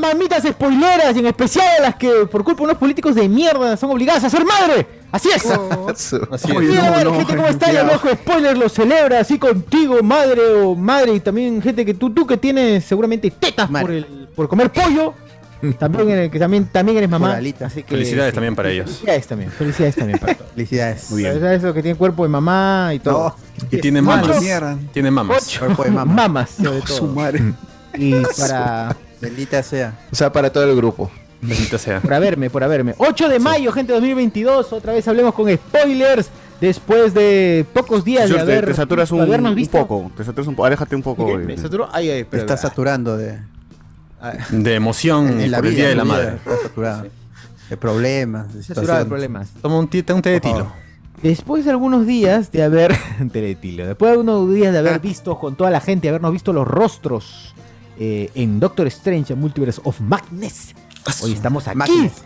Las mamitas spoileras y en especial a las que por culpa de unos políticos de mierda son obligadas a ser madre. Así es. Así Feliz día de la madre, gente, ¿cómo está? El loco spoiler lo celebra así contigo, madre o madre. Y también gente que tú, tú que tienes seguramente tetas por el por comer pollo. También, eres- que también, también eres mamá. Así que, Felicidades sí. también para ellos. Felicidades también. Felicidades también para todos. Felicidades. Muy bien. ¿Sabes Eso que tiene cuerpo de mamá y todo. Y tiene Macho. mamas. Mierda. Tiene mamas. Cuerpo de mamá. mamas, sobre Su madre. Y para, Bendita sea. O sea, para todo el grupo. Bendita sea. por haberme, por haberme. 8 de mayo, gente, 2022. Otra vez hablemos con spoilers. Después de pocos días de George, te- haber, te saturas un, habernos un visto. poco, te saturas un poco, aléjate un poco. De- ¿Me saturó? Ay, ay, Te pero- está saturando de. De emoción en la por el vida, Día de la vida, Madre. Está saturado. De problemas. De saturado de problemas. Toma un, té- un té de tilo. Después de algunos días de haber. Teletilo. Después de algunos días de Ah. haber visto con toda la gente, habernos visto los rostros eh, en Doctor Strange, Multiverse of Madness. Hoy estamos aquí. Madness.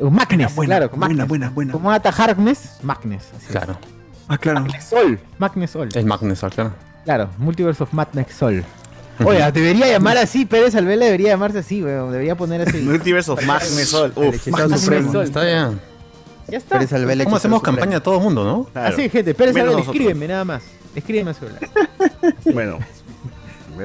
Uh, Madness, Buena, claro. buena, buena, buena. Como Ata Harkness, Madness. así es. Claro. Ah, claro. Sol. Madness Sol. El Magnesol, claro. Claro, Multiverse of Madness Sol. Oye, debería llamar así, Pérez Alvela debería llamarse así, weón. Debería poner así. Multiverse of Magnesol. Uf, Magnesol. supremo. Sol. Está bien. Ya está. Pérez Alvela, ¿Cómo hacemos supremo. campaña a todo el mundo, no? claro. Así, gente, Pérez Alvela, escríbeme nada más. Escríbeme a su celular. Bueno,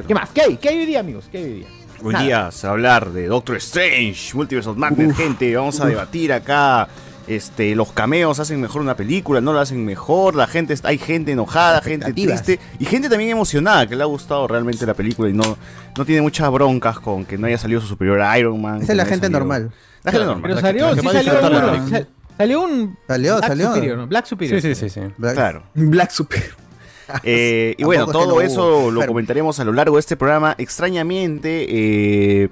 ¿Qué más? ¿Qué hay? ¿Qué hay hoy día, amigos? ¿Qué hay hoy día? hoy Nada. día se va a hablar de Doctor Strange, Multiverse of Madness, gente. Vamos a debatir acá. Este, los cameos hacen mejor una película, no lo hacen mejor, la gente está- hay gente enojada, gente triste y gente también emocionada que le ha gustado realmente la película y no, no tiene muchas broncas con que no haya salido su superior Iron Man. Esa es la gente salido- normal. La gente normal. Pero la salió, la que sí salió disfrutar la uno. película. Sal- Salió un Salió, Black salió. Superior, ¿no? Black Superior. Sí, sí, sí, sí. Black- Claro. Black Super. Eh, y bueno, Tampoco es que todo no eso lo comentaremos a lo largo de este programa. Extrañamente, eh,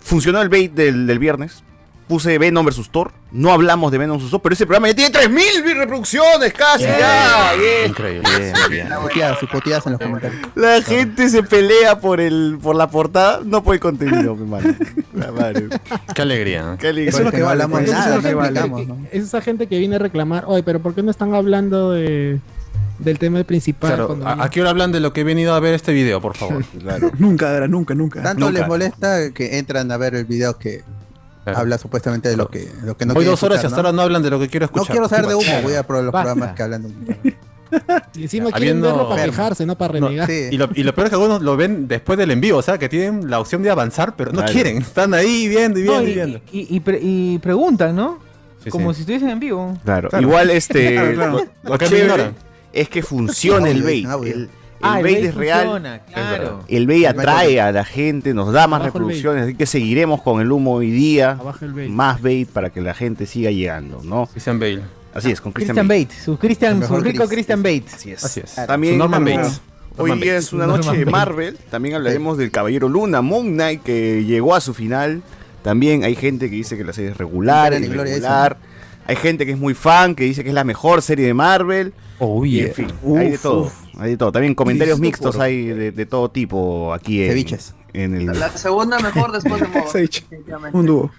funcionó el bait del, del viernes. Puse Venom vs. Thor. No hablamos de Venom vs. Thor, pero ese programa ya tiene 3000 reproducciones casi. Ya, bien. Increíble. Bien, bien. Puteadas y puteadas en los comentarios. La gente se pelea por el por la portada, no por el contenido, mi. La madre. Qué alegría. ¿eh? Qué alegría. Eso es lo que no hablamos nada, no que- ¿no? Es esa gente que viene a reclamar, oye, pero ¿por qué no están hablando de, del tema principal? Claro, cuando ¿a, a qué hora hablan de lo que he venido a ver este video, por favor? Claro. Nunca, era nunca, nunca. Tanto Nunca. les molesta que entran a ver el video que Claro. habla supuestamente de lo que, lo que no Voy quieren dos horas y hasta ahora no hablan de lo que quiero No escuchar. quiero saber de humo, Claro. voy a por los Basta. programas que hablan de humo. Y encima quieren Habiendo- verlo para quejarse, no para No, renegar. Sí. Y lo, y lo peor es que algunos lo ven después del envío, o sea, que tienen la opción de avanzar, pero no Claro. quieren. Están ahí viendo y No, viendo y, y, viendo. y- y pre- y preguntan, ¿no? Sí, Como sí. si estuviesen en vivo. Claro. Claro. Igual este Claro, claro. lo, chévere. Es que funciona el Audio, bait. El, el Ah, bait bait es real. claro. El bait El atrae a la gente, nos da más Abajo el reproducciones, así que seguiremos con el humo hoy día. Abajo el bait. Más bait para que la gente siga llegando, ¿no? Christian Bale. Así es, con Christian, Christian Bale. Bate, su, Christian, El su rico Chris. Christian Bate. Así es. Así es. También Su Norman Bates. Hoy Norman día Bates. es una Norman noche de Bates. Marvel. También hablaremos del Caballero Luna, Moon Knight, que llegó a su final. También hay gente que dice que la serie es regular, irregular. Hay gente que es muy fan, que dice que es la mejor serie de Marvel. Oh, Y yeah. en fin, hay de todo. Hay de todo. También comentarios mixtos por- hay de, de todo tipo aquí en, Ceviches. en el. La segunda mejor después de Modo. Un dúo.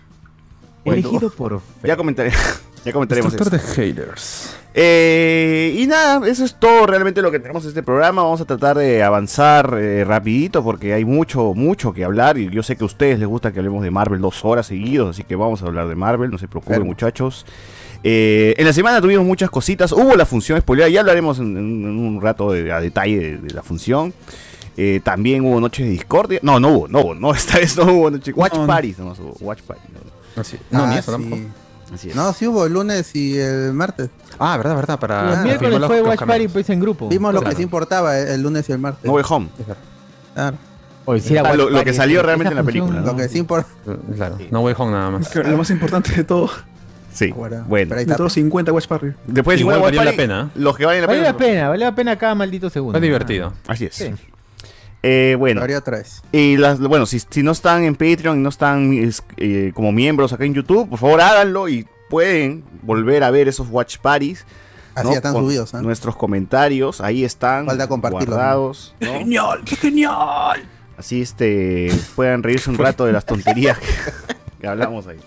Elegido por fe. Ya comentaré, ya comentaremos eso. De haters. Eh, y nada, eso es todo realmente lo que tenemos en este programa. Vamos a tratar de avanzar eh, rapidito porque hay mucho, mucho que hablar. Y yo sé que a ustedes les gusta que hablemos de Marvel dos horas seguidos, así que vamos a hablar de Marvel, no se preocupen Claro. muchachos. Eh, en la semana tuvimos muchas cositas. Hubo la función spoiler, ya hablaremos en, en- en un rato de- a detalle de, de la función. Eh, también hubo noches de discordia. No, no hubo, no hubo, no, esta vez no hubo noche. Watch No. Parties, nomás hubo. Watch Parties. No, Así. No, Ah, ni eso sí. tampoco. Así es. No, sí hubo el lunes y el martes. Ah, verdad, verdad. Para Los miércoles fue Watch Party pues en grupo. Vimos lo Claro. que sí importaba el, el lunes y el martes. No Way Home. Claro. Sí Ah, lo- lo que salió realmente en la película, Lo que sí importa. Claro, No Way Home nada más. Lo más importante de todo. Sí, Bueno, bueno. pero ahí De está. todos 50 Watch Party. Después de Igual 50 valió la pena. Los que valen la Vale pena. la pena, vale la pena cada maldito segundo. Fue divertido. Así es. Sí. Eh, bueno, y las, bueno, si, si no están en Patreon y no están es, eh, como miembros acá en YouTube, por favor háganlo y pueden volver a ver esos watch parties. Así están Con subidos. ¿eh? Nuestros comentarios, ahí están Falta compartirlos, guardados. ¿no? ¡Genial! ¡Qué genial! Así este puedan reírse un rato de las tonterías que, que hablamos ahí.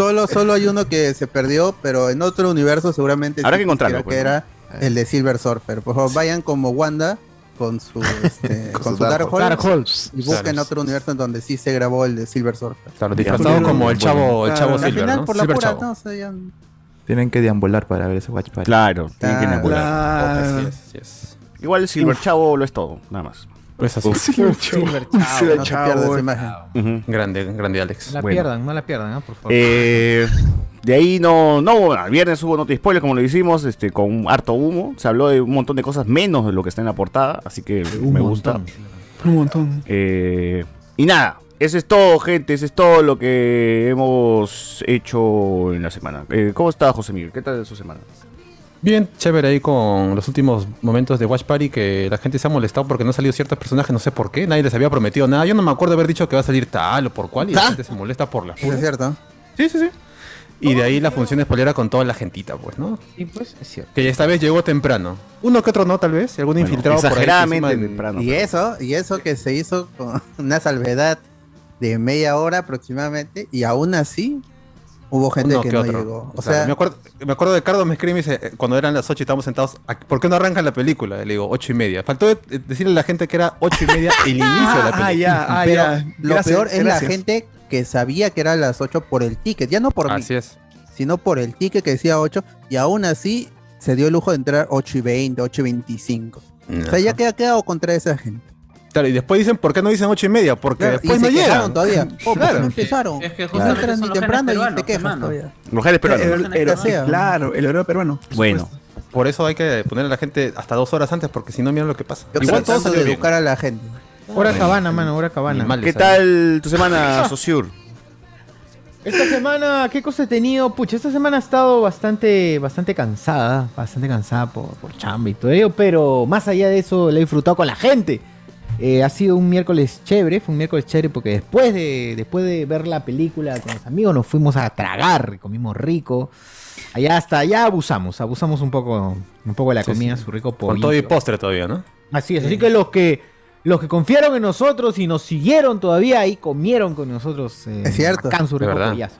Solo, solo hay uno que se perdió, pero en otro universo seguramente Habrá sí que encontrarlo, pues, que ¿no? era el de Silver Surfer. Por favor, vayan como Wanda con su, este, con su Dark Horse Darkholz. y busquen Claro. otro universo en donde sí se grabó el de Silver Surfer. Claro, disfrazado como el chavo, el chavo Silver, final, ¿no? por la Silver pura, Chavo. no, Tienen que deambular para ver ese Watch Party. Claro, tienen que Ah. Así es, así es. Igual el Silver Chavo lo es todo, nada más. Pues así. Silver Chavo. Silver no Chavo. Grande, grande Alex. No la Bueno. pierdan, no la pierdan, ¿ah? por favor. Eh, de ahí no, no, el viernes hubo nota spoiler, como lo hicimos, este, con un harto humo. Se habló de un montón de cosas menos de lo que está en la portada, así que Un me gusta. montón. Un montón. Eh, y nada, eso es todo, gente, eso es todo lo que hemos hecho en la semana. Eh, ¿Cómo está José Miguel? ¿Qué tal su semana? Bien chévere ahí con los últimos momentos de Watch Party que la gente se ha molestado porque no han salido ciertos personajes, no sé por qué, nadie les había prometido nada. Yo no me acuerdo haber dicho que va a salir tal o por cual y la ¿Ah? gente se molesta por la es cierto. Sí, sí, sí. Y de ahí la función spoilera con toda la gentita, pues, ¿no? Sí, pues, es cierto. Que esta vez llegó temprano. Uno que otro no, tal vez. Algún Bueno, infiltrado por ahí. del- temprano. Y eso, y eso que se hizo con una salvedad de media hora aproximadamente, y aún así hubo gente Uno que que no otro. llegó. O Claro, sea, me, acuerdo, me acuerdo de Cardo me escribe y dice, eh, cuando eran las 8 y estábamos sentados, "¿A- ¿por qué no arrancan la película? Le digo, 8 y media. Faltó de- de- decirle a la gente que era 8 y media el inicio de la película. Ah, ya, ah, pero ya. lo Gracias, peor es la gracias. gente que sabía que era las 8 por el ticket, ya no por mí, Así es. sino por el ticket que decía 8, y aún así se dio el lujo de entrar 8 y 20, 8 y 25. O sea, ya que ha quedado contra esa gente. Claro, y después dicen, ¿por qué no dicen 8 y media? Porque Claro, después y no llegan. todavía. Oh, Claro. claro. no empezaron. Es que justamente entran son temprano y te quejas todavía. Los genes peruanos. El, el- claro, el horario peruano. Bueno. Por eso hay que ponerle a la gente hasta dos horas antes, porque si no, mira lo que pasa. Yo Igual todo de bien. educar a la gente. Hora cabana, mano, hora cabana. Mal ¿qué tal tu semana, Sociur? Esta semana, ¿qué cosa he tenido? Pucha, esta semana ha estado bastante, bastante cansada, bastante cansada por, por chamba y todo ello, pero más allá de eso, la he disfrutado con la gente. Eh, ha sido un miércoles chévere, fue un miércoles chévere porque después de, después de ver la película con los amigos nos fuimos a tragar, comimos rico. Allá hasta allá abusamos, abusamos un poco, un poco de la Sí, comida, sí. su rico Con todo y pollito. postre todavía, ¿no? Así es, así que los que los que confiaron en nosotros y nos siguieron todavía ahí comieron con nosotros. eh, Es cierto. acá en su rico pollazo.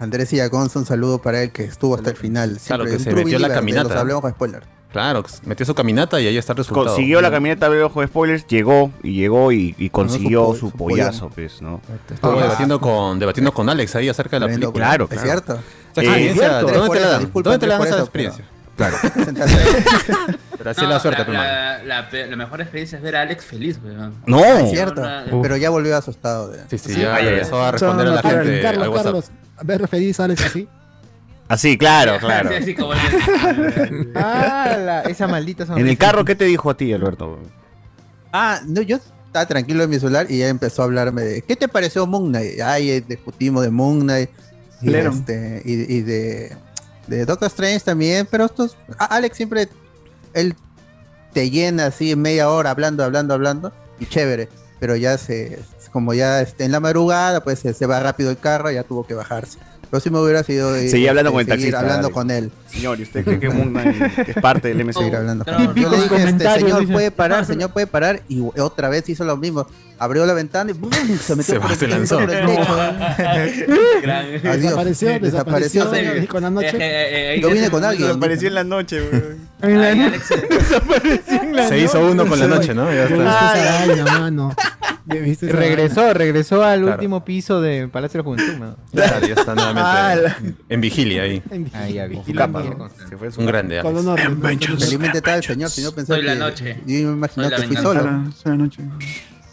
Andrés Illaconza, un saludo para él que estuvo hasta el final. Claro, Siempre que se metió la caminata. los Hablemos con spoiler. Claro, metió su caminata y ahí está el resultado. Consiguió la camioneta de ojo de spoilers, llegó y llegó y, y consiguió su su pollazo, pues, ¿no? Estuvo Ah. debatiendo con, debatiendo con Alex ahí acerca de la Tremendo, película. Claro, Es claro. cierto. Esa Eh, experiencia, cierto. ¿de Tres ¿dónde te la dan? ¿Dónde te la dan esa experiencia? Claro. Pero así No, la suerte, la, pero la, la la mejor experiencia es ver a Alex feliz, weón. No. Es cierto. Uf. Pero ya volvió asustado. de- Sí, sí, Sí, ya empezó a responder a la Carlos, gente Carlos. Carlos, ver feliz Alex así. Así, claro, claro. Sí, así como el- Ah, la- esa maldita En el carro, ¿qué te dijo a ti, Alberto? Ah, no, yo estaba tranquilo en mi celular y ya empezó a hablarme de ¿qué te pareció Moon Knight? Ay, eh, discutimos de Moon Knight y, este, y, y de, de Doctor Strange también, pero estos, Alex siempre, él te llena así en media hora hablando, hablando, hablando y chévere, pero ya se, como ya este, en la madrugada, pues se, se va rápido el carro, ya tuvo que bajarse. Si me hubiera sido de- Seguí hablando con el seguir taxista, hablando con él. Señor, ¿y usted cree que Moon Knight es parte del MCU? seguir hablando. Pero Yo le dije, este, señor, puede parar, señor, puede parar. Y otra vez hizo lo mismo. Abrió la ventana y ¡bum! se metió Se por va, el, se lanzó. por el techo. Gran- Adiós. Desapareció, Sí, desapareció, dijo en la noche. Eh, eh, eh, Yo vine ahí- con alguien. Apareció en la noche, weón. ahí Alex- Se hizo uno con la noche, ¿no? Ya ¿Viste está. esa vaina, mano? ¿Viste esa Regresó, regresó al Claro. último piso de Palacio de la Juventud. ¿no? Ya está, ya está nuevamente en vigilia ahí. vaina? Ahí ya vi. Su capa, ¿no? Se fue Un grande. Con con. Felizmente estaba el señor, si no pensaba Soy la que- noche. Yo me imaginaba Soy la que fui solo. Sala- sala noche.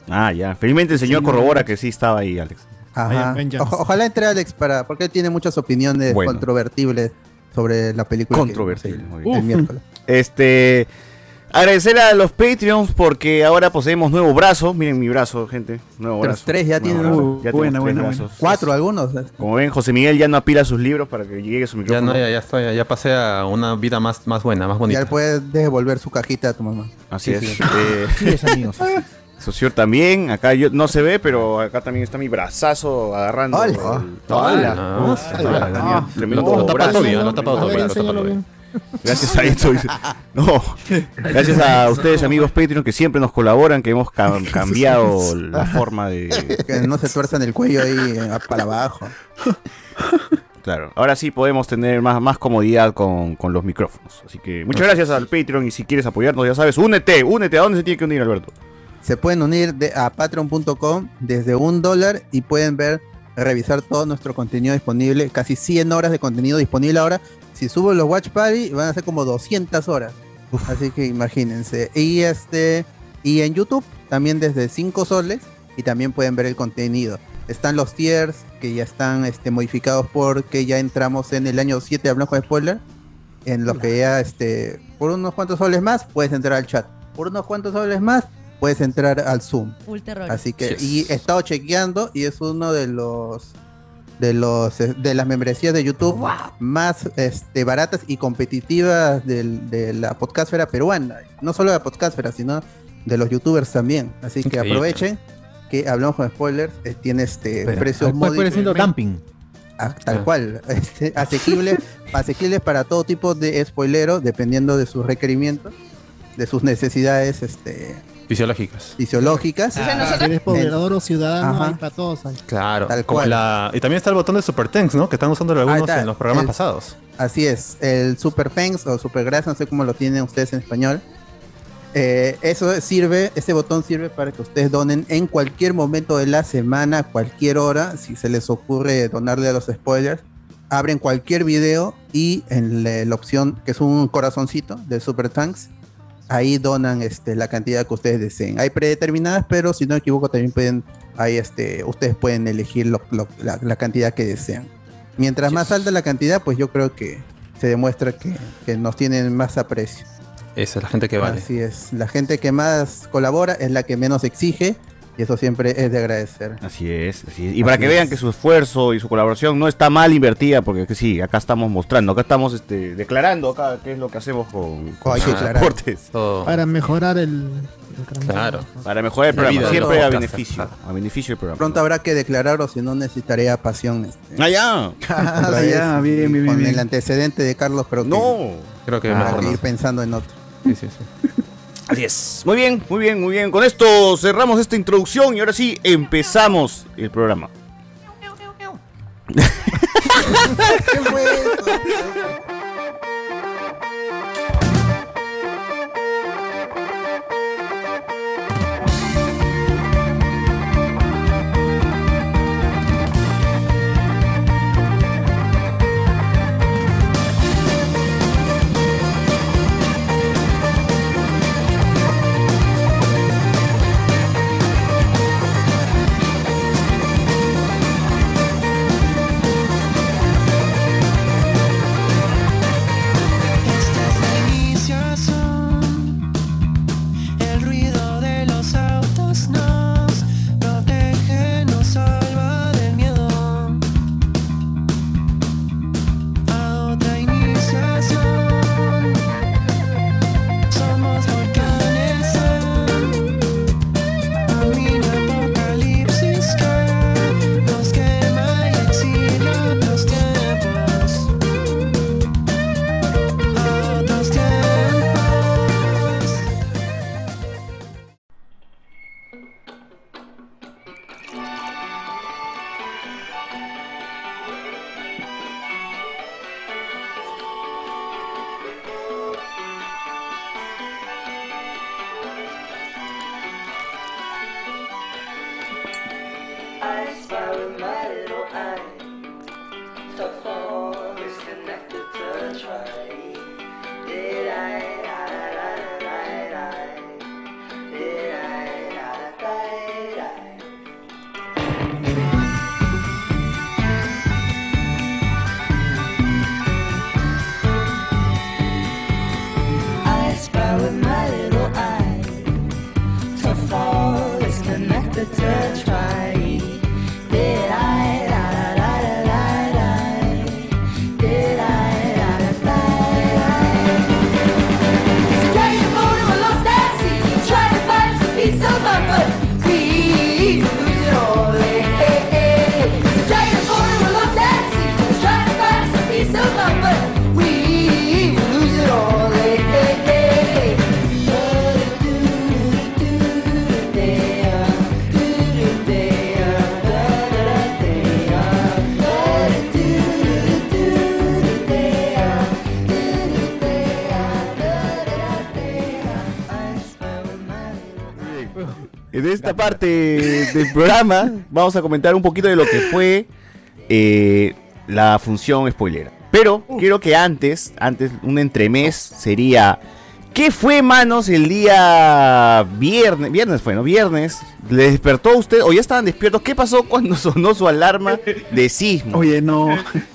Ah, ya. Felizmente el señor corrobora que sí estaba ahí, Alex. Ajá. Ojalá entre Alex para, porque él tiene muchas opiniones Bueno. controvertibles sobre la película. que- sí, muy el miércoles. Este. Agradecer a los Patreons porque ahora poseemos nuevo brazo. Miren mi brazo, gente. Nuevo Pero brazo. tres ya tienen. brazo. Uh, Ya buena. Cuatro algunos. Como ven, José Miguel ya no apila sus libros para que llegue su Ya micrófono. no, ya, ya estoy, ya pasé a una vida más, más buena, más Ya bonita. le puedes devolver su cajita a tu mamá. Así Sí, es. sí. Eh, Sí, es amigos. Socior también. Acá yo, no se ve, pero acá también está mi brazazo agarrando. Ah, Hola, Daniel. Tremendo Lo, brazo. tapa tapa. Gracias a esto. No. Gracias a ustedes, amigos Patreon, que siempre nos colaboran, que hemos cam- cambiado la forma de. Que no se tuerzan el cuello ahí eh, para abajo. Claro. Ahora sí podemos tener más, más comodidad con, con los micrófonos. Así que muchas gracias al Patreon y si quieres apoyarnos, ya sabes, únete, únete. ¿A dónde se tiene que unir, Alberto? Se pueden unir de- a patreon.com desde un dólar y pueden ver, revisar todo nuestro contenido disponible. Casi 100 horas de contenido disponible ahora. Si subo los Watch Party van a ser como 200 horas. Así que imagínense. Y este y en YouTube también desde 5 soles y también pueden ver el contenido. Están los tiers que ya están este, modificados porque ya entramos en el año 7 de Blanco de Spoiler. En los que ya este, por unos cuantos soles más puedes entrar al chat. Por unos cuantos soles más puedes entrar al Zoom. Full terror. Así que, Yes. y he estado chequeando y es uno de los de los eh, de las membresías de YouTube más este, baratas y competitivas del- de la podcastfera peruana. No solo de la podcastfera, sino de los youtubers también. Así que aprovechen que hablamos con spoilers, eh, tiene este Pero, precios módicos, siendo dumping. ah, tal Ah. cual, este, asequibles, asequibles para todo tipo de spoileros, dependiendo de sus requerimientos, de sus necesidades este, Fisiológicas. fisiológicas. Si eres poderador o ciudadano, Ajá. hay para todos. hay. Claro. Tal como cual. la- y también está el botón de Super Thanks, ¿no? Que están usando algunos está, en los programas el- pasados. Así es, el Super Thanks o Super Grass, no sé cómo lo tienen ustedes en español. Eh, eso sirve, ese botón sirve para que ustedes donen en cualquier momento de la semana, cualquier hora, si se les ocurre donarle a los spoilers. Abren cualquier video y en la, la opción que es un corazoncito de Super Thanks, ahí donan este, la cantidad que ustedes deseen. Hay predeterminadas, pero si no me equivoco también pueden, ahí este, ustedes pueden elegir lo- lo- la, la cantidad que desean. Mientras más alta la cantidad, pues yo creo que se demuestra que, que nos tienen más aprecio. Esa es la gente que vale. Así es. La gente que más colabora es la que menos exige y eso siempre es de agradecer. Así es, así es. Y para Así que vean es. que su esfuerzo y su colaboración no está mal invertida, porque que sí, acá estamos mostrando, acá estamos este, declarando acá qué es lo que hacemos con, con que declarar. aportes. Todo- Para mejorar el. Claro. Para mejorar el programa, siempre los a beneficio, a beneficio del programa. Pronto habrá que declarar o si no necesitaré pasión. Este, Ah, ya. Ah, ya, bien, bien, con bien, el antecedente de Carlos, pero No. Creo que para mejor que no. ir pensando en otro. Sí, sí, sí. Así es. Muy bien, muy bien, muy bien. Con esto cerramos esta introducción y ahora sí empezamos el programa. ¿Qué fue En esta parte del programa vamos a comentar un poquito de lo que fue eh, la función spoilera. Pero quiero que antes, antes, un entremés sería... ¿Qué fue, manos, el día viernes? Viernes fue, ¿no? Viernes. ¿Le despertó a usted o ya estaban despiertos? ¿Qué pasó cuando sonó su alarma de sismo? Oye, no.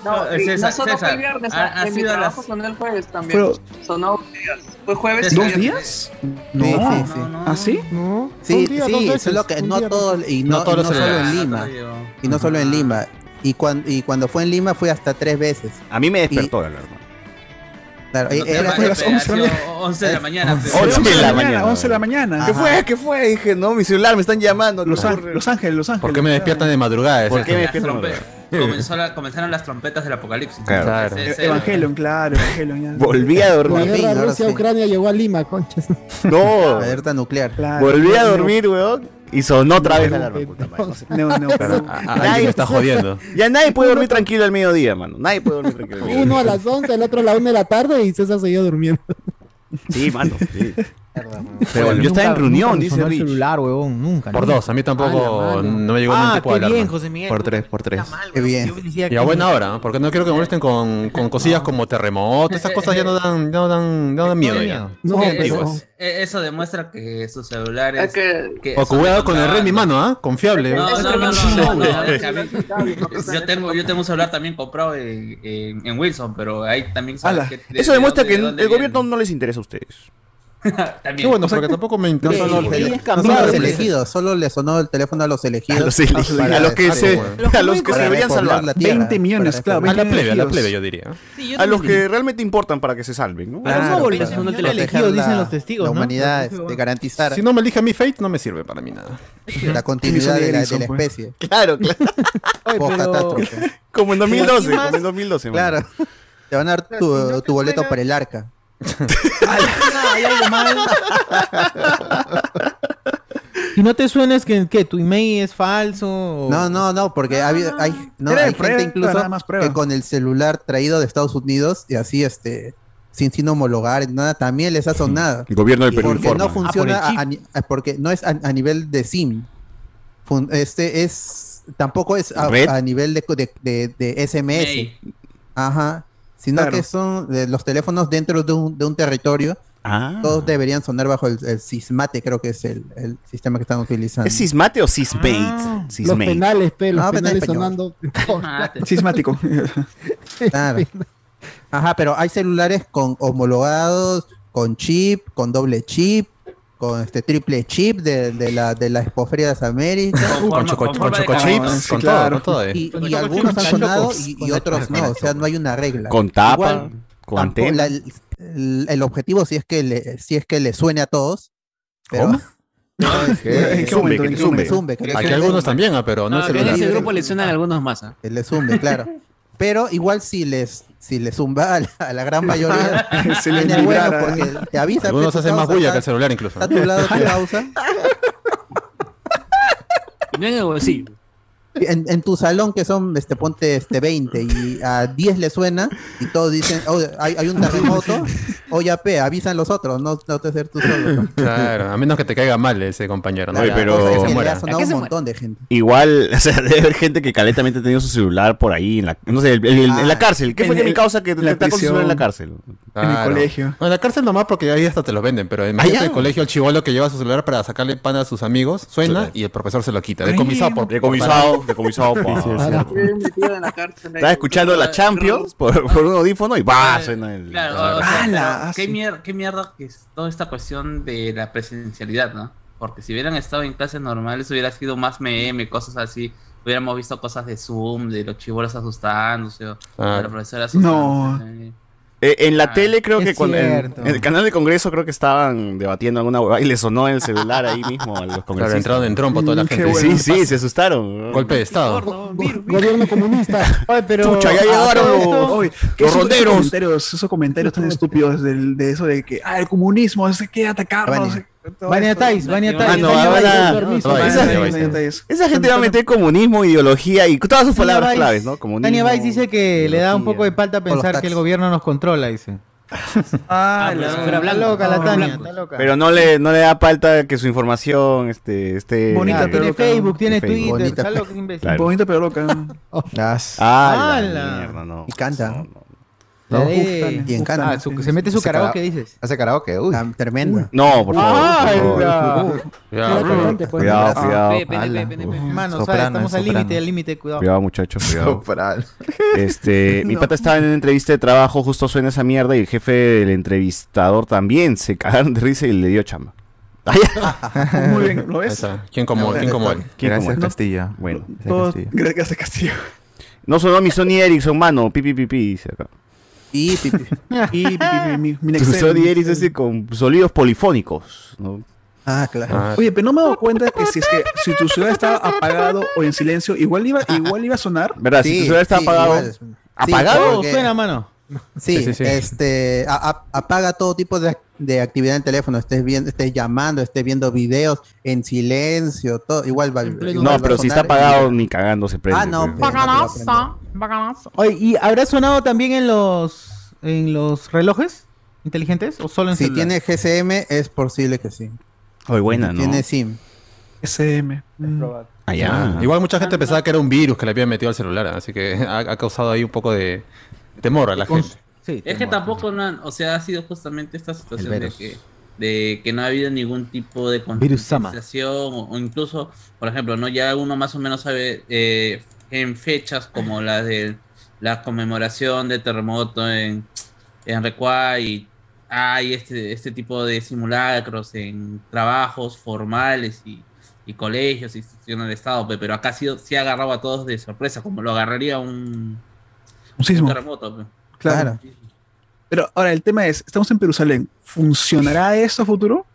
No, Eh, y César, no César, fue viernes, ha- ha en mi trabajo las- sonó el jueves también. Fue- Sonó dos días. Fue jueves y ¿Dos días? No, sí, sí. ¿Ah, sí? No, Sí, día, sí, veces, solo que no día, todo y no, No todos y no solo en. Lima y no solo en Lima y cuando y cuando fue en Lima fue hasta tres veces. A mí me despertó la alarma. Claro, No te era- vayas, las pe, ha 11 de la sido 11 de la mañana. pe. 11 de la mañana. 11 de la mañana. ¿Qué fue? ¿Qué fue? Dije, no, mi celular me están llamando. Los, ¿qué Ángel- ocurre? Los Ángeles, Los Ángeles. ¿Por qué me despiertan de madrugada? ¿Por qué me despiertan? trompe- comenzó la- comenzaron las trompetas del apocalipsis. Claro. Claro. Ese- ese- Evangelion, claro, Evangelion. Ya. Volví a La dormir. fin, guerra. Rusia-Ucrania llegó a Lima, conchas. No. alerta nuclear. Claro. Volví a dormir, weón. Y sonó otra vez la alarma. puta madre, no alguien me está jodiendo. Ya nadie puede dormir tranquilo al mediodía, mano. Nadie puede dormir tranquilo al mediodía. Uno a las 11, el otro a la 1 de la tarde y César seguía durmiendo. Sí, mano. sí. Pero yo estaba en reunión, dice Rich. celular, huevón, nunca. Por dos, a mí tampoco Ah, no me llegó ningún tipo de alarma. bien, José Miguel. Por tres, por tres. Qué bien. Y a buena hora, ¿no? porque no quiero que me molesten con, con cosillas como terremotos, esas cosas ya no dan, ya no dan, ya no dan miedo ya. No, Eh, antiguas. eso, eh, eso demuestra que sus celulares. Es que que O cuidado con el red en mi mano, ¿ah? Confiable. No, no, no, no, Yo yo tengo, yo tengo un celular también comprado en, en- en Wilson, pero ahí también Eso de demuestra que el gobierno no les interesa a ustedes. Qué bueno, porque tampoco me interesa. solo, el no solo a los elegidos, solo le sonó el teléfono a los elegidos. A los elegidos, para a los que se, a los que se deberían salvar. la tierra, 20 millones, claro, A la 20 plebe, a la yo diría. A los que realmente importan para que se salven, ¿no? Claro, Claro, porque para son elegidos, la- dicen los testigos, La ¿no? humanidad, Los- este, garantizar Si no me elige a mi Fate, no me sirve para mí nada. la continuidad de la, de la pues. especie. Claro, claro. Como en 2012, ¿Y más? como en 2012. mano. Claro. Te van a dar tu boleto para el arca. Ah, hay algo mal. Y no te suenes que, que tu email es falso. o- No, no, no, porque habido- hay, no, hay prueba, gente incluso más que con el celular traído de Estados Unidos y así, este, sin, sin homologar, nada, también les ha sonado. El gobierno del Perú porque informa. no funciona, Ah, por a- porque no es a, a nivel de SIM. Fun- este es, tampoco es a, nivel de, de, de- de SMS. Ajá. Sino Claro. que son de los teléfonos dentro de un, de un territorio. Ah. Todos deberían sonar bajo el, el Sismate, creo que es el, el sistema que están utilizando. ¿Es Sismate o Sismate? Ah, Los penales, pe, los No, penal penales español. sonando. Ah, Sismático. Claro. Ajá, pero hay celulares con homologados, con chip, con doble chip, con este triple chip de, de la de la Expoferia de las Américas. Con choco, con choco chips, Sí, con claro. todo, con todo. eh. Y, y algunos han sonado y, otros no, o sea, no hay una regla. Con tapa, Igual, con antena. la- el, el- el objetivo sí es que le, sí es que le suene a todos. Pero, ¿Cómo? No, es que- ¿En Que qué zumbe, Aquí algunos también, pero no No, es en celular. ese Sí, grupo le suenan algunos más. ¿ah? Le zumbe, claro. Pero igual si les si le zumba a la, a la gran mayoría, Se les tiene bueno porque te avisa. Algunos tu hacen más bulla que el celular incluso. Está a tu lado tu causa. No en el bolsillo. En, en tu salón que son, este, ponte este 20 y a 10 le suena y todos dicen, oh, hay, hay un terremoto, oye, pe, avisan los otros, no, no te ser tú solo. Claro, a menos que te caiga mal ese compañero. ¿no? Oye, Ya, pero- que Es se que le muera. ha sonado un montón de gente. Igual, o sea, debe haber gente que calentamente ha tenido su celular por ahí, en la, no sé, el- el- en Ah, la cárcel. ¿Qué fue mi causa que está con su celular en la cárcel? En el colegio. Bueno, en la cárcel nomás porque ahí hasta te lo venden, pero en Ah, el colegio el chivolo que lleva su celular para sacarle pan a sus amigos, suena y el profesor se lo quita. Decomisado por... Decomisado, decomisado. pa. Estaba escuchando la Champions por, por un audífono y va, suena el... Claro, ¿qué, mier- qué mierda que es toda esta cuestión de la presencialidad, ¿no? Porque si hubieran estado en clases normales hubiera sido más meme, cosas así. Hubiéramos visto cosas de Zoom, de los chibolos asustándose, o de la profesora No. Eh, en la Ah, tele creo que cuando en, el canal de Congreso creo que estaban debatiendo alguna huevada y le sonó el celular ahí mismo a los Claro, congresistas. entraron en trompo toda la Mm, gente. bueno. Sí, sí, se asustaron. Golpe de estado. Gobierno comunista. Oye, pero. Chucha, ya a llegaron los- esto- Oye, ¿qué Los esos- ronderos. Esos comentarios, esos comentarios tan estúpidos del, de eso de que ah, el comunismo es que atacarnos. Vania. Vania. Tais, Vania Ah, Tais. Vania Vania. Vania Tais. Esa gente va a meter comunismo, ideología y todas sus palabras claves, ¿no? Comunismo. Tania Weiss dice que le da un poco de falta pensar que el gobierno nos controla, dice. Ah, pero la- Está loca la Ah, Tania, está loca. Pero no le, no le da falta que su información este, esté... Bonita, pero tiene loca. Facebook, tiene Facebook. Twitter, Bonita. está loca, es imbécil. Claro. Bonito pero loca. Ah, la mierda, no. Y canta. No, Uf, y en Cana. Ah, su- se mete su karaoke, dices. Hace karaoke, uy. Ah, tremenda. No, por favor. por favor. ¡Hala! Cuidado. Cuidado. Pe, pe, pe. Mano, estamos al límite, al límite, cuidado. Cuidado, muchachos, cuidado. Este, mi pata estaba en una entrevista de trabajo, justo suena esa mierda y el jefe del entrevistador también se cagaron de risa y le dio chamba. Ay, Muy bien, ¿lo ves? ¿Quién como, quién como él? ¿Quién como Gracias, él? Castillo. Bueno, Gracias, Todos, Castillo. gracias Castillo. no sonó mi Sony Ericsson, mano. Pi, pi, pi, pi, dice acá. Y, pi, pi. Y mi, Ericsson ese con sonidos polifónicos. ¿no? Ah, claro. Ah, Oye, pero no me he dado cuenta que si es que si tu celular estaba apagado o en silencio, igual iba, igual iba a sonar. ¿Verdad? si tu celular está apagado. igual. Sí, ¿Apagado? porque- Suena, mano. Sí, Sí, sí, sí. este a- a- apaga todo tipo de, de actividad en teléfono, estés viendo, estés llamando, estés viendo videos en silencio, todo igual va. igual va No, a pero si está apagado, ni cagando se prende. Ah, no, pues. pues, a prender. Oye, ¿y habrá sonado también en los en los relojes inteligentes o solo en Si celular? tiene GSM es posible que sí. Oye, buena, ¿no? Tiene SIM. SM. Mm. Allá. Ah, Igual mucha gente pensaba que era un virus que le habían metido al celular, así que ha, ha causado ahí un poco de temor a la Con- gente. Sí, Es que tampoco, no han- o sea, ha sido justamente esta situación de que, de que no ha habido ningún tipo de concienciación o, o incluso, por ejemplo, no ya uno más o menos sabe eh, en fechas como la de la conmemoración del terremoto en, en Recuá y hay este, este tipo de simulacros en trabajos formales y, y colegios, instituciones del Estado, pe, pero acá sí ha agarrado a todos de sorpresa, como lo agarraría un, Un terremoto. Claro. Pero ahora el tema es, estamos en Jerusalén. ¿Funcionará esto a futuro?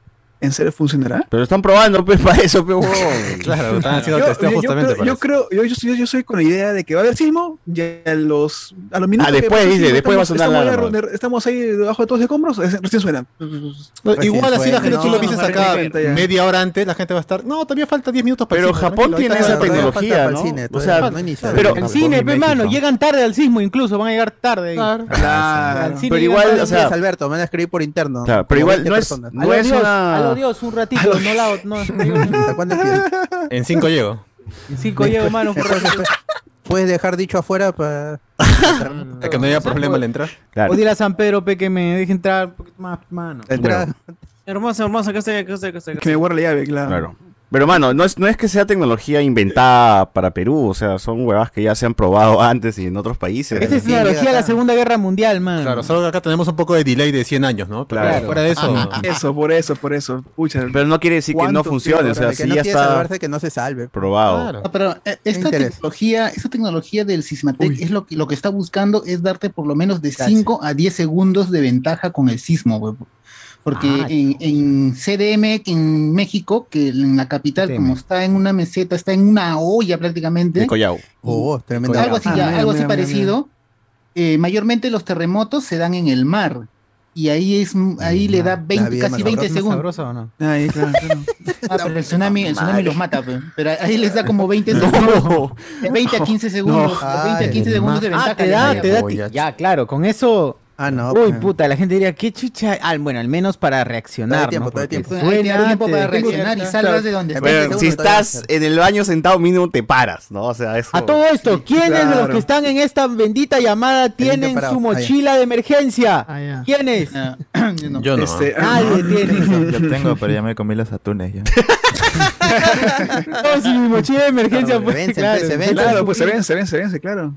¿En serio funcionará? Pero están probando, pues, para eso, pues. Claro, están haciendo Yo, testeo yo- yo justamente creo, para yo eso. creo, yo, yo, soy- yo soy con la idea de que va a haber sismo, ya a los, a los minutos. Ah, después, dice, sismo, después va a sonar estamos, la estamos, alarma. ahí- estamos ahí debajo de todos los escombros, es- recién suena. Recién igual así la gente, tú lo dices no, acá media hora antes, la gente va a estar, no, todavía falta 10 minutos para el Pero cine, Japón tiene esa tecnología, falta para ¿no? el cine, O sea, no inicia. pero- El cine, pe, mano, llegan tarde al sismo incluso, van a llegar tarde. Claro. Claro. Al cine Pero igual, o sea, Alberto, me van a escribir por interno. Claro, pero igual 20 no es, no es una... Dios, un ratito, no la no, ¿Hasta cuándo quieres? En 5 llego. En cinco llego, mano, ratito. Puedes dejar dicho afuera para. Que no haya problema al entrar. Claro. O dile a San Pedro, pe, que me deje entrar un poquito más, mano. Entra- Hermoso, hermoso, que estoy, que estoy, que estoy. Que me guarde la llave, claro. Claro. Pero, mano, no es, no es que sea tecnología inventada para Perú, o sea, son huevas que ya se han probado antes y en otros países. Esta es tecnología de la. Segunda Guerra Mundial, man. Claro, solo que acá tenemos un poco de delay de 100 años, ¿no? Pero Claro. fuera de eso. Eso, por eso, por eso. Pucha. Pero no quiere decir que no ¿Cuánto funcione, o sea, que sí no ya está que no se salve. probado. Claro. No, pero eh, esta tecnología, esta tecnología del Sismatec Uy. es lo que, lo que está buscando es darte por lo menos de Gracias. 5 a 10 segundos de ventaja con el sismo, güey. Porque Ah, en, en CDM, en México, que en la capital, CDM. como está en una meseta, está en una olla prácticamente, De Collao. Oh, tremendo. algo así, Ah, ya, mira, algo mira, así mira, parecido, eh, mayormente los terremotos se dan en el mar. y ahí es ahí le da 20, vida casi más 20 sabrosa, segundos. o no? Ahí, claro, claro. Ah, pero el tsunami, el tsunami los mata, pe. pero ahí les da como 20 segundos. De 20 a 15 segundos, de 20 a 15 segundos de ventaja. Ah, te da, te da. Ya, claro, con eso. Ah, no. Uy, pues. puta, la gente diría, qué chucha. Ah, bueno, al menos para reaccionar. tiempo, ¿no? todo el tiempo. Hay te- para reaccionar y salgas de donde Bueno, estés. si estás en el baño sentado mínimo te paras, ¿no? O sea, eso... A todo esto, ¿quiénes de los que están en esta bendita llamada tienen su Ah, mochila de emergencia? ¿Quiénes? Yo no. Este, Nadie tiene. Yo tengo, pero ya me comí los atunes ya. No, si mi mochila de emergencia Claro, fue. se vence, se vence. Claro, pues se vence, se vence, se vence, claro.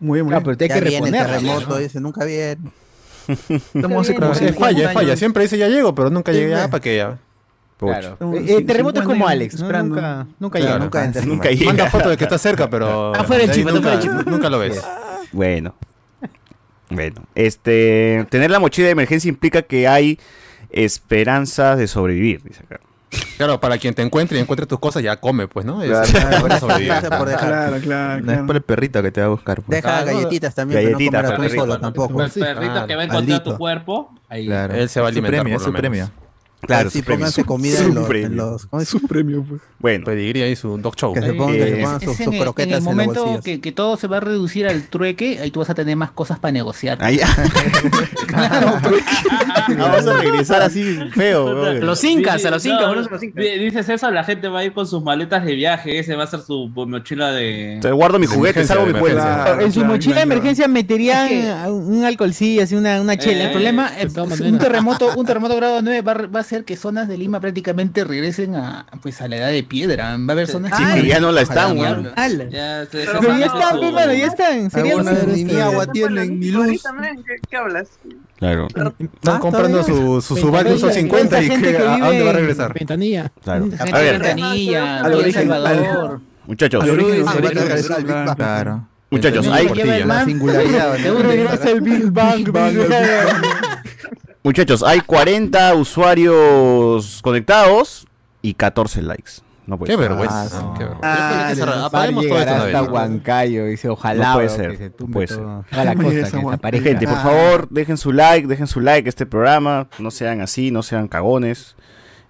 Muy bien, muy bien. pero te hay Ya que reponer. terremoto, dice, nunca viene. Estamos como Es 50 falla, falla. Siempre dice ya llego, pero nunca Sí, llegué. Ah, ¿para qué ya? Claro. Eh, eh, terremoto es 50 como Alex. Nunca, nunca Claro. llega. Nunca. Nunca llega. Manda foto de que está cerca, pero. Ah, fuera el chip, nunca lo ves. Bueno. Bueno, este, tener la mochila de emergencia implica que hay esperanzas de sobrevivir, dice acá. Claro, para quien te encuentre y encuentre tus cosas, ya come, pues, ¿no? Es- Claro. para sobrevivir. Gracias por dejar. Claro, claro, No es por el perrito que te va a buscar. pues. Deja Claro. galletitas también, Galletitas, pero no comer perrito, solo tampoco. El perrito que va a encontrar Maldito. tu cuerpo. Ahí. Claro. Él se va a Es su alimentar, premio, por es lo su menos. premio. Claro, sí, pónganse comida Su en los, premio. en los ¿cómo es? Su premio, pues. Bueno, Pedigrí ahí su dog show. Que se Ahí. pongan, que se Eh, pongan sus, Es sus en, el- en el momento que, que todo se va a reducir al trueque, ahí tú vas a tener más cosas para negociar. ahí vamos a regresar así feo. Los incas, a los No, incas, a los incas. di- Dices eso, la gente va a ir con sus maletas de viaje. Ese va a ser su mochila de. Sea, guardo mi juguete, salvo mi. Claro, En su claro, mochila de claro. emergencia meterían un alcoholcillo, así una, una chela. El problema, Eh, de todas un terremoto, un terremoto grado 9 va, a- va a hacer que zonas de Lima prácticamente regresen a, pues, a la edad de piedra. Va a haber zonas Sí, que- que ya no la están, weón. diablo. Ya, se- Pero se ya están, su- pues, mano, ya están. Sería ni agua tienen, ni luz. ¿Qué, hablas? Claro, Están comprando su, su Subaru Ventanilla, 50 y que, que ¿a, dónde va a regresar? Ventanilla. claro. A ver, Ventanilla, El Salvador. muchachos. Claro. muchachos, hay, La singularidad. ¿de ¿no? Regresa el Big Bang. Muchachos, hay 40 usuarios conectados y 14 likes. No puede Qué ser. vergüenza. Ah, no. qué vergüenza. Ah, que Apaguemos todo esto una vez. Huancayo, dice, ojalá No puede ser, que se puede todo. Toda la costa, que. Gente, por favor, dejen su like, dejen su like a este programa. No sean así, no sean cagones.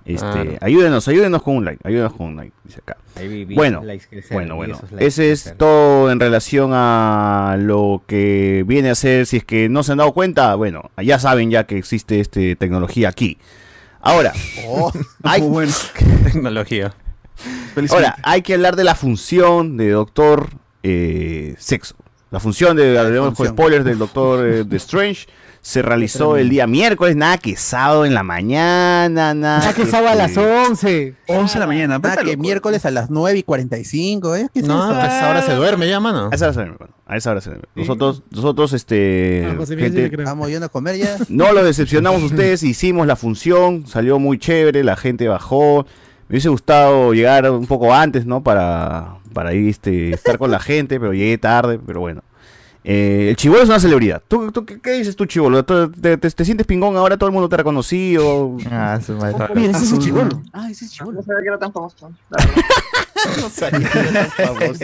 Este, Claro. ayúdenos, ayúdenos con un like, ayúdenos con un like, dice acá. Ahí vi- vi Bueno, likes Bueno, bueno, esos likes ese es crecer. todo en relación a lo que viene a ser, si es que no se han dado cuenta, bueno, ya saben ya que existe este tecnología aquí. Ahora, Oh, hay, Muy. Tecnología. Ahora, hay que hablar de la función de Doctor eh, Sexo. La función de, hablemos spoilers del Doctor eh, de Strange, se realizó el día miércoles, nada que sábado en la mañana, nada Ah, que sábado a las este, 11. 11 de la mañana. Pata que loco. miércoles a las 9 y 45, ¿eh? ¿Qué es No, eso? pues ahora se duerme ya, mano. A esa hora se duerme, bueno, a esa hora se duerme. Nosotros, nosotros, este, Ah, gente. Vamos yendo a comer ya. No lo decepcionamos a ustedes, hicimos la función, salió muy chévere, la gente bajó. Me hubiese gustado llegar un poco antes, ¿no? Para, para ir, este, estar con la gente, pero llegué tarde, pero bueno. Eh, el Chibolo es una celebridad. ¿Tú, tú qué, qué dices tú, Chibolo? ¿Tú- te, te- te sientes pingón ahora? ¿Todo el mundo te ha reconocido? Ah, su madre. Mira, ese es el Azul. chibolo. Ah, ese es chibolo. No sabía que era tan famoso.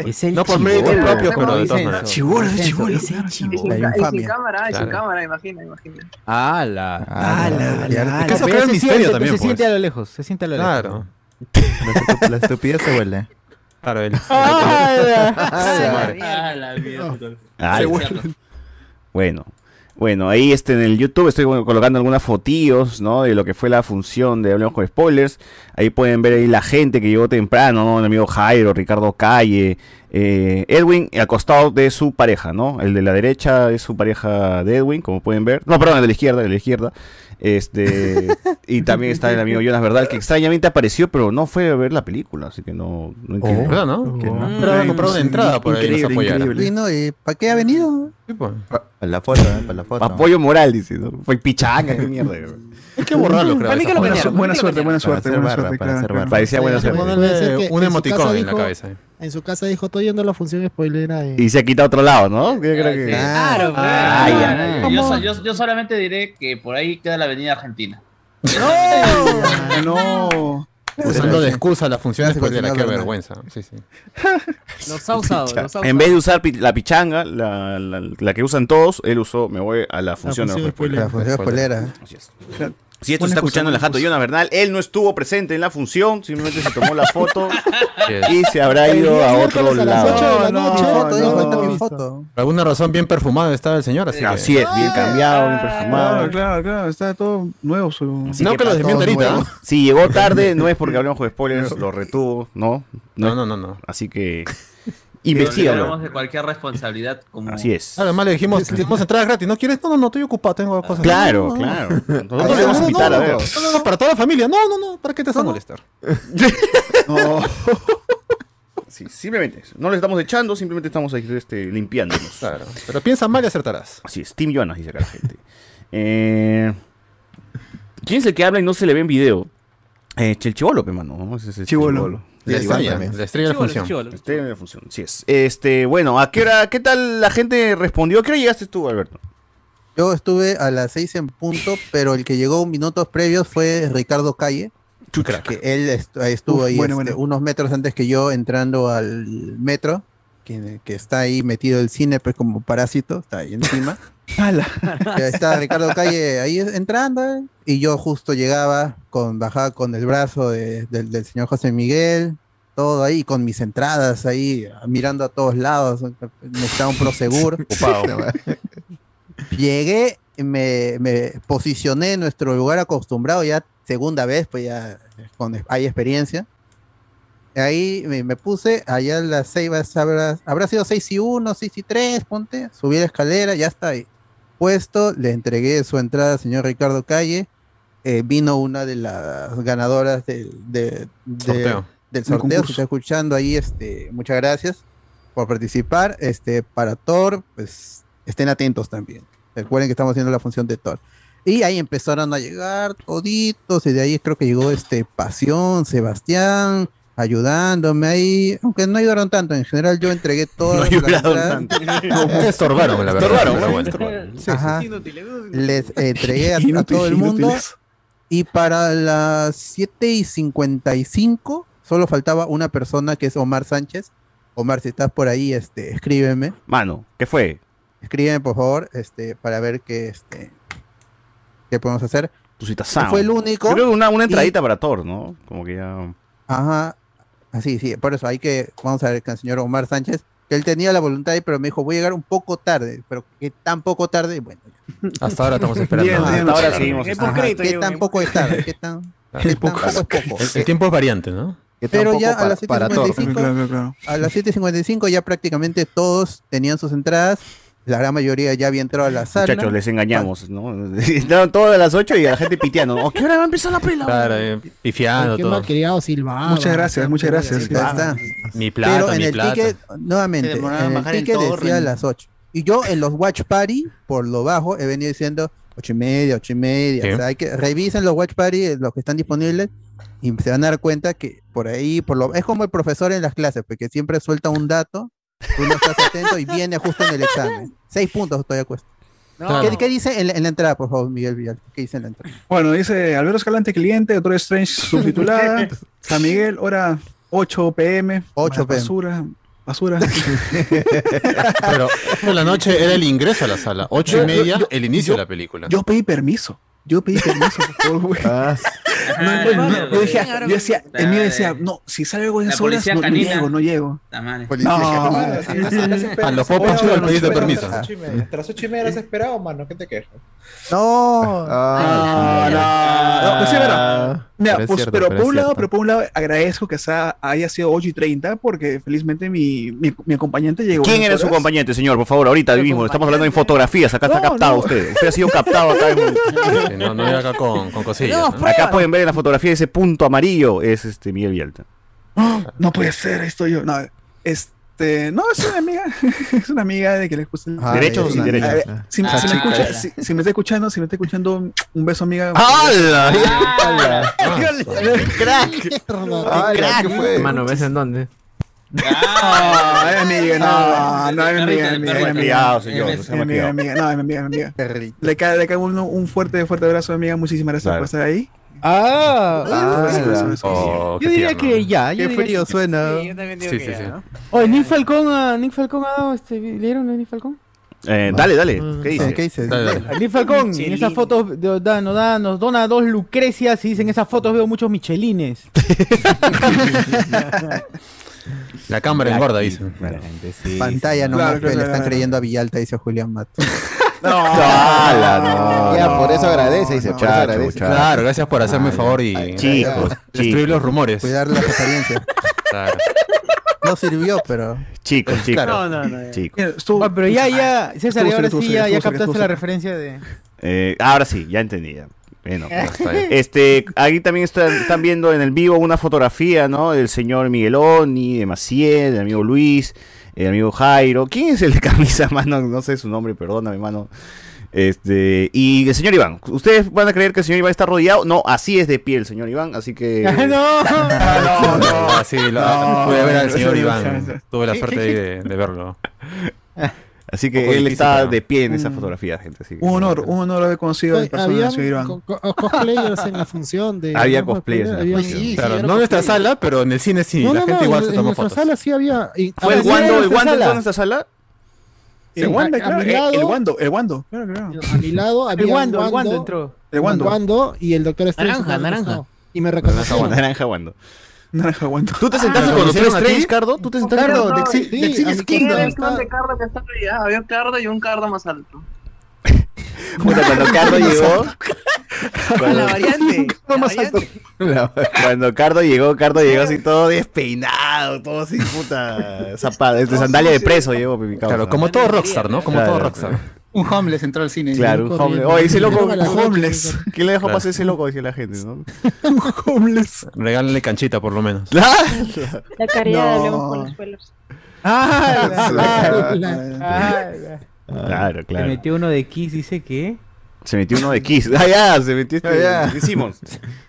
Es el No por méritos chibolo. propios, pero de todas maneras. Chibolo, es ese es La ca- y sin cámara, y sin Claro. cámara, imagina, imagina. ¡Hala! Ah, la- la- Es que eso crea el se misterio siente, también, Se pues. siente a lo lejos, se siente a lo lejos. Claro. La estupidez se huele. Claro, él. ¡Hala! Ah. Ah. Bueno, bueno, ahí este, en el YouTube estoy bueno, colocando algunas fotillos, ¿no? De lo que fue la función de Hablemos con Spoilers. Ahí pueden ver ahí la gente que llegó temprano, ¿no? El amigo Jairo, Ricardo Calle, eh, Edwin al costado de su pareja, ¿no? El de la derecha es su pareja de Edwin, como pueden ver. No, perdón, el de la izquierda, el de la izquierda. Este, y también está el amigo Jonas Verdal, que extrañamente apareció, pero no fue a ver la película, así que no, no entiendo. ¿Verdad, no? No. Pero van a comprar una entrada por ahí Increíble, ¿no? ¿Y ¿Para qué ha venido? Sí, pues. Para la foto, ¿eh? Para la foto. Apoyo moral, dice, ¿no? Fue pichanga, qué mierda. Hay que borrarlo, creo. Buena, su- suerte, buena suerte, hacer buena barra, suerte. para claro, barra. Parecía buena suerte. un emoticón en la cabeza. En su casa dijo, estoy yendo a la función spoilera. Y... Y se ha quitado a otro lado, ¿no? Yo creo que... Claro, Ah. Yo, so- yo- yo solamente diré que por ahí queda la avenida Argentina. Ah, no. Usando de excusa la función Gracias, spoilera, señor qué vergüenza. Sí, sí. Los ha usado, los ha usado. En vez de usar pi- la pichanga, la, la- la que usan todos, él usó, me voy a la función de función los spoilers. La función spoilera. Así es. Si esto está escuchando en la jato Jonas Bernal, él no estuvo presente en la función, simplemente se tomó la foto y se habrá ido a otro lado. Por alguna razón bien perfumado estaba el señor, así que... Así es, bien cambiado, bien perfumado. Claro, claro, claro. Está todo nuevo. Su... Así No que lo desmienta todos ahorita. Si llegó tarde, no es porque hablamos de spoilers, lo retuvo, ¿no? No, no, no, no. Así que Hablamos investigalo. de cualquier responsabilidad como... Así es. Además le dijimos, tenemos entradas gratis. ¿No quieres? No, no, no, estoy ocupado, tengo cosas. Claro, No, no, no. claro. Nosotros No, le no, vamos a no, invitar no, a no, ver. no, no, no, para toda la familia. No, no, no, ¿para qué te vas a molestar? No. Sí, simplemente eso. No le estamos echando, simplemente estamos ahí este, limpiándonos. Claro. Pero piensa mal y acertarás. Así es, Tim Jonas, dice acá la gente. Eh, ¿Quién es el que habla y no se le ve en video? Eh, el chivolo, pe, mano. Chibolo. La estrella, la estrella de la función. chivolo. Este en la función, sí es. Este, bueno, ¿a qué hora, qué tal la gente respondió? ¿A qué hora llegaste tú, Alberto? Yo estuve a las seis en punto, pero el que llegó minutos previos fue Ricardo Calle, que él est- estuvo Uf, ahí bueno, este, bueno. unos metros antes que yo entrando al metro, que, que está ahí metido el cine pues como parásito, está ahí encima. Ala. Ya está Ricardo Calle ahí entrando eh, y yo justo llegaba con bajaba con el brazo de- del, del señor José Miguel, todo ahí con mis entradas ahí mirando a todos lados, necesitaba un prosegur. Llegué, me, me posicioné en nuestro lugar acostumbrado ya segunda vez, pues ya con, hay experiencia. Ahí me, me puse, allá en las seis, habrá, habrá sido 6 y 1, 6 y 3, ponte, subí la escalera, ya está ahí. Puesto, le entregué su entrada al señor Ricardo Calle. eh, vino una de las ganadoras del, de- de- Sorteo. del sorteo. Si está escuchando ahí, este, muchas gracias por participar. Este, para Thor, pues estén atentos también. Recuerden que estamos haciendo la función de Thor. Y ahí empezaron a llegar toditos, y de ahí creo que llegó este Pasión, Sebastián, ayudándome ahí, aunque no ayudaron tanto, en general yo entregué todo. No ayudaron tanto. No, estorbaron, la verdad. Estorbaron, estorbaron. Sí, Ajá. sí. Inútiles, inútiles. Les entregué a, todo el mundo. inútiles. Y para las 7 y 55, solo faltaba una persona que es Omar Sánchez. Omar, si estás por ahí, este, escríbeme. Mano, ¿qué fue? Escríbeme, por favor, este, para ver qué, este, qué podemos hacer. Tu cita Fue el único. Creo que una, una y- entradita para Thor, ¿no? Como que ya. Ajá. Así, sí, por eso hay que, vamos a ver con el señor Omar Sánchez, que él tenía la voluntad ahí, pero me dijo, voy a llegar un poco tarde, pero que tan poco tarde, bueno, Hasta ahora estamos esperando. Bien, Hasta bien, ahora bien. seguimos. Ajá, qué tan poco es tarde, qué tan, qué tan poco es poco. El, el tiempo es variante, ¿no? Pero ya a para, las para Thor. 7.55 Claro, claro, claro. a las 7.55 ya prácticamente todos tenían sus entradas, la gran mayoría ya había entrado a la sala. Muchachos, les engañamos, ¿no? Entraron todas a las 8 y la gente piteando. ¿O qué hora va a empezar la pela? Claro, eh, pifiando Qué todo. malcriado silbaba. Muchas gracias, muchas gracias. Ya está. Mi plata, Pero en mi el plata. ticket, nuevamente, en el ticket decía torrent. las 8. Y yo en los Watch Party, por lo bajo, he venido diciendo 8 y media, 8 y media. Sí. O sea, hay que revisen los Watch Party, eh, los que están disponibles, y se van a dar cuenta que por ahí, por lo es como el profesor en las clases, porque siempre suelta un dato, tú no estás atento y viene justo en el examen. Seis puntos todavía cuesta. No, ¿Qué, qué dice en la, en la entrada, por favor, Miguel Villar? ¿Qué dice en la entrada? Bueno, dice Alberto Escalante, cliente, Doctor Strange subtitulada. San Miguel, hora 8 pm. 8 p.m. Basura, basura. Pero por la noche era el ingreso a la sala. Ocho Yo- y media, yo- el inicio yo- de la película. Yo pedí permiso. Yo pedí permiso, por favor, güey. Ah, No, no, no, yo, yo decía, el mío decía, no, si salgo de La esas horas, no, no llego, no llego. No, A los el pedido de permiso. Las ocho y media has esperado, mano. ¿Qué te quejas? No, ah, no, no, pues sí, verdad. Mira, Pero es pues, cierto, pero, pero por es un lado, pero por un lado agradezco que sea, haya sido 8 y 30 porque felizmente mi, mi, mi acompañante llegó. ¿Quién era su acompañante, señor? Por favor, ahorita mismo. Estamos hablando en fotografías. Acá está captado no. usted. Usted ha sido captado acá. en- Sí, no, no era acá con, con cosillas. ¿no? Acá pueden ver en la fotografía ese punto amarillo. Es este Miguel Villalta. ¡Ah! No puede ser, ahí estoy yo. No, este, no, es una amiga, es una amiga de que le gusta. Ah, ¿Derechos sin derechos? Si, Ah, si me escucha, si, si me está escuchando, si me está escuchando, un beso amiga. ¡Hala! ¡Crack! ¡Ah, ¿Qué fue? Mano, ¿ves en dónde? No, es amiga, no, no, es amiga, es amiga, es amiga. Amiga, no, es amiga. Le cae, le cae un, un fuerte, fuerte abrazo, amiga. Muchísimas gracias por estar ahí. Ah, Ah, oh, yo diría tierno. que ya. yo Qué frío que- suena. yo también digo Sí, que sí, ya, sí. ¿no? Oye, Nick Falcón, ha- Nick Falcón ha dado este, ¿leyeron a Nick Falcón? Eh, dale, dale. ¿Qué dice? ¿Qué dices? Dale, dale. Nick Falcón, en esas fotos de- da- nos, da, nos dona dos Lucrecias y dicen en esas fotos veo muchos Michelines. La cámara engorda, dicen. Pantalla nomás, Claro, que le claro, están claro. creyendo a Villalta, dice Julián Mato. ¡Hala, no! Ya, no. por eso agradece, dice, por eso Muchacho, agradece. muchacho. Claro, gracias por hacerme el favor y Chicos, destruir chicos, los rumores. Cuidar las apariencias. Claro. No sirvió, pero. chicos, chicos. No, no, no. ya. chicos. Mira, estuvo- Ah, pero ya, ya, César, Estuvo ahora sí, ya, estuvo captaste estuvo la referencia de... Eh, ahora sí, ya entendí. ya. Bueno, Está bien. este, aquí también están, están viendo en el vivo una fotografía, ¿no? Del señor Migueloni, de Maciel, del amigo Luis, el amigo Jairo. ¿Quién es el de camisa, mano? No sé su nombre, perdóname, mano. Este, y el señor Iván. ¿Ustedes van a creer que el señor Iván está rodeado? No, así es de pie el señor Iván, así que... no. no, no. Ah, sí, lo- pude ver al señor no, Iván. no. Tuve la suerte ahí de, de verlo. Así que él difícil, está de pie en esa fotografía, gente. Así que- Un honor, un honor haber conocido al personaje Iván. co- co- cosplayers en la función de. Había ¿no? cosplayers en la Había- función. sí, sí, Claro, era no en nuestra sala, pero en el cine sí. No, la no, gente no, igual en, se en tomó nuestra fotos. sala sí había. y- ¿Fue el Wando, el nuestra Wando en esta sala? El Wanda, claro. el- Wando, el Wando. Claro, claro. A mi lado había El un Wando, el Wando entró. El Wando. Wando y el doctor Strange. Naranja, naranja. Y me. Wando. Naranja Wando. Naranja. ¿Tú te sentaste ¿lo con los tres conocieron a ti? Strange, Cardo? ¿Tú te sentaste Cardo, con de Sí, Exi- de a mi Exigis ¿Quién era el Kingdom. de Cardo que estaba allá? Había un Cardo y un Cardo más alto. Puta, cuando Cardo llegó. La Cuando, variante. la variante. cuando Cardo llegó, Cardo llegó así todo despeinado, todo así, puta. Zapada, de sandalia de preso llegó, mi. Claro, como todo rockstar, ¿no? Como Claro. todo rockstar. Un homeless entró al cine. Claro, un homeless. Oye, ese loco. Ocho, homeless. ¿Quién le dejó Claro. pasar ese loco? Decía la gente, ¿no? Homeless. Regálale canchita, por lo menos. La caridad No. hablemos con los spoilers. Ah, ah, Claro, Se claro. metió uno de Kiss, dice que... Se metió uno de Kiss. Ah, ya, se metió este. Ah, ya. de Simmons.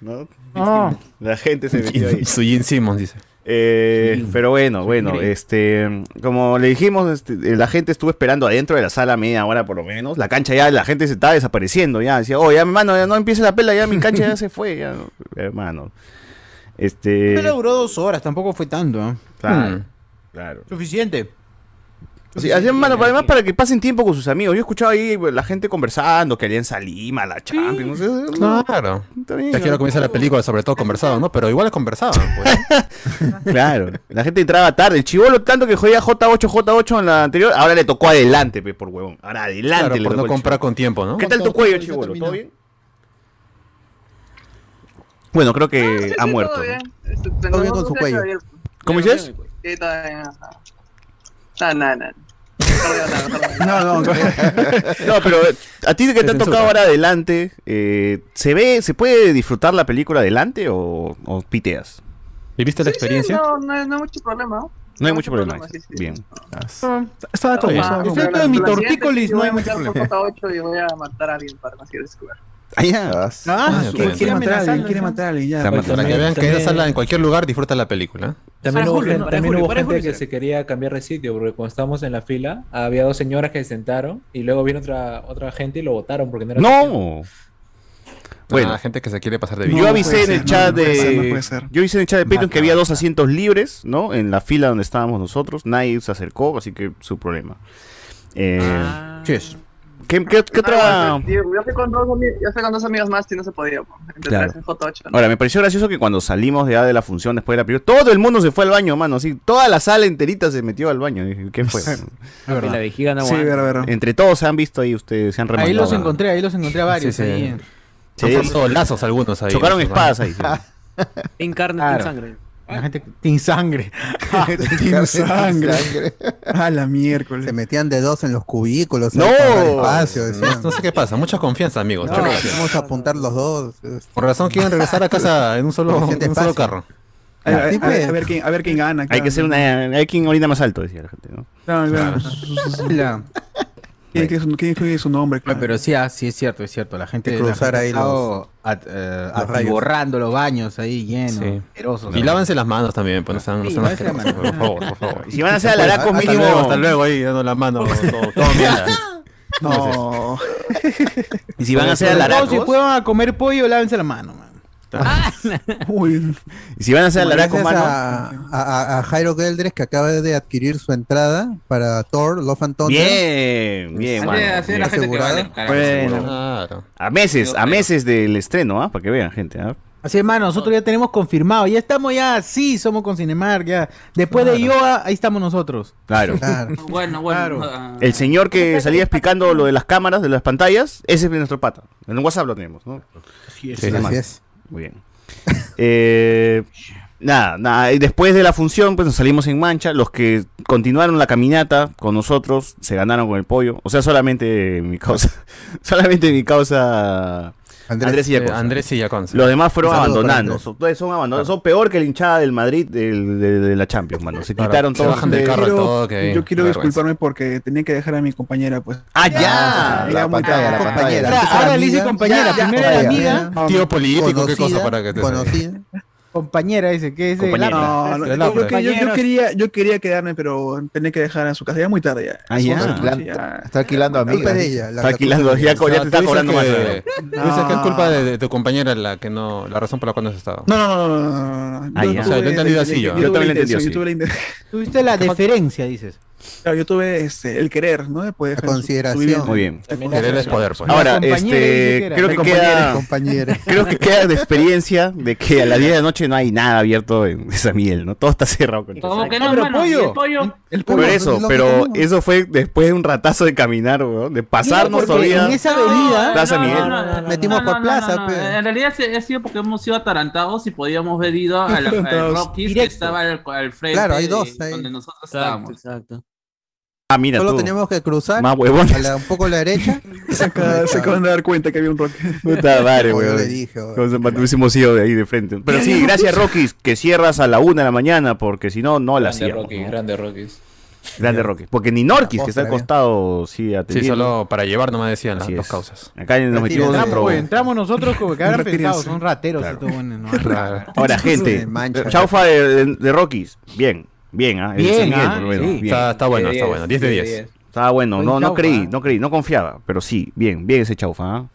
¿no? Ah. La gente se metió ahí. Su Gene Simmons, dice. Eh, pero bueno, bueno, este, como le dijimos, este, eh, la gente estuvo esperando adentro de la sala media hora por lo menos. La cancha ya, la gente se estaba desapareciendo ya. Decía, oh, ya, hermano, ya no empiece la pela, ya mi cancha ya se fue, ya, no, hermano. Este, Pero duró dos horas, tampoco fue tanto. ¿eh? claro, Hmm. claro. Suficiente. Sí, además para que pasen tiempo con sus amigos. Yo he escuchado ahí pues, la gente conversando que Alianza Lima, la Champions, no sé. no, Claro. Ya quiero comienza la película, sobre todo conversado, ¿no? Pero igual conversaban, pues. Claro, la gente entraba tarde. El chivolo tanto que jodía J8, J8 en la anterior, ahora le tocó adelante, pe, por huevón. Ahora adelante Claro, le por tocó no comprar con tiempo, ¿no? ¿Qué tal tu cuello, chivolo? ¿Todo bien? Bueno, creo que ha Sí, muerto. todo bien. Todo bien tenemos con su cuello. ¿Cómo dices? Sí, todo bien, ajá. Ah, nada, nada. Nada, nada. No, no, No, pero a ti que te ha censura. tocado ahora adelante, eh, ¿se ve, se puede disfrutar la película adelante o, o piteas? ¿Viviste la Sí, sí, experiencia? no, no, hay- no hay mucho problema. ¿no? No hay mucho problema. sí, sí. Bien. Estaba todo. Está bien. estaba todo. Excepto La- de mi tortícolis, no hay mucho problema. por J8 y voy a matar a alguien para conseguir lugar. Ah, ya. Ah, Ah, Quiere quiere matar a alguien, quiere matar a alguien. Ya, para-. Para que vean que en esa sala, en cualquier lugar, disfruta la película. También Para hubo, julio, gente, ¿no? También julio, hubo gente julio que se quería cambiar de sitio, porque cuando estábamos en la fila, había dos señoras que se sentaron y luego vino otra, otra gente y lo votaron porque no era. No. Bueno, Bueno, gente que se quiere pasar de No, yo vida. avisé en el ser, chat no, no puede ser, no de. Yo avisé en el chat de Patreon que había dos asientos libres, ¿no? En la fila donde estábamos nosotros. Nadie se acercó, así que su problema. Eh, Yes. ¿Qué, qué- qué otra.? Ah, yo, fui con dos, yo fui con dos amigos más y no se podía. Claro. tres en J8. ¿no? Ahora, me pareció gracioso que cuando salimos de, ya de la función después de la película, todo el mundo se fue al baño, mano. Así, toda la sala enterita se metió al baño. ¿Qué fue? Y la vejiga no Sí, aguanta. ver, ver. Entre todos se han visto ahí ustedes, se han Ahí remangado. los encontré, ahí los encontré a varios. Sí, sí. ahí. Sí, lazos algunos ahí. chocaron espadas ahí. sí. En carne, Claro. en sangre. La gente sin sangre. Tiene sangre. A la miércoles. Se metían de dos en los cubículos. No. espacio. No, no sé qué pasa, mucha confianza, amigos. No, mucha confianza. vamos a apuntar los dos. Por razón quieren regresar a casa en un solo, en Suficiente un solo espacio. carro. A, a- Sí, a- pues. a ver quién, a ver quién gana. Hay que hacer una. Hay quien orina más alto, decía la gente, ¿no? Claro, claro. ¿Quién, es su- quién escribe su nombre? Claro. Pero sí, ah, sí es cierto, es cierto. La gente, De la gente ahí estado at- eh, los rayos. atiborrando los baños ahí llenos, Sí. asquerosos. Y lávense las manos también, pues no no las por favor, por favor. Y si van a hacer alaracos Hasta mínimo. luego, hasta luego ahí, dando la mano, todo, todo mierda. No. Y si van a hacer alaracos. Si puedan a comer pollo, lávense la mano, man. Uy. Y si van a hacer la Gracias con mano. a, a- a Jairo Geldres que acaba de adquirir su entrada para Thor, Love and Thunder. Bien, bien. A meses, a meses del estreno, ¿ah? Para que vean, gente. ¿ah? Así es, mano, nosotros ya tenemos confirmado, ya estamos ya, sí, somos con Cinemark, ya. Después de Yoa, ahí estamos nosotros. Claro. Bueno, bueno. ah, El señor que salía explicando lo de las cámaras, de las pantallas, ese es nuestro pata. En WhatsApp lo tenemos, ¿no? Así es. Sí, Así es. Muy bien. Eh, nada, nada. Y después de la función, pues nos salimos en mancha. Los que continuaron la caminata con nosotros se ganaron con el pollo. O sea, solamente mi causa. solamente mi causa. Andrés, y Eh, Yaconza. Andrés y Yaconza. Los demás fueron abandonando. Son, todos son abandonando. Son peor que la hinchada del Madrid del- de, de la Champions, mano. Se Claro, quitaron se todos. bajan del de- carro Quiero- todo, yo quiero disculparme porque tenía que dejar a mi compañera, pues. ¡Ah, ya! Era muy pantalla, tarde. la pantalla. Ahora, le dice compañera, primero era compañera. amiga, Tío político, qué cosa para que te conocida. Compañera ese, que es Compañera. No, no, yo, yo- yo- yo quería, yo quería quedarme, pero tenía que dejar a su casa. Ya muy tarde ya. Ah, ya. Sí, Alquilando- ya. Está alquilando Culpa amigas. de ella. la- Está alquilando, ya, te está cobrando más. que- ¿no? dices que es culpa de, de tu compañera la que no, la razón por la cual no has estado. No, no, no, no, no, no. Ah, Yo. O sea, lo he entendido así yo. Yo también lo la he entendido intención, así. Yo tuve la intención. Tuviste la deferencia, dices. Claro, yo tuve este, el querer, ¿no? De poder La dejar su- su consideración. Muy bien. Querer es poder, pues. Ahora, este, creo que queda, creo que queda de experiencia de que a las 10 de la noche no hay nada abierto en San Miguel, ¿no? Todo está cerrado. Con ¿Cómo que no, Pero hermano? pollo. ¿Y el pollo? El Por pollo, eso, pero eso fue después de un ratazo de caminar, weón, de pasarnos todavía. en esa avenida, Plaza Miguel. Metimos por plaza. En realidad ha sido porque hemos sido atarantados y podíamos haber ido a la. Rockies que Directo. estaba al, frente Claro, hay dos ahí. donde nosotros estábamos. exacto. Ah, mira Solo tú. teníamos que cruzar Más huevones. a la- un poco a la derecha. Se acaban, se acaban de dar cuenta que había un rock. Puta madre, weón. le dije, weón. Como si hubiésemos ido de ahí de frente. Pero sí, gracias, Rockies, que cierras a la una de la mañana, porque si no, no la Grande hacíamos. Rocky, ¿no? grande Rockies. Grande Rockies. Porque ni Norquis, que está al costado, sí, Sí, atendiendo. solo para llevar nomás decían las dos causas. Acá nos metimos entramos, pues, entramos nosotros como que habrán pensado, son rateros Claro. y todo, bueno, no. Ahora, gente, chaufa de, de, de Rockies. Bien, bien, ¿ah? Miguel, ah, por lo menos, sí. bien. Está, está bueno, está bueno. 10 de 10. Estaba bueno, Buen no, no creí, ¿eh? no creí, no confiaba, pero sí, bien, bien ese chaufa. ¿ah?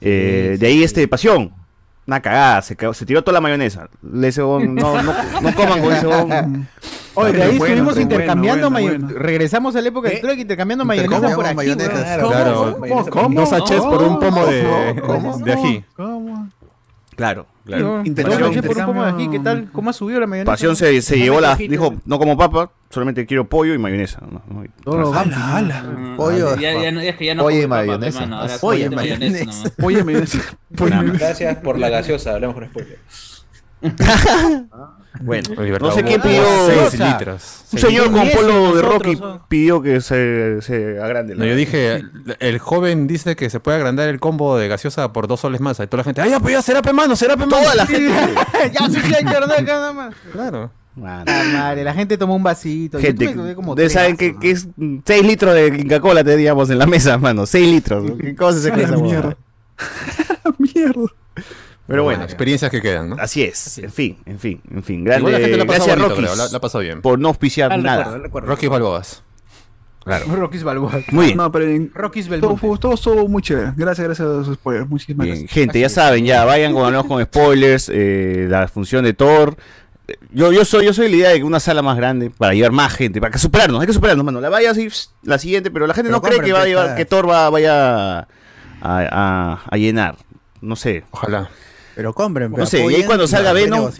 Eh, de ahí este pasión, una cagada, se, tiró toda la mayonesa. Ese no, no, no coman con ese. Oye, de ahí Bueno, estuvimos bueno, intercambiando bueno, mayo- bueno. Regresamos a la época de Trek intercambiando mayonesa por aquí. mayonesa. weón. Claro, mayonesa ¿Cómo? Dos sachets por un pomo de, ¿Cómo? de ají. ¿Cómo? Claro, claro. Dos noches por un pomo de aquí, ¿qué tal? ¿Cómo ha subido la mayonesa? Pasión se, se llevó la, dijo, no como papa, solamente quiero pollo y mayonesa. ¿no? ¿no? Todo Ala, ala. Pollo. Ya, ya, no- es que ya no Pollo y mayonesa. ahora Pollo y mayonesa. Pollo y mayonesa. Gracias por la gaseosa, hablamos con spoiler. Bueno, no sé quién pidió. 6 litros. Un señor con polo de Rocky pidió que se, se agrande. No, yo dije, el joven dice que se puede agrandar el combo de gaseosa por dos soles más. Y toda la gente, ¡ay, ya, pues ya, será mano, será mano! Toda la gente. ya sí, carnal, acá nada más. Claro. Madre, la gente tomó un vasito. Gente, ustedes saben que, vasos, que es 6 litros de Inca Cola teníamos en la mesa, mano. 6 litros. ¿Qué cosa se esa mierda. Mierda. Pero bueno, experiencias que quedan, ¿no? así es. En fin, en fin, en fin. Grande, la gente gracias bonito, Rockies creo, la- la ha pasado bien. por no auspiciar Ah, nada. recuerdo, recuerdo. Rocky Balboas. Claro. Rockies Balboa. Muy bien. No, pero en- Rockies todo, fue- todo estuvo muy chévere. Gracias, gracias a sus spoilers. Muchísimas Bien, gracias. gente, ya saben, ya vayan con con spoilers, eh, la función de Thor. Yo, yo soy, yo soy la idea de que una sala más grande para llevar más gente, para que superarnos, hay que superarnos, mano. La vaya así, la siguiente, pero la gente Pero no cree que va a llevar, que Thor va, vaya a, a- a llenar. No sé. Ojalá. Pero compren, No pero sé, y ahí cuando salga que Venom.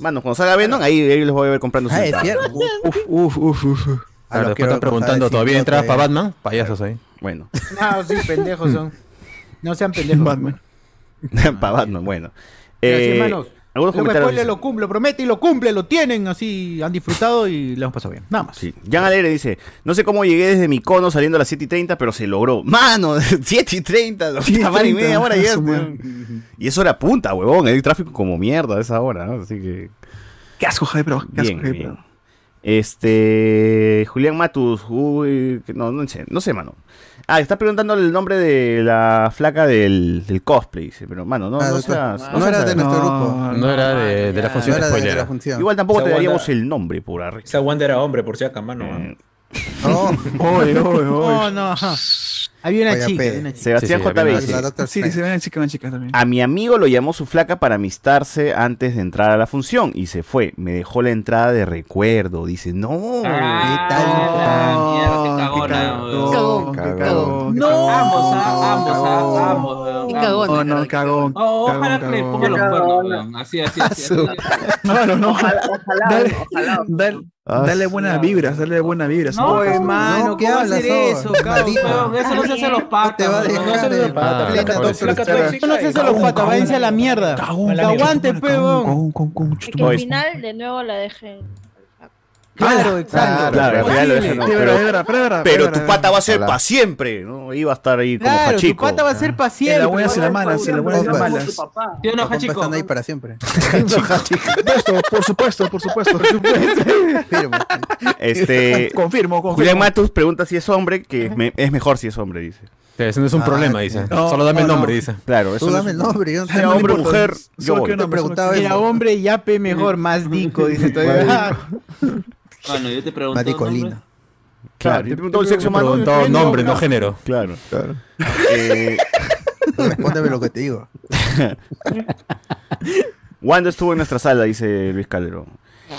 Mano, cuando salga Venom, ahí, ahí los voy a ver comprando sus Ah, es entradas. cierto. Uf, uf, uf, uf. A después quiero están preguntando, ¿todavía nota para Batman? Payasos ahí. Bueno, No, sí, pendejos son. No sean pendejos. Batman. para Batman, bueno. Pero sí, Eh, hermanos, algunos Luego comentarios. spoiler lo cumple, lo promete y lo cumple, lo tienen, así han disfrutado y le hemos pasado bien. Nada más. Sí. Jan Alegre dice, no sé cómo llegué desde mi cono saliendo a las 7 y 30, pero se logró. Mano, 7 y 30, una 7 y hora y 30, media hora madre. Y es hora punta, huevón. Hay tráfico como mierda a esa hora, ¿no? Así que... Qué asco, Jaime, pero qué asco, Bien, pero. Este... Julián Matus, uy, no, no sé, no sé, mano. Ah, está preguntando el nombre de la flaca del, del cosplay, dice, pero mano, no, Ah, no, seas- era de nuestro grupo. No era de, de la función No era de- de spoiler. la función. Igual tampoco Esa te daríamos Wanda- el nombre por arriba. Esa Wanda era hombre, por si acá, mano. Eh, Oye, oye, oye. No, no. Había una Vaya chica. pe. había una chica. Sebastián Sí, sí, había JB. una dice, Sí, se ve una chica, una chica también. A mi amigo lo llamó su flaca para amistarse antes de entrar a la función y se fue. Me dejó la entrada de recuerdo. Dice, no. Mierda, qué. Cagón, No. Ambos, ah, ambos, ah, ambos, weón. Qué cagón. Oh, no, cagón. Oh, ojalá cagón, que le cagón. ponga los cuernos, weón. Así, así, así. así. Claro, no. Ojalá, ojalá, Dale, ojalá. dale, Ah, dale buenas vibras, dale buenas vibras. No, Oye, mano, No, ¿qué ¿cómo va a hablas, hacer eso, cabrón? Eso no se hace a los patas. te va dejar No se hace a los patas. No se hace a los patas, váyanse a la mierda. Aguante, pe, weón. Cagón, con, con, Y que al final de nuevo la dejen. Claro, exacto. Claro, verdad, de Pero, pero tu pata va a ser para siempre, ¿no? Iba a estar ahí como Claro, tu Hachiko. pata va a ser para En siempre. las buenas y las malas, en las buenas y las malas. ¿Sí o no, Hachico? están ahí para siempre. Por supuesto, por supuesto, por supuesto. Este, Confirmo, confirmo. Julián Matus pregunta si es hombre, que me- es mejor si es hombre, dice. Sí, Eso no es un Ah, problema, dice. No, Solo dame el no, nombre, no. dice. Claro, eso Tú dame el nombre. Yo sea no hombre o mujer, solo yo que voy. Te preguntaba que- Mira, hombre, yape mejor, más dico, dice todavía. Bueno, yo te pregunto. Mati ¿nombre? Colina. Claro, yo te pregunto el sexo humano. Preguntó nombre, digo, no género. Claro. Claro. Eh, Respóndeme lo que te digo. Wando estuvo en nuestra sala, dice Luis Calderón.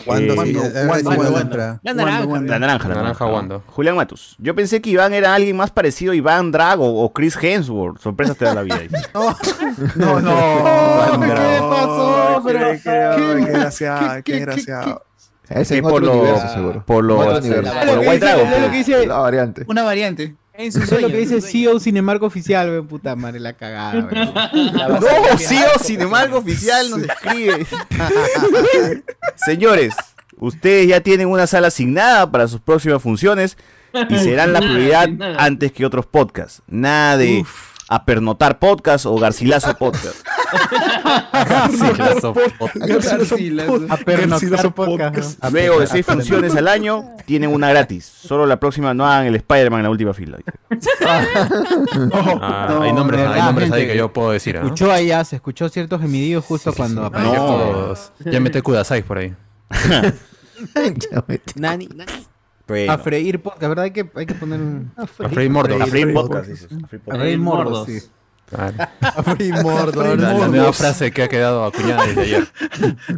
Cuando Eh, sí, Wando, a ver Wando, si Wando, me entra. La naranja. La naranja, la Naranja naranja. Wando. Julián Matus. Yo pensé que Iván era alguien más parecido a Iván Drago o Chris Hemsworth. Sorpresas te da la vida. dice. No, no. ¿qué no, pasó? Qué, Pero- qué, qué desgraciado, qué- qué qué- Es por otro lo- universo, seguro. Por lo, Otro universo. lo Lo que White dice- Dragon. es lo que dice, La variante. Una variante. En su eso es lo que dice CEO Cinemarco Oficial, weón, puta madre, la cagada, weón. No, CEO, sin embargo, oficial nos escribe. Señores, ustedes ya tienen una sala asignada para sus próximas funciones y serán la prioridad antes que otros podcasts. Nada de apernotar podcast o garcilazo podcast. Garcilaso podcast. A pernoctar podcast. Luego de seis funciones al año, tienen una gratis. Solo la próxima no hagan el Spider-Man en la última fila. Ah, hay nombres, hay nombres ahí que yo puedo decir. ¿ah? Escuchó allá, se escuchó ciertos gemididos justo cuando apareció. Ya mete Kudasai por ahí. Nani, A freír podcast, ¿verdad? Hay que, hay que poner un... A freír mordo. A freír podcast. A freír mordos, mordos. sí. Claro. A freír mordos. La, la nueva frase que ha quedado acuñada desde ayer.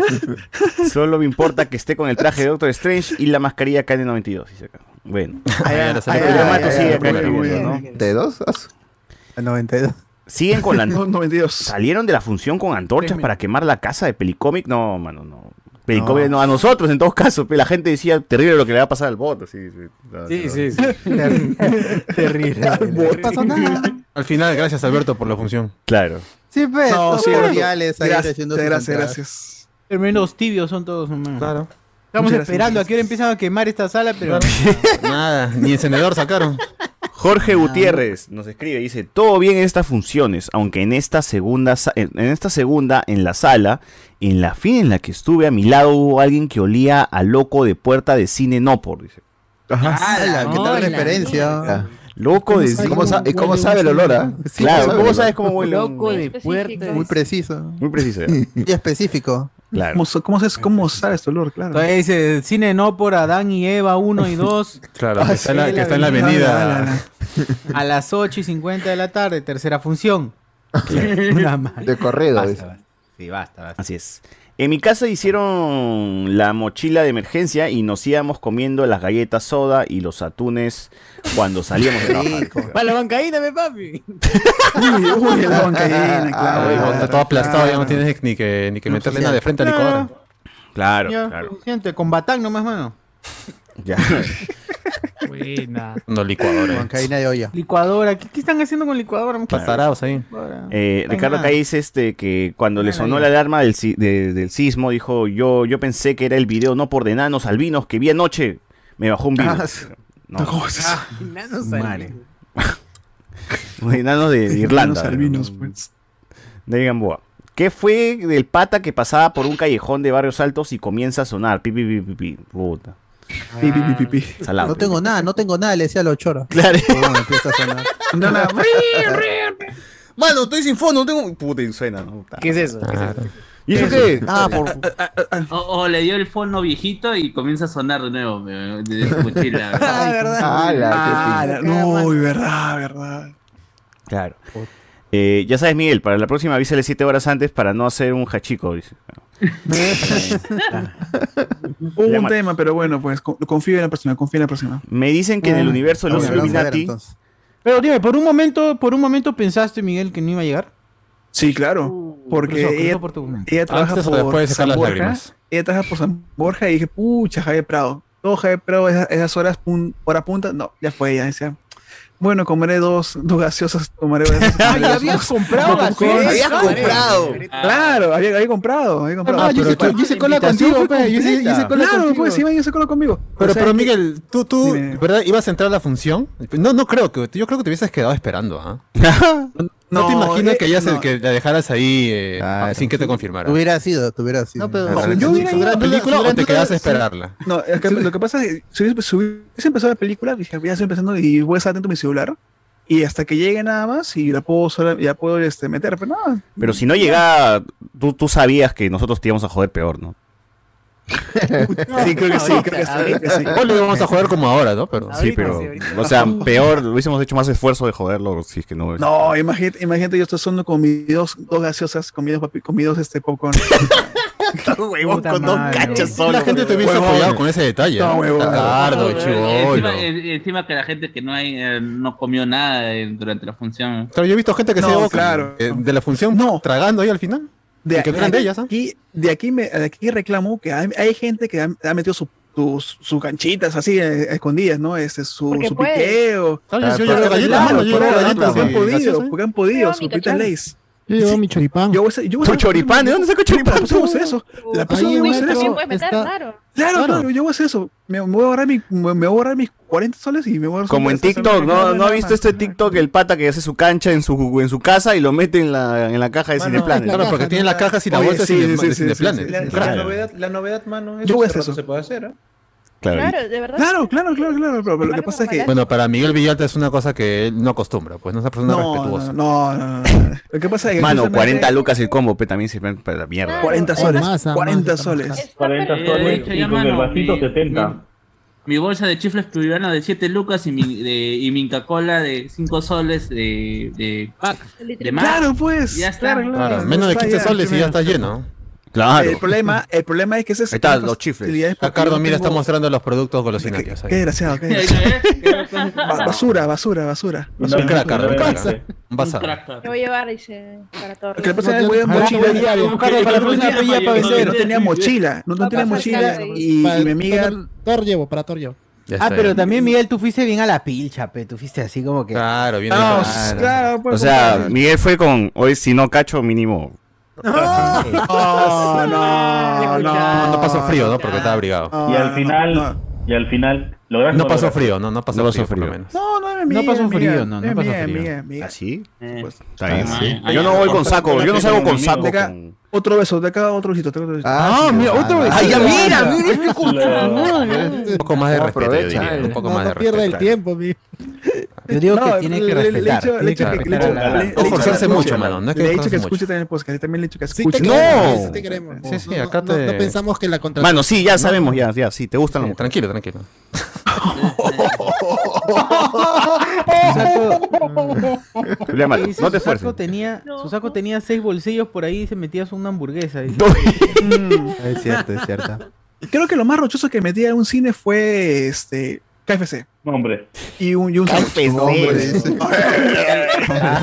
Solo me importa que esté con el traje de Doctor Strange y la mascarilla KN92. dice acá. Bueno. Ah, ya, la sale Ay, primero. ay, Mato Ya, sigue ya, acá primero. escribiendo, ¿no? ¿De dos? Ah, su- El 92. Siguen con la. No, 92. Salieron de la función con antorchas para quemar la casa de Pelicomic. No, mano, no. No. a nosotros en todos casos. La gente decía terrible lo que le va a pasar al bot. así, sí, Sí, sí, sí. Terrible. No pasó nada. Al final, gracias Alberto por la función. Claro. Sí, pues. No, sí, cordiales gracias, gracias, gracias. Tremendos tibios son todos, hermano. Claro. Estamos Muchas esperando gracias. a que ahora empiezan a quemar esta sala, pero... Nada, ni encendedor sacaron. Jorge Gutiérrez nos escribe, dice, todo bien en estas funciones, aunque en esta segunda, en esta segunda, en la sala, en la fin en la que estuve a mi lado hubo alguien que olía a loco de puerta de cine Nopor, dice. Ala, ¿Qué tal referencia? Loco de ¿Y cine. cómo, sa- y cómo sabe el olor, ah? Claro, ¿cómo sabes cómo huele? Loco de puerta. Muy preciso. Muy preciso. ya. Y específico. Claro. ¿Cómo, cómo, sabes- cómo sabe este olor? Claro. Todavía dice cine no por Adán y Eva 1 y 2 Claro, que está en la, que está en la avenida. a las 8 y 50 de la tarde, tercera función. Una madre. De corrido, Basta, basta. Sí, basta, basta. Así es. En mi casa hicieron la mochila de emergencia y nos íbamos comiendo las galletas soda y los atunes cuando salíamos de trabajar. Para la bancaína, me papi. Uy, uy, la bancaína, Ah, claro. hijo, está todo aplastado, ya no tienes ni que, ni que meterle nada de frente a. Claro, Ya, claro. Gente, con batán nomás, mano. Ya. Buena. No licuadora. Bancaína de olla. Licuadora. ¿Qué, qué están haciendo con licuadora? muchachos? Patarados ahí. Eh, Ricardo. Caí dice este, que cuando le sonó ya. la alarma del, si- de- del sismo, dijo, yo, yo pensé que era el video no por de enanos albinos que vi anoche. Me bajó un video. No, ¿Cómo es eso? Madre. de enanos de, de Irlanda. Los albinos, pues. De Gamboa. ¿Qué fue del pata que pasaba por un callejón de barrios altos y comienza a sonar? Pi, pi, pi, pi, pi. Puta. Pi, pi, pi, pi, pi. Salado. No tengo nada, no tengo nada, le decía a los choros. Claro. Bueno, empieza a sonar. No, no, Mano, estoy sin fondo, no tengo. Puta, y suena, ¿no? ¿Qué es eso? ¿Qué es Claro. eso? ¿Y eso qué? Ah, por. O, o le dio el fono viejito y comienza a sonar de nuevo de su mochila. Ah, verdad. Ah, la- no, uy, verdad, verdad. Claro. Eh, ya sabes, Miguel, para la próxima avísale 7 horas antes para no hacer un hachico. Dice. Hubo un tema, pero bueno, pues co- confío en la próxima, confío en la próxima. Me dicen que en el universo de los Illuminati. Pero dime, por un momento, por un momento pensaste, Miguel, que no iba a llegar. Sí, claro. Porque cruzó, cruzó ella, por tu ella trabaja Antes por después de sacar San las Borja. lágrimas. Ella trabaja por San Borja y dije, pucha, Javier Prado. Todo Javier Prado, esas, esas horas, pun- hora punta, no, ya fue, ya decía. Bueno, comeré dos, dos gaseosas, tomaré esas. Ah, habías comprado gaseosas. Habías comprado. Claro, había, había comprado, había comprado. Ah, yo hice- yo hice cola contigo, pe, yo hice- yo hice cola Claro, contigo. pues, iban a hacer cola conmigo. Pero, O sea, pero Miguel, tú, tú, ¿verdad? ¿Ibas a entrar a la función? No, no creo que, yo creo que te hubieses quedado esperando, ¿ah? No, te imaginas eh, que ya no. que la dejaras ahí eh, sin que te confirmara. Hubiera sido, te hubiera sido. No, pero- yo hubiera ido a la película o te quedas a esperarla. No, es que lo que pasa es que si hubiese, si hubiese empezado la película, dije, ya estoy empezando y voy a estar atento a mi celular. Y hasta que llegue nada más y la puedo sola- ya puedo este, meter, pero nada. Pero si no llegaba, tú, tú sabías que nosotros te íbamos a joder peor, ¿no? Sí, creo que sí, creo que sí, creo que sí. O lo íbamos a jugar como ahora, ¿no? Pero, Sí, pero. O sea, peor, hubiésemos hecho más esfuerzo de joderlo si es que no. No, imagínate, imagínate yo estoy sonando con mis dos, dos gaseosas, con mis dos, papi- con mis dos este, popcorn. Huevón, con dos cachas La solo. gente te hubiese apoyado con ese detalle. No, ¿no? huevón. Tacardo, Encima, chivolo. eh, encima que la gente que no hay eh, no comió nada eh, durante la función. Claro, yo he visto gente que se No, llevó claro. eh, de la función tragando ahí al final. De, aquí, de aquí me, de aquí reclamo que hay, hay gente que ha, ha metido su- tus sus canchitas así eh, escondidas, ¿no? Este, su, Porque su puede. piqueo. Porque han podido, porque han podido, Yo su mi pita cachán. Lays. Yo llevo mi choripán. Yo voy a hacer- yo voy a ¿Tu choripán? ¿De dónde sacó choripán? A hacer eso. La próxima Ahí voy a en hacer eso. meter, está- claro. Claro, Claro. yo voy a hacer eso. Me, me voy a ahorrar mi, me, me voy a ahorrar mis 40 soles y me voy a ahorrar Como en TikTok, ¿no? ¿No ha visto este TikTok el pata que hace su cancha en su, en su casa y lo mete en la, en la caja de Cineplanet? Claro, porque tiene la caja sin la bolsa sí, sin sí, de- sí, sí, sí. La, novedad, la novedad, mano, Yo voy a hace hacer rato eso. se puede hacer, ¿eh? Claro. Claro, de verdad. Claro, claro, claro, claro. Pero, pero lo que pasa es que. Bueno, para Miguel Villalta es una cosa que él no acostumbra, pues no es una persona No, respetuosa. no, no, no. Lo que pasa es que. Mano, justamente- 40 lucas el combo, pe, también sirve para la mierda. 40 Claro, soles. masa, 40 masa, soles. Está 40 perfecto. Eh, de soles hecho, y con el vasito mi- 70. Mi, mi bolsa de chifles peruviana de 7 lucas y mi, de, y mi Inca-Cola de 5 soles de, de pack. De más. Claro, pues. Ya está. Claro, claro. Menos de Está 15 ya, soles y ya está lleno. Claro. El problema, el problema es que ese es Ahí está, los chifles. Ricardo, mira, está mostrando los productos golosinatios ahí. Qué desgraciado, qué desgraciado. Ba- basura, basura, basura. Un crack, un crack. Un basado. Me voy a llevar, dice, para todo. Que pasa es que voy a Ahora mochila. a la próxima no, pilla para vender. no tenía mochila, no, no a tenía mochila claro, y, mi amiga. Thor llevo, para Thor llevo. Ya Ah, pero bien. también, Miguel, tú fuiste bien a la pilcha, pe. Tú fuiste así como que. Claro, bien No, ahí. claro, pues, O sea. Miguel fue con, hoy si no cacho, mínimo. No, no, no. No pasó frío, ¿no? Porque estaba abrigado. Y al final, no. y al final, lograste No pasó lograr- frío, no, no pasó No pasó frío, por lo frío. menos. No, no, No pasó frío, no, no pasó mía, frío. mía, mía. ¿Así? Eh, Pues, Está bien. Ah, sí. ah, Yo no voy con saco, yo no salgo con saco. De acá, con- otro beso, de acá otro besito, otro besito. Ah, mira, otro vez. Ay, ya mira, mira este Un poco más de respeto, yo diría. Un poco No, más de no pierda el respeto. tiempo, mi. Yo digo No, que tiene que respetar. le que- No forzarse mucho, mano, no es que Le he dicho que escuche también el podcast, también le he dicho que escuche. No. sí te queremos. Sí, acá no, te- no pensamos que la contra... Mano, sí, ya sabemos, ya, ya, sí, te gustan Sí, los... Tranquilo, tranquilo. Sí, no te su saco esfuerces. tenía, No. su saco tenía seis bolsillos por ahí y se metías una hamburguesa. dice. Es cierto, es cierto. Creo que lo más rochoso que metí a un cine fue este KFC. Hombre. Y un, y un KFC.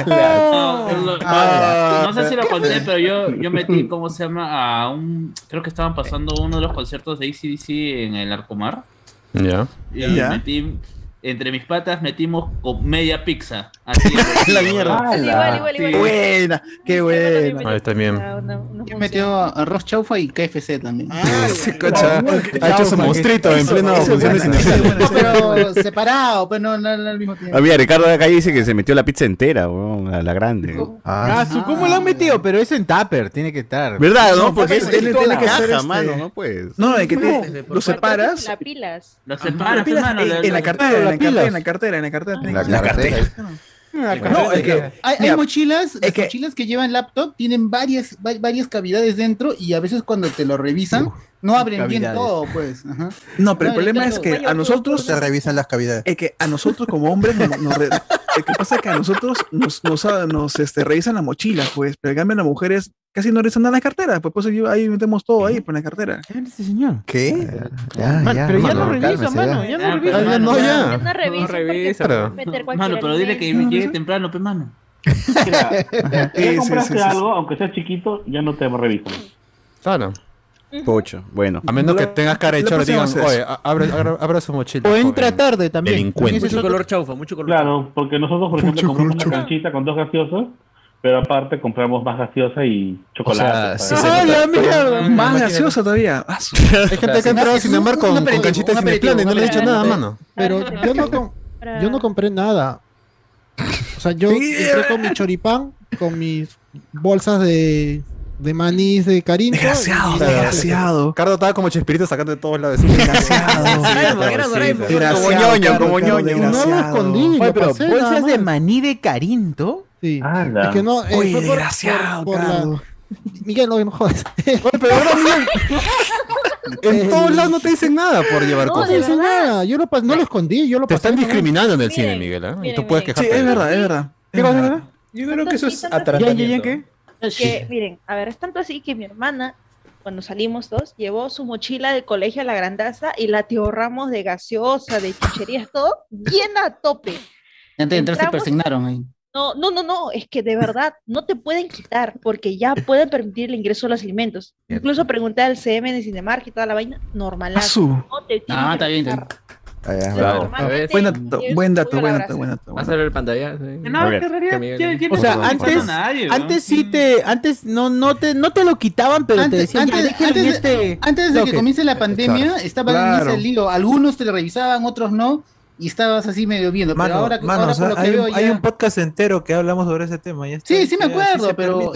No, Ah, no sé si lo conté, pero yo, yo metí, ¿cómo se llama? A un. Creo que estaban pasando uno de los conciertos de ACDC en el Arcomar. Ya. Y Ya. metí. Entre mis patas metimos con media pizza. Así. La mierda. Igual, igual, igual. Sí. Buena, qué buena. Ahí Yo función. metió arroz chaufa y KFC también. Sí, cocha. Ha hecho su monstruito en es función de pero separado, pues no, no, no al mismo tiempo. Ah, mira, Ricardo de acá dice que se metió la pizza entera, weón, a la grande. Ah, su- ¿Cómo lo han metido? Pero es en tupper, tiene que estar. ¿Verdad, no? Porque es, tiene- es la que ser caja, este- mano, no puedes. No, de que te, lo separas La pilas. Lo la separas, hermano. en, de- en en la cartera, en la cartera. En la cartera. Ah, no, es que, hay, mochilas, las que, mochilas que llevan laptop tienen varias, varias cavidades dentro y a veces cuando te lo revisan, no abren bien todo, pues. No, pero el problema es que a nosotros. Se revisan las cavidades. Es que a nosotros, como hombres, nos, nos que pasa que a nosotros nos, ah, nos, este, revisan la mochila, pues. Pero en cambio, las mujeres casi no revisan nada la cartera. Pues, pues ahí metemos todo ahí, pues, por la cartera. ¿Qué este señor? ¿Qué? Ya, pero ya, no revisa, mano. Ya no revisa. Ya no, ya. No revisa. Mano, pero, dile que llegue temprano, pues, mano. Si compraste algo, aunque sea chiquito, ya no te revisan. Ah, claro. Pocho, bueno. A menos que tengas cara de chorro, digan, oye, abre, abre, abre, su mochila. O entra tarde también. Delincuente. Mucho color chaufa, mucho color Claro, porque nosotros, por ejemplo, compramos una canchita con dos gaseosas, pero aparte compramos más gaseosa y chocolate. O la mierda! Más gaseosa todavía. Ah, Hay gente que ha entrado a Cinemar con, con canchitas sin plan y no le ha dicho nada, mano. Pero yo no, yo no compré nada. O sea, yo entré con mi choripán, con mis bolsas de de manís de Carinto. Desgraciado, desgraciado. Cardo estaba como Chespirito sacando de todos lados. Desgraciado. Como ñoño, como ñoño. No lo escondí, pero bolsas de maní de Carinto. Sí. Es que no, eh, Oye, desgraciado, Cardo. Miguel, no, no jodas. pero ahora Miguel. En todos lados no te dicen nada por llevar cosas. No te dicen nada. Yo no lo escondí. Yo lo te están discriminando en el cine, Miguel. ¿eh? Y tú puedes quejarte. Sí, es verdad, es verdad. Yo creo que eso es atractivo. ¿Ya, ya, qué? Miren, a ver, es tanto así que mi hermana, cuando salimos dos, llevó su mochila del colegio a la grandaza y la ahorramos de gaseosa, de chucherías, todo llena a tope. Antes de entrar se persignaron ahí. Eh. No, no, no, no, es que de verdad no te pueden quitar porque ya pueden permitir el ingreso de los alimentos. Incluso pregunté al CM de Cinemark y toda la vaina, normal. No te ah, está bien, está bien. Ah, claro. Claro. Buen dato, buen dato, buen dato, buen dato. Vas a ver el pantalla. Sí. No, ¿Qué, o sea, antes, nadie, ¿no? antes sí te, antes no, no te, no te lo quitaban, pero antes, te decían antes, ya, antes, este... antes de que comience la pandemia, estaban en ese lío. Algunos te lo revisaban, otros no y estabas así medio viendo. Pero ahora, mano, ahora lo que hay, hay un podcast entero que hablamos sobre ese tema. Ya sí, sí me acuerdo, pero...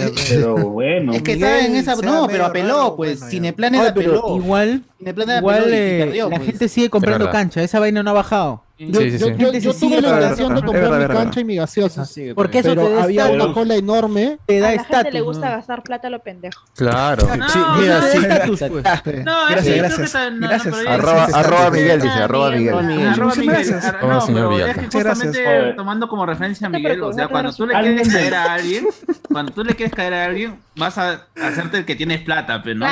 Bueno. Es que esa... No, pero apeló, pues. Bueno, Cineplanet Oye, pero apeló. Igual, eh, la pues. gente sigue comprando cancha. Esa vaina no ha bajado. Yo, tuve la intención de comprar mi cancha y mi gaseosa. Porque, eso te da una cola enorme. Te da a la gente le gusta gastar plata a lo pendejo. Claro. No, sí, mira, sí. Estatus, pues. No, gracias. Arroba, Miguel, dice. Arroba Miguel. Arroba Miguel. Tomando como referencia a Miguel, o sea, cuando tú le quieres caer a alguien, cuando tú le quieres caer a alguien, vas a hacerte el que tienes plata, pero no.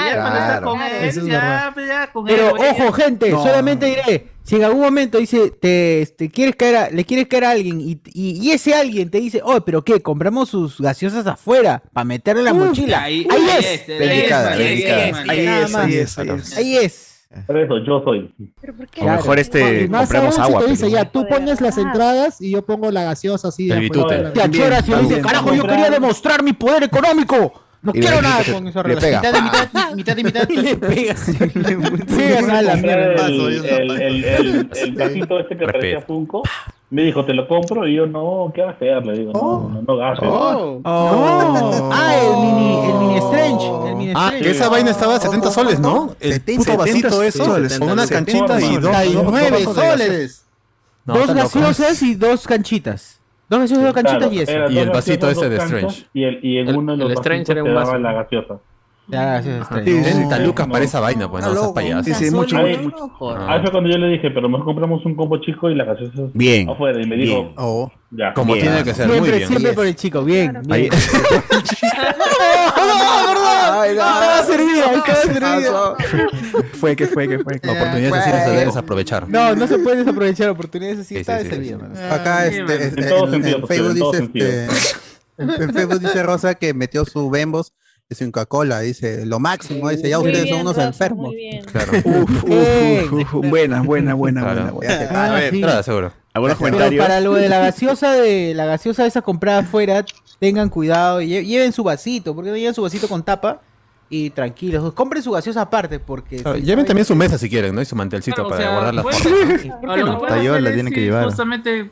Pero ojo, gente, solamente diré. Si en algún momento dice, te, te quieres caer a, le quieres caer a alguien y, y, y, ese alguien te dice, oh, pero qué, compramos sus gaseosas afuera para meterle la mm, mochila. Ahí, ahí, ahí, es. Ahí es, ahí es. Ahí es. Ahí es. Pero eso, yo soy. ¿Pero por qué? O claro. mejor este, más compramos agua. Si dice, ya, tú pones las entradas y yo pongo la gaseosa así. De Te achoras y dice, carajo, yo quería demostrar mi poder económico. No y quiero nada con esa relación. Mitad, de mitad, mitad, mitad, mitad. le pega. El casito este que parecía Funko. Me dijo, te lo compro. Y yo, no, ¿qué va a hacer? Le digo, oh, no, no gastes. Oh, oh, ah, el mini, el mini Strange. El mini ah, strange. esa vaina estaba a 70 soles, ¿no? El puto vasito eso, con una canchita y dos. 9 soles. dos gaseosas y dos canchitas. Dos gaseosas, dos canchitas claro, y eso. Y el vasito ese de Strange. Y, el, y en uno de los el Strange era un vaso. la gaseosa. Ya, sí, sí, 30 lucas no. para esa vaina, pues no, no seas payaso. Sí, sí, mucho, mucho, mucho. Ah. Ah, fue cuando yo le dije, pero mejor compramos un combo chico y la gaseosa Bien. afuera. Y me dijo, oh. Como tiene que ser. Siempre, muy bien. siempre por el chico, bien. Fue que fue que fue. Que. Oportunidades así no se deben desaprovechar. No, no se pueden desaprovechar oportunidades así. Está servida. Acá este, en, Facebook dice en Facebook dice Rosa que metió su Bembos es un Coca-Cola, dice, lo máximo, dice, ya ustedes son unos enfermos. Claro. Uf, uf, uf, buena, buena, buena, buena, buena. A ver, ah, sí. seguro. Algunos para lo de la gaseosa de la gaseosa esa comprada afuera, tengan cuidado y lleven su vasito, porque no lleven su vasito con tapa y tranquilos. Compren su gaseosa aparte, porque lleven también su mesa si quieren, ¿no? Y su mantelcito para sea, guardar las puedes- fotos. ¿no? a lo que que llevar. Justamente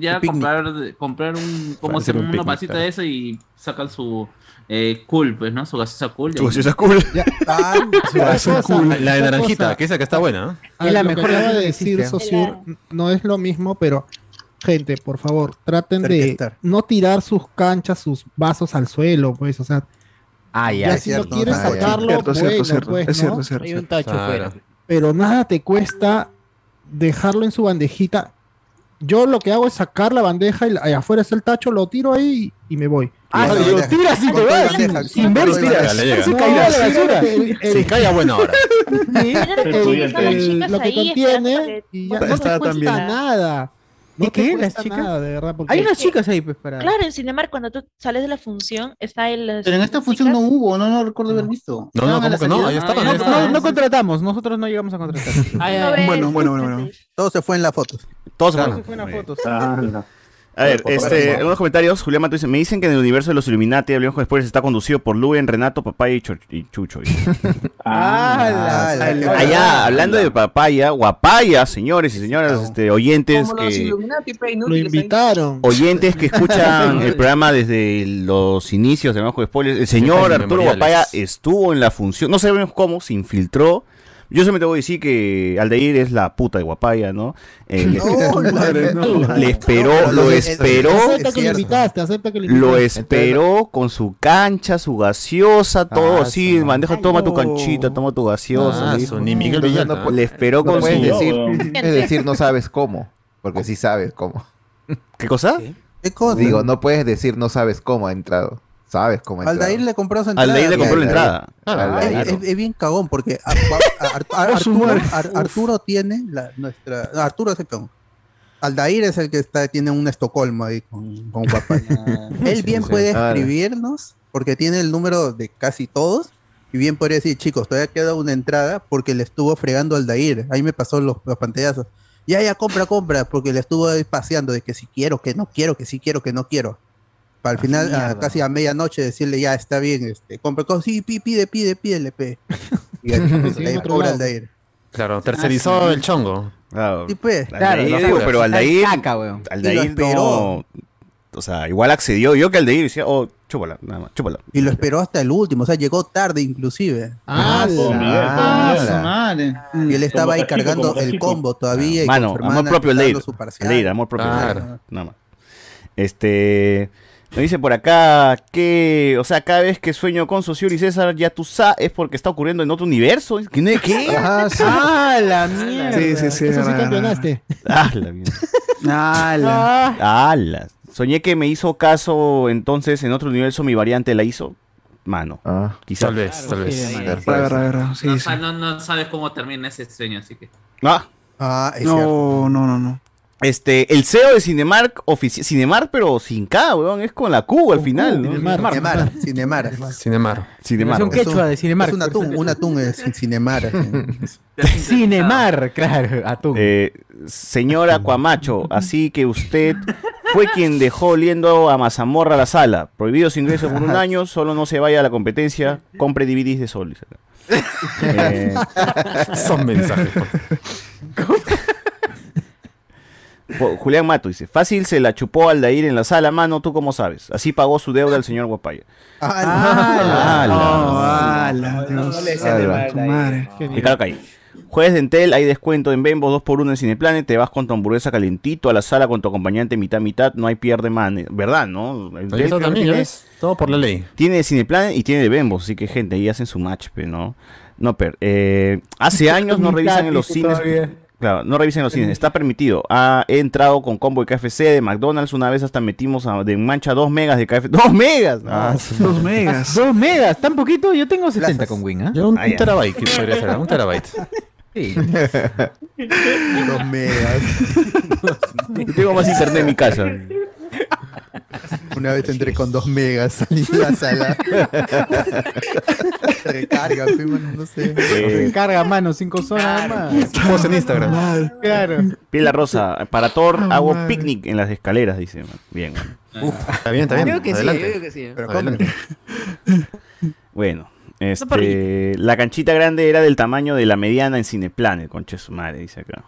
ya comprar, comprar un, como se un una vasita de esa y sacan su, eh, cool, pues, ¿no? Su gaseosa cool. Su gaseosa cool. Ya, tan, su gaseosa cool. La, de naranjita, que esa que está buena. Es la mejor. De decir, Sosur, no es lo mismo, pero gente, por favor, traten de no tirar sus canchas, sus vasos al suelo, pues, o sea. Ah, ya, ya si no quieres sacarlo, cierto, bueno, cierto, pues, cierto, ¿no? Hay un tacho fuera. Pero nada te cuesta dejarlo en su bandejita yo lo que hago es sacar la bandeja y la- allá afuera está el tacho, lo tiro ahí y me voy. Ah, lo tiras y te vas sin, ver llega. se caerá la basura. Si cae a buena hora. Lo que contiene y ya no te cuesta también. No ¿Y te qué? ¿Las chicas? nada, de verdad. porque- Hay unas chicas ahí, pues, para. Claro, en Cinemark cuando tú sales de la función está el las Pero en esta función no hubo, no, no recuerdo haber visto. No, no, ¿cómo que no? Ahí estaban, No, ahí no, estaban. no contratamos, nosotros no llegamos a contratar. Ay, No ay, ves, Bueno, bueno, bueno, no bueno. Todo se fue en la foto. Todos Claro. bueno. Fue una Muy bien. A ver, este, unos comentarios, Julián Mato dice, me dicen que en el universo de los Illuminati, hablemos después, está conducido por Luen, Renato, Papaya y, Cho- y Chucho. Ah, Ah, la- Allá, hablando de Papaya, Guapaya, señores y señoras, este, oyentes Como que... Lo ahí. invitaron. Oyentes que escuchan el programa desde los inicios de de Spoilers, el señor Arturo. Guapaya estuvo en la función, no sabemos cómo, se infiltró. Yo solamente voy a decir que Aldair es la puta de Guapaya, ¿no? Eh, le, No, Madre, no. le esperó, No, lo es- es- esperó, Acepta es que lo invitaste, acepta que lo lo invitaste. esperó con su cancha, su gaseosa, todo Ah, así, su bandeja, toma tu canchita, toma tu gaseosa. Ah, le dijo. ni Miguel Entonces Villalta. no pu- Le esperó No con su... decir, es decir, no sabes cómo, porque sí sabes cómo. ¿Qué cosa? ¿Qué cosa? Digo, no puedes decir no sabes cómo ha entrado. Sabes cómo ha entrado. Aldair le compró su entrada. Aldair le compró la entrada. Ah, Es, Aldair. es- es bien cagón porque a- a- a- a- su Arturo, tiene la, nuestra no, Arturo es el cagón. Aldair es el que está tiene un Estocolmo ahí con, con. Él bien sí. puede Claro. escribirnos porque tiene el número de casi todos y bien podría decir, chicos, todavía queda una entrada porque le estuvo fregando Aldair. Ahí me pasó los, los pantallazos. Ya, ya, compra, compra, porque le estuvo ahí paseando de que si quiero, que no quiero, que sí quiero, que no quiero. Para al final, a- casi a medianoche, decirle, ya, está bien, este, compra, co- sí, pi- pide, pide, pídele, pe. Y ahí, cobra lado. Aldair. Claro, tercerizó el chongo. Claro. Sí, pues. Aldair, Claro, digo, no, pero Aldair, caca, weón. Aldair no... O sea, igual accedió. Yo que Aldair decía, oh, chúpala, nada más, chúpala. Y lo esperó hasta el último, o sea, llegó tarde inclusive. Ah, Ah, Miguel. su madre. Y él estaba ahí cargando el combo todavía. y Mano, amor propio Aldair. Aldair, amor propio. Claro. Aldair, Nada más. Este... Me dice por acá que, o sea, cada vez que sueño con Socio y César, ya tú sabes, es porque está ocurriendo en otro universo. ¿Qué? ¿Qué? Ah, sí. Ah, la mierda. Sí, sí, sí. Eso sí campeonaste. Ah, la mierda. Ala. Ah, Ala. Soñé que me hizo caso, entonces en otro universo mi variante la hizo. Mano, Ah, quizás. Tal vez, tal vez. Sí, Rara, rara, rara. Sí, no, sí. no, no sabes cómo termina ese sueño, así que. Ah, Ah, es cierto. No, no, no, no. Este, el CEO de Cinemark, ofici- Cinemark, pero sin K, weón, es con la Q al final, ¿no? Cinemark. Cinemar, Cinemar. Cinemar. Cinemark. versión Es un- quechua de Cinemark. Es un atún, un atún es Cinemar. Cinemar, claro, atún. Eh, señor Aquamacho, así que usted fue quien dejó oliendo a mazamorra la sala. Prohibido su ingreso por un año, solo no se vaya a la competencia, compre DVDs de Sol. Eh, Son mensajes. Julián Mato dice, fácil se la chupó Aldair en la sala, mano, ¿tú cómo sabes? Así pagó su deuda el señor Guapaya. No, Ala. ala, Dios. No le decían de Ala. mal Tu ahí. madre. Y claro que hay. Jueves de Entel, hay descuento en Bembo 2x1 en Cineplanet, te vas con tu hamburguesa calentito a la sala con tu acompañante mitad mitad, no hay pierde man, ¿verdad? ¿No? Entel que también, tiene, ves. Todo por la ley. tiene Cineplanet y tiene de Bembo, así que gente, ahí hacen su match, ¿no? No, per, eh, hace años no revisan en los cines. Claro, no revisen los cines, está permitido. Ha he entrado con combo de KFC, de McDonald's, una vez hasta metimos a- de mancha 2 megas de KFC. ¡2 megas! Ah, No. Dos megas. Dos megas, tan poquito. Yo tengo 70 con Wing, ¿ah? Yo un, Ah, un terabyte, que podría ser, un terabyte. Sí. Dos megas. Yo tengo más internet en mi casa. Una vez entré con dos megas, salí de la sala. Recarga, mano, no sé. Eh, Carga mano, 5 zonas más. Post en Instagram. Madre. Claro. Piel Rosa, para Thor Oh, hago madre. picnic en las escaleras, dice. man. Bien, man. Está bien, está bien. Creo que sí, creo que sí. Pero Adelante. Bueno, este, la canchita grande era del tamaño de la mediana en Cineplanet, conche su madre, dice acá.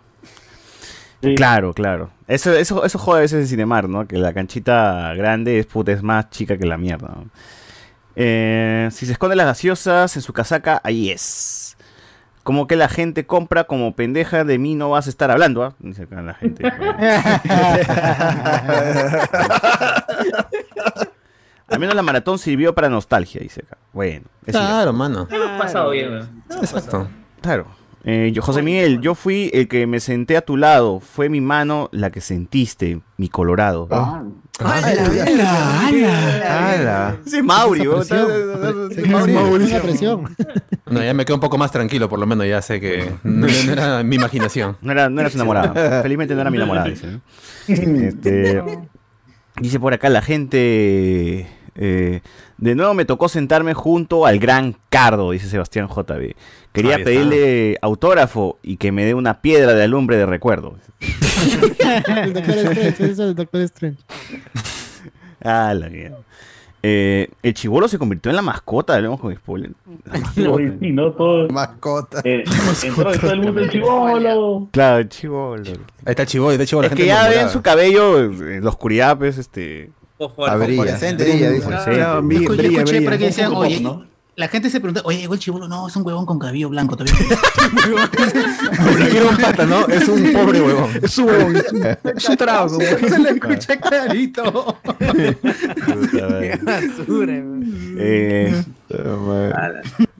Sí. Claro, claro. Eso, eso, eso jode a veces en Cinemar, ¿no? Que la canchita grande es, puta, es más chica que la mierda. ¿no? Eh, si se esconde las gaseosas en su casaca, ahí es. Como que la gente compra como pendeja de mí no vas a estar hablando, ¿ah? Dice acá la gente. Al menos la maratón sirvió para nostalgia, dice acá. Bueno, es Claro, mano. Pasado bien. Exacto. Claro. Eh, yo, José Miguel, yo fui el que me senté a tu lado. Fue mi mano la que sentiste, mi colorado. Ah. ¡Hala! Ese es Mauri, Esa presión. No, ya me quedo un poco más tranquilo, por lo menos ya sé que no, no era mi imaginación. No era, no era su enamorada. Felizmente no era mi enamorada, dice. Este, dice por acá la gente. Eh, de nuevo me tocó sentarme junto al gran Cardo, dice Sebastián JB. Quería Ahí está. pedirle autógrafo y que me dé una piedra de alumbre de recuerdo. El Doctor Strange, es el Doctor Strange. Ah, la mierda. Eh, el chivolo se convirtió en la mascota del León con spoiler. La mascota. Sí, ¿no? Todo, Mascota. eh, entró en todo el mundo el chivolo. Claro, el chivolo. Ahí está el chivolo, de hecho la Es gente que ya ven su cabello en la oscuridad, pues, este. Ah, brilla, Fosforescente, brilla, ¿no? dice. fosforescente. Ya, Yo brilla, escuché, brilla, escuché por ahí que brilla. decían, Un poco oye, pop, ¿no? La gente se pregunta, oye, llegó el chivolo, no, es un huevón con cabello blanco todavía. Un pata, ¿no? Es un pobre huevón. Es un huevón, es un, trago. Se lo escuché clarito. Puta madre. basura. Eh,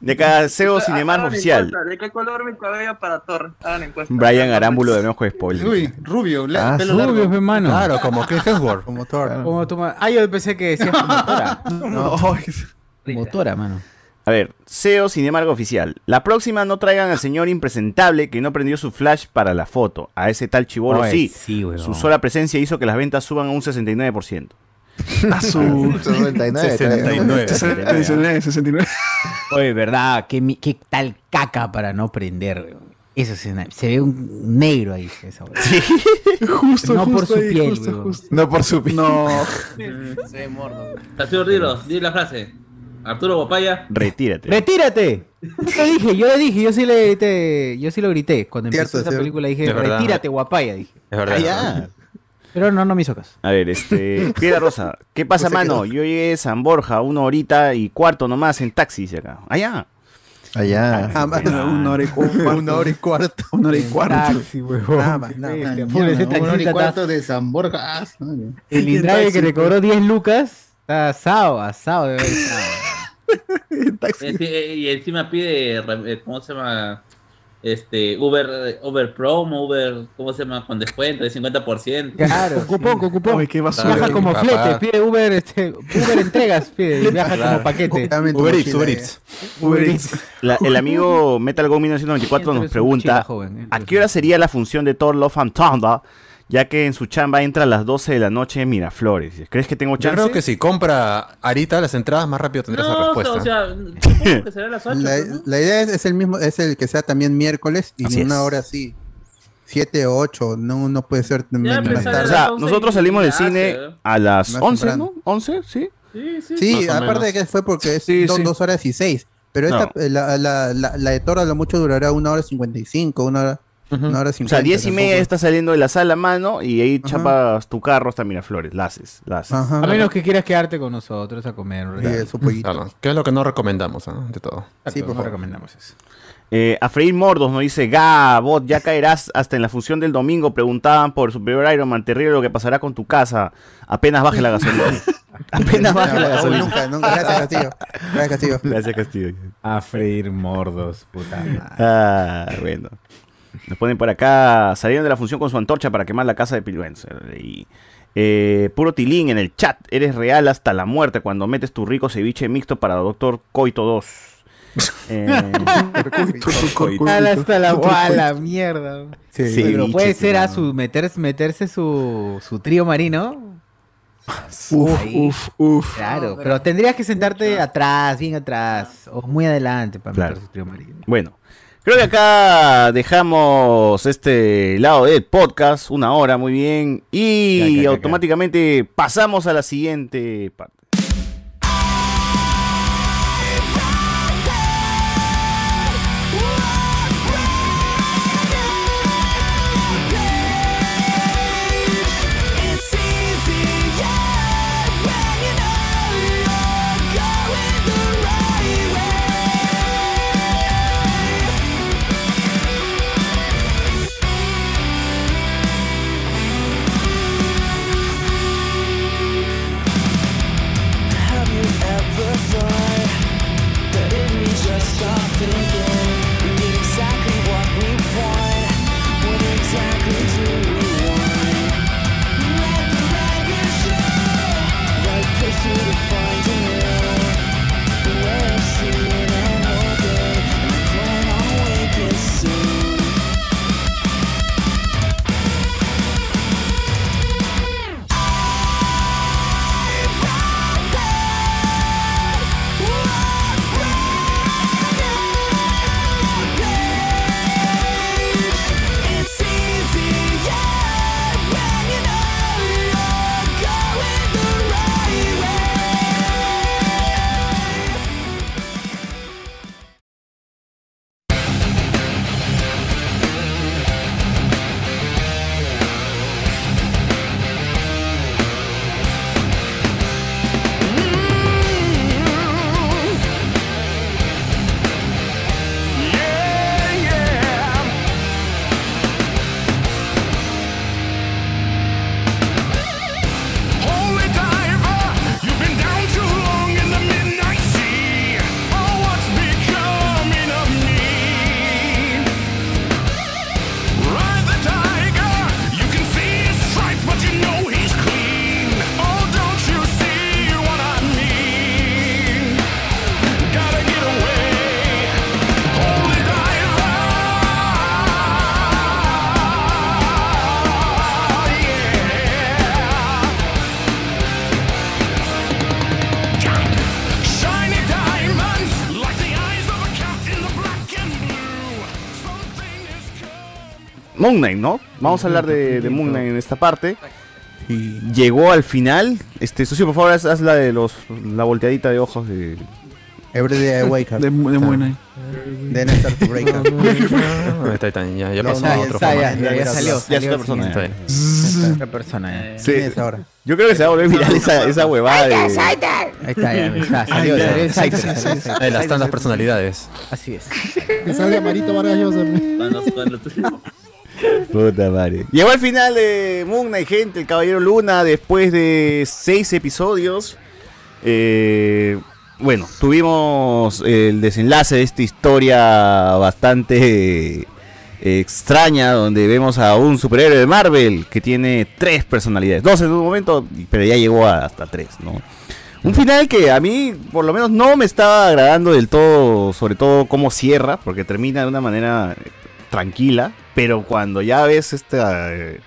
de acá, SEO Cinemar Hagan oficial. ¿De qué color mi cabello para Thor? Hagan encuesta. Brian Arámbulo de con spoiler. Uy, rubio, la- Ah, pelo Rubio, largo. hermano. Claro, como que Hemsworth. Como Thor. Como toma- Ah, yo pensé que decías motora. No, Motora, mano. A ver, SEO Cinemark Oficial. La próxima no traigan al señor impresentable que no prendió su flash para la foto. A ese tal chivolo Oye, sí. sí. Su sola presencia hizo que las ventas suban a un 69%. A su 99. 69. 69, 69. Oye, verdad, qué, mi- qué tal caca para no prender. Eso se, se ve un negro ahí. Esa weón. Justo, No por su ahí, piel, justo. No por su piel. No. Se ve mordo. Dilo, di la frase. Arturo Bopaya. Retírate. ¡Retírate! Yo lo dije, yo lo dije, yo sí, le, te- yo sí lo grité. Cuando empezó Cierto, esa cierto. película dije, Es verdad. retírate, guapaya, dije. Es verdad. Ah. Pero no, no me hizo caso. A ver, este. Piedra Rosa. ¿Qué pasa, se mano? quedó. Yo llegué a San Borja una horita y cuarto nomás en taxi, dice acá. Allá. Allá. Ah, más- Una hora y cuarto. Una hora y cuarto. Una hora y cuarto. Taxi, huevón. Nada más, nada más. Una hora y cuarto está- de San Borja. Ah. El Indrave que le cobró 10 lucas está asado, asado de haber estado. Enci- eh, Y encima pide, eh, ¿cómo se llama? Este, Uber, eh, Uber Promo, Uber, ¿cómo se llama? Con descuento de 50%. Claro, cupón, con cupón. Ay, qué basura. Viaja como papá. flete, pide Uber, este, Uber entregas, pide, y viaja como paquete. Uber Eats, Uber eh. Eats. Uber Eats. El amigo Metal Go 1994 nos pregunta: mochila joven, ¿eh? ¿A qué hora sería la función de Thor Love and Thunder? Ya que en su chamba entra a las 12 de la noche en Miraflores. ¿Crees que tengo Yo chance? creo que si compra ahorita las entradas, más rápido tendrás la No, o sea, respuesta. o sea, supongo que será a las 8. La, la idea es, es el mismo, es el que sea también miércoles y Así una es. hora así. Siete o ocho, no, no puede ser Ya, más tarde. O sea, nosotros salimos del cine a las Más 11, temprano. ¿no? ¿11? Sí. Sí, sí. Sí, aparte de que fue porque es Sí, do- sí. dos horas y seis. Pero esta, eh, la, la, la, la de Toro a lo mucho durará una hora cincuenta y cinco, una hora, una hora O cincuenta. sea, 10 y media tampoco- estás saliendo de la sala, mano, y ahí Ajá. chapas tu carro hasta Miraflores. La haces, la haces. A menos que quieras quedarte con nosotros a comer. Sí, su pollito. Claro, que es lo que no recomendamos, ¿ah? de todo. Sí, por no favor. recomendamos eso. Eh, a Freír Mordos nos dice, Ga, bot, ya caerás hasta en la función del domingo. Preguntaban por Superior Iron Man, terrible lo que pasará con tu casa. Apenas baje la gasolina. Apenas baje la No, gasolina. nunca, nunca. Gracias, Castillo. Gracias, Castillo. Gracias, Castillo. A freír mordos, puta madre. Ah, bueno. Nos ponen por acá, salieron de la función con su antorcha para quemar la casa de Pilwenser. Y, eh, puro tilín en el chat, eres real hasta la muerte cuando metes tu rico ceviche mixto para Doctor Coito 2. Eh, hasta la guala, mierda. Sí, Sí, pero ceviche, puede ser a su meterse, meterse su, su trío marino. Uf, Ahí. uf, uf. Claro, pero tendrías que sentarte atrás, bien atrás, o muy adelante para Claro. meter su trío marino. Bueno, creo que acá dejamos este lado del podcast, una hora, muy bien. Y automáticamente pasamos a la siguiente parte. Moon Knight, ¿no? Vamos a hablar de, de Moon Knight en esta parte. Llegó al final. Este, socio, por favor, haz, haz la de los la volteadita de ojos de. Everyday I wake up. De, de Moon Knight. Then I start to break up. No, está, está, ya, pasó no, a otro está, ya, formato. ya, ya salió, Ya es salió otra persona. Está ya. bien. Otra persona. Sí. ¿Quién es ahora? Yo creo que se va a volver viral esa, esa huevada de. Ahí está, ya, ya, salió, salió salió sí. Saiter. Eh, las personalidades. Así es. Que salga Marito Vargas Llosa. Puta madre. Llegó al final de Moon Knight, gente, el Caballero Luna, después de seis episodios. Eh, bueno, tuvimos el desenlace de esta historia bastante eh, extraña, donde vemos a un superhéroe de Marvel que tiene tres personalidades. Dos en un momento, pero ya llegó a- hasta tres, ¿no? Un final que a mí, por lo menos, no me estaba agradando del todo, sobre todo cómo cierra, porque termina de una manera tranquila, pero cuando ya ves esta, eh,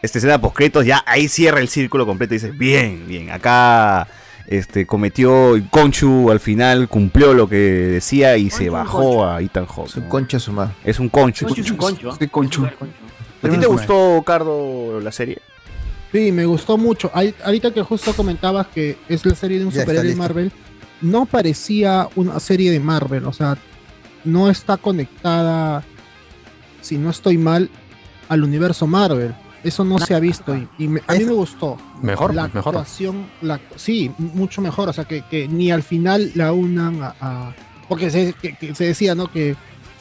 esta escena post ya ahí cierra el círculo completo y dices, bien, bien, acá este, cometió Conchu al final, cumplió lo que decía y se bajó a Ethan Hawke. Es un concha sumado. Es un concho. Es un concho. ¿A ti te gustó, Cardo, la serie? Sí, me gustó mucho. Ahorita que justo comentabas que es la serie de un superhéroe de. Marvel, no parecía una serie de Marvel, o sea, no está conectada, si no estoy mal, al universo Marvel. Eso no se ha visto y, y me- a mí me gustó. Mejor, la mejor. actuación, la, sí, mucho mejor, o sea, que, que ni al final la unan a... a- porque se, que- que se decía, ¿no? Que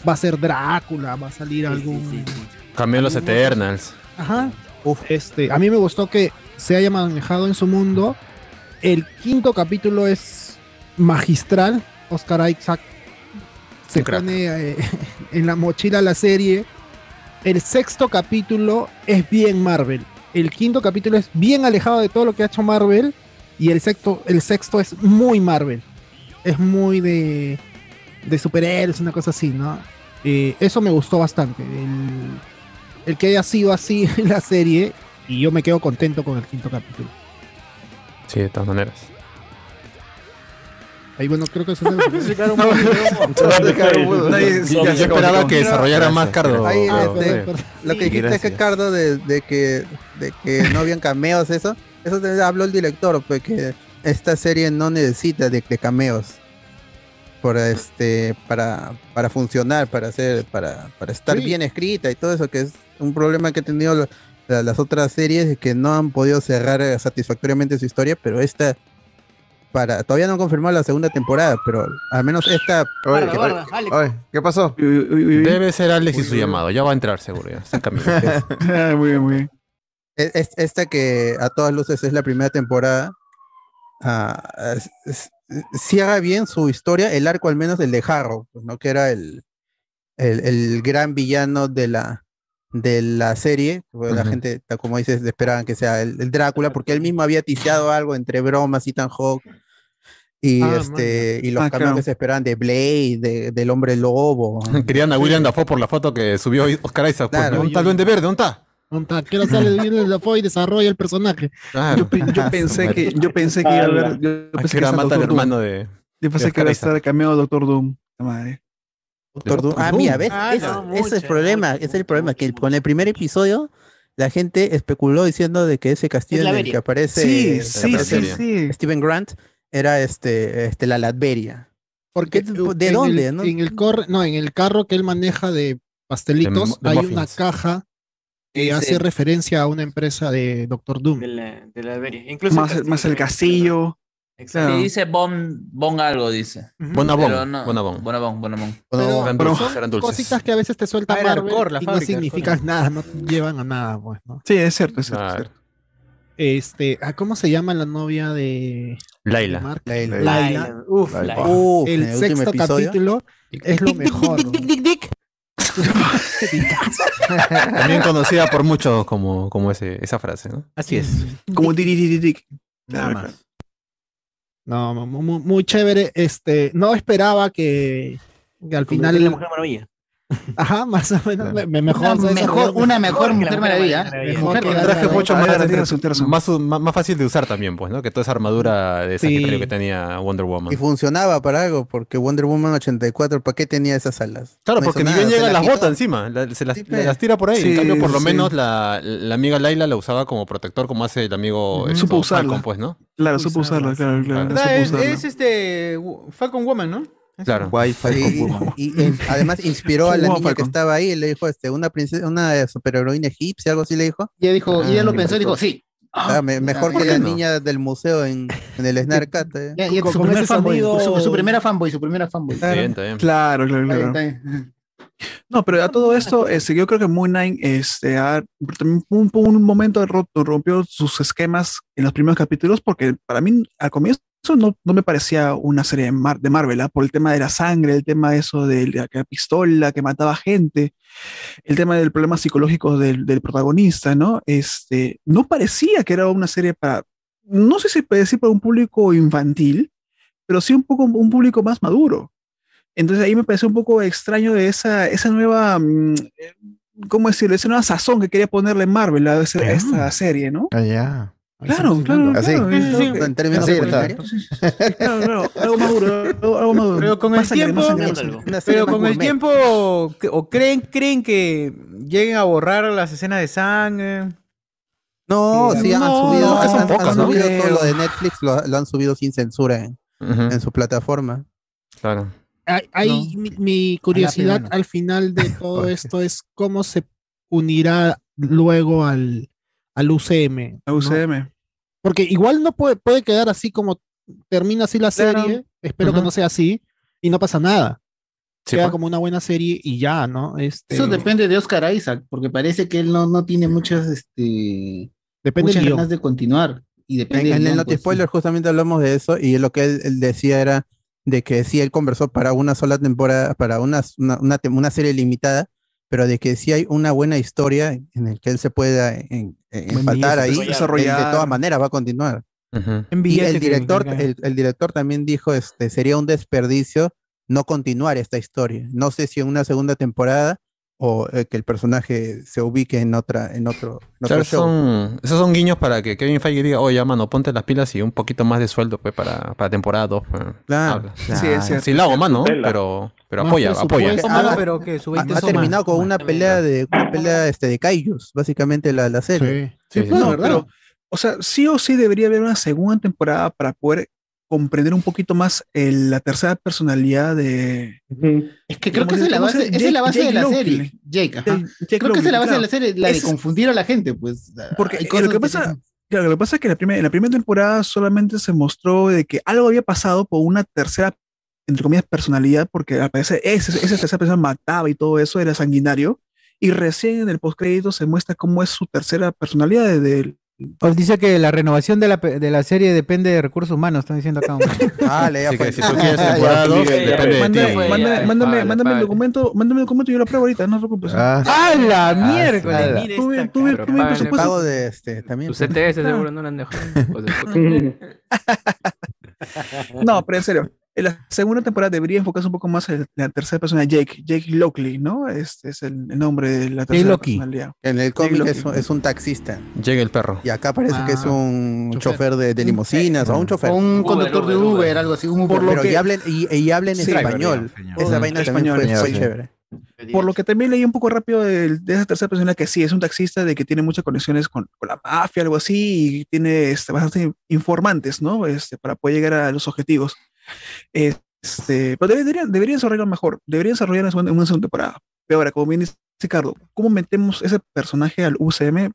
va a ser Drácula, va a salir algún... Cambió los Eternals. Ajá. Este, a mí me gustó que se haya manejado en su mundo. El quinto capítulo es magistral. Oscar Isaac se pone eh, en la mochila la serie. El sexto capítulo es bien Marvel. El quinto capítulo es bien alejado de todo lo que ha hecho Marvel. Y el sexto, el sexto es muy Marvel. Es muy de, de superhéroes, una cosa así, ¿no? Eh, eso me gustó bastante. El, el que haya sido así la serie. Y yo me quedo contento con el quinto capítulo. Sí, de todas maneras. Ahí bueno, creo que eso es Nadie- Yo, esperaba que desarrollara más Cardo. Ahí, este. Lo que dijiste, Gracias. Ricardo, de, de que, de que no habían cameos, eso, eso te habló el director, pues que esta serie no necesita de, de cameos por este para, para funcionar, para hacer, para, para estar Sí. bien escrita y todo eso, que es un problema que han tenido la- la- las otras series que no han podido cerrar satisfactoriamente su historia, pero esta para todavía no han confirmado la segunda temporada, pero al menos esta Oye, Guarda, ¿qué, guarda, Alex. oye, ¿qué pasó? Uy, uy, uy, uy. Debe ser Alex y su llamado. Ya va a entrar seguro. Ya. Está en camino. Muy bien, muy bien. Es- es- esta que a todas luces es la primera temporada, ah, es- es- si haga bien su historia, el arco al menos el de Harrow, ¿no? que era el, el, el gran villano de la, de la serie. pues, La gente, como dices, esperaban que sea el, el Drácula, porque él mismo había ticiado algo entre bromas y tan Hawk. Y, Ah, este, y los Ah, cambios claro. que se esperaban de Blade, de- del hombre lobo. Querían a William Dafoe por la foto que subió Oscar Isaac. Pues, Claro. ¿Dónde está el Duende Verde? ¿Dónde está? Quiero sale bien el Dafoe y desarrolla el personaje. Claro. Yo, pe- yo pensé que yo pensé que iba a haber yo, Ay, pensé que era mata al hermano de. Yo pensé de que iba a estar el cameo de Doctor Doom. La madre. Doctor Doom. Ah, mira, ¿ves? eso, ese es el problema, ese es el problema, que con el primer episodio la gente especuló diciendo de que ese castillo Es en el que aparece, Sí, que sí, aparece sí, sí. Steven Grant era este, este la Latveria. Porque ¿Qué- ¿De en dónde? el- no? En el corre, no, en el carro que él maneja de pastelitos De- de hay muffins. una caja que hace referencia a una empresa de Doctor Doom. De la, de la Iberia. Incluso Más, más el castillo. Exacto. Sí, dice Bon, bon algo, dice. Bonabón. No- Bonabón. Bonabón, Bonabón. Pero Eran dulces, eran dulces. cositas que a veces te suelta Ah, Marvel la y no fábrica, significan Arcor. nada, no llevan a nada, pues, ¿no? Sí, es cierto, es cierto. es cierto. Este, ah, ¿cómo se llama la novia de de Laila. Mark? Laila. Laila. Uf, Laila. Uf, El sexto episodio. capítulo es lo mejor. ¿no? También conocida por muchos como, como ese, esa frase, ¿no? Así es. Como. Nada más. No, mu- mu- muy, chévere. Este, no esperaba que, que al Final final la Mujer Maravilla. Ajá, más o menos. me- me- mejor, Una mejor, desarrollado. una mejor Mujer Mujer Maravilla. Maravilla. Mujer Mejor Un que traje la- mucho la- más, la- más, más, más fácil de usar también, pues, ¿no? Que toda esa armadura de Sí. que tenía Wonder Woman. Y funcionaba para algo, porque Wonder Woman 84, ¿para qué tenía esas alas? Claro, No porque ni bien nada, se llega las las quitó. bota encima, la- se las, pe. las tira por ahí. Sí, en cambio, por lo sí. menos la, la amiga Laila la usaba como protector, como hace el amigo esto, Supo usarla. Falcon, pues, ¿no? Claro, supo usarla, claro, claro. Supo Es, este Falcon Woman, ¿no? Claro. Sí, y, y además inspiró a la niña que estaba ahí, le dijo este, una princesa, una superheroína egipcia, algo así le dijo. Y ella dijo, y ella lo pensó y dijo, sí. Ah, me- mejor ¿por que la no? niña del museo en, en el Snarkat. eh. Con- su, primer fanboy, su, su primera fanboy, su primera fanboy. Está bien, está bien. Claro, claro, Está bien, claro. está bien. No, pero a todo esto, este, yo creo que Moon Knight este, ha- un, un momento ro- rompió sus esquemas en los primeros capítulos, porque para mí al comienzo no, no me parecía una serie de, Mar- de Marvel, ¿ah? por el tema de la sangre, el tema de eso de la, la pistola que mataba gente, el tema del problema psicológico del, del protagonista, ¿no? Este, no parecía que era una serie para, no sé si puede decir para un público infantil, pero sí un poco un público más maduro. Entonces ahí me pareció un poco extraño de esa, esa nueva, mm, eh, ¿cómo decirlo? Esa nueva sazón que quería ponerle Marvel a, ese- a esta serie, ¿no? Ah, ya. Claro, claro, Así. claro. Sí, sí, En términos Así está. culinarios. Claro, claro, algo maduro, algo, algo maduro. Pero con el Más tiempo, más más pero más con el tiempo, o creen, creen que lleguen a borrar las escenas de sangre. No, sí, han No, subido, no, han, han pocas, ¿no? subido todo lo de Netflix, lo, lo han subido sin censura en, su plataforma. Claro. Hay, hay- mi, mi curiosidad al final de todo esto es cómo se unirá luego al, al UCM. ¿no? UCM. Porque igual no puede, puede quedar así como termina así la Claro. serie, espero que no sea así, y no pasa nada. Sí, Queda pues. como una buena serie y ya, ¿no? Este, Eso depende de Oscar Isaac, porque parece que él no, no tiene muchas, este, depende muchas ganas de continuar. Y depende En, el Noti pues, sí. Spoiler justamente hablamos de eso y lo que él, él decía era de que sí, él conversó para una sola temporada, para una, una, una serie limitada, pero de que sí hay una buena historia en el que él se pueda en- en- empatar ahí, billete, de, de desarrollar. todas maneras va a continuar. Ujú. En Y el director, el, el director también dijo, este, sería un desperdicio no continuar esta historia. No sé si en una segunda temporada o eh, que el personaje se ubique en otra, en otro, en otro Claro, show. son, esos son guiños para que Kevin Feige diga, oye, mano, ponte las pilas y un poquito más de sueldo pues para, para temporada 2. Claro. Sí, es cierto, sí, lo hago, mano, pero, pero apoya, apoya. Pues, Mano, Ah, pero que su Ha, 20 ha son terminado con una pelea de una pelea este de Kaijus, básicamente la, la serie. Sí. Sí, Sí, sí, pues, No, ¿verdad? pero, o sea, sí o sí debería haber una segunda temporada para poder comprender un poquito más el- la tercera personalidad de Es que creo ¿Cómo que esa es la base, esa es la base de la serie. Jake, ajá. de Jake Creo que esa es la base de la serie, la de es- confundir a la gente, pues. Porque eh, lo que pasa, claro, lo que pasa es que la primera, en la primera temporada solamente se mostró de que algo había pasado por una tercera, entre comillas, personalidad, porque al parecer ese, esa tercera persona mataba y todo eso, era sanguinario. Y recién en el postcrédito se muestra cómo es su tercera personalidad de, de- Os dice que la renovación de la, de la serie depende de recursos humanos, están diciendo acá. Ah, le ya Así que fue. si tú quieres temporada 2, ya, ya, depende de Mándame, ti. mándame, ya, mándame, vale, mándame el documento, mándame el documento y yo lo pruebo ahorita, no te preocupes. Ah, ¡A la Ah, ala. Mira Tuve, tuve, tuve presupuesto. Pago de este también. Tu CTS seguro no lo han dejado. No, pero en serio, en la segunda temporada debería enfocarse un poco más en la tercera persona, Jake, Jake Lockley, ¿no? Este es el, el nombre de la tercera personalidad. En el cómic Jake es, un- es un taxista Llega el perro. y acá parece que es Ah, un chofer. chofer de, de limusinas o un chofer. O un Uber, conductor de Uber, algo así. Un Por Uber. lo Pero que- y hablen, y, y hablen Sí, español. Esa vaina también fue, español, fue sí. chévere. Por lo que también leí un poco rápido del- de, esa tercera persona que sí, es un taxista de que tiene muchas conexiones con, con la mafia, algo así, y tiene este, bastante informantes, ¿no? Este, para poder llegar a los objetivos. Este, pero deberían, deberían desarrollarlo mejor, deberían desarrollar en segunda- en una segunda temporada. Pero ahora, como bien dice Ricardo, ¿cómo metemos ese personaje al UCM?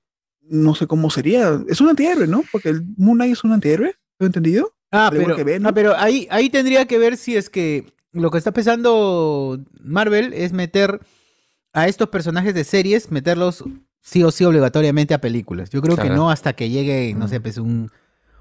No sé cómo sería. Es un antihéroe, ¿no? Porque el Moon Knight es un antihéroe, ¿lo he entendido? Ah, pero, que ah, pero ahí, ahí tendría que ver si es que lo que está pensando Marvel es meter a estos personajes de series, meterlos sí o sí obligatoriamente a películas. Yo creo que no hasta que llegue, no sé, pues un,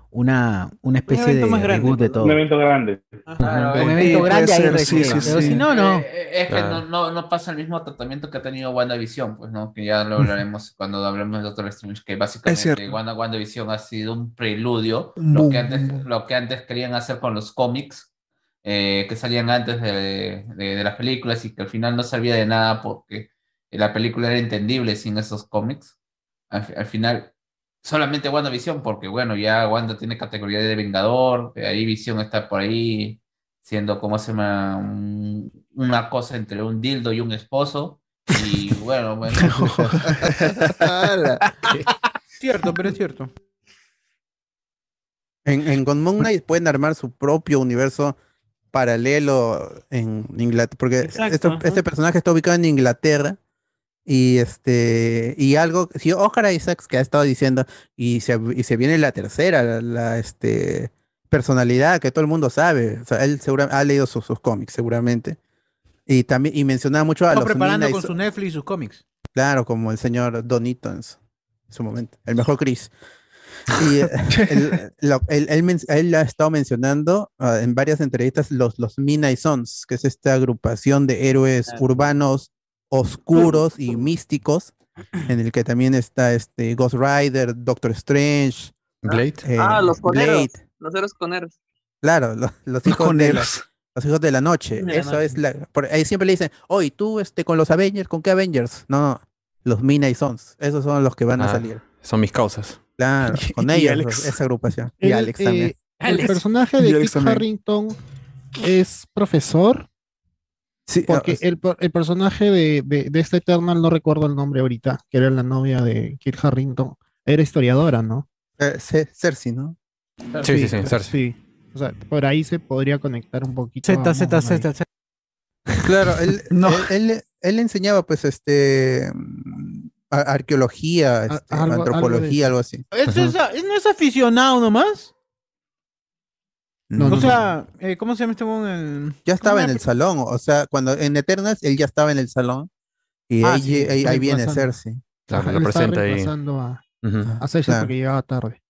una, una especie de evento más grande, reboot de todo. Un evento grande. Un evento grande ahí sí, sí, pero sí. si no, no. Eh, eh, es que Claro. no, no, no pasa el mismo tratamiento que ha tenido WandaVision, pues, ¿no? Que ya lo hablaremos cuando hablemos de Doctor Strange, que básicamente. Wanda, WandaVision ha sido un preludio, Un lo que, un antes, lo que antes querían hacer con los cómics, eh, que salían antes de, de- de las películas y que al final no servía de nada porque la película era entendible sin esos cómics. Al, fi- al final, solamente WandaVision, porque bueno, ya Wanda tiene categoría de Vengador, ahí Visión está por ahí siendo, como se llama? Un- una cosa entre un dildo y un esposo. Y bueno, bueno. Cierto, pero es cierto. En, en con Moon Knight pueden armar su propio universo paralelo en Inglaterra, porque Exacto, esto- ajá. este personaje está ubicado en Inglaterra y este y algo, si Oscar Isaacs que ha estado diciendo y se, y se viene la tercera, la, la, este personalidad que todo el mundo sabe, o sea, él segura- ha leído sus, sus cómics seguramente y también y mencionaba mucho a los preparando con Su- su Netflix y sus cómics. Claro, como el señor su, en su momento, el mejor Chris. Y eh, él, lo- él- él men- él ha estado mencionando ah, en varias entrevistas los, los Midnight Sons, que es esta agrupación de héroes urbanos oscuros y místicos, en el que también está este Ghost Rider, Doctor Strange, Blade. eh, ah, los coneros. Blade. Los héroes coneros. Claro, lo- los, hijos de la, coneros. los hijos de la noche. De la Eso noche. es la. Por ahí siempre le dicen, oye, tú este, con los Avengers, ¿con qué Avengers? No, no, los Midnight Sons. Esos son los que van a Ah, salir. Son mis causas. Claro, con y ellos, Alex. los- esa agrupación. Y El, Alex eh, también. El personaje Y de Alex Kit. Harrington es profesor. Sí, porque el, per- el personaje de, de, de esta Eternal, no recuerdo el nombre ahorita, que era la novia de Kit Harrington, era historiadora, ¿no? Eh, Ce- Cersei, ¿no? Sí, sí, sí, Cersei. Sí. O sea, por ahí se podría conectar un poquito. Z, Z. Z, Z. Claro, él, él, él- él enseñaba, pues, este. Arqueología, este, algo- algo antropología, algo, así. ¿Es esa- ¿No es aficionado nomás? No, o no, sea, eh, ¿cómo se llama este? El- Ya estaba ¿cómo en el salón, o sea, cuando en Eternals él ya estaba en el salón y Ah, ahí, sí, ahí, ahí viene. Cersei. Claro, lo presenta ahí. a, Ujú. a Cersei Claro. porque llegaba tarde.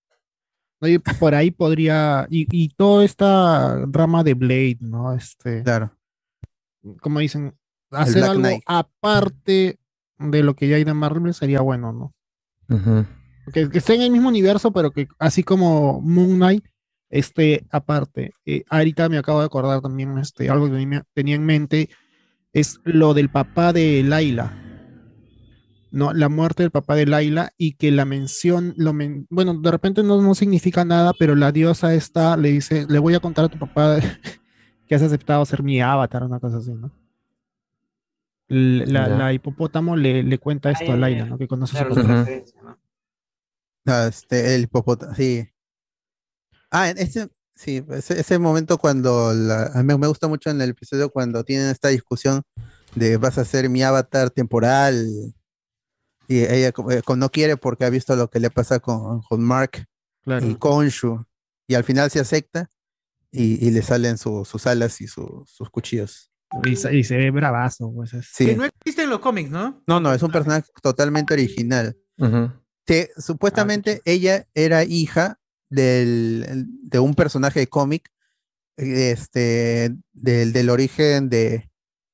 Y por ahí podría. Y, y toda esta rama de Blade, ¿no? Este. Claro. Como dicen, hacer algo Knight. aparte de lo que ya hay de Marvel sería bueno, ¿no? Que, que esté en el mismo universo, pero que así como Moon Knight esté aparte. Eh, ahorita me acabo de acordar también este, algo que tenía, tenía en mente, es lo del papá de Laila. No, la muerte del papá de Laila y que la mención, lo men- bueno, de repente no, no significa nada, pero la diosa esta le dice, le voy a contar a tu papá que has aceptado ser mi avatar, una cosa así, ¿no? La, hipopótamo le, le cuenta esto a Laila. ¿no? Que conoce su Claro, referencia, ¿no? Ah, este, el popota, sí. Ah, en ese, sí, ese, ese momento cuando la, a mí me gusta mucho en el episodio cuando tienen esta discusión de vas a ser mi avatar temporal y ella eh, co- no quiere porque ha visto lo que le pasa con, con Mark y Konshu y al final se acepta y, y le salen su- sus alas y su- sus cuchillos. Y se, y se ve bravazo, pues. es- Sí. Que no existe en los cómics, ¿no? No, no, es un personaje totalmente original. Que supuestamente ella era hija del, de un personaje de cómic, este, del, del origen de,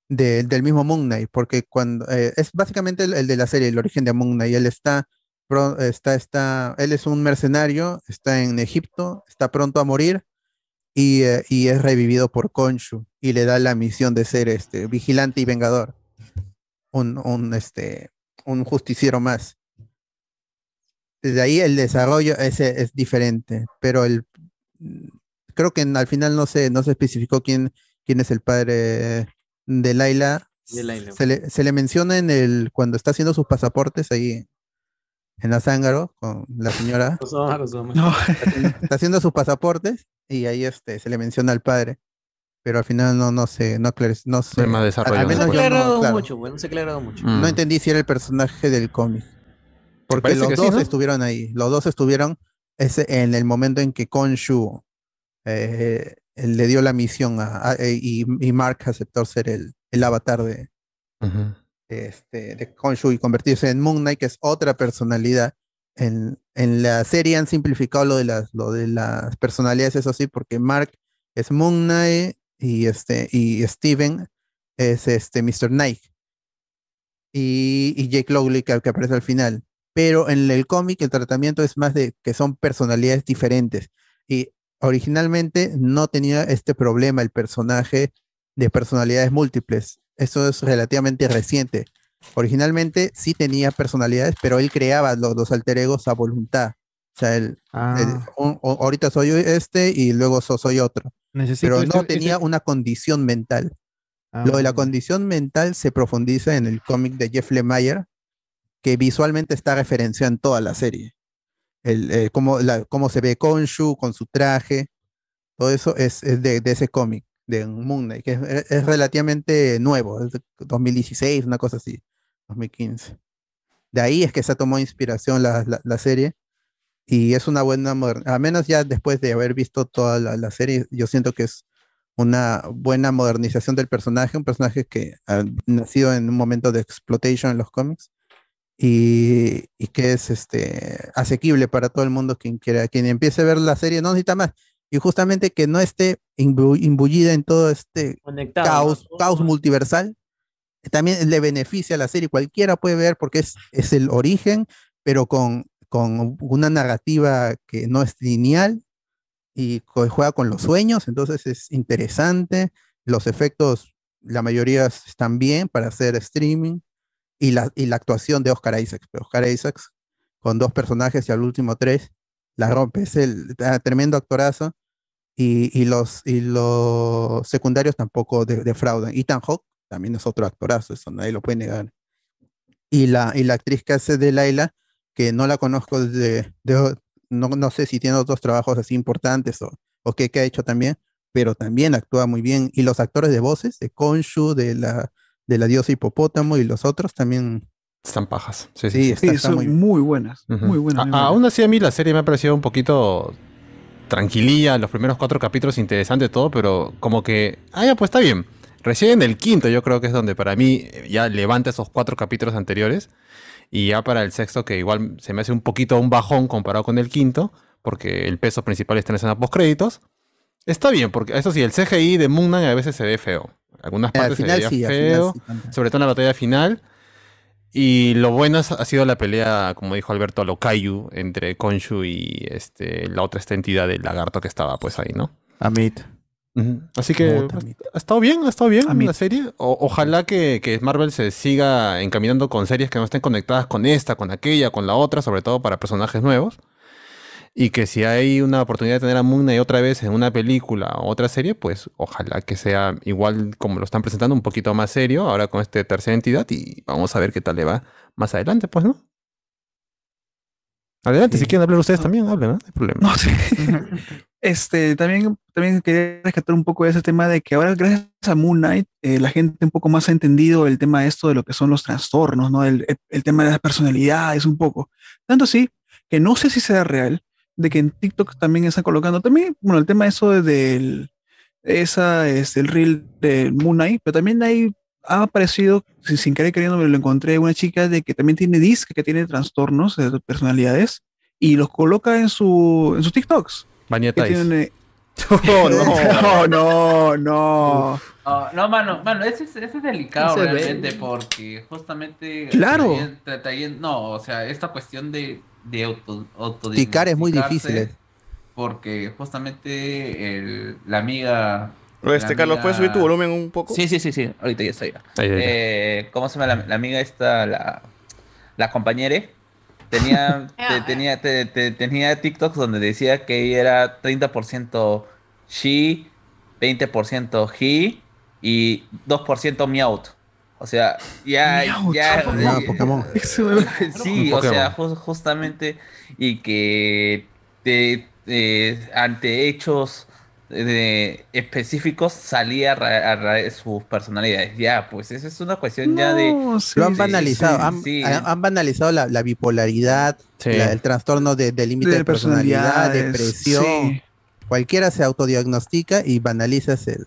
de- del mismo Moon Knight, porque cuando eh, es básicamente el, el de la serie, el origen de Moon Knight, él está, pro- está, está, él es un mercenario, está en Egipto, está pronto a morir y, eh, y es revivido por Khonshu y le da la misión de ser este vigilante y vengador, un, un, este, un justiciero más desde ahí el desarrollo ese es diferente, pero el creo que al final no se, no se especificó quién, quién es el padre de Laila. De. Se le, se le menciona en el cuando está haciendo sus pasaportes ahí en la zángaro con la señora. Rosoma, Rosoma. Está haciendo sus pasaportes y ahí este se le menciona al padre. Pero al final no, no sé, no no sé. hay más desarrollo, al no No se se aclarado claro, mucho, güey. No se ha aclarado mucho. Mm. no entendí si era el personaje del cómic. Porque los sí, dos ¿no? estuvieron ahí. Los dos estuvieron ese, en el momento en que Konshu eh, le dio la misión a, a- y, y Mark aceptó ser el, el avatar de, de este, de Khonshu y convertirse en Moon Knight, que es otra personalidad. En, en la serie han simplificado lo de las, lo de las personalidades, eso sí, porque Mark es Moon Knight y, este, y Steven es este Mr. Knight. Y, y Jake Lowley que, que aparece al final. Pero en el cómic el tratamiento es más de que son personalidades diferentes. Y originalmente no tenía este problema el personaje de personalidades múltiples. Eso es relativamente reciente. Originalmente sí tenía personalidades, pero él creaba los, los alter egos a voluntad. O sea, él, Ah. él- un- o- ahorita soy este y luego so- soy otro. Necesito pero no ese- tenía una condición mental. Ah, Lo de la condición mental se profundiza en el cómic de Jeff Lemire, que visualmente está referenciado en toda la serie. El, eh, cómo, la- cómo se ve Konshu con su traje, todo eso es, es de, de ese cómic, de Moon Knight, que es, es relativamente nuevo, es de 2016, una cosa así, 2015. De ahí es que se tomó inspiración la, la- la serie y es una buena, al menos ya después de haber visto toda la, la serie, yo siento que es una buena modernización del personaje, un personaje que ha nacido en un momento de exploitation en los cómics y, y que es este asequible para todo el mundo quien quiera, quien empiece a ver la serie no necesita más. Y justamente que no esté imbu- imbuida en todo este Conectado, caos, caos multiversal, también le beneficia a la serie. Cualquiera puede ver porque es, es el origen, pero con, con una narrativa que no es lineal y juega con los sueños, entonces es interesante. Los efectos, la mayoría están bien para hacer streaming. Y la, y la actuación de Oscar Isaacs. Pero Oscar Isaacs, con dos personajes y al último tres, la rompe. Es el ah, tremendo actorazo. Y, y los, y los secundarios tampoco de- defraudan. Ethan Hawke también es otro actorazo, eso nadie lo puede negar. Y la, y la actriz que hace de Laila, que no la conozco desde, de- no, no sé si tiene otros trabajos así importantes o, o qué, qué ha hecho también, pero también actúa muy bien. Y los actores de voces, de Konshu, de la, de la diosa hipopótamo y los otros también. Están pajas. Sí, Sí, sí, está- está son muy muy, buenas, muy buenas. A- aún así a mí la serie me ha parecido un poquito tranquililla, los primeros cuatro capítulos interesante todo, pero como que, ah, ya, pues está bien. Recién en el quinto yo creo que es donde para mí eh, ya levanta esos cuatro capítulos anteriores y ya para el sexto que igual se me hace un poquito un bajón comparado con el quinto, porque el peso principal está en la escena post créditos. Está bien, porque eso sí, el CGI de Moon Knight a veces se ve feo. Algunas Al partes se final veía sí, al final feo, sí, también. sobre todo en la batalla final. Y lo bueno ha sido la pelea, como dijo Alberto, a lo Kaiju entre Konshu y este, la otra esta entidad del lagarto que estaba pues ahí, ¿no? Amit. Así que ha estado bien, ha estado bien la serie. O- ojalá que, que Marvel se siga encaminando con series que no estén conectadas con esta, con aquella, con la otra, sobre todo para personajes nuevos. Y que si hay una oportunidad de tener a Moon Knight otra vez en una película o otra serie, pues ojalá que sea igual como lo están presentando, un poquito más serio, ahora con esta tercera entidad, y vamos a ver qué tal le va más adelante, pues, ¿no? Adelante, si quieren hablar ustedes también, hablen, ¿no? No hay problema. No sé. Este, también, también quería rescatar un poco de ese tema de que ahora, gracias a Moon Knight, eh, la gente un poco más ha entendido el tema de esto de lo que son los trastornos, ¿no? El, el- el tema de las personalidades, un poco. Tanto así que no sé si sea real, de que en TikTok también están colocando también, bueno, el tema de eso de- del, esa es el reel de Moon Knight, pero también hay, ha aparecido, si- sin querer queriendo me lo encontré, una chica de que también tiene disc, que tiene trastornos de personalidades, y los coloca en su, en sus TikToks. Eh, Oh, no. no, no, no. Ah, no, mano, mano, ese es, ese es delicado Ese ve- realmente porque justamente... Claro. no, o sea, esta cuestión de, de auto, Ticar es muy autodiagnosticarse, difícil, eh. Porque justamente el- la amiga... Este, la Carlos, ¿puedes subir tu volumen un poco? Sí, sí, sí, sí, ahorita ya estoy. ya. Ahí, ahí, ahí. Eh, ¿Cómo se llama la, la amiga esta, la, la compañera? Tenía, te- tenía, te- te- tenía TikToks donde decía que ella era 30% she, 20% he y 2% meowth. O sea, ya, Meowth. ya, Ah, Pokémon. sí, o sea, Pokémon. justamente, y que te- eh, ante hechos de- específicos salía a ra- a ra- de sus personalidades. Ya, pues eso es una cuestión ya de... Sí, Lo han banalizado, sí, han, sí. han- han banalizado la, la bipolaridad, Sí. la- el trastorno de, de límite de, De personalidad, depresión. sí. Cualquiera se autodiagnostica y banalizas el,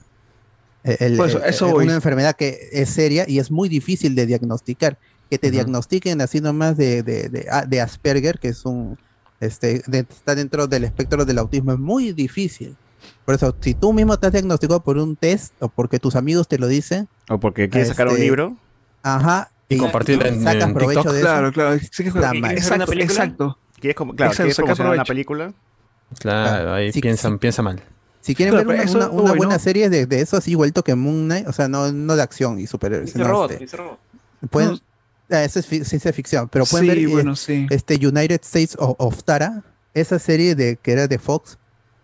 el- Por eso, el- eso el- voy. una enfermedad que es seria y es muy difícil de diagnosticar. Que te Ujú. diagnostiquen así nomás de, de, de- ah, de Asperger, que es un este, de- está dentro del espectro del autismo, es muy difícil. Por eso, si tú mismo estás diagnosticado por un test o porque tus amigos te lo dicen, O porque quieres sacar un Este, libro. ajá, Y compartirla en- sacas en provecho TikTok. de eso. Claro, claro. Exacto, exacto. ¿Quieres, como, claro, Exacto, ¿quieres sacar una película? Claro, ahí Sí, piensan, piensa mal. Si quieren Claro, ver una, una- es una bueno. buena serie de, de eso así vuelto que Moon Knight, o sea, no, no de acción y superhéroes. Robot, este. Robot. pueden, ah, eso es ciencia ficción, pero pueden Sí, ver eh, sí. este United States of, of Tara, esa serie de que era de Fox,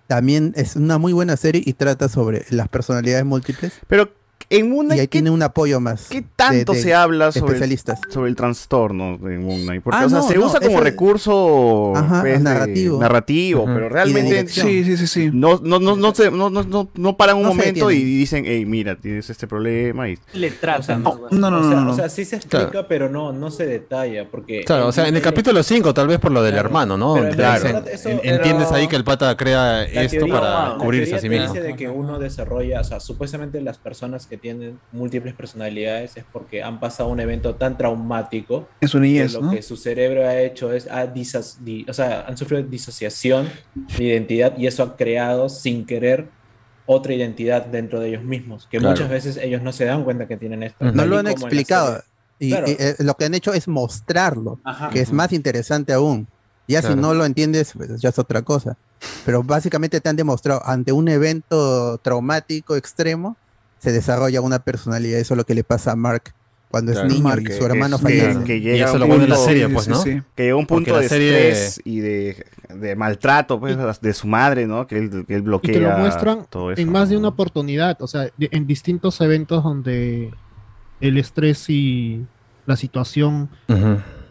también es una muy buena serie y trata sobre las personalidades múltiples. Pero en Moon y Knight, ahí tiene un apoyo más. ¿Qué tanto de- de se habla sobre el, especialistas. sobre el trastorno de Moon Knight? Porque, Ah, o sea, no, se no, usa como eso- recurso Ajá, pues, de- narrativo. narrativo, Ujú. Y pero realmente. Sí, sí, sí, sí. No, no, no, no, se- no, no, no, no paran un momento y dicen, hey, mira, tienes este problema. Y... Le tratan. no, no, no, o, sea, no, no. o sea, sí se explica, Claro. pero no, no se detalla. Porque Claro, o sea, en el capítulo 5 tal vez por lo del hermano, ¿no? Pero dicen, realidad eso- en- entiendes pero- ahí que el pata crea esto para cubrirse a sí mismo. dice de que uno desarrolla, o sea, supuestamente las personas que tienen múltiples personalidades es porque han pasado un evento tan traumático En su que niñez, lo ¿no? que su cerebro ha hecho es, ha o sea, han sufrido disociación de identidad y eso ha creado sin querer otra identidad dentro de ellos mismos, que Claro. muchas veces ellos no se dan cuenta que tienen esto. No lo han explicado. Y, Claro. y, eh, lo que han hecho es mostrarlo, Ajá. que es más interesante aún. Ya Claro. si no lo entiendes, pues ya es otra cosa. Pero básicamente te han demostrado, ante un evento traumático extremo, se desarrolla una personalidad. Eso es lo que le pasa a Mark cuando Claro. es niño Mark, y su hermano fallece. que Y llega a eso un lo la punto- serie, pues, ¿no? Que llega un punto la de serie- estrés y de, de maltrato pues, de su madre, ¿no? Que él, que él Y bloquea te lo muestran todo eso. en más de una oportunidad, o sea, de- en distintos eventos donde el estrés y la situación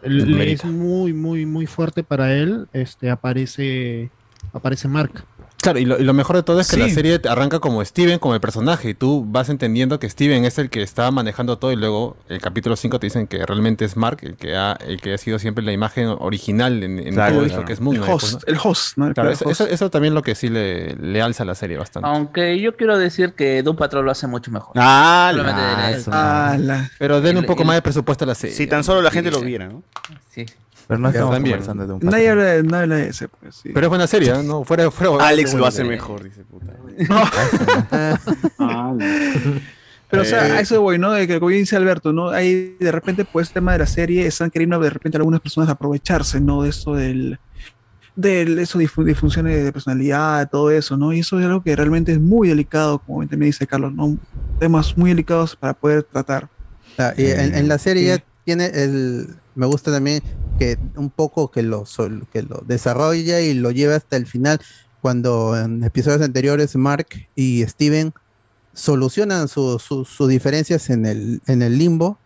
es muy, muy, muy fuerte para él, este aparece, aparece Mark. Claro, y lo, y lo mejor de todo es que la serie arranca como Steven, como el personaje, y tú vas entendiendo que Steven es el que está manejando todo, y luego el capítulo 5 te dicen que realmente es Mark, el que ha, el que ha sido siempre la imagen original en, en Claro, todo claro. esto que es Moon El pues, host, ¿no? el host, ¿no? Claro, claro, eso, host. eso, eso también lo que sí le, le alza a la serie bastante. Aunque yo quiero decir que Doom Patrol lo hace mucho mejor. Ah, la- eso. Ah, la- Pero den un poco el- más de presupuesto a la serie. Si tan solo la gente lo viera, ¿no? Sí. Pero no estamos también. conversando de un Nadie habla, de- nadie habla de ese, pues, sí. Pero es buena serie, ¿eh? ¿no? Fuera, fuera, Alex lo hace mejor, dice puta. Pero, o sea, Eh, a eso voy, ¿no? De que, como dice Alberto, ¿no? Hay de repente, pues, tema de la serie, están queriendo de repente algunas personas aprovecharse, ¿no? De eso del. De eso difu- disfunciones de personalidad, todo eso, ¿no? Y eso es algo que realmente es muy delicado, como también dice Carlos, ¿no? Temas muy delicados para poder tratar. Ah, y en, en la serie Sí. ya tiene el. Me gusta también que un poco que lo, sol- que lo desarrolla y lo lleva hasta el final. Cuando en episodios anteriores Mark y Steven solucionan su- su- sus diferencias en el, en el limbo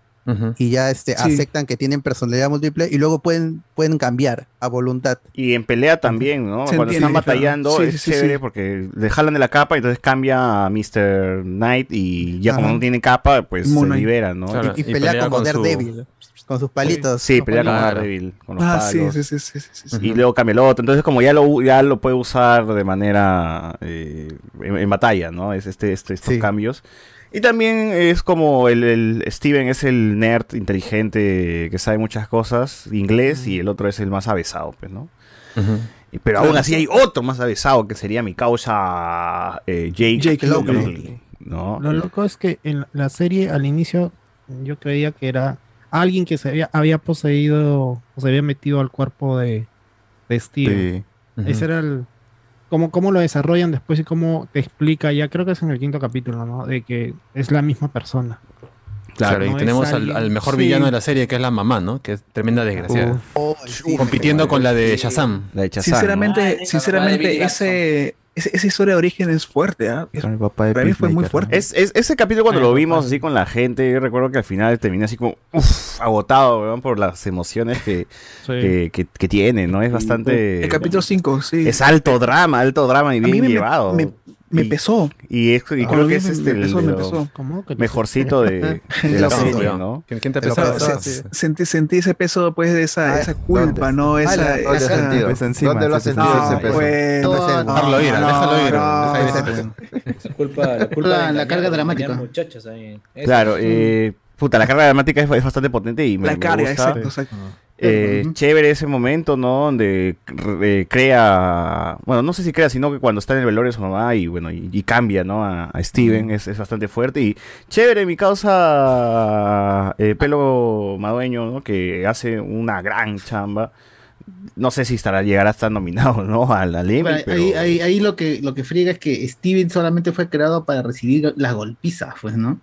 y ya este, Sí. aceptan que tienen personalidad múltiple y luego pueden, pueden cambiar a voluntad. Y en pelea también, ¿no? Se Cuando entiende, están claro. batallando Sí, es sí, sí, chévere sí. porque le jalan de la capa y entonces cambia a Mr. Knight y ya como no tiene capa, pues Moon se libera, ¿no? Claro. y, y y pelea, como con su- Daredevil, con sus palitos. Sí, pelea con palitos. Daredevil, con los Ah, sí, palos. sí, sí, sí, sí, sí, sí. Y luego cambia el otro. Entonces, como ya lo, ya lo puede usar de manera eh, en, en batalla, ¿no? Es este, este- estos Sí. cambios. Y también es como el, el Steven es el nerd inteligente que sabe muchas cosas, inglés, y el otro es el más avesado, pues, ¿no? Y- Pero aún así hay otro más avesado que sería mi causa eh, Jake, Jake Lockley. ¿no? Lo loco es que en la serie al inicio yo creía que era alguien que se había, había poseído o se había metido al cuerpo de, de Steven. Sí. Ese era el. Cómo, cómo lo desarrollan después y cómo te explica, ya creo que es en el quinto capítulo, ¿no? De que es la misma persona. Claro, y no tenemos al, alguien- al mejor sí. villano de la serie, que es la mamá, ¿no? Que es tremenda desgraciada. Compitiendo con la de Shazam. La de Shazam, ¿no? Sinceramente, sinceramente, ese, ese- esa historia de origen es fuerte, ¿ah? Es- Con el papá de Para mí fue muy fuerte. ¿no? Es, es- ese capítulo cuando Ay, lo papá. vimos así con la gente, yo recuerdo que al final terminé así como uf, agotado, weón, por las emociones que, que, que- que tiene, ¿no? Es bastante... El capítulo 5, sí. Es alto drama, alto drama y A bien mí me, llevado. me, me Y- pesó. Y, es- y creo que es me- este me el pesó, de me pesó. ¿Cómo? mejorcito de, de la serie. ¿no? ¿Quién, te sí. Sentí, sentí ese peso, pues, de esa, Ah, esa culpa. ¿no? Esa, la- ¿Dónde has esa- sentido? Pues encima, ¿Dónde lo has sentido ese peso? Todo- Déjalo ir, no, déjalo ir, déjalo ir peso. Es culpa, la, culpa La- de la carga dramática. engañar muchachas ahí. Claro, eh, puta, la carga dramática es, es bastante potente y me, La me carga, exacto, exacto. Eh, chévere ese momento, ¿no? Donde eh, crea, bueno, no sé si crea, sino que cuando está en el velorio de su mamá y bueno, y, y cambia, ¿no? A, a Steven, es, es bastante fuerte y chévere mi causa eh, Pelo Madueño, ¿no? Que hace una gran chamba no sé si estará llegará a estar nominado, ¿no? Al, al Emmy, Bueno, pero- ahí, ahí, ahí lo que lo que friega es que Steven solamente fue creado para recibir las golpizas, pues, ¿no?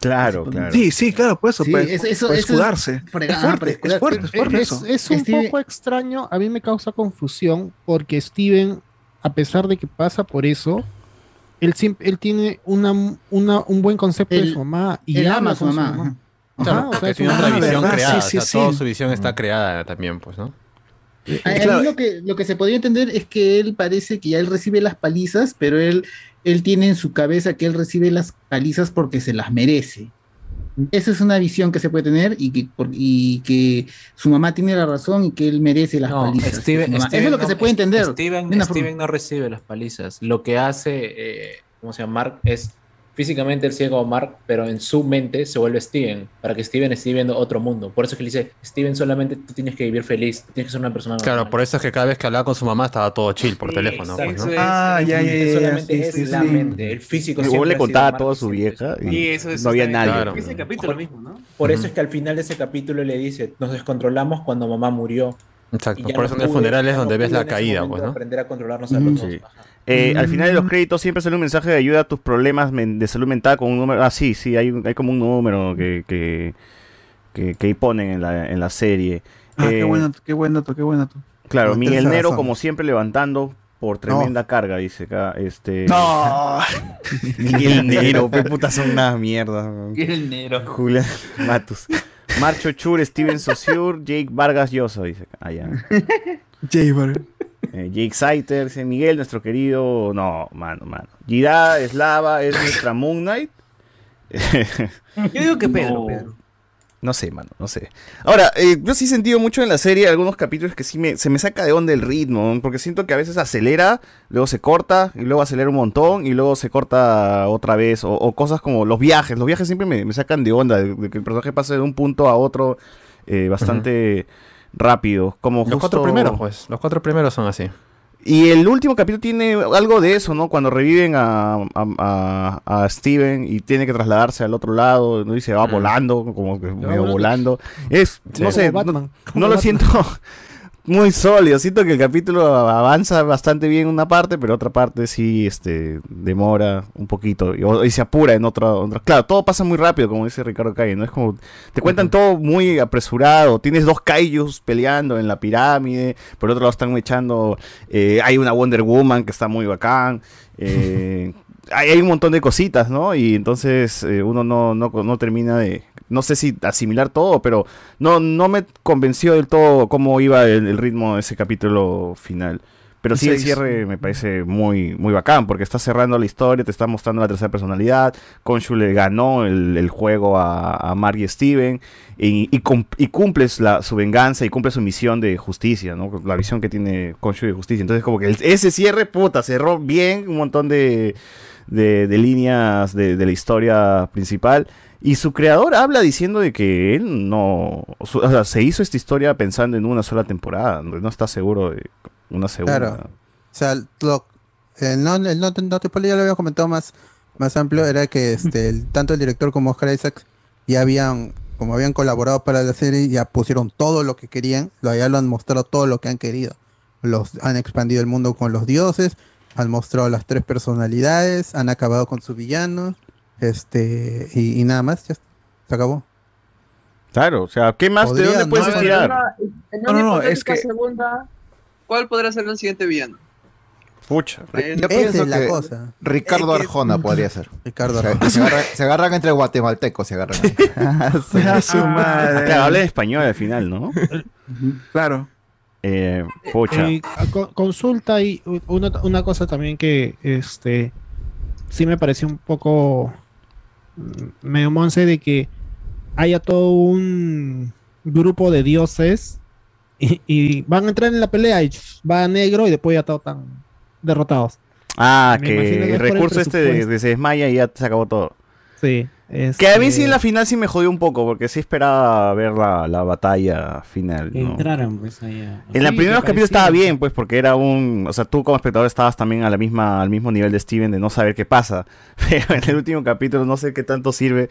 Claro, claro. Sí, sí, claro, por eso, Sí, para, eso- eso- para eso es escudarse. Es fuerte, para es fuerte, es fuerte Es, eso. es un Steven- poco extraño, a mí me causa confusión porque Steven, a pesar de que pasa por eso, él siempre, él tiene una, una- un buen concepto de su mamá y él ama a su mamá, Ajá, ajá. Claro, o sea, porque es tiene una otra mamá, visión ¿verdad? creada. Sí, sí, o sea, toda sí. su visión está creada también, pues, ¿no? A, a mí lo que, lo que se podría entender es que él parece que ya él recibe las palizas, pero él, él tiene en su cabeza que él recibe las palizas porque se las merece. Esa es una visión que se puede tener y que, por- y que su mamá tiene la razón y que él merece las No, palizas. Steven, Eso es lo que no- se puede entender. Steven, Steven no recibe las palizas. Lo que hace, eh, ¿cómo se llama? Mark es físicamente el ciego Mark, pero en su mente se vuelve Steven, para que Steven esté viviendo otro mundo. Por eso es que le dice, Steven, solamente tú tienes que vivir feliz, tienes que ser una persona normal. Claro, por eso es que cada vez que hablaba con su mamá estaba todo chill por teléfono. pues, ¿no? Exacto. Ah, ya, ya, ya, Solamente sí, es sí, la sí. mente, el físico. Y vos siempre le contaba a su siempre. vieja y eso, eso no había nadie. en Claro. ese capítulo mismo, ¿no? Por eso es que al final de ese capítulo le dice, nos descontrolamos cuando mamá murió. Exacto. Ya Por no eso en el funeral es ya no donde ves la caída, pues, ¿no? Aprender a controlarnos a los dos. Eh, Al final de Mm. los créditos siempre sale un mensaje de ayuda a tus problemas de salud mental con un número. Ah, sí, sí, hay, un- hay como un número que, que, que, ponen en la, en la serie. Ah, qué Eh, bueno, qué buen dato, qué buen dato. Claro, Miguel Nero, razón. como siempre, levantando por tremenda carga, dice acá. Este... No. Miguel Nero, qué puta son una mierda. El negro. Julián Matus. Marcho Chur, Steven Saussure, Jake Vargas Llosa, dice acá. Ah, ya. Jay Bar- Eh, Jake Saiter, dice Miguel, nuestro querido. No, mano, mano. Gira Eslava es nuestra Moon Knight. Yo digo que Pedro, Pedro. No sé, mano, no sé. Ahora, eh, yo sí he sentido mucho en la serie algunos capítulos que sí me, se me saca de onda el ritmo, ¿no? porque siento que a veces acelera, luego se corta, y luego acelera un montón, y luego se corta otra vez, o, o cosas como los viajes. Los viajes siempre me, me sacan de onda, de, de que el personaje pase de un punto a otro eh, bastante rápido. Como Los cuatro justo- primeros, pues. Los cuatro primeros son así. y el último capítulo tiene algo de eso, ¿no? Cuando reviven a, a, a- a Steven y tiene que trasladarse al otro lado, ¿no? Y se va volando, como que medio volando. Es, Sí. no sé, no, lo Batman. siento muy sólido. Siento que el capítulo avanza bastante bien en una parte, pero otra parte sí este, demora un poquito y se apura en otra, otra. Claro, todo pasa muy rápido, como dice Ricardo Calle, ¿no? Es como, te cuentan todo muy apresurado. Tienes dos kaijus peleando en la pirámide, por otro lado están echando, eh, hay una Wonder Woman que está muy bacán. eh, hay, hay un montón de cositas, ¿no? Y entonces eh, uno no, no, no termina de, no sé si asimilar todo, pero no, no me convenció del todo cómo iba el, el ritmo de ese capítulo final. Pero sí, el cierre me parece muy, muy bacán, porque está cerrando la historia, te está mostrando la tercera personalidad. Konshu le ganó el, el juego a, a Mark y Steven, y, y, cum- y cumples la, su venganza y cumple su misión de justicia, ¿no? La visión que tiene Konshu de justicia. Entonces, como que el- ese cierre, puta, cerró bien un montón de, de, de líneas de, de la historia principal. Y su creador habla diciendo de que él no. o sea, se hizo esta historia pensando en una sola temporada. No está seguro de una segunda. Claro. O sea, el no, el no, no te ya lo había comentado más, más amplio, era que este, el- tanto el director como Oscar Isaac ya habían, como habían colaborado para la serie, ya pusieron todo lo que querían, ya lo han mostrado todo lo que han querido. Los, han expandido el mundo con los dioses, han mostrado las tres personalidades, han acabado con su villano, este, y, y nada más, ya se acabó. Claro, o sea, ¿qué más? ¿De dónde ¿no? puedes? En No, una no, no, hipotética es que- segunda, ¿cuál podría ser el siguiente villano? Pucha. Eh, Yo Esa pienso es la que cosa. Ricardo Es que- Arjona podría ser. Ricardo Se, Arjona. se agarran, se agarran entre guatemaltecos, se agarran. Su Ah, madre. claro, habla español al final, ¿no? Claro. Eh, pucha. Eh, co- consulta y una, una cosa también que este sí me pareció un poco medio monse de que haya todo un grupo de dioses y, y van a entrar en la pelea y va negro y después ya todos están derrotados. Ah, Me que el recurso este de se desmaya y ya se acabó todo. Sí. Que a mí Este, sí en la final sí me jodió un poco, porque sí esperaba ver la, la batalla final. ¿no? Entraran pues ahí a- En la Sí, primera que capítulo estaba bien, pues, porque era un. O sea, tú como espectador estabas también a la misma, al mismo nivel de Steven de no saber qué pasa. Pero en el último capítulo no sé qué tanto sirve.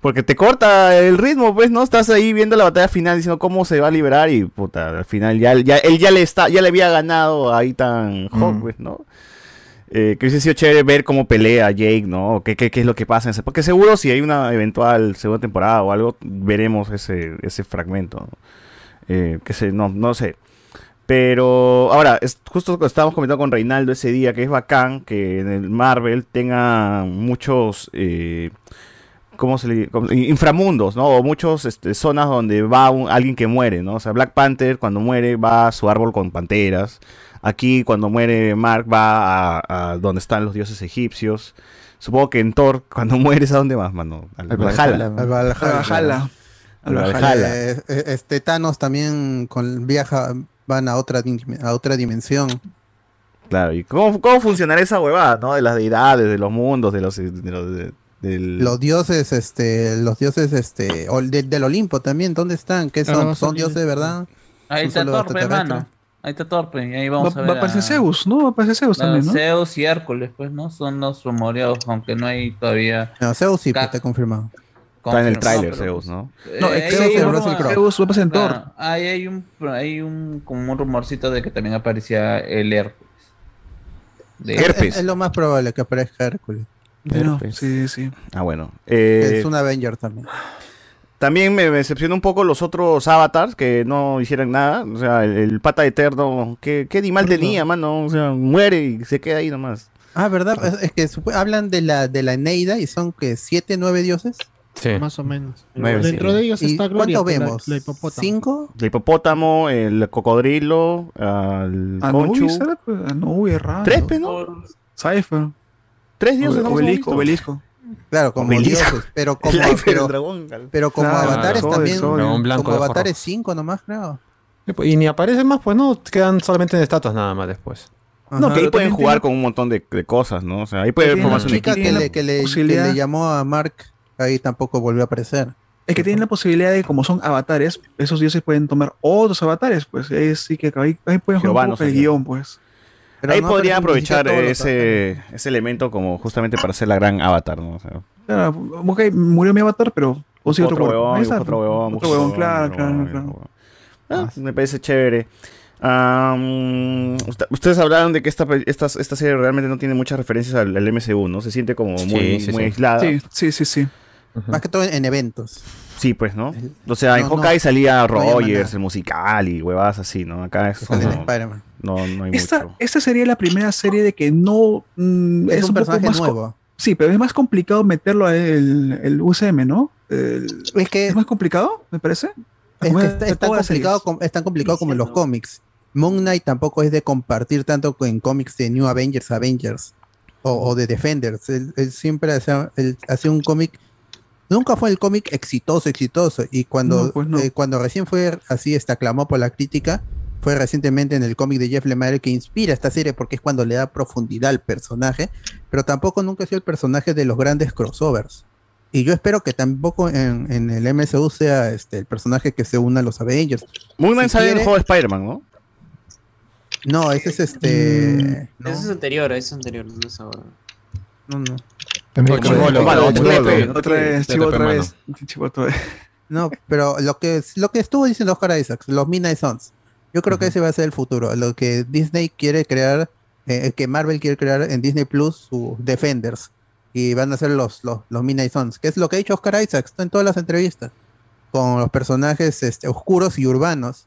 Porque te corta el ritmo, pues, ¿no? Estás ahí viendo la batalla final diciendo cómo se va a liberar y puta, al final ya, ya él ya le está, ya le había ganado ahí tan Hawk, Mm. pues, ¿no? Eh, que hubiese sido chévere ver cómo pelea Jake, ¿no? ¿Qué, qué, qué es lo que pasa en ese... Porque seguro si hay una eventual segunda temporada o algo, veremos ese, ese fragmento. Eh, que sé, no, no sé. Pero ahora, es justo estábamos comentando con Reinaldo ese día, que es bacán que en el Marvel tenga muchos... Eh, ¿Cómo se le cómo- inframundos, ¿no? O muchas zonas donde va alguien que muere, ¿no? O sea, Black Panther cuando muere va a su árbol con panteras. Aquí cuando muere Mark va a, a donde están los dioses egipcios. Supongo que en Thor cuando mueres a dónde vas, mano? Al Al Valhalla. Al Valhalla. Valhalla. Al Valhalla. Eh, eh, este Thanos también con viaja van a otra a otra dimensión. Claro, ¿y cómo, cómo funcionará esa huevada, no? De las deidades, de los mundos, de los... De los de- del- Los dioses, este, los dioses, este, o de- del Olimpo también, ¿dónde están? ¿Qué son? ¿Son son- dioses de verdad? Ahí ¿Son está extraterrestres? hermano. Ahí está Torpe. Y ahí Va, vamos a ver. va a aparecer a- Zeus, ¿no? Va a aparecer Zeus también, ¿no? Zeus y Hércules, pues, ¿no? Son los rumoreados, aunque no hay todavía. No, Zeus sí, pues, está confirmado. Está en el tráiler, Zeus, ¿no? No, Eh, Zeus hay en un Russell Crowe. Zeus va a. Claro, ahí hay un, hay un, como un rumorcito de que también aparecía el Hércules. De- Es- Es, es lo más probable que aparezca Hércules. No, Herpes. sí, sí. Ah, bueno. Eh, es un Avenger también. También me decepcionó un poco los otros avatars que no hicieron nada. O sea, el, el pata eterno, ¿qué, qué animal tenía, mano? O sea, muere y se queda ahí nomás. Ah, ¿verdad? Es, es que hablan de la de la Eneida y son que siete, nueve dioses. Sí. Más o menos. Nueve, Dentro sí. de ellos ¿Y está Gloria, cuánto la- vemos? la hipopótamo. ¿Cinco? El hipopótamo, el cocodrilo, el conchu. Anubis, ¿era? Pues, Anubis, raro. Tres, ¿no? Cypher. Tres dioses, Obe- ¿no? Obelisco, obelisco. Claro, como dioses, pero como, pero, dragón. pero como Claro, avatares también, Sol. Dragón blanco como avatares rojos. cinco nomás, creo. Pues, Y ni aparecen más, pues no, quedan solamente en estatuas nada más después. No, que ahí pueden jugar tiene- con un montón de, de cosas, ¿no? O sea, ahí puede formarse una un chica equipo. que le, que, le, que le llamó a Mark, ahí tampoco volvió a aparecer. Es que tienen la posibilidad de, como son avatares, esos dioses pueden tomar otros avatares, pues. Ahí sí que ahí, ahí pueden jugar un poco no el guion, pues. Pero ahí no siquiera aprovechar ese, ese elemento como justamente para hacer la gran avatar, ¿no? O sea, Claro, ok, murió mi avatar, pero otro otro, huevón, otro huevón, Otro huevón, claro, claro, claro. huevón. Ah, me parece chévere. Usted- ustedes hablaron de que esta, esta, esta serie realmente no tiene muchas referencias al, al MCU, ¿no? Se siente como muy, Sí, sí, muy sí. aislada. Sí. Sí, sí, sí, sí. Más que todo en eventos. pues, ¿no? O sea, en No, no, Hawkeye salía no Rogers, el musical y huevadas así, ¿no? Acá es como... en Spider-Man. No, no hay Esta, mucho. esta sería la primera serie de que no mm, Es un poco personaje más nuevo. Sí, pero es más complicado meterlo a el, el UCM, ¿no? El- Es que ¿Es más complicado, me parece? Es, que está- es tan complicado, com- es tan complicado como los cómics. Moon Knight tampoco es de compartir tanto en cómics de New Avengers Avengers o, o de Defenders. Él, él siempre hacía, él hacía un cómic. Nunca fue el cómic exitoso, exitoso. Y cuando, No, pues no. eh, cuando recién fue así, aclamó por la crítica, fue recientemente en el cómic de Jeff Lemire que inspira esta serie porque es cuando le da profundidad al personaje. Pero tampoco nunca ha sido el personaje de los grandes crossovers. Y yo espero que tampoco en, en el MCU sea este, el personaje que se una a los Avengers. Moon Knight Si sale el juego de Spider-Man, ¿no? No, ese es este. no, Ese es anterior, ese es anterior, no es ahora. no, no. No, pero lo que, lo que estuvo diciendo Oscar Isaacs, los Midnight Suns, yo creo que ese va a ser el futuro. Lo que Disney quiere crear, eh, que Marvel quiere crear en Disney Plus, sus Defenders. Y van a ser los, los, los Midnight Suns, que es lo que ha dicho Oscar Isaacs en todas las entrevistas. Con los personajes este, oscuros y urbanos.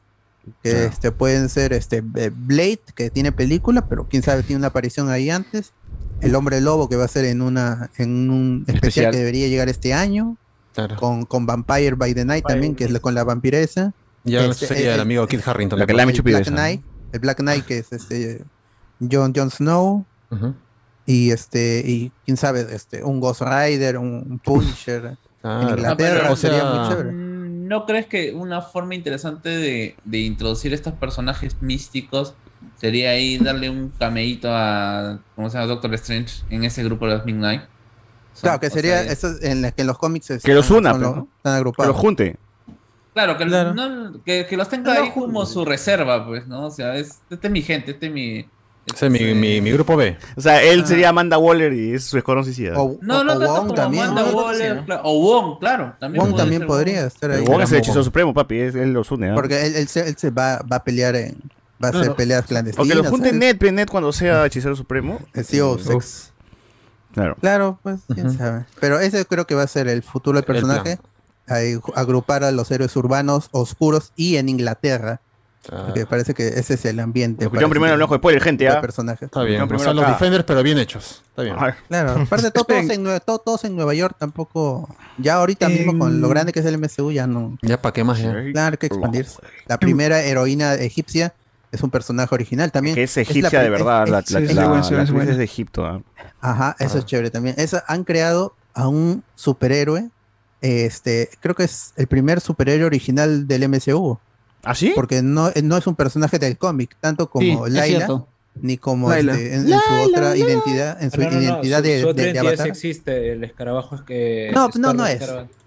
Que este, pueden ser este Blade, que tiene película, pero quién sabe, tiene una aparición ahí antes. El hombre lobo, que va a ser en una en un especial, Especial. que debería llegar este año. Claro. Con, con Vampire by the Night también, que es la- con la vampiresa. Ya Este, sería eh, el eh, amigo Kit Harrington. la que le ha el hecho Black. Knight, el Black Knight que es este John Jon Snow y este y quién sabe este un Ghost Rider, un un Punisher en Claro. Inglaterra pero- o sea, sería muy chévere. Mm, ¿No crees que una forma interesante de, de introducir estos personajes místicos sería ahí darle un cameíto a, ¿cómo se llama? Doctor Strange en ese grupo de los Midnight? Claro, que O sería sea, eso en, la que en los cómics Que los una, son ¿no? están Que agrupados. los junte. Claro, que, Claro. no- que, que los tenga ahí como su reserva, pues, ¿no? O sea, es, este es mi gente, este es mi... Ese es mi, mi, mi grupo B. O sea, él Ah. sería Amanda Waller y es su escuadrón suicida. O- No, no o tanto Wong como también. Amanda ¿no? Waller, claro, o Wong, claro. También Wong también ser podría Wong. estar ahí. Wong es el hechizo supremo, papi. es- él los une. ¿ah? Porque él, él se, él se va, va a pelear en. Va a hacer Claro. peleas O clandestinas. que lo junte. Ned, Ned cuando sea hechicero supremo. El CEO Uf. Sex. Claro. Claro, pues, quién sabe. Pero ese creo que va a ser el futuro del personaje. Agrupar a los héroes urbanos oscuros y en Inglaterra. Porque parece que ese es el ambiente. Escucharon primero el ojo de spoiler, gente. ¿ah? personaje. Está bien. Escucharon O sea, primero los. Defenders, pero bien hechos. Está bien. Claro, aparte todo- todos, en Nueva, todo- todos en Nueva York tampoco. Ya ahorita mismo con lo grande que es el MCU ya no. Ya para qué más ya. Claro, hay que expandirse. La primera heroína egipcia es un personaje original también. Que es la egipcia de verdad. La, es- la, es- la- la es de Egipto. ¿ah? Ajá, eso es chévere también. Esa, han creado a un superhéroe. Este, creo que es el primer superhéroe original del MCU. ¿Ah, sí? Porque no, no es un personaje del cómic, tanto como Sí, Laila, ni como Laila. este, en, en su otra identidad, en su No, no, no, identidad su- de, su otra de- de identidad avatar. existe, el escarabajo es que... No, no, no es.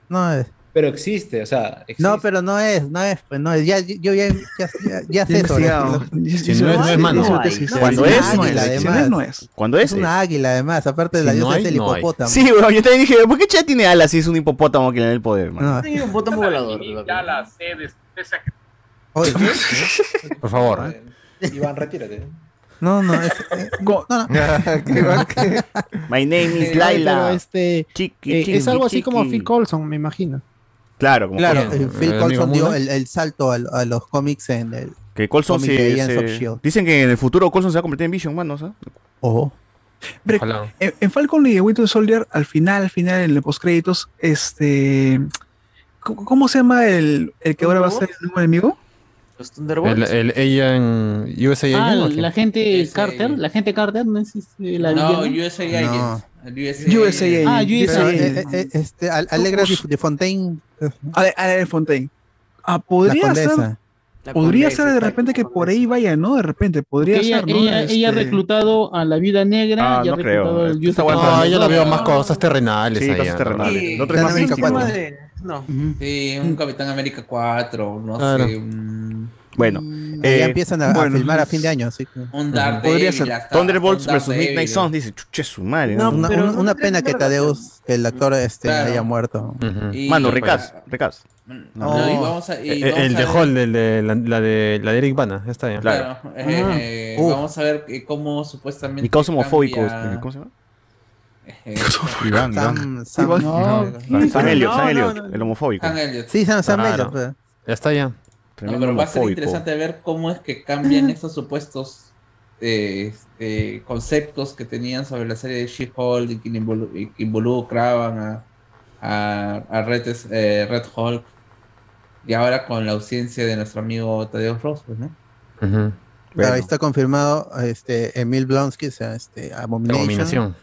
No es. Pero existe, o sea, existe. No, pero no es, no es, pues no es. Ya, yo ya, ya, ya, ya sé eso. Si no es, no es mano. Cuando es no es. Si no además. es, no es. Cuando es, Es una águila, además, aparte de Si la diosa hay, es el no hay. hipopótamo. Sí, weón, yo también dije, ¿por qué Chad tiene alas si es un hipopótamo que le da el poder, man? No. Sí, un botón volador. Oye, ¿qué? Por favor. Iván, retírate. No, no, es, eh, no, no. My name is Eh, Laila. este, Chiqui, eh, chiqui, es algo así como. Phil Coulson, me imagino. Claro, como Claro, eh, Phil el Coulson amigo dio el, el salto al- a, los cómics en el. Que Colson se, se-. Dicen que en el futuro Colson se va a convertir en Vision, mano, ¿sabes? Ojo. Pero en, en Falcon y Winter Soldier, al final, al final, en los postcréditos, este. ¿Cómo, cómo se llama el, el que ahora va a ser el nuevo enemigo? Los El, Thunderbolts. el ella en USA Ah, Agent, la gente Carter, la gente Carter, no es este, la No, villana? USA No. USA, USA Agents. Agents. Ah, USA eh, eh, eh, este, Al- Alegra de, de Fontaine, eh, Ale, Ale Fontaine. Ah, la podría ser. Podría ser de repente que por ahí vaya, ¿no? De repente, podría ella, ser, ¿no? ella, ella ha Este, reclutado a la Viuda Negra Ah, y ha no creo. reclutado al Está USA bueno, No, ella la veo más cosas terrenales Sí, cosas ¿no? terrenales. Sí. Más de- No. Sí, un Capitán América 4, no Claro. sé, un, Bueno, eh, ya empiezan a, a bueno. filmar a fin de año, así que- un Daredevil. Podría ser. Thunderbolts Daredevil. Midnight Suns, dice, chuche su madre. No, ¿no? Una, una- no una pena que. Tadeus, que el actor este, Claro. haya muerto. Ujú. Y- Mano, y- recast, recast. No, y vamos a, y Eh, vamos el a de ver- Hall, el de la, la de la de Eric Bana, ya está ya. Claro. Claro, eh, Uf. vamos a ver cómo supuestamente. Mi causa homofóbico. cambia- ¿Cómo se llama? eh, Iván, Sam, Sam, Iván. No, Sam Elliot, No, Sam no, Elliot, no. el homofóbico. Sam Elliott. Sí, Sam, Sam Claro. Elliott, pues. Ya está ya. No, pero va a ser interesante ver cómo es que cambian estos supuestos eh, este, conceptos que tenían sobre la serie de She-Hulk y que involu- y que involucraban a, a, a Red, eh, Red Hulk. Y ahora con la ausencia de nuestro amigo Tadeo Ross, pues, ¿no? Bueno. ahí está confirmado este, Emil Blonsky, o sea, este, Abomination. Abominación.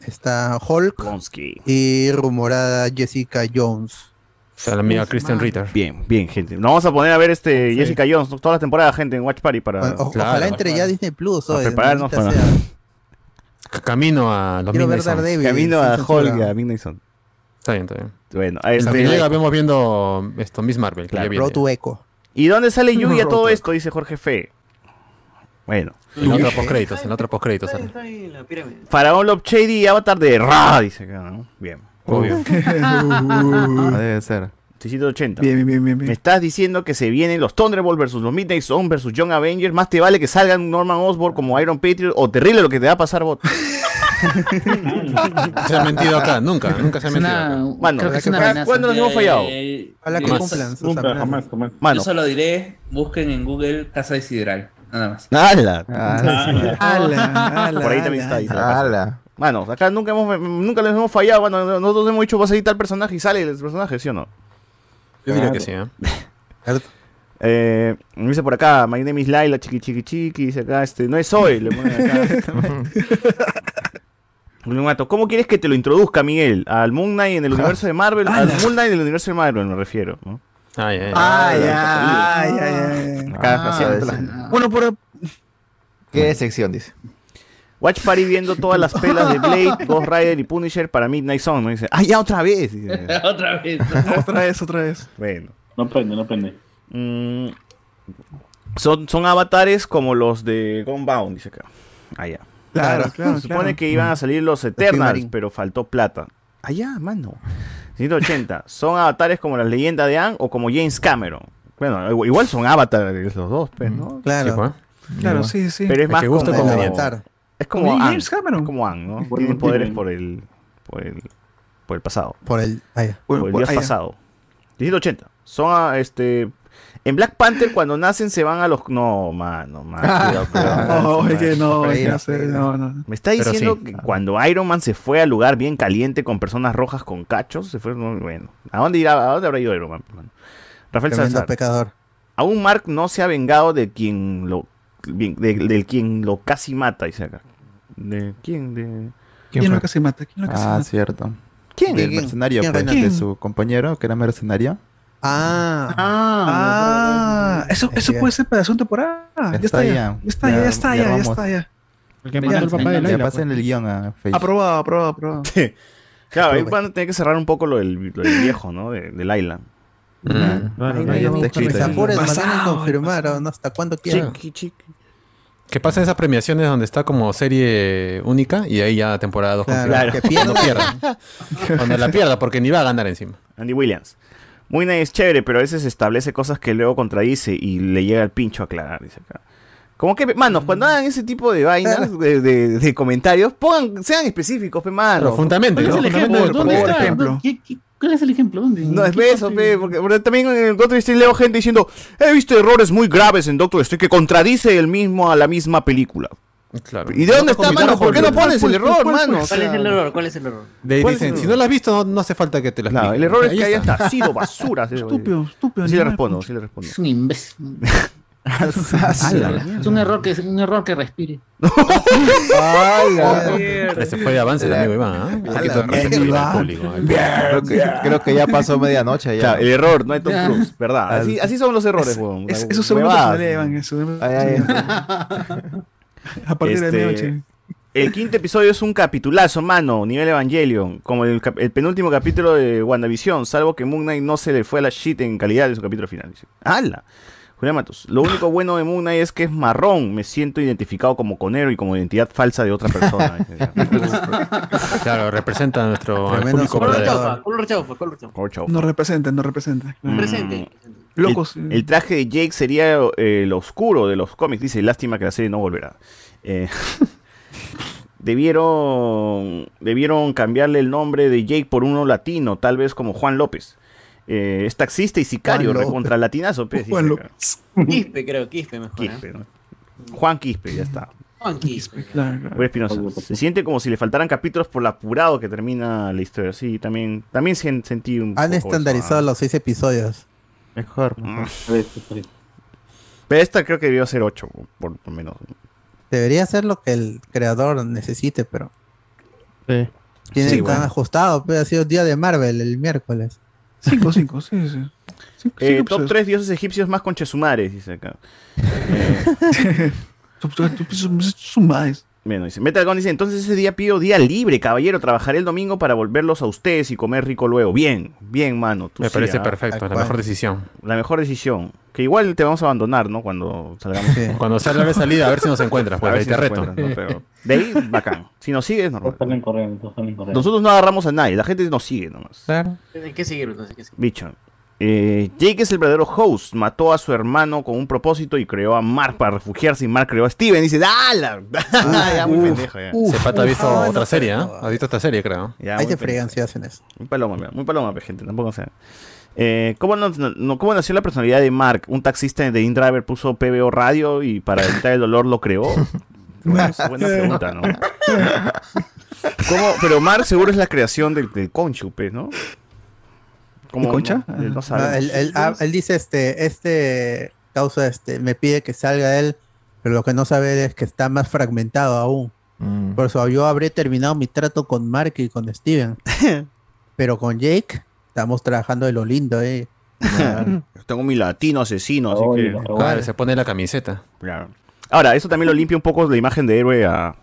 Está Hulk Blonsky. y rumorada Jessica Jones. O sea, la amiga Christian Ritter. Bien, bien, gente. Nos vamos a poner a ver este Jessica Jones toda la temporada, gente, en Watch Party para Bueno, o- claro. ojalá entre ya Disney Plus Para hoy. prepararnos para- sea. Camino a los Quiero Midnight camino a Hulk y a Midnight Sun. Está bien, está bien. Bueno, Hasta este, que llega, vemos viendo esto, Miss Marvel. Que ya viene. Road to Echo. ¿Y dónde sale Yugi a Roto. todo esto? Dice Jorge Fe. Bueno. En la otra postcréditos, en la otra postcréditos. Faraón Love Shady, avatar de Ra, dice acá, ¿no? Bien. Obvio. No debe ser. 680. Bien, bien, bien, bien. Me estás diciendo que se vienen los Thunderbolts versus los Midnight Sun versus Young Avengers. Más te vale que salgan Norman Osborn como Iron Patriot o terrible lo que te va a pasar, bot. Se ha mentido acá, nunca, nunca se ha mentido. una, acá. Mano, creo que es una ¿cuándo nos hemos fallado? Eh, Ojalá que yo- cumplan jamás, jamás. Mano. Yo solo diré, busquen en Google Casa de Sideral, nada más. ¡Hala! Ah, Ala, ala, Por ahí también ala. está. la casa. ala. Mano, acá nunca hemos, nunca les hemos fallado. Bueno, nosotros hemos dicho, va a salir tal personaje y sale el personaje, ¿sí o no? Yo diría que sí, ¿eh? Eh, me dice por acá, my name is Laila, chiqui chiqui chiqui, dice acá, este, no es hoy, le ponen acá. ¿Cómo quieres que te lo introduzca, Miguel? ¿Al Moon Knight en el universo de Marvel? Al Moon Knight en el universo de Marvel, me refiero. ¿no? Ay, ay, ay. Ay, ay, ay, ay. Acá Ah, Bueno, por, ¿Qué sección dice? Watch Party viendo todas las pelas de Blade, Ghost Rider y Punisher para Midnight Song. ¿no? Dice, ¡ah, ya otra vez! Dice. otra vez. otra vez, otra vez. Bueno. No prende, no prende. Mm, son, son avatares como los de Gunbound, dice acá. Ah, ya. Claro, claro, Se supone claro. que iban a salir los Eternals, pero faltó plata. Allá, mano. 180. ¿Son avatares como la leyenda de Anne o como James Cameron? Bueno, igual- son avatares los dos, pues, ¿no? Claro. Sí, pues. Claro, sí, sí. Pero es más que gusta como... como- Avatar. Es como Anne. James Cameron. Es como Anne, ¿no? Bueno, Tienen poderes por el, por el, por el pasado. Por el. ah. Por el ya. pasado. 180. Son, ah, este... En Black Panther cuando nacen se van a los... No, mano, mano. cuidado, cuidado. No, es que no, es que Freír, no sé, no, no. Me está diciendo sí. que cuando Iron Man se fue al lugar bien caliente con personas rojas con cachos, se fue bueno. ¿A dónde irá? ¿A dónde habrá ido Iron Man? Rafael Tremendo Salazar. pecador. Aún Mark no se ha vengado de quien lo de- del quien lo casi mata, dice acá. ¿De quién? De... ¿Quién lo casi mata? ¿Quién lo casi Ah, mata? cierto. ¿Quién? ¿Quién? mercenario, ¿Quién, pues, de su compañero, que era mercenario. Ah, Ah, eso, eso Ya. puede ser para la segunda temporada. Ya está, ya. Ya está, ya, ya está, ya, ya vamos. está, ya. El papá de Laila. pasen pues. el guion a Facebook. Aprobado, aprobado, aprobado. Claro, ahí van a tener que cerrar un poco lo del, lo del viejo, ¿no? De, del Island. Mm. Ahí no, ahí ya está vamos a escrito. que se buscar apuren, Pasado, mantienen confirmar, ¿no? Hasta cuándo quieran. Chiqui, chiqui. Que pasen esas premiaciones donde está como serie única y ahí ya temporada 2 Claro, que Cuando pierdan. pierda. Cuando la pierda, porque ni va a ganar encima. Andy Williams. Muy nice, chévere, pero a veces establece cosas que luego contradice y le llega el pincho a aclarar, dice acá. Como que, manos, cuando hagan ese tipo de vainas, de, de- de comentarios, pongan, sean específicos, pe, mano. Pero fundamento, ¿Cuál es ¿no? ejemplo? del ¿Dónde por- está? ejemplo. ¿Qué- qué- ¿Cuál es el ejemplo? ¿Dónde? No, es ¿Qué eso, pe, porque, porque también en el Doctor Strange leo gente diciendo, he visto errores muy graves en Doctor Strange que contradice el mismo a la misma película. Claro. ¿Y de dónde está, mano? ¿Por qué no pones el error, mano? O ¿Cuál es el error? ¿Cuál es el error? De ahí ¿Cuál es dicen, si no la has visto, no, no hace falta que te la Claro, explique. el error es que haya está. está, sido basura. Estúpido, estúpido. Sí le respondo, sí le respondo. Es un imbécil. Es un error que, un error que respire. Ese fue de avance el amigo Iván. Un poquito de Ala, respeto mierda. al público. al Creo que, creo que ya pasó medianoche. Ya. Claro, el error, no hay Tom Cruise, ¿verdad? Así, así son los errores, weón. Es, es su segundo Huevadas. personalidad, Iván. es su- Ay, ay. A partir de Este, medianoche. El quinto episodio es un capitulazo, mano, nivel Evangelion, como el, el penúltimo capítulo de WandaVision, salvo que Moon Knight no se le fue a la shit en calidad de su capítulo final. ¡Hala! Julián Matos, lo único bueno de Moon Knight es que es marrón, me siento identificado como conero y como identidad falsa de otra persona. Claro, representa a nuestro público sobre- verdadero. Chaufa, color chaufa, color chaufa. Por chau. No representa, no representa. Mm. Presente. Locos. El, el traje de Jake sería eh, el oscuro de los cómics. Dice, lástima que la serie no volverá. Eh, debieron, debieron cambiarle el nombre de Jake por uno latino, tal vez como Juan López. Eh, es taxista y sicario, recontra latinazo. pues, Juan dice. Quispe, creo, Quispe mejor. ¿eh? Quispe, ¿no? Juan Quispe, ya está. Juan Quispe. Claro, claro. Oye, Espinosa, se siente como si le faltaran capítulos por lo apurado que termina la historia. Sí, también, también sen- sentí un Han poco eso, estandarizado los seis episodios. Mejor. Mm. Eso. Pero esta creo que debió ser 8, por lo menos. Debería ser lo que el creador necesite, pero Sí. tiene Sí, tan bueno. ajustado. Pero ha sido día de Marvel el miércoles. Cinco, cinco, sí, sí. Cinco- Eh, cinco top episodios. 3 dioses egipcios más conchesumares, dice acá. Top- top- top- son- son más. Bueno, dice, Metalgon dice, entonces ese día pido día libre, caballero, trabajaré el domingo para volverlos a ustedes y comer rico luego. Bien, bien, mano. tú Me sí, parece ah, perfecto, la mejor decisión. La mejor decisión. Que igual te vamos a abandonar, ¿no? Cuando salgamos. Sí. Cuando salga de salida, a ver si nos encuentras, A pues ver ahí si te reto. ¿no? Pero de ahí, bacán. Si nos sigues, Todos normal. Nosotros no agarramos a nadie, la gente nos sigue nomás. Claro. Hay que hay. Bicho. Eh, Jake es el verdadero host. Mató a su hermano con un propósito y creó a Mark para refugiarse. Y Mark creó a Steven. Y dice, ¡Dala! ya, muy pendejo. Ya, Uf, Ese pata ha visto ah, otra no, serie, no, ¿ah? Ha visto esta serie, creo. Ya, Ahí muy se fregan si hacen eso. Muy paloma, mira, muy paloma, gente. Tampoco sé. Eh, ¿cómo, no- no- ¿Cómo nació la personalidad de Mark? Un taxista de InDriver puso PBO radio y para evitar el dolor lo creó. Bueno, es buena pregunta, ¿no? ¿Cómo? Pero Mark seguro es la creación del, del Conchu, pues, ¿no? ¿Cómo, ¿De Concha? No, no No, sabemos. él, él- ah, él dice este, este causa este, me pide que salga él, pero lo que no sabe es que está más fragmentado aún. Mm. Por eso yo habré terminado mi trato con Mark y con Steven. pero con Jake estamos trabajando de lo lindo, eh. Tengo mi latino asesino, así Oye, que... Claro, se pone la camiseta. Claro. Ahora, eso también lo limpia un poco la imagen de héroe a,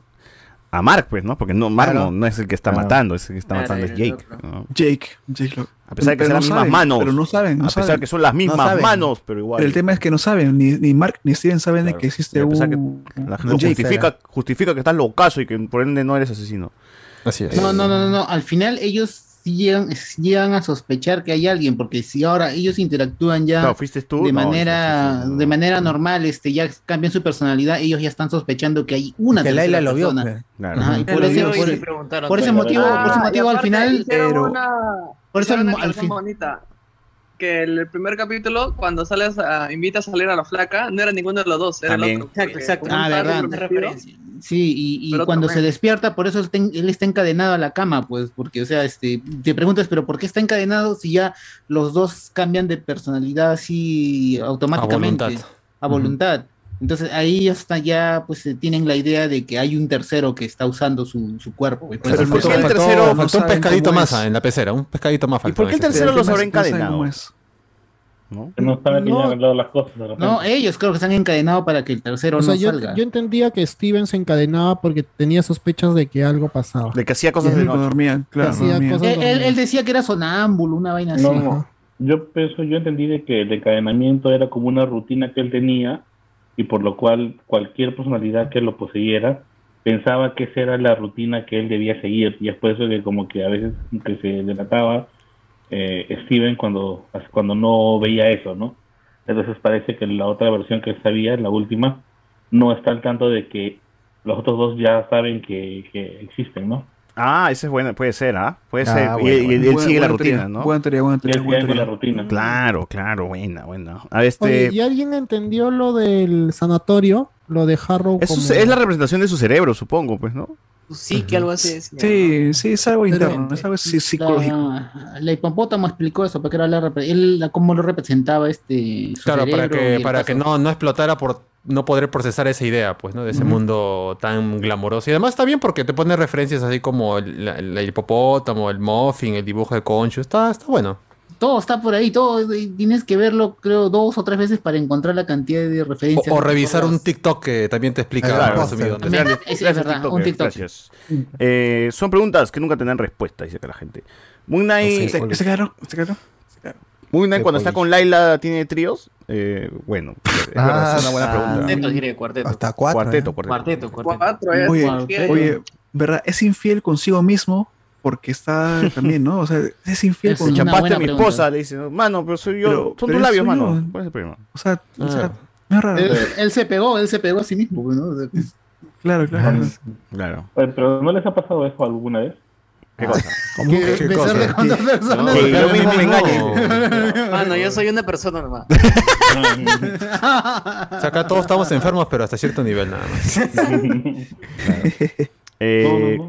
a Mark, pues, ¿no? Porque no, Mark Claro. no, no es el que está Claro. matando, es el que está Claro, matando es Jake. ¿no? Jake, Jake lo- A pesar de que no las mismas saben, manos. Pero no saben, no a pesar saben. que son las mismas manos, pero igual. Pero el tema es que no saben, ni, ni Mark ni Steven saben de que existe Y a pesar un, que la gente justifica, justifica que estás locazo y que por ende no eres asesino. Así No, no, no, no, no. Al final ellos sí llegan, llegan a sospechar que hay alguien, porque si ahora ellos interactúan ya Claro, ¿fuiste tú? de No, manera, de manera normal, este, ya cambian su personalidad, ellos ya están sospechando que hay una Que tercera Laila lo vio, persona. pues. Claro. Ajá, y por ese, por, por motivo, por ese Ah, motivo al final, pero una, por eso al- una al fin- bonita. Que el primer capítulo, cuando sales a, invita a salir a la flaca, no era ninguno de los dos, era También. el otro. Exacto, exacto. Ah, verdad. Sí, y, cuando también- se despierta, por eso él, ten- él está encadenado a la cama, pues, porque, o sea, este, te preguntas, pero ¿por qué está encadenado si ya los dos cambian de personalidad así automáticamente? voluntad. A voluntad. Entonces ahí hasta ya, pues, eh, tienen la idea de que hay un tercero que está usando su, su cuerpo. pues, Pero por eso- faltó, el faltó- tercero no faltó un saben pescadito más en la pecera, un pescadito más faltó. por qué el tercero los habrá no encadenado? ¿No? Que no saben No. han las cosas. de. No, ellos creo que están encadenados para que el tercero O sea, no yo, salga. yo entendía que Steven se encadenaba porque tenía sospechas de que algo pasaba. De que hacía cosas Y de noche. dormían, claro, Hacía dormían. cosas él, él- decía que era sonámbulo, una vaina así. No, no. Yo pienso, yo entendí de que el encadenamiento era como una rutina que él tenía y por lo cual cualquier personalidad que lo poseyera pensaba que esa era la rutina que él debía seguir y es por eso que como que a veces que se delataba eh, Steven cuando, cuando no veía eso, ¿no? Entonces parece que la otra versión que él sabía, la última, no está al tanto de que los otros dos ya saben que, que existen, ¿no? Ah, ese es bueno, puede ser, ¿ah? Puede Ah, ser. Y- bueno, y, bueno. él Buena- sigue la rutina, teoría, ¿no? buena teoría, buena teoría, Y él buena con la teoría. rutina. Claro, claro, buena, buena. A este. Oye, ¿y alguien entendió lo del sanatorio? Lo de Harrow es, como... es la representación de su cerebro, supongo, pues, ¿no? Sí, que algo así es. Sí, sí, es algo Pero- interno, es algo psi- psicológico. La, la hipopótamo explicó eso, porque era la, él, la- cómo lo representaba este. su Claro, para que, para no, no explotara por no poder procesar esa idea, pues, ¿no? De ese mundo tan glamoroso. Y además está bien porque te pone referencias así como el, hipopótamo, el muffin, el dibujo de Concho. Está, está bueno. Todo está por ahí, todo. Tienes que verlo, creo, dos o tres veces para encontrar la cantidad de referencias. o revisar un TikTok que también te explica Claro, resumido. gracias, es verdad, TikToker, un TikTok. gracias. Eh, son preguntas que nunca tendrán respuesta, dice que la gente. Moon Knight, ¿Se, se quedaron? ¿Se quedaron? Knight Qué cuando está con Laila tiene tríos. Eh, bueno, es Ah, verdad, es una buena ah, pregunta. Cuarteto, diré, cuarteto. Hasta cuatro. Cuarteto, ¿eh? cuarteto. Cuarteto, cuarteto. Cuatro, Oye, oye, ¿verdad? Es infiel consigo mismo porque está también, ¿no? O sea, es infiel Es con Chapaste a mi pregunta. esposa, le dice, mano, pero soy yo. Pero- son pero tus labios, mano. yo. ¿Cuál es el problema? O sea, o sea, Ah. no es raro. Él, él se pegó, él se pegó a sí mismo, pues, ¿no? Sea, Claro, claro. Claro. Oye, Pero ¿no les ha pasado eso alguna vez? ¿Qué cosa? ¿Cómo? que ¿Qué personas. Que yo mismo me. Mano, yo soy una persona nomás. O sea, acá todos estamos enfermos, pero hasta cierto nivel nada más. Eh.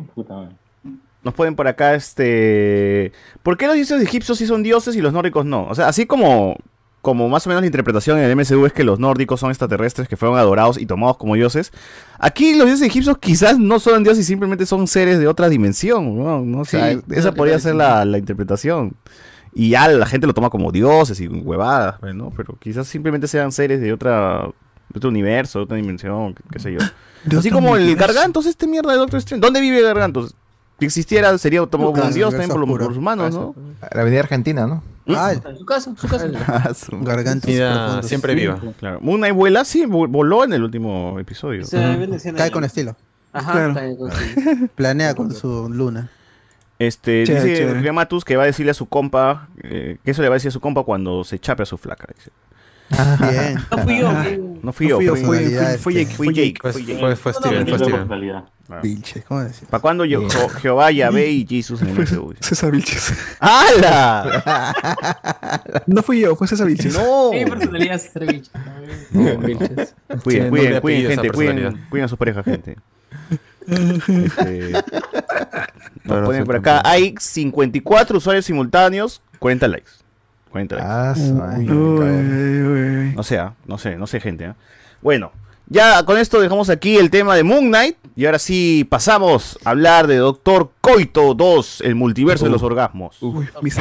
Nos pueden por acá, este... ¿Por qué los dioses egipcios sí son dioses y los nórdicos no? O sea, así como, como más o menos la interpretación en el MCU es que los nórdicos son extraterrestres que fueron adorados y tomados como dioses, aquí los dioses egipcios quizás no son dioses y simplemente son seres de otra dimensión, ¿no? Sí, esa podría ser la, la interpretación. Y ya la gente lo toma como dioses y huevadas, pues, ¿no? Pero quizás simplemente sean seres de otra... De otro universo, de otra dimensión, qué, qué sé yo. Así como el. Gargantos, este mierda de Doctor Strange. ¿Dónde vive Gargantos? Si existiera, sería tomado como un dios también por, por los humanos, ¿no? La avenida Argentina, ¿no? Ah, En su casa, en su casa. Ah, su- siempre viva. Claro. Knight vuela, sí, vo- voló en el último episodio. O sea, ven la escena Cae con estilo. Ajá, Claro. cae con. Planea con su luna. Este, Chévere, dice chévere. Matus que va a decirle a su compa, eh, que eso le va a decir a su compa cuando se chape a su flaca. dice. Bien. No fui yo. No fui yo, fui fue, personalidad, fue, fue Jake. fue Jake. Fue, fue Jake. fue, fue Steven, fue Steven. Pinche, ¿cómo decir? ¿Para cuándo yo, Jo- Jehová, Yahvé y Jesús en el MCU? César Vilches. ¡Hala! No fui yo, fue César Vilches. ¡No! Mi personalidad es. No, Vilches. Cuiden, cuiden, cuiden, gente, cuiden, cuiden a sus parejas, gente. Este, nos ponen por acá, hay 54 usuarios simultáneos, 40 likes. 40 likes. Ah, su- ay, Uy, me cago. uy, uy. No sé, no sé, no sé, gente. ah. Bueno, ya con esto dejamos aquí el tema de Moon Knight. Y ahora sí pasamos a hablar de Doctor Coito 2, el multiverso de los orgasmos. Uy, Mr. Mr. Pig,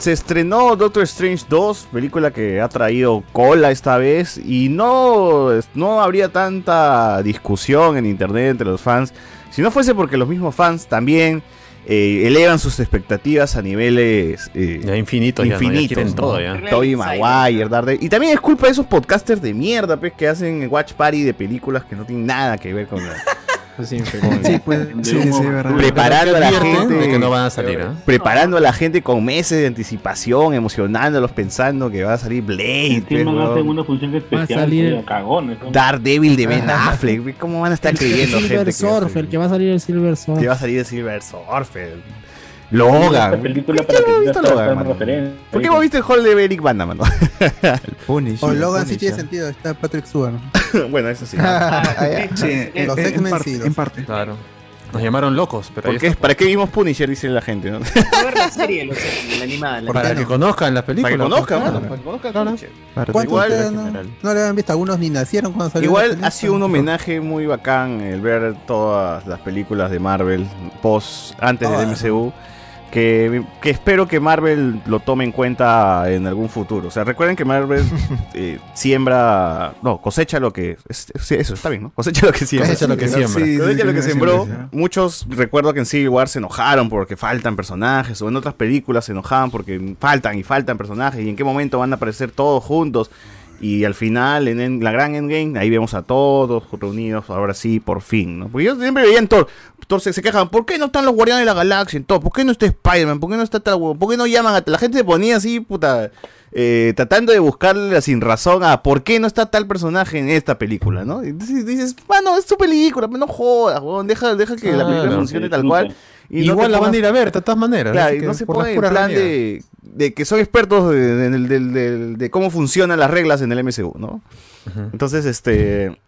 se estrenó Doctor Strange 2, película que ha traído cola esta vez y no, no habría tanta discusión en internet entre los fans si no fuese porque los mismos fans también eh, elevan sus expectativas a niveles eh, infinitos ya, ¿no? Ya infinitos, ¿no? todo, ya. Tobey Maguire, Daredevil. Y también es culpa de esos podcasters de mierda pues, que hacen watch party de películas que no tienen nada que ver con la... Sí, pues, sí, sí, verdad. preparando a la gente de que no van a salir, ¿ah? preparando a la gente con meses de anticipación emocionándolos pensando que va a salir Blade Encima pues, hacen una función especial. salir- medio cagones. ¿no? Daredevil de Ben Affleck ¿cómo van a estar El creyendo Silver gente va, a Surfer, el que va a salir el Silver salir, Surfer. que va a salir de Silver Surfer Logan película ¿Por para qué que visto Logan, mano? ¿Por qué hemos visto el hall de Eric Banda, mano? El Punisher. O Logan sí tiene sentido, está Patrick Stewart. bueno, eso sí. Sí, en, Los en- en X-Men parte, sí, los- en parte. Claro. Nos llamaron locos, pero ¿Por qué? está. ¿Para qué vimos Punisher? Dice la gente, ¿no? Ver la serie, lo sé, la animada. la Para que conozcan las Para películas. que conozcan, pues, mano, claro. para que conozcan Claro. Punisher. Para ¿Cuántos Igual, no, no le habían visto? Algunos ni nacieron cuando salió la Igual ha sido un homenaje muy bacán el ver todas las películas de Marvel post antes del. MCU que, que espero que Marvel lo tome en cuenta en algún futuro. O sea, recuerden que Marvel eh, siembra, no, cosecha lo que es, es- eso está bien, ¿no? Cosecha lo que siembra. Cosecha lo que Sí, siembra. Sí, Cosecha sí, lo que sí, sembró. sí, sí. Muchos recuerdo que en Civil War se enojaron porque faltan personajes o en otras películas se enojaban porque faltan y faltan personajes y en qué momento van a aparecer todos juntos. Y al final, en, en la gran Endgame, ahí vemos a todos reunidos, ahora sí, por fin, ¿no? Porque yo siempre veía en Thor, Thor se, se quejaban, ¿por qué no están los Guardianes de la Galaxia en Thor? ¿Por qué no está Spider-Man? ¿Por qué no está tal huevo? ¿Por qué no llaman a... La gente se ponía así, puta, eh, tratando de buscarle sin razón a por qué no está tal personaje en esta película, ¿no? Y dices, bueno, es tu película, no jodas, huevón, deja, deja que la película funcione sí, tal cual. Y Igual la van a ir a ver, de todas maneras. Claro, y no se pone en plan de, de que son expertos de, de- de- de- de- de cómo funcionan las reglas en el MCU, ¿no? Entonces, este.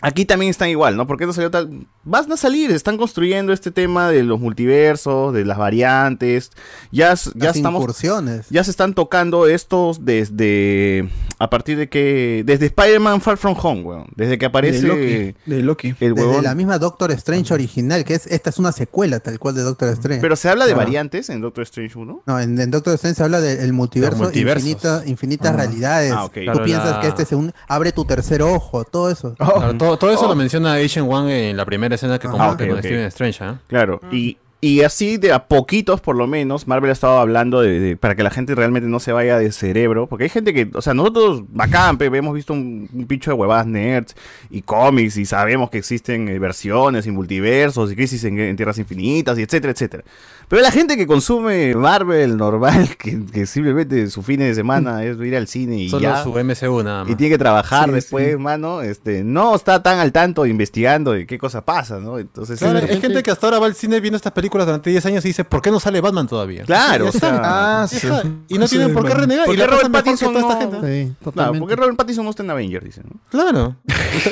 Aquí también están igual, ¿no? ¿Por qué no salió tal? Van a salir, están construyendo este tema de los multiversos, de las variantes. Ya, s- ya Las estamos. incursiones. Ya se están tocando estos desde. A partir de que. Desde Spider-Man Far From Home, weón. Desde que aparece. De Loki. De Loki. El Desde huevón. la misma Doctor Strange original, que es esta es una secuela tal cual de Doctor Strange. Pero se habla de Ah. variantes en Doctor Strange 1. No, en, en Doctor Strange se habla del multiverso, Los multiversos. infinita- infinitas Ah. realidades. Ah, ok. Tú Claro, piensas la- que este es un abre tu tercer ojo, todo eso. Claro, todo, todo eso Oh. lo menciona Agent One en la primera escena que Ah, comparte ok, con ok. Steven Strange, ¿ah? Claro, y, y así de a poquitos por lo menos, Marvel ha estado hablando de, de- para que la gente realmente no se vaya de cerebro, porque hay gente que, o sea, nosotros bacán, pe, hemos visto un, un pincho de huevadas nerds y cómics y sabemos que existen eh, versiones y multiversos y crisis en, en tierras infinitas y etcétera, etcétera. Pero la gente que consume Marvel normal, que, que simplemente su fin de semana es ir al cine y Solo ya, su MCU nada más. y tiene que trabajar Sí, después, sí. mano, este, no está tan al tanto investigando de qué cosa pasa, ¿no? Entonces, Claro, es- hay gente que hasta ahora va al cine viendo estas películas durante 10 años y dice, ¿por qué no sale Batman todavía? Claro, o sea, está. Ah, sí. Y no tienen por qué renegar. ¿Por y qué la Robert Pattinson toda esta no- gente. Sí, Claro, porque Robert Pattinson no está en Avengers, dicen, ¿no? Claro.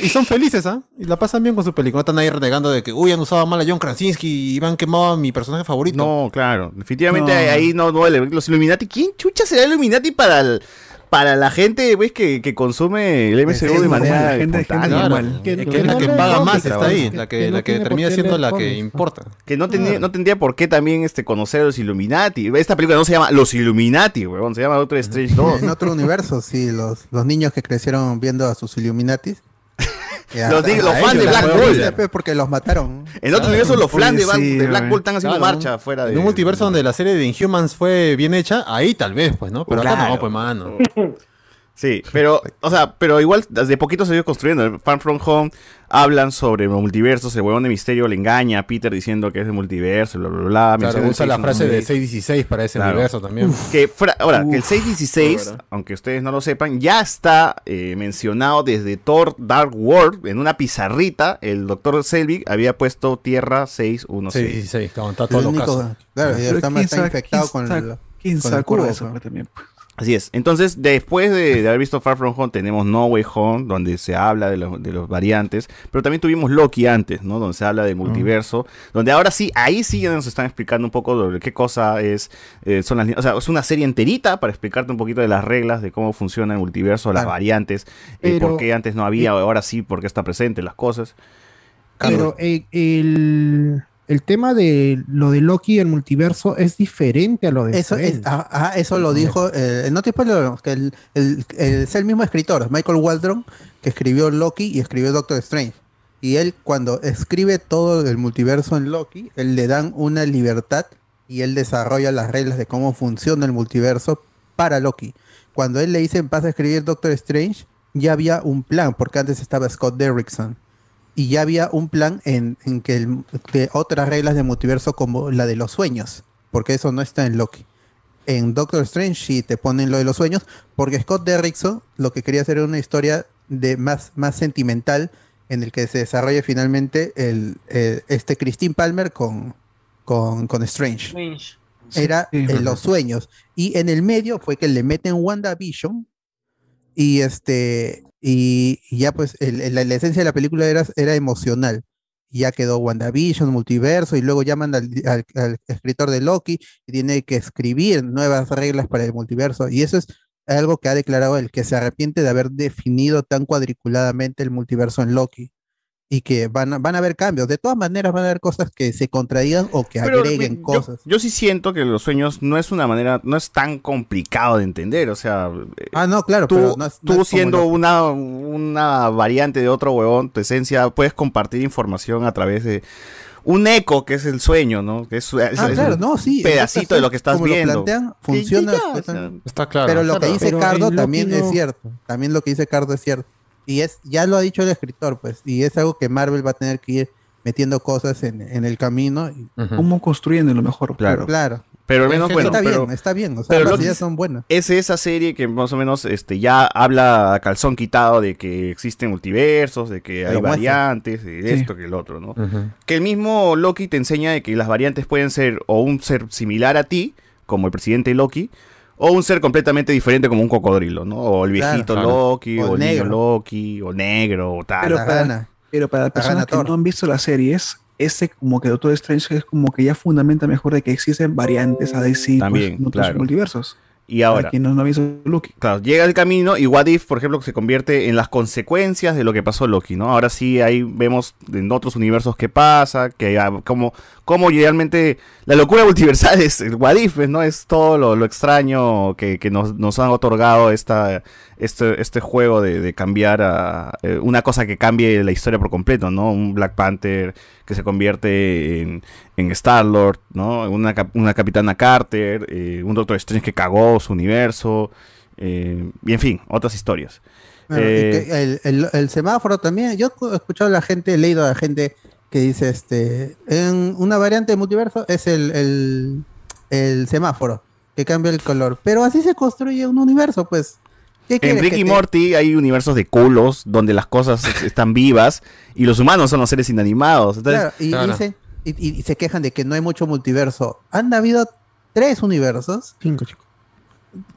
Y son felices, ¿ah? Y la pasan bien con su película. No están ahí renegando de que, uy, han usado mal a John Krasinski y me han quemado a mi personaje favorito. No, claro. Definitivamente No. ahí no duele. Los Illuminati, ¿quién chucha será Illuminati para el- para la gente pues, que, que consume el MCU de manera gente normal. Que, Que- que es la que paga más, está ahí. La que, Que no la que termina siendo la que importa. Que no, tenía, no tendría por qué también este, conocer a los Illuminati. Esta película no se llama Los Illuminati, weón, se llama Doctor Strange 2. En otro universo, sí, los, los niños que crecieron viendo a sus Illuminatis. Ya, Los fans ellos de Black Bolt. Porque los mataron. En otro universo, los fans de, Black- sí, de Black. Bolt están haciendo Claro, marcha fuera de. En un multiverso donde la serie de Inhumans fue bien hecha, ahí tal vez, pues, ¿no? Pero acá Claro. no, pues, mano. Sí, pero, o sea, pero igual de poquito se ha ido construyendo. En Far From Home hablan sobre multiversos, el huevón de misterio le engaña a Peter diciendo que es de multiverso, bla, bla, bla. Claro, el usa la 616. frase de 616 para ese Claro. universo también. Que fra- ahora, que el Uf, 616, qué bueno. aunque ustedes no lo sepan, ya está eh, mencionado desde Thor Dark World en una pizarrita. El doctor Selvig había puesto Tierra 616. 616, claro, está El todo lo único- caso. claro, ya está, está infectado con el, quién con el cubo, de eso pues. pues, también. Así es. Entonces, después de, de haber visto Far From Home, tenemos No Way Home, donde se habla de, los- de los variantes. Pero también tuvimos Loki antes, ¿no? Donde se habla de multiverso. Donde ahora sí, ahí sí ya nos están explicando un poco de qué cosa es. eh, son las, o sea, es una serie enterita para explicarte un poquito de las reglas, de cómo funciona el multiverso, las Claro. variantes, eh, Pero- por qué antes no había, ahora sí, por qué está presente, las cosas. Pero eh, el, el tema de lo de Loki y el multiverso es diferente a lo de Eso, es, Friends. ah, ah, eso lo dijo, eh, no te spoileo, que el, el- el- es el mismo escritor, Michael Waldron, que escribió Loki y escribió Doctor Strange. Y él cuando escribe todo el multiverso en Loki, él le dan una libertad y él desarrolla las reglas de cómo funciona el multiverso para Loki. Cuando él le dice pasa a escribir Doctor Strange, ya había un plan, porque antes estaba Scott Derrickson. Y ya había un plan en, en que, el- otras reglas de multiverso como la de los sueños, porque eso no está en Loki. En Doctor Strange sí te ponen lo de los sueños, porque Scott Derrickson lo que quería hacer era una historia de más, más sentimental en el que se desarrolle finalmente el, el- este Christine Palmer con, con, con Strange. Era Sí, en verdad. los sueños. Y en el medio fue que le meten WandaVision y este y, ya pues el- el- la, esencia de la película era, era emocional. Ya quedó WandaVision, multiverso, y luego llaman al, al- al escritor de Loki y tiene que escribir nuevas reglas para el multiverso. Y eso es algo que ha declarado él, que se arrepiente de haber definido tan cuadriculadamente el multiverso en Loki. Y que van a, van a haber cambios. De todas maneras van a haber cosas que se contradigan o que Pero, agreguen yo- cosas. Yo, sí siento que los sueños no es una manera, no es tan complicado de entender. O sea, Ah, no, claro, tú, pero no es- no tú es como siendo lo- una, una variante de otro huevón, tu esencia, puedes compartir información a través de un eco que es el sueño, ¿no? Que es, es- Ah, es claro, un no, sí. pedacito de lo que estás como viendo. Lo plantean, funciona. ya, o sea, Está claro. pero lo que dice Pero Cardo también es no- cierto. También lo que dice Cardo es cierto. Y es, ya lo ha dicho el escritor, pues. Y es algo que Marvel va a tener que ir metiendo cosas en, en el camino. y- ¿Cómo construyen lo mejor? Claro. Claro. Pero al menos, bueno, está pero- bien, está bien. O sea, pero las ideas son buenas. Es esa serie que más o menos este, ya habla a calzón quitado de que existen multiversos, de que hay Pero variantes, de Sí. esto, que el otro, ¿no? Que el mismo Loki te enseña de que las variantes pueden ser o un ser similar a ti, como el presidente Loki, o un ser completamente diferente como un cocodrilo, ¿no? O el viejito claro. Loki, O o, el niño negro. Loki, o negro, o tal. Pero para, pero para La personas que no han visto las series, ese como que Doctor Strange es como que ya fundamenta mejor de que existen variantes a decir También, en otros claro. multiversos. Y ahora, quien no, no visto Loki. Claro, llega el camino y What If, por ejemplo, se convierte en las consecuencias de lo que pasó Loki, ¿no? Ahora sí, ahí vemos en otros universos qué pasa, que como, como realmente la locura multiversal es el What If, ¿no? Es todo lo, lo extraño que, que nos, nos han otorgado esta, este, este juego de, de cambiar a eh, una cosa que cambie la historia por completo, ¿no? Un Black Panther que se convierte en, en Star-Lord, ¿no? Una, una Capitana Carter, eh, un Doctor Strange que cagó su universo, eh, y en fin, otras historias. El, el- el semáforo también. Yo he escuchado a la gente, he leído a la gente que dice: este En una variante de multiverso es el, el, el semáforo que cambia el color. Pero así se construye un universo, pues. ¿Qué en quieres Rick que y te- Morty hay universos de culos donde las cosas es- están vivas y los humanos son los seres inanimados. Entonces, Claro, y, dicen- y- y- y se quejan de que no hay mucho multiverso. Han habido tres universos. Cinco, chicos.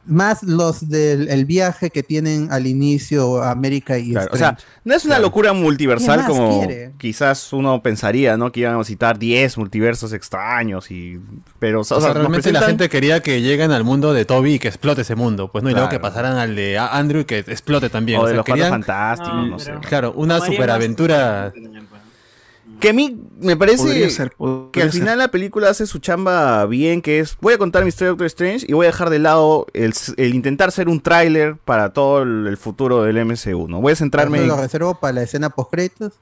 Más los del el viaje que tienen al inicio América y Claro, o sea, no es una locura multiversal ¿Qué más como quiere? quizás uno pensaría, ¿no? Que iban a citar 10 multiversos extraños y... Pero, o sea, O sea, realmente la presentan- gente quería que lleguen al mundo de Toby y que explote ese mundo, pues no, y luego que Claro. pasaran al de Andrew y que explote también. O O, de sea, los querían, Fantásticos, no sé. Claro, una superaventura. Que a mí me parece Podría ser, podría que al ser. final la película hace su chamba bien, que es, voy a contar mi historia de Doctor Strange y voy a dejar de lado el, el intentar ser un tráiler para todo el, el futuro del MCU, ¿no? Voy a centrarme lo reservo para la escena post créditos.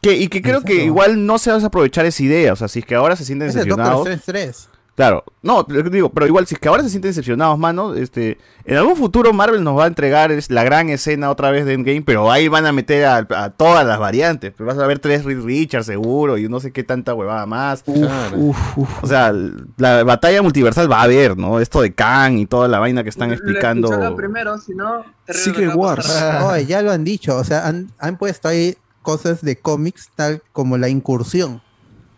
Que, y que creo que igual no se va a aprovechar esa idea, o sea, si es que ahora se sienten es Doctor decepcionados... Strange 3. Claro, no, pero digo, pero igual, si es que ahora se sienten decepcionados, mano, este, en algún futuro Marvel nos va a entregar es, la gran escena otra vez de Endgame, pero ahí van a meter a, a todas las variantes, pero vas a ver tres Reed Richards seguro y no sé qué tanta huevada más. O sea, la batalla multiversal va a haber, ¿no? Esto de Kang y toda la vaina que están explicando. Escucharlo primero, si no, Secret lo Wars. ya lo han dicho, o sea, han, han puesto ahí cosas de cómics tal como la incursión.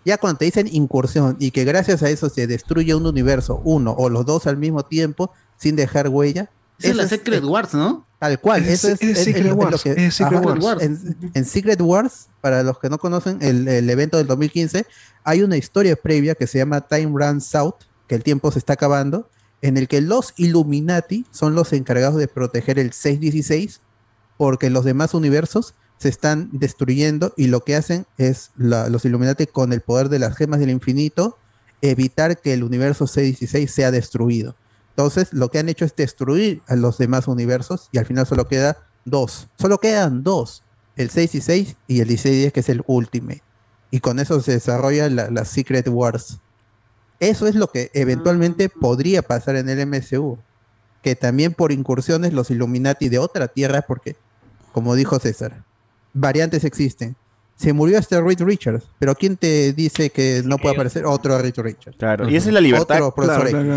Ya cuando te dicen incursión y que gracias a eso se destruye un universo, uno o los dos al mismo tiempo, sin dejar huella. Esa es la Secret Wars, ¿no? Tal cual, Es- eso es, es es- Secret Wars, que- es Secret ajá, Wars. En, en Secret Wars, para los que no conocen el, el evento del 2015, hay una historia previa que se llama Time Runs Out, que el tiempo se está acabando, en el que los Illuminati son los encargados de proteger el 616, porque los demás universos se están destruyendo y lo que hacen es la- los Illuminati con el poder de las gemas del infinito evitar que el universo 616 sea destruido. Entonces, lo que han hecho es destruir a los demás universos y al final solo queda dos. Solo quedan dos. El 6 y 6 y el 16 y 10 que es el Ultimate. Y con eso se desarrolla la, la Secret Wars. Eso es lo que eventualmente podría pasar en el MCU. Que también por incursiones los Illuminati de otra tierra, porque, como dijo César, variantes existen. Se murió este Reed Richards, pero ¿quién te dice que no puede aparecer otro Reed Richards? Claro, y esa es la libertad. Otro.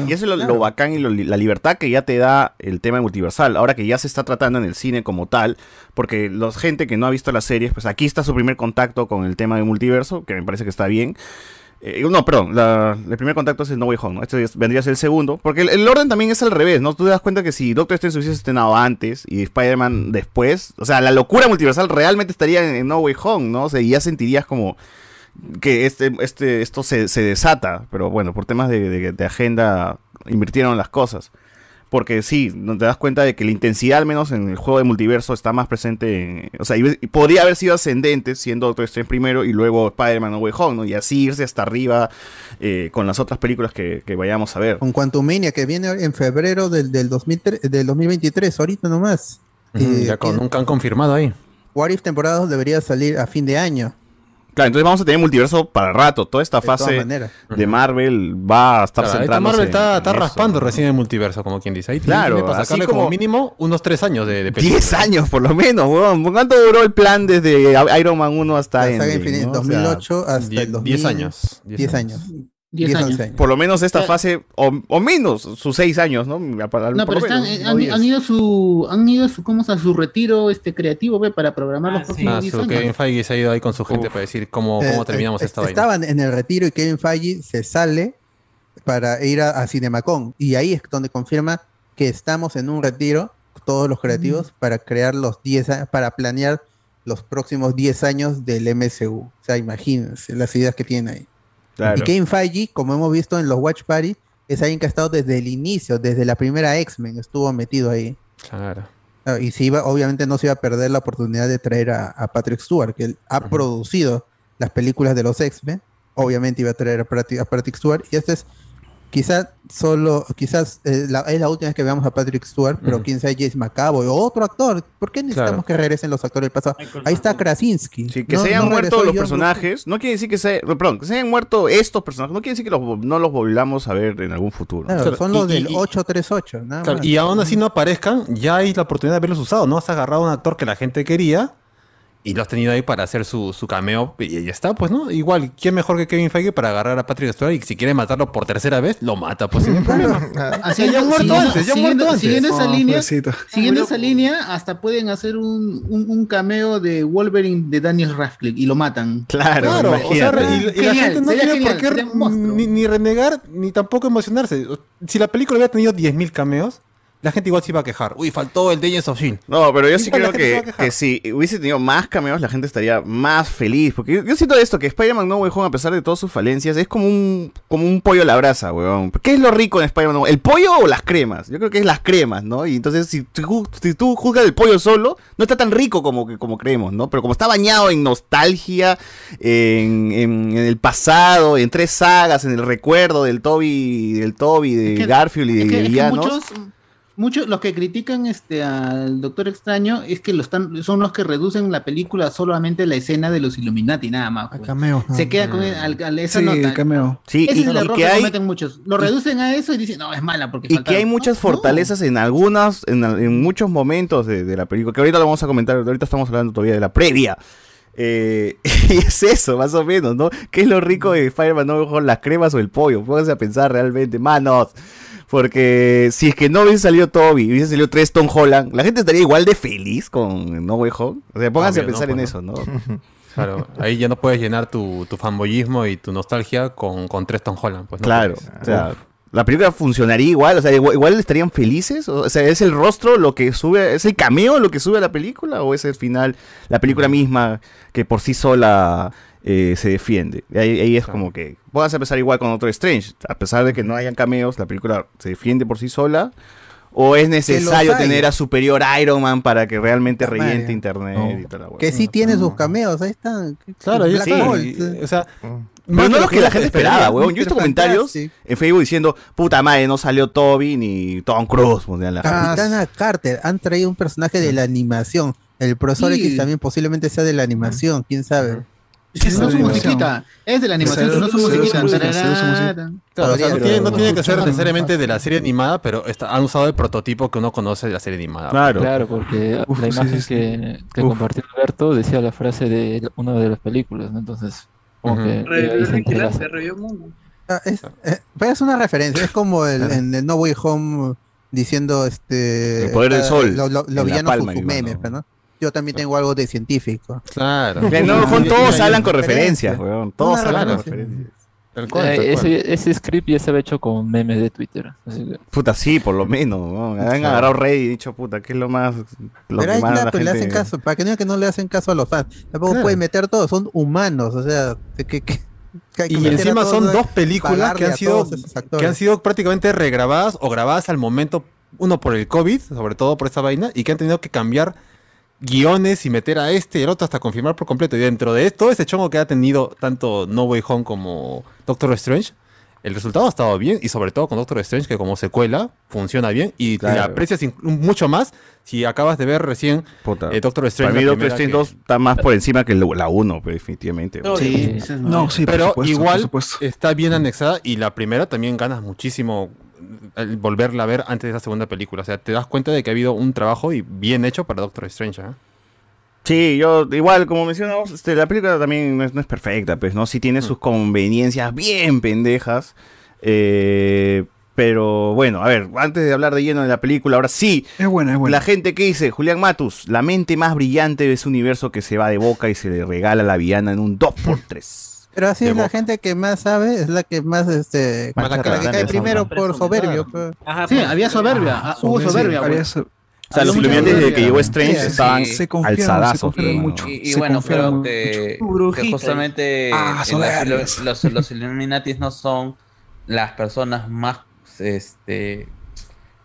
Y eso es lo, lo Claro. bacán y lo- la libertad que ya te da el tema multiversal. Ahora que ya se está tratando en el cine como tal, porque la gente que no ha visto las series, pues aquí está su primer contacto con el tema de multiverso, que me parece que está bien. Eh, no, perdón, la- el primer contacto es el No Way Home, ¿no? Este es- vendría a ser el segundo, porque el, orden también es al revés, ¿no? Tú te das cuenta que si Doctor Strange se hubiese estrenado antes y Spider-Man después, o sea, la locura multiversal realmente estaría en, en No Way Home, ¿no? O sea, y ya sentirías como que este, este, esto se, se desata, pero bueno, por temas de, de- de agenda invirtieron las cosas. Porque sí, te das cuenta de que la intensidad, al menos en el juego de multiverso, está más presente. en- o sea, y, podría haber sido ascendente siendo Doctor Strange primero y luego Spider-Man No Way Home, ¿no? Y así irse hasta arriba eh, con las otras películas que, que vayamos a ver. Con Quantumania, que viene en febrero del, del, 2003 del 2023, ahorita nomás. Eh, ya con, que- nunca han confirmado ahí. What If temporada 2 debería salir a fin de año. Claro, entonces vamos a tener multiverso para rato. Toda esta De fase de Marvel va a estar Claro, centrándose Marvel está, en está eso. raspando recién el multiverso, como quien dice. Ahí Claro, tiene para así sacarle como... como- mínimo unos tres años de, de película. 10 años por lo menos, weón. ¿Cuánto duró el plan desde Iron Man 1 hasta infinita, no? O sea, 2008 hasta die- el 2000. 10 años, 10 10 años. 10 10, años. 11 Por lo menos esta Eh, fase, o, o menos, sus 6 años, ¿no? Para- No, pero están, menos, eh, no han, 10. han ido a su, han ido a su, ¿cómo a su retiro este creativo ve, para programar los próximos Ah, 10 su años. Kevin Feige se ha ido ahí con su gente para decir cómo, cómo Eh, terminamos eh, esta vaina. Estaban en el retiro y Kevin Feige se sale para ir a, a Cinemacon. Y ahí es donde confirma que estamos en un retiro, todos los creativos, para crear los 10 a- para planear los próximos 10 años del MCU. O sea, imagínense las ideas que tienen ahí. Claro. Y Kevin Feige, como hemos visto en los Watch Party, es alguien que ha estado desde el inicio, desde la primera X-Men, estuvo metido ahí. Claro. Ah, Y se iba, obviamente no se iba a perder la oportunidad de traer a, a Patrick Stewart, que él ha producido las películas de los X-Men. Obviamente iba a traer a Patrick, a Patrick Stewart. Y este es quizás solo, quizás eh, la- es la última vez que veamos a Patrick Stewart, pero Ujú. quién sabe James McAvoy o otro actor. ¿Por qué necesitamos Claro. que regresen los actores del pasado? Ahí está Krasinski. Sí, que No- se hayan no muerto los personajes, no quiere decir que se, perdón, que se hayan muerto estos personajes, no quiere decir que los, no los volvamos a ver en algún futuro. Claro, Claro, son los y- del y- 838, nada Claro, más. y aún así no aparezcan, ya hay la oportunidad de verlos usados, ¿no? Has agarrado a un actor que la gente quería y lo has tenido ahí para hacer su, su cameo y ya está, pues, ¿no? Igual, ¿quién mejor que Kevin Feige para agarrar a Patrick Stewart y si quiere matarlo por tercera vez, lo mata, pues sin problema. Así ya han muerto siguiendo- antes, ya siguiendo- muerto antes. Siguiendo esa Oh, línea, pobrecito. siguiendo esa línea, hasta pueden hacer un, un, un cameo de Wolverine de Daniel Radcliffe y lo matan. Claro, Claro, o sea, imagínate. y, y la Genial, gente no tiene genial, por qué ni, ni renegar ni tampoco emocionarse. Si la película hubiera tenido 10.000 cameos, la gente igual se iba a quejar. Uy, faltó el Legends of Shield. No, pero yo sí creo que, que si hubiese tenido más cameos, la gente estaría más feliz. Porque yo, yo siento esto, que Spider-Man No Way Home, a pesar de todas sus falencias, es como un, como un pollo a la brasa, weón. ¿Qué es lo rico en Spider-Man No Way ¿El pollo o las cremas? Yo creo que es las cremas, ¿no? Y entonces, si, tú si tú juzgas el pollo solo, no está tan rico como, que- como creemos, ¿no? Pero como está bañado en nostalgia, en, en- en el pasado, en tres sagas, en el recuerdo del Toby, del Toby, de Es que- Garfield y Es de es que muchos, muchos, los que critican este al Doctor Extraño es que lo están, son los que reducen la película solamente a la escena de los Illuminati, nada más. pues. cameos, Se ¿no? queda con el- al- al- esa Sí, nota. el cameo. Sí, Ese y- es el y error que que, hay- cometen muchos. Lo reducen a eso y dicen, no, es mala porque Y que faltaron". hay muchas fortalezas en algunas, en, muchos momentos de, de la película, que ahorita lo vamos a comentar, ahorita estamos hablando todavía de la previa. Eh, y es eso, más o menos, ¿no? ¿Qué es lo rico de Spider-Man No Home, las cremas o el pollo? Pónganse a pensar realmente, manos. Porque si es que no hubiese salido Toby, hubiese salido tres Tom Holland, la gente estaría igual de feliz con No Way Home. O sea, pónganse Obvio, a pensar ¿no? en eso, ¿no? Claro, ahí ya no puedes llenar tu, tu fanboyismo y tu nostalgia con, con tres Tom Holland. Pues, no Claro, puedes. o sea, la película funcionaría igual, o sea, igual, igual estarían felices, o sea, es el rostro lo que sube, es el cameo lo que sube a la película o es el final, la película misma que por sí sola eh, se defiende. Ahí, ahí es como que, puedas empezar igual con otro Strange, a pesar de que no hayan cameos, la película se defiende por sí sola. ¿O es necesario tener a superior Iron Man para que realmente reviente madre. internet y toda la? Que sí tiene sus cameos, ahí están. Claro, ahí sí, eh. O sea, Pero más no los que la gente esperaba, weón. Yo he visto comentarios en Facebook diciendo, puta madre, no salió Toby ni Tom Cruise. pues, la- Capitana Carter, han traído un personaje de la animación. El profesor Sí. X también posiblemente sea de la animación, quién sabe. Es no su musiquita, es de la animación, no su musiquita. Claro, o sea, no tiene, no tiene que ser necesariamente de la serie animada, pero está- han usado el prototipo que uno conoce de la serie animada. Claro. Claro, porque Uf, la imagen sí, sí. que, que compartió Alberto decía la frase de una de las películas, ¿no? Entonces, como que. Vigilante, revivió Mundo. Ah, es, eh, es una referencia, es como el, en el No Way Home diciendo este El poder del ah, sol lo- lo- palma, con sus memes, pues, ¿no? Yo también tengo algo de científico. Claro. Que no, con Sí, todos hablan con referencia. referencias, weón. Todos hablan con referencia. referencias. Tal cual, tal Eh, cual. ese, ese script ya estaba hecho con memes de Twitter. Así que, Puta, sí, por lo menos. ¿no? Han agarrado Rey y dicho, puta, ¿qué es lo más. Lo pero que ahí más nada, la pues le hacen gente- caso, para que no digan que no le hacen caso a los fans. Tampoco Claro. pueden meter todos, son humanos, o sea, que, que- hay Y encima son dos películas que han sido que han sido prácticamente regrabadas o grabadas al momento, uno por el COVID, sobre todo por esta vaina, y que han tenido que cambiar guiones y meter a este y al otro hasta confirmar por completo. Y dentro de todo ese chongo que ha tenido tanto No Way Home como Doctor Strange, el resultado ha estado bien y sobre todo con Doctor Strange que como secuela funciona bien y Claro. la aprecias mucho más si acabas de ver recién Puta. eh, Doctor Strange. Para mí, la Doctor Strange que- 2 está más por encima que la 1, pues, definitivamente. No, Sí. esa es No, sí, por pero supuesto, igual supuesto. está bien anexada y la primera también ganas muchísimo volverla a ver antes de esa segunda película. O sea, te das cuenta de que ha habido un trabajo y bien hecho para Doctor Strange. ¿eh? Sí, yo, igual, como mencionamos, este, la película también no es, no es perfecta, pues, ¿no? Sí tiene Mm. sus conveniencias bien pendejas. eh, pero bueno, a ver, antes de hablar de lleno de la película, ahora sí, Es buena, es buena. la gente que dice, Julián Matus, la mente más brillante de ese universo que se va de boca y se le regala a la villana en un 2x3. Pero así es la gente que más sabe, es la que más, este, Más la que cae primero por soberbio. Pues. Sí, había soberbia, ah, hubo Sí, soberbia. había O sea, los iluminantes desde que llegó Strange Sí, estaban. Se se alzadazos. mucho. Y, y Se bueno, creo que, justamente Ah, los, los, los Illuminatis no son las personas más este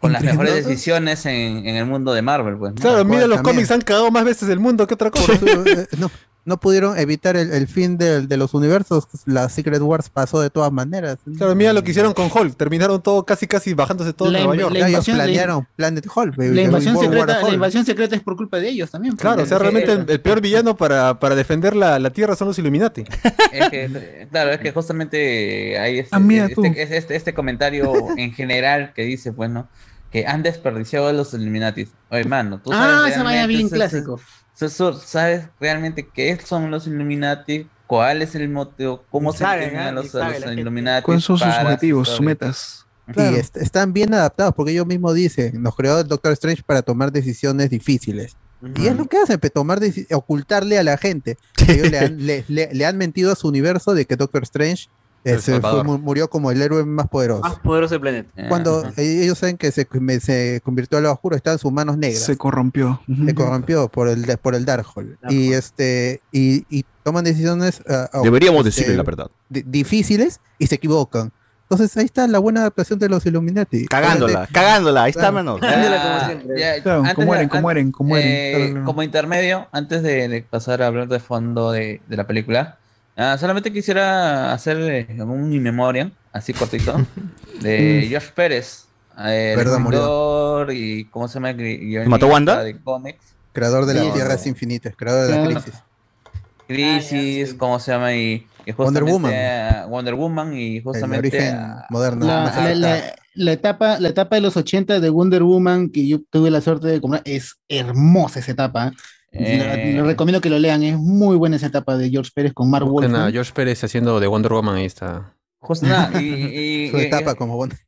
con las mejores decisiones en, en el mundo de Marvel, pues. ¿no? Claro, mira, los también. cómics han cagado más veces el mundo que otra cosa. Eh, no, no pudieron evitar el, el fin del- de, los universos. La Secret Wars pasó de todas maneras. Claro, mira lo que hicieron con Hulk. Terminaron todo casi casi bajándose todo en La Nueva York. la ellos invasión de- planearon Planet Hulk. baby, La invasión, secreta, la Hulk. invasión secreta es por culpa de ellos también. pues. Claro, o sea, realmente el, el peor villano para, para defender la, la Tierra son los Illuminati. Es que, claro, es que justamente hay este, Ah, mira este, es- este, este comentario en general que dice, bueno, que han desperdiciado a los Illuminati. Oye, mano, tú sabes Ah, esa vaya bien clásico. Sa- ¿Sabes realmente qué son los Illuminati? ¿Cuál es el motivo? ¿Cómo Ni se saben, entienden ¿eh? los, sabe. Illuminati? ¿Cuáles son sus objetivos, sus metas? Y est- están bien adaptados porque ellos mismos dicen, nos creó el Doctor Strange para tomar decisiones difíciles. Y es lo que hacen, tomar ocultarle a la gente. Ellos le, han, le- le- le han mentido a su universo de que Doctor Strange Eh, fue- murió como el héroe más poderoso. Más poderoso del planeta. Cuando Ajá. eh, ellos saben que se, me- se convirtió al lado oscuro, estaban sus manos negras. Se corrompió. Se corrompió por el, de- por el Darkhold. Y este y, y toman decisiones ah, Deberíamos este, decirle la verdad. di- difíciles y se equivocan. Entonces ahí está la buena adaptación de los Illuminati. Cagándola, Obviamente- cagándola, ahí está, Claro. mano. Ya, Claro, antes como de- eh, como intermedio, antes de, de pasar a hablar de fondo de, de la película, ah, solamente quisiera hacer eh, un in memoriam, así cortito, de Mm. George Pérez, eh, el escritor y ¿cómo se llama? Mató Wanda? De cómics. Creador de las no. tierras infinitas, creador de la Claro. crisis. Crisis, ¿cómo se llama? Y, y Wonder Woman. a Wonder Woman y justamente origen a- moderno. La, la- aceptable. la- la etapa, la etapa de los 80 de Wonder Woman, que yo tuve la suerte de comprar, es hermosa esa etapa. La- Eh. Les recomiendo que lo lean, es muy buena esa etapa de George Pérez con Mark Wolfman. George Pérez haciendo de Wonder Woman, ahí está. Justo nada, y, y- Su y- etapa como Wonder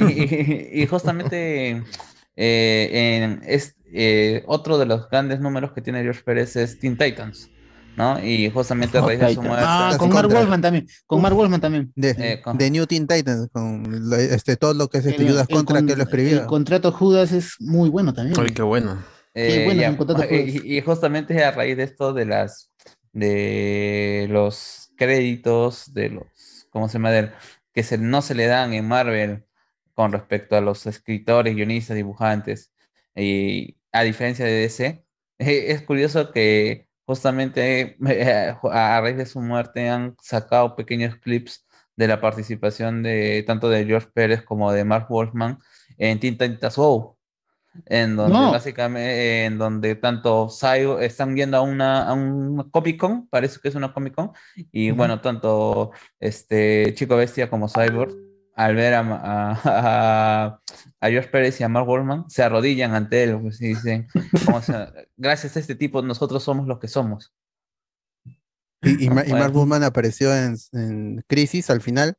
y, y justamente eh, en, es, eh, otro de los grandes números que tiene George Pérez es Teen Titans, ¿no? Y justamente a raíz de su muerte. Ah, con Mark Wolfman también. Con Mark Wolfman también. De, Eh, con- de New Teen Titans, con este, todo lo que es este El- Judas el Contra con- que lo escribía. El contrato Judas es muy bueno también. Ay, qué bueno. Eh, bueno, ya, y, y justamente a raíz de esto de las de los créditos de los ¿cómo se llama? Del- que se, no se le dan en Marvel con respecto a los escritores, guionistas, dibujantes y a diferencia de DC eh, es curioso que justamente eh, a raíz de su muerte han sacado pequeños clips de la participación de tanto de George Pérez como de Mark Wolfman en Teen Titans Go en donde No. básicamente en donde tanto están yendo a una, a una Comic Con, parece que es una Comic Con, y bueno, tanto este Chico Bestia como Cyborg, al ver a, a, a- a George Pérez y a Mark Wolfman, se arrodillan ante él pues, y dicen, "Como se- gracias a este tipo nosotros somos los que somos. Y, y, Bueno. Mark Woodman apareció en, en Crisis al final,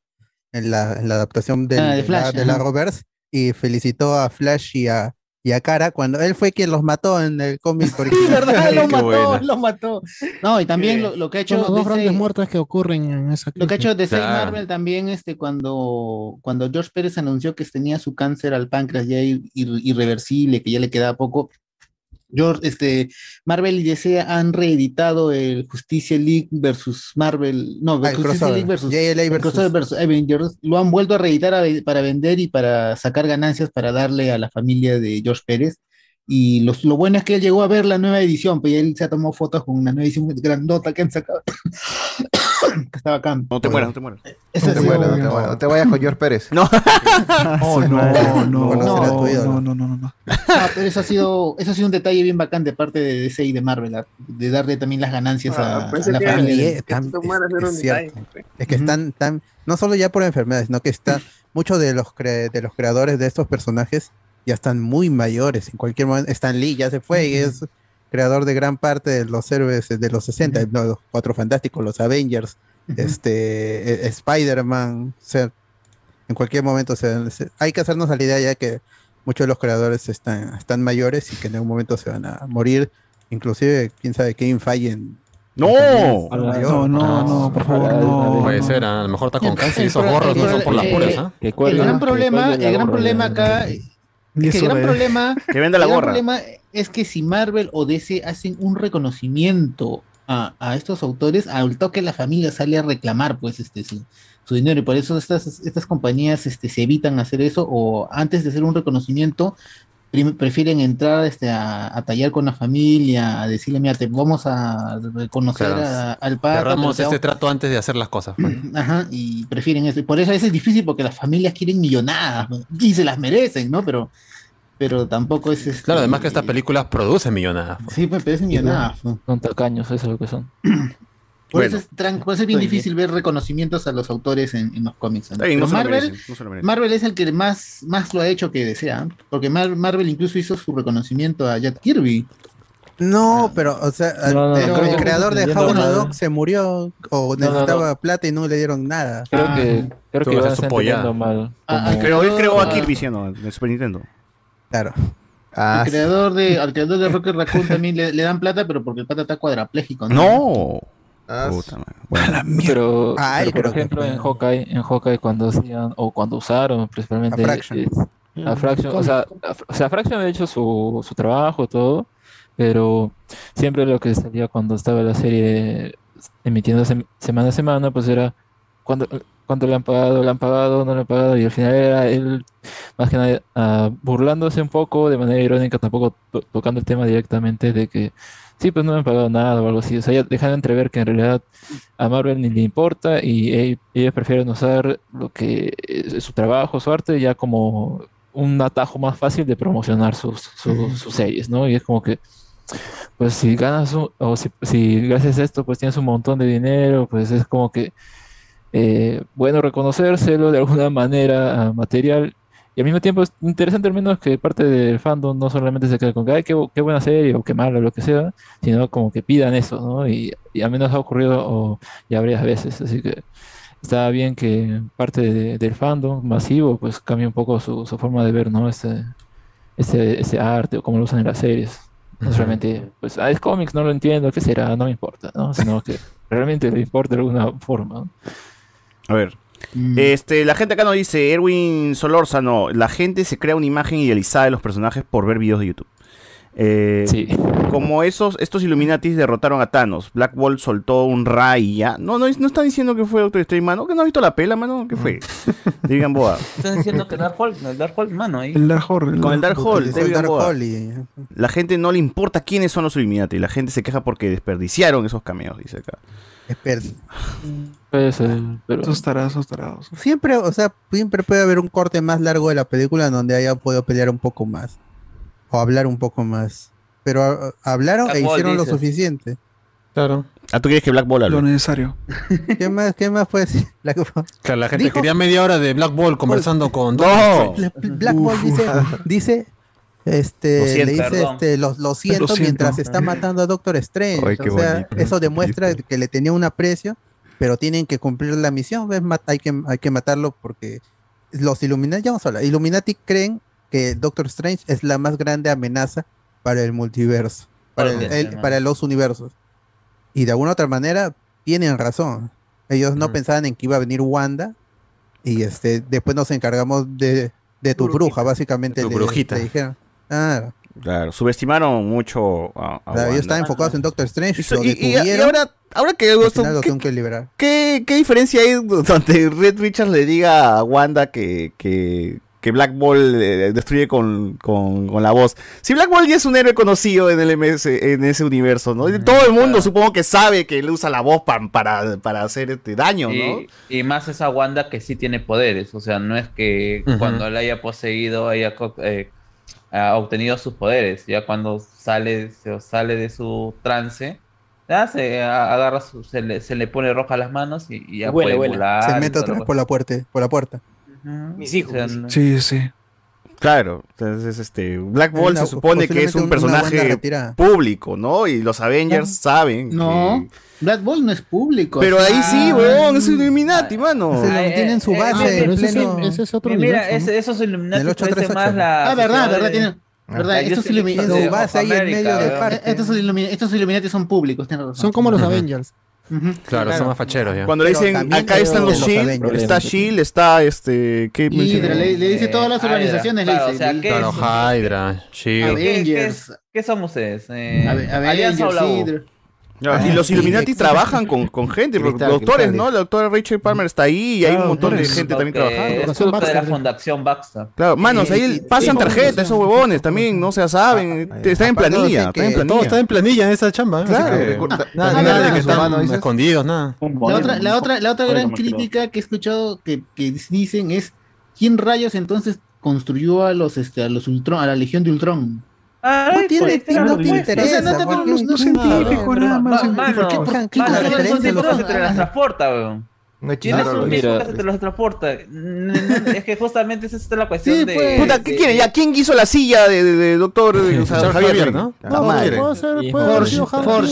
en la, en la adaptación del- Ah, de de, Flash, la, de la. Roberts, y felicitó a Flash y a, y a Cara cuando él fue quien los mató en el cómic original. ¿Verdad? Lo Qué mató, buena. lo mató. No, y también lo, lo que ha hecho Son las dos grandes muertes que ocurren en esa Lo que ha hecho DC Claro. Marvel también, este, cuando, cuando George Pérez anunció que tenía su cáncer al páncreas ya ir- ir- irreversible, que ya le quedaba poco, George, este, Marvel y DC han reeditado el Justicia League versus Marvel, no, Ah, Justicia crossover. League versus, JLA crossover versus Avengers, lo han vuelto a reeditar a para vender y para sacar ganancias para darle a la familia de George Pérez. Y los- lo bueno es que él llegó a ver la nueva edición, pues y él se ha tomado fotos con una nueva edición grandota que han sacado. que estaba acá. No te mueras, no te mueras. No te mueras, no te mueras. No te vayas con George Pérez. No. Oh, no, no, no, a no, no, no, no, no. Ah, pero eso ha sido, eso ha sido un detalle bien bacán de parte de DC y de Marvel, ah, de darle también las ganancias a, Ah, pensé a la familia. Es tan- es cierto. pues. Es que están tan, no solo ya por enfermedades, sino que están muchos de los cre- de los creadores de estos personajes ya están muy mayores. En cualquier momento, Stan Lee ya se fue y es creador de gran parte de los héroes de los 60, no, los Cuatro Fantásticos, los Avengers, este eh, Spider-Man, o sea, en cualquier momento se- se- hay que hacernos a la idea ya que muchos de los creadores están, están mayores y que en algún momento se van a morir. Inclusive, quién sabe, Kevin Feige en- ¡No! No, no, no, por favor, no. Puede ser, ¿ah? a lo mejor está con cáncer y esos gorros no son por las eh, puras, ¿ah? El gran problema, el gran problema acá, Y es que el gran problema, Que venda la el gran gorra. problema es que si Marvel o DC hacen un reconocimiento a, a estos autores, al toque la familia sale a reclamar pues este su, su dinero y por eso estas, estas compañías este, se evitan hacer eso o antes de hacer un reconocimiento prefieren entrar este, a, a tallar con la familia, a decirle, mira, te vamos a Claro. a- al padre. Cerramos este trato antes de hacer las cosas. pues. Ajá, y prefieren eso. Y por eso a veces es difícil porque las familias quieren millonadas ¿no? y se las merecen, ¿no? Pero, pero tampoco es este, Claro, además que estas películas producen millonadas. pues. Sí, pues merecen millonadas. Son tacaños, eso es lo que son. Por, Bueno. eso es, tran- por eso es bien difícil ver reconocimientos a los autores en, en los cómics. ¿no? Marvel, merecen, no. Marvel es el que más, más lo ha hecho que desea, porque Mar- Marvel incluso hizo su reconocimiento a Jack Kirby. No, pero, o sea, No, no, el, creo creador de mal. Dog se murió o no, necesitaba no. plata y no le dieron nada. Creo que, creo Tú que vas a mal. Ah, como- Pero él creó a Ah. Kirby, ¿sí o no? De Super Nintendo. Claro. Ah, El creador de, al creador de Rocket Raccoon también le, le dan plata, pero porque el pata está cuadrapléjico. No. Puta. Pero, Ay, pero, por que ejemplo, en Hawkeye, en Hawkeye cuando hacían, o cuando usaron principalmente A Fraction. es- a Fraction, o sea, a- o sea, Fraction ha hecho su, su trabajo, todo, pero siempre lo que salía cuando estaba la serie emitiendo sem- semana a semana, pues era cuando, cuánto le han pagado, le han pagado, no le han pagado, y al final era él, más que nada, ah, burlándose un poco, de manera irónica, tampoco to- tocando el tema directamente de que sí, pues no me han pagado nada o algo así, o sea, ya dejando entrever que en realidad a Marvel ni le importa y ellos prefieren usar lo que es su trabajo, su arte, ya como un atajo más fácil de promocionar sus, sus, sus series, ¿no? Y es como que, pues si ganas, un- o si, si gracias a esto, pues tienes un montón de dinero, pues es como que, eh, bueno, reconocérselo de alguna manera material. Y al mismo tiempo es interesante al menos que parte del fandom no solamente se quede con que, ay, qué, bu- qué buena serie o qué mala, lo que sea, sino como que pidan eso, ¿no? Y, y al menos ha ocurrido o, ya varias veces, así que está bien que parte de- del fandom masivo pues cambie un poco su, su forma de ver, ¿no? Ese, ese, ese arte o cómo lo usan en las series. No solamente, pues, ah, es cómics, no lo entiendo, ¿qué será? No me importa, ¿no? Sino que realmente le importa de alguna forma. A ver. Este, la gente acá nos dice, Erwin Solórzano, la gente se crea una imagen idealizada de los personajes por ver videos de YouTube. Eh, Como esos, estos Illuminatis derrotaron a Thanos, Black Bolt soltó un Ray y ya. No, no, no está diciendo que fue Doctor Strange, mano, que no ha visto la pela, mano, ¿qué fue? Digan Boa. Están diciendo que Dark Hulk, el Dark Hulk, mano, ahí. El Dark Hall. Con el Dark Hall, el Dark Gamboa. Hall y- La gente no le importa quiénes son los Illuminati, la gente se queja porque desperdiciaron esos cameos, dice acá. Puede ser, pero... Esos tarados, esos tarados. Siempre, o sea, siempre puede haber un corte más largo de la película donde haya podido pelear un poco más. O hablar un poco más. Pero ah, hablaron Black e Ball, hicieron lo dices. suficiente. Claro. Ah, ¿tú quieres que Black Ball hable? Lo necesario. ¿Qué más, qué más puede decir? Black Ball? Claro, la gente Dijo- quería media hora de Black Ball conversando con ¡No! Bla- Black Ball dice, dice, este, Lo siento, le dice, perdón. este, lo, lo siento Lo siento. mientras está matando a Doctor Strange. Ay, o sea, bonito. eso demuestra que le tenía un aprecio, pero tienen que cumplir la misión. Hay que, hay que matarlo porque los Illuminati, ya vamos a hablar, Illuminati creen que Doctor Strange es la más grande amenaza para el multiverso, para, el- para los universos. Y de alguna otra manera tienen razón. Ellos no pensaban en que iba a venir Wanda y este después nos encargamos de, de tu bruja, básicamente. Tu le- brujita. le dijeron. Claro. Claro, subestimaron mucho a, a Claro, ellos estaban enfocados en Doctor Strange. Y so- lo y- y- y detuvieron, ahora, ahora que lo ¿qué, que liberar. qué, qué diferencia hay donde Red Richards le diga a Wanda que, que, que Black Ball eh, destruye con, con, con la voz? Si Black Ball ya es un héroe conocido en el MS, en ese universo, ¿no? Todo el mundo supongo que sabe que él usa la voz pa- para, para hacer este daño, ¿no? Y, más esa Wanda que sí tiene poderes, o sea, no es que cuando la haya poseído haya eh, ha obtenido sus poderes, ya cuando sale, se sale de su trance, ya se agarra su- se le, se le pone roja las manos y, y ya Vuela, puede volar. Se mete la vez por la puerta, por la puerta. Mis hijos. Sí, sí. Claro, entonces este Black Ball se supone que es un personaje público, ¿no? Y los Avengers No. saben. No, Black Ball no es público. Pero ahí sí, Ah. weón, es un Illuminati, mano. Se lo tienen su eh, base eh, en pero ese pleno. sí, ese es otro Mira, ese- esos Illuminati Del 838. parece más la Ah, verdad, verdad, de- tiene. ¿Verdad? Estos, base Illuminati son públicos. Son como los Avengers. Claro, son más facheros ya. Cuando le dicen, acá están los Shield, Avengers. está Shield, está este. ¿qué Hydra, le, le dice todas las Hydra, organizaciones, claro, le dice. o sea, le- ¿qué Claro, es? Hydra, Shield. ¿Qué, qué, qué son ustedes? Eh, Avengers? Hydra. Ya, y los Illuminati trabajan con, con gente, porque Cristal, doctores, Cristal. ¿no? La doctora Rachel Palmer está ahí y hay un montón de gente también trabajando. Es de la. Fundación Baxter. Claro, manos, ahí pasan y- tarjeta, esos huevones también, no se saben, Ah, están en planilla, están en Todo planilla. está en planilla en esa chamba. ¿eh? Claro. Nada, Ah, de que están escondidos, nada. La otra, la gran crítica que he escuchado que, que dicen es ¿quién rayos entonces construyó a los este a los Ultron, a la Legión de Ultron? No tiene, no te interesa. O sea, no te- no- no científico, nada más. Mano, ¿Por qué- por qué- mano, qué mano, cosa son diferencia científicos los- weón. Tienes un Mira. mismo que se te los transporta. Es que justamente esa es la cuestión de. pues. Puta, ¿qué de- quiere? ¿Ya quién hizo la silla de, de- de doctor o sea, Javier, Javier, ¿no? ¿no? La No, madre. puede ser, puede haber sido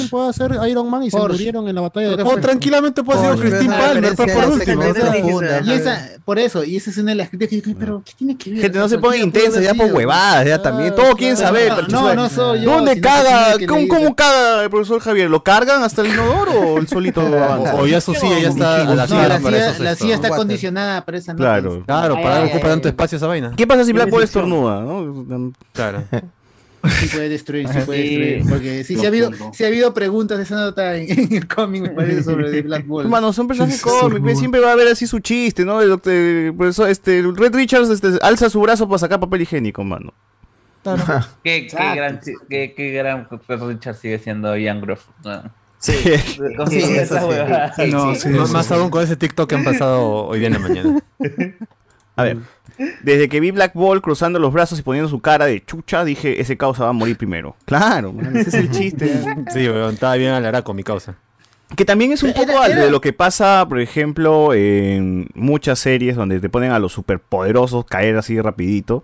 puede ser Iron Man y se murieron en la batalla de O Forge. tranquilamente puede ser Christine Palmer, pero por último. Y esa, por eso, y esa es una de las críticas que pero ¿qué tiene que ver? Gente, no se pongan cualquiera puede intensa ya por huevadas, ya también. Todos quieren saber. No, no, no soy yo, ¿Dónde caga? ¿Cómo, leer. ¿Cómo caga el profesor Javier? ¿Lo cargan hasta el inodoro o el solito avanza? O ya su silla ya está a la No, la silla está Water. acondicionada para esa nota. Claro. Claro, Ay, para ay, algo ocupa ay, tanto ay. espacio esa vaina. ¿Qué pasa si Black sección. estornuda? ¿no? Claro. Sí puede destruir, sí puede destruir. Porque sí, sí ha habido, sí ha habido preguntas de esa nota en, en el cómic, me parece, sobre The Black Ball. Hermano, son personajes cómicos, siempre va a haber así su chiste, ¿no? El doctor, el profesor, este, Red Richards este, alza su brazo para sacar papel higiénico, mano. Qué, qué gran, qué, qué gran Pedro Richard sigue siendo Ian Groff. ¿no? Sí. Con Sí, sus- eso esas sí. huevadas. Sí, no, sí, Más- sí, Más sí. aún con ese TikTok que han pasado hoy día en la mañana. A ver, desde que vi Black Ball cruzando los brazos y poniendo su cara de chucha, dije, ese causa va a morir primero. Claro, man, ese es el chiste. Sí, weón, estaba bien alaraco mi causa. Que también es un poco era- de lo que pasa, por ejemplo, en muchas series donde te ponen a los superpoderosos caer así rapidito.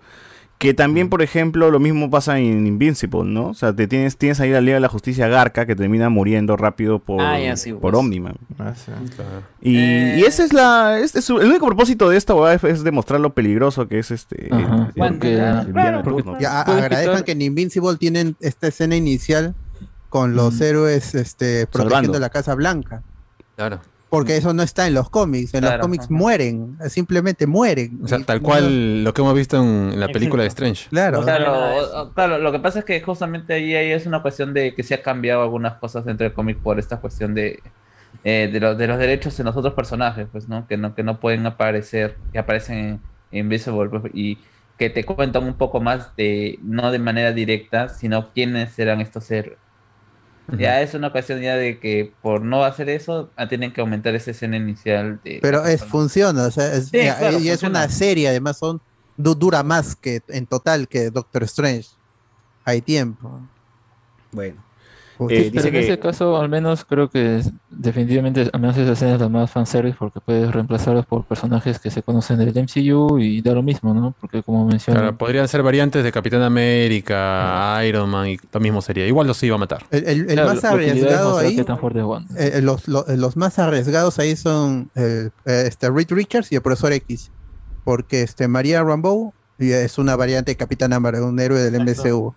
Que también, por ejemplo, lo mismo pasa en Invincible, ¿no? O sea, te tienes, tienes ahí la Liga de la Justicia Garca que termina muriendo rápido por, Ah, ya, sí, por pues. Omniman. Ah, sí. Y, Eh. y esa es la. Este es su- el único propósito de esta es, es demostrar lo peligroso que es este. Ajá, el- el- porque- el villano de porque- turno. Ya a- Puedes agradezcan quitar- que en Invincible tienen esta escena inicial con los héroes este, protegiendo Salvando. la Casa Blanca. Claro. Porque eso no está en los cómics. En Claro, los cómics ajá. mueren. Simplemente mueren. O sea, tal cual lo que hemos visto en, la película de Strange. Claro. Claro, o- o- claro, lo que pasa es que justamente ahí, ahí es una cuestión de que se ha cambiado algunas cosas dentro del cómic por esta cuestión de, eh, de, los, de los derechos en los otros personajes, pues, ¿no? Que no, que no pueden aparecer, que aparecen en Invisible pues, y que te cuentan un poco más de, no de manera directa, sino quiénes serán estos héroes. Ya es una cuestión ya de que por no hacer eso, ah, tienen que aumentar esa escena inicial de... Pero es, funciona. O sea, es, Sí, ya- claro, y es funciona. una serie. Además, son du- dura más que en total que Doctor Strange. Hay tiempo. Bueno. Eh, Sí, dice pero en que- ese caso, al menos creo que es- definitivamente, al menos esa escena es la más fanservice porque puedes reemplazarlos por personajes que se conocen del MCU y da lo mismo, ¿no? Porque como mencioné, Claro, podrían ser variantes de Capitán América, Iron Man y lo mismo sería. Igual los iba a matar. El, el- el claro, más arriesgado ahí. Wanda. eh, los, lo- los más arriesgados ahí son eh, eh, este Reed Richards y el profesor X. Porque este María Rambeau y es una variante de Capitán América, un héroe del MCU.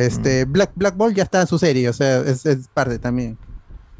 Este Black, Black Ball ya está en su serie, o sea, es, es parte también.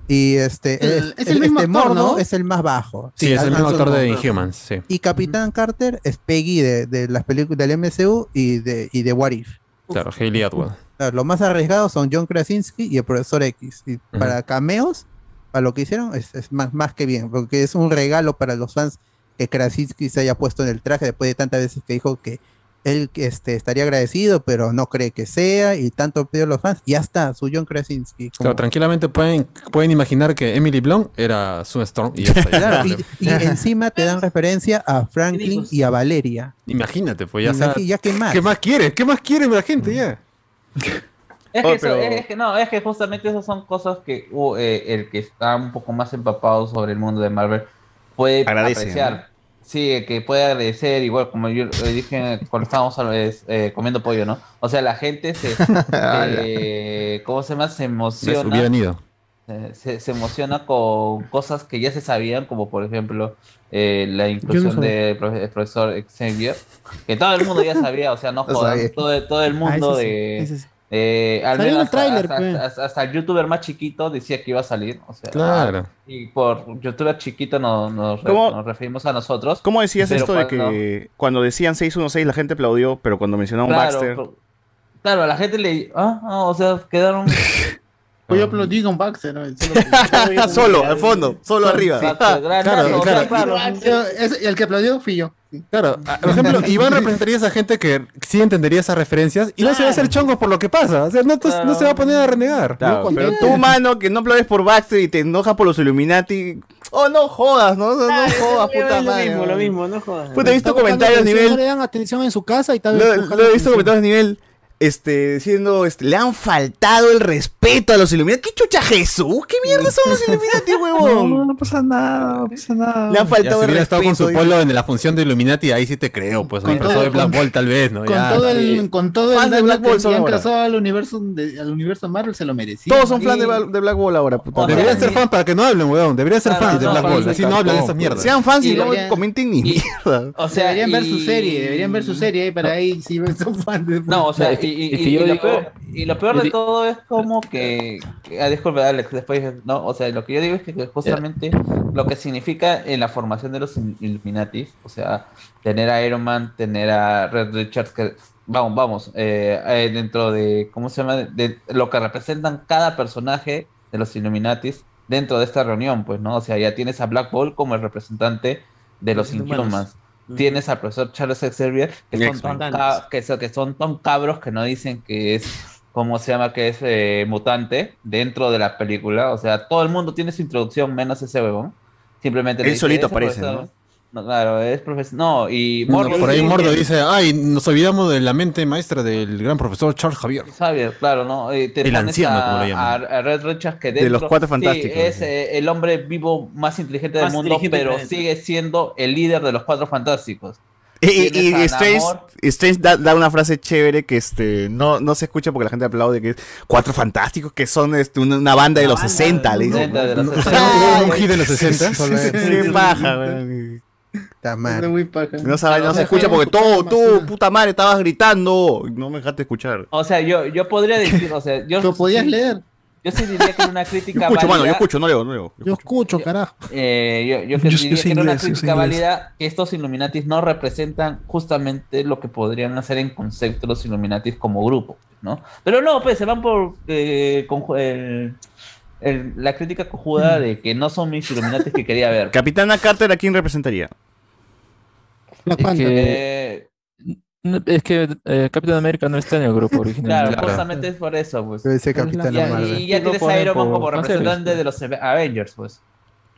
Y este El- es el mismo este actor, mono ¿no? es el más bajo. Sí, es el mismo actor de Inhumans, sí. Y Capitán Carter es Peggy de, de las películas del MCU y de, y de What If. Claro, Hayley Atwell. Claro, los más arriesgados son John Krasinski y el profesor X. Y para cameos, para lo que hicieron, es, es más, más que bien, porque es un regalo para los fans que Krasinski se haya puesto en el traje después de tantas veces que dijo que él este, estaría agradecido, pero no cree que sea, y tanto pidió los fans, ya está, su John Krasinski. como- Claro, tranquilamente pueden, pueden imaginar que Emily Blunt era Sue Storm y ya está. Claro, y, y encima te dan referencia a Franklin y a Valeria. Imagínate, pues ya está. ya qué más. ¿Qué más quiere? ¿Qué más quiere la gente ya? Es Oh, eso- es que no, es que justamente esas son cosas que uh, eh, el que está un poco más empapado sobre el mundo de Marvel puede Agradece, apreciar. Sí, que puede agradecer, igual como yo le dije cuando estábamos eh, comiendo pollo, ¿no? O sea, la gente se, eh, ¿cómo se llama? Se Les emociona. hubieran ido. eh, Se, se emociona con cosas que ya se sabían, como por ejemplo eh, la inclusión sabía. del profe- el profesor Xavier, que todo el mundo ya sabía, o sea, no sabía. todo, todo el Ah, mundo sí, de, sí. Eh, al Salió en menos el hasta, tráiler, hasta- pues. hasta- hasta el youtuber más chiquito decía que iba a salir. O sea, Claro. Y por youtuber chiquito nos, nos, re- ¿Cómo- nos referimos a nosotros. ¿Cómo decías esto de que cuando decían 616 la gente aplaudió, pero cuando mencionaban Claro, Baxter... pero- claro, a la gente le. Ah, ah, o sea, quedaron. Pues yo aplaudí con Baxter. ¿no? Solo, solo, al fondo, solo arriba. Claro, el que aplaudió fui yo. Claro, por ejemplo, Iván representaría a esa gente que sí entendería esas referencias y no se va a hacer chongos por lo que pasa. O sea, no, te- no se va a poner a renegar. Claro, pero tú, mano, que no aplaudes por Baxter y te enojas por los Illuminati. Oh, no jodas, no, no, no jodas, puta Es lo madre. mismo, lo mismo, no jodas. Puta, he visto comentarios nivel. No le dan atención en su casa y está Lo, he visto comentarios a nivel. Este, diciendo, este, le han faltado el respeto a los Illuminati. ¿Qué chucha Jesús? ¿Qué mierda son los Illuminati, huevón? No, no pasa nada, no pasa nada. Le han Ya, faltado si el hubiera estado con respeto. su polo en la función de Illuminati, ahí sí te creo, pues. Con todo- de Black con- Ball tal vez, ¿no? Con Ya. todo el, con todo Fans el de Black que Ball le han causado al universo, de- al universo Marvel se lo merecía. Todos son fans de, Bla- de Black Ball ahora, puta. Deberían ser fans para que no hablen, weón. Deberían ser Claro, fans de Black Ball. Así no hablan de esas mierdas. Sean fans y, no comenten ni mierda. O sea, deberían ver su serie, deberían ver su serie ahí para ahí si son fans de No, o sea, y, y- Es que y- yo y lo digo- peor, y lo peor de di- todo es como que, que- ah, disculpe Alex, después, no, o sea, lo que yo digo es que, justamente lo que significa en la formación de los Il- Illuminati, o sea, tener a Iron Man, tener a Red Richards, que, vamos, vamos, eh, eh, dentro de, ¿cómo se llama? De lo que representan cada personaje de los Illuminatis dentro de esta reunión, pues, ¿no? O sea, ya tienes a Black Ball como el representante de los Inhumanos. Inhumans. Tienes al profesor Charles Xavier, que son, tan que, son, que son tan cabros que no dicen que es, ¿cómo se llama? Que es eh, mutante dentro de la película. O sea, todo el mundo tiene su introducción, menos ese huevón. Simplemente le Él solito "Ese aparece, profesor". ¿no? No, claro, es profesor. No, y No, Mordo por ahí Mordo dice, ay, nos olvidamos de la mente maestra del gran profesor Charles Javier. Xavier, claro, ¿no? Y te El anciano, a, como lo llaman. a Red Richards que De dentro, los Cuatro sí, Fantásticos, es sí. eh, el hombre vivo más inteligente del Más mundo, inteligente pero sigue siendo el líder de los Cuatro Fantásticos. Y, y- y Strange. Strange da, da una frase chévere que este no, no se escucha porque la gente aplaude que es cuatro fantásticos que son este, una, una banda de los 60, le dice. 60 de los ¿No- 60. ¿Ustedes no tuvieron un hit de los 60? Qué paja. Está Es mal. muy paja. No, sabe- no se escucha porque escuchar tú, puta madre, estabas gritando. No me dejaste escuchar. O sea, yo, yo podría decir, o sea, yo Lo podías sí- leer. Yo sí diría que era una Yo crítica mano, yo válida. escucho, no leo, no leo. Yo escucho, carajo. eh, yo, yo, Yo- que yo diría que era una yo crítica válida que estos Illuminatis no representan justamente lo que podrían hacer en concepto los Illuminatis como grupo, ¿no? Pero no, pues se van por eh, el- el- la crítica cojuda de que no son mis Illuminatis que quería ver. Capitana Carter, ¿a quién representaría? Es que, no, es que eh, Capitán América no está en el grupo original. claro, justamente es por eso, pues. Debe ser Pero es Capitana Ya- Marvel. y ya tienes a Iron Man por como representante de los Avengers, pues.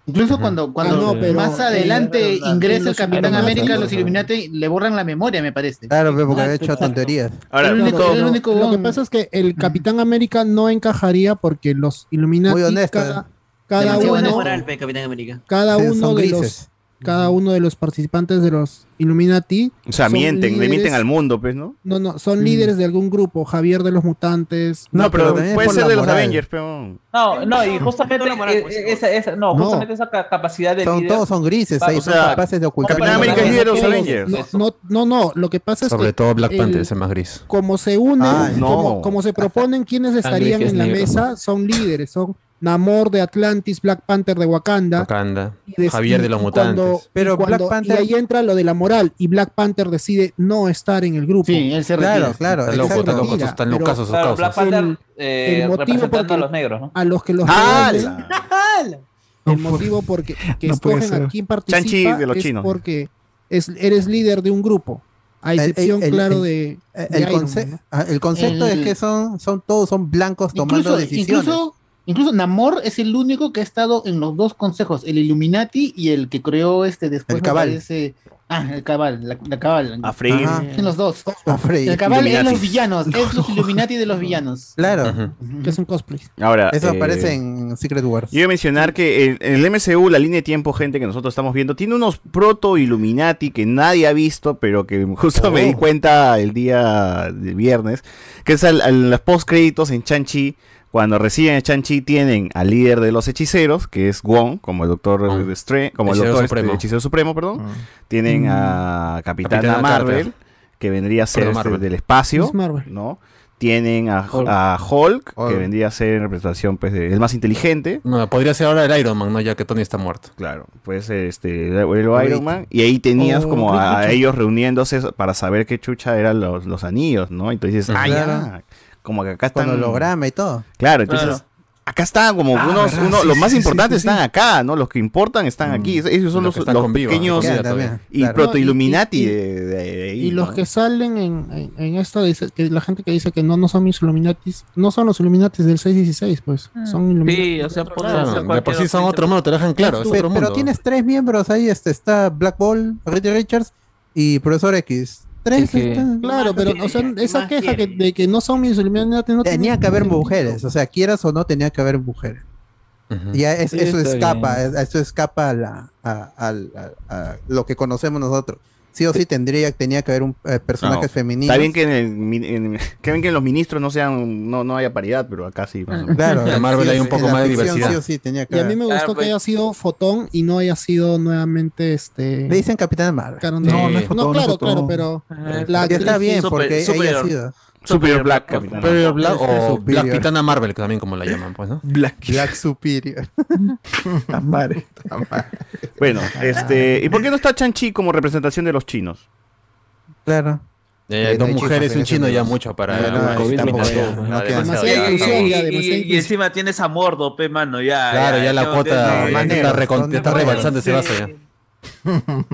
Incluso cuando, cuando Ah, no, pero- más adelante eh, ingresa el Capitán América, los Illuminati le borran la memoria, me parece. Claro, pero porque Ah, había hecho tonterías. Ahora, el único, No, el no, único Lo que pasa es que el Capitán América no encajaría porque los Illuminati Muy honesto, cada, eh. cada uno, moral, pe, Capitán América. cada Sí, uno de grises. los cada uno de los participantes de los Illuminati o sea, mienten, le mienten al mundo, pues, ¿no? no no son Mm. líderes de algún grupo Javier de los mutantes No, pero puede ser de los. Avengers, pero. No, no, y justamente No, no, eh, esa, esa- no, No. justamente esa ca- capacidad de Son, líder. todos son grises, ahí o son capaces de ocultar. Capitán América es líder de los Avengers. no, no no lo que pasa es Sobre que todo Black Panther, ese más gris. como se unen, Ay, no. como, como se proponen quienes estarían en la negro. mesa, son líderes, son Namor de Atlantis, Black Panther de Wakanda, Wakanda. y de- Javier de los y cuando- mutantes. y Pero cuando- Black Panther- y ahí entra lo de la moral y Black Panther decide no estar en el grupo. Sí, él se retira. Claro, claro. Está loco, está loco, están pero- locos sus Claro, Black causas. Panther El- eh, el motivo porque- a los negros, ¿no? A los que los ¡Ah! reúnen, el motivo porque que No escogen a quién Chanchi participa de los es chinos. porque es, eres líder de un grupo. A excepción, el- el- claro, el- de, de El, Iron conce- Man, ¿no? ah, el concepto El- es que son, son todos son blancos tomando Incluso, decisiones. incluso, incluso Namor es el único que ha estado en los dos consejos, el Illuminati y el que creó este después. El Cabal. parece- ah, el Cabal, la, la Cabal. A. Ajá. En los dos. A Frey. El Cabal es Illuminati. los villanos, es los Illuminati de los villanos. Claro. Que es un cosplay. Ahora. Eso eh, aparece en Secret Wars. Yo iba a mencionar que el- en el MCU, la línea de tiempo, gente que nosotros estamos viendo, tiene unos proto-Illuminati que nadie ha visto, pero que justo me di Oh. cuenta el día de viernes, que es al, al- los post-créditos en Chanchi. Cuando reciben a Chanchi tienen al líder de los hechiceros, que es Wong, como el doctor Wong. Strange, como el Hechicero doctor Supremo. este, hechicero supremo, perdón. Tienen a Capitana, Capitana Marvel, Carter. que vendría a ser este, del espacio. ¿no? Tienen a, Hulk. a Hulk, Hulk. que vendría a ser en representación pues, de- el más inteligente. No, podría ser ahora el Iron Man, ¿no? Ya que Tony está muerto. Claro, puede ser este, el. Iron Man. Y ahí tenías O como a, ellos reuniéndose para saber qué chucha eran los, los anillos, ¿no? Entonces dices, ah, Claro. ya. Como que acá Con están. holograma y todo. Claro, entonces. Claro. Acá están como Ah, unos, uno- Sí, los más sí, importantes sí, sí. están acá, ¿no? Los que importan están aquí. Es- Ellos son Los los, con pequeños con también, y claro. proto-illuminati No, y- y- de, de ahí, Y los que salen en, en, en esto, dice, que la gente que dice que no, no son mis Illuminatis, no son los Illuminatis del 616, pues. Son Illuminatis. Sí, o sea, podría Claro, de por sí son otro mundo, te lo dejan claro, es Pero, otro pero mundo. tienes tres miembros ahí, este está Black Ball, Reed Richards y Profesor X. Tres Es que- están- claro, pero o sea, esa queja que, de que no son mis Illuminati no Tenía que haber mujeres, o sea, quieras o no, tenía que haber mujeres. Ya es- Sí, eso escapa, bien. eso escapa a, la, a, al- a- a lo que conocemos nosotros. Sí o sí tendría, tenía que haber un eh, personajes No, femeninos. Está bien que en, el mi- en- que bien que en los ministros no sean no, no haya paridad, pero acá sí. más. Claro, En Marvel sí, hay un poco más de diversidad. Sí o sí tenía que Y a mí me gustó Claro, que haya sido Fotón y no haya sido nuevamente este. Le dicen Capitán Marvel. Claro, No, no es no, Fotón, no es claro, Fotón. claro, pero Eh, la Ya está bien, que- porque Super- ella ha sido Superior Black Capitán. Superior Black o Superior. Black Capitana Marvel, que también como la llaman, pues, ¿no? Black. Black Superior. Amare. Bueno, este, ¿y por qué no está Chanchi como representación de los chinos? Claro. Eh, dos mujeres y un chino ya mucho para Y, encima tienes a Mordo, pe mano, ya. Claro, ya la cuota no, está, rebalsando ese vaso ya.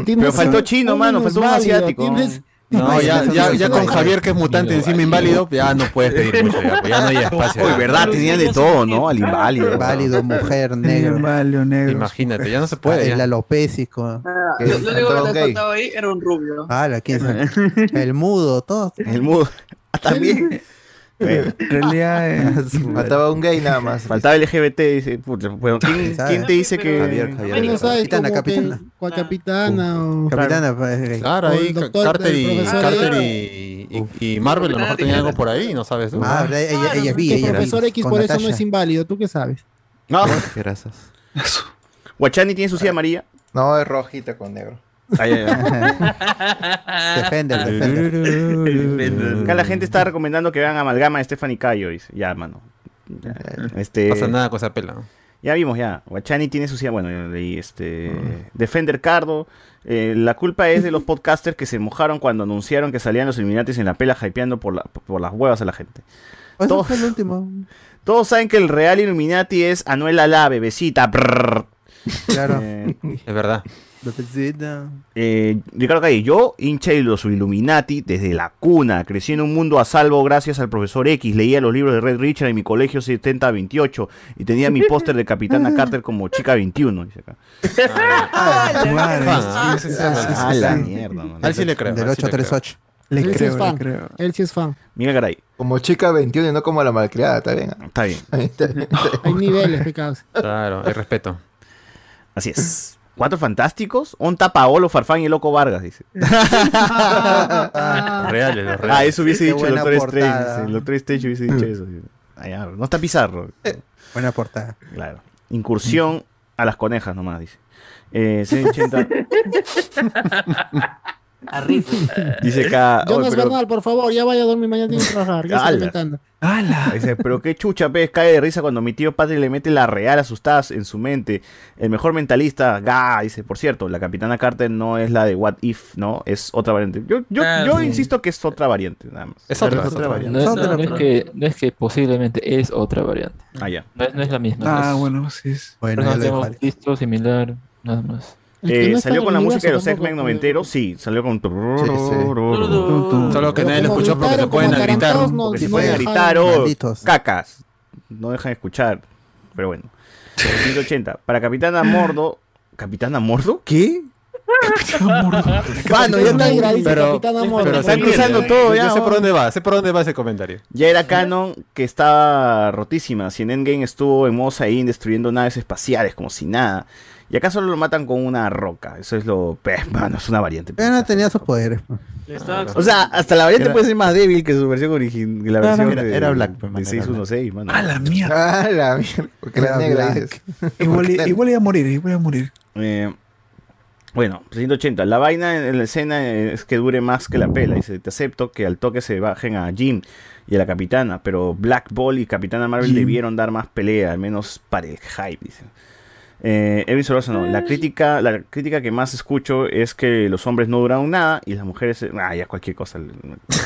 Pero faltó chino, mano, faltó un asiático. tienes- No, ya, ya, ya con. Javier que es mutante encima inválido, ya no puedes pedir mucho, ya, pues ya no hay espacio. Uy, verdad, tenían de todo, ¿no? Al inválido. Válido, mujer, negro. Válido, negro. Imagínate, ya no se puede. El ya. alopésico. Ah. Lo único que gay. faltaba ahí era un rubio. Ah, la quién sabe. El mudo, todo. El mudo. Ah, También. En realidad, eh, Faltaba un gay nada más. faltaba LGBT, dice. puta, Bueno, ¿quién, te dice que. Javier, Javier. Tú no sabes Capitana, capitana. capitana o Capitana, pues, Claro, ahí Carter, y, Carter X. y, y, y Marvel a lo mejor tenían algo por ahí, no sabes tú. Ah, ella, ella, ella es bi, ella es profesor X por eso no es inválido, ¿tú qué sabes? No, grasas. Guachani tiene su silla amarilla. No, es rojita con negro. Ay, ay, ay. Defender, defender. Acá la gente está recomendando que vean Amalgama de Stephanie Cayo. Dice. Ya, mano. Ya, Este, No pasa nada con esa pela. ¿no? Ya vimos, ya. Guachani tiene su silla. Bueno, yo leí este. Defender Cardo. eh, la culpa es de los podcasters que se mojaron cuando anunciaron que salían los Illuminatis en la pela, hypeando por, la- por las huevas a la gente. Eso Todo- fue el último. Todos saben que el real Illuminati es Anuel Ala, bebecita. brrr. Claro. Eh, Es verdad. Eh, Ricardo Calle, yo, hincha de los Illuminati desde la cuna, crecí en un mundo a salvo gracias al profesor X, leía los libros de Red Richard en mi colegio 7028 y tenía mi póster de Capitana Carter como chica 21, dice acá. madre, sí, sí, sí, sí, sí, la sí. mierda, man. A él sí le creo. Del a él sí le creo. 838. Le Él sí creo, le fan. creo. Él sí es fan. Miguel Garay, Como chica 21 y no como la malcriada, está bien. está bien, Hay niveles, pecados. Claro, el respeto. así es. Cuatro fantásticos, un Paolo, Farfán y el Loco Vargas, dice. Los reales, los Ah, reales. eso hubiese Qué dicho el Doctor Strange, portada. el Doctor Strange hubiese dicho eso. dice. Ah, no está Pizarro. Buena portada. Claro. Incursión a las conejas nomás, dice. Eh, 180. A. Dice acá. "Oye, Jonas pero- Bernal, por favor, ya vaya a dormir, mañana tiene que trabajar. Ya. ¡Hala! Dice, pero qué chucha, pez, cae de risa cuando mi tío Patrick le mete la real asustadas en su mente. El mejor mentalista, ga, dice, por cierto, la Capitana Carter no es la de What If, ¿no? Es otra variante. Yo, yo, Ah, yo sí. insisto que es otra variante, nada más. Es otra, es otra No es, no- no que, no es que posiblemente es otra variante. Ah, ya. No es, no es la misma. Ah, es- bueno, sí. es- Bueno, no ya hemos visto similar, nada más. Eh, no está salió con la música de los X-Men noventeros, sí, salió con... Tú- Solo que nadie lo escuchó porque se pueden gritar. Porque se no pueden gritar o Malditos. cacas. No dejan escuchar. Pero bueno. 180. Para Capitana Mordo. ¿Capitana Mordo? ¿Qué? Mano, ya dice Pero, Capitana Mordo. pero Están cruzando todo Yo ya, sé por dónde va, sé por dónde va ese comentario. Ya era canon que estaba rotísima. Si en Endgame estuvo en Saiyajin destruyendo naves espaciales como si nada. Y acá solo lo matan con una roca. Eso es lo. Pues, mano, es una variante. Pero no tenía sus poderes. pues. O sea, hasta la variante Era- puede ser más débil que su versión original. La versión era- de, era Black, pues, de man, era 616, mano. ¡A la mierda! Ah, la mierda. Porque era Era negra, black. dices. Igual, igual iba a morir, igual iba a morir. Eh, bueno, 180. La vaina en, en la escena es que dure más que la pela. Dice, te acepto que al toque se bajen a Jim y a la capitana, pero Black Ball y Capitana Marvel Jim. debieron dar más pelea, al menos para el hype, dice. Eh, Evin Solorzano, la crítica, la crítica que más escucho es que los hombres no duraron nada y las mujeres, ah, ya cualquier cosa.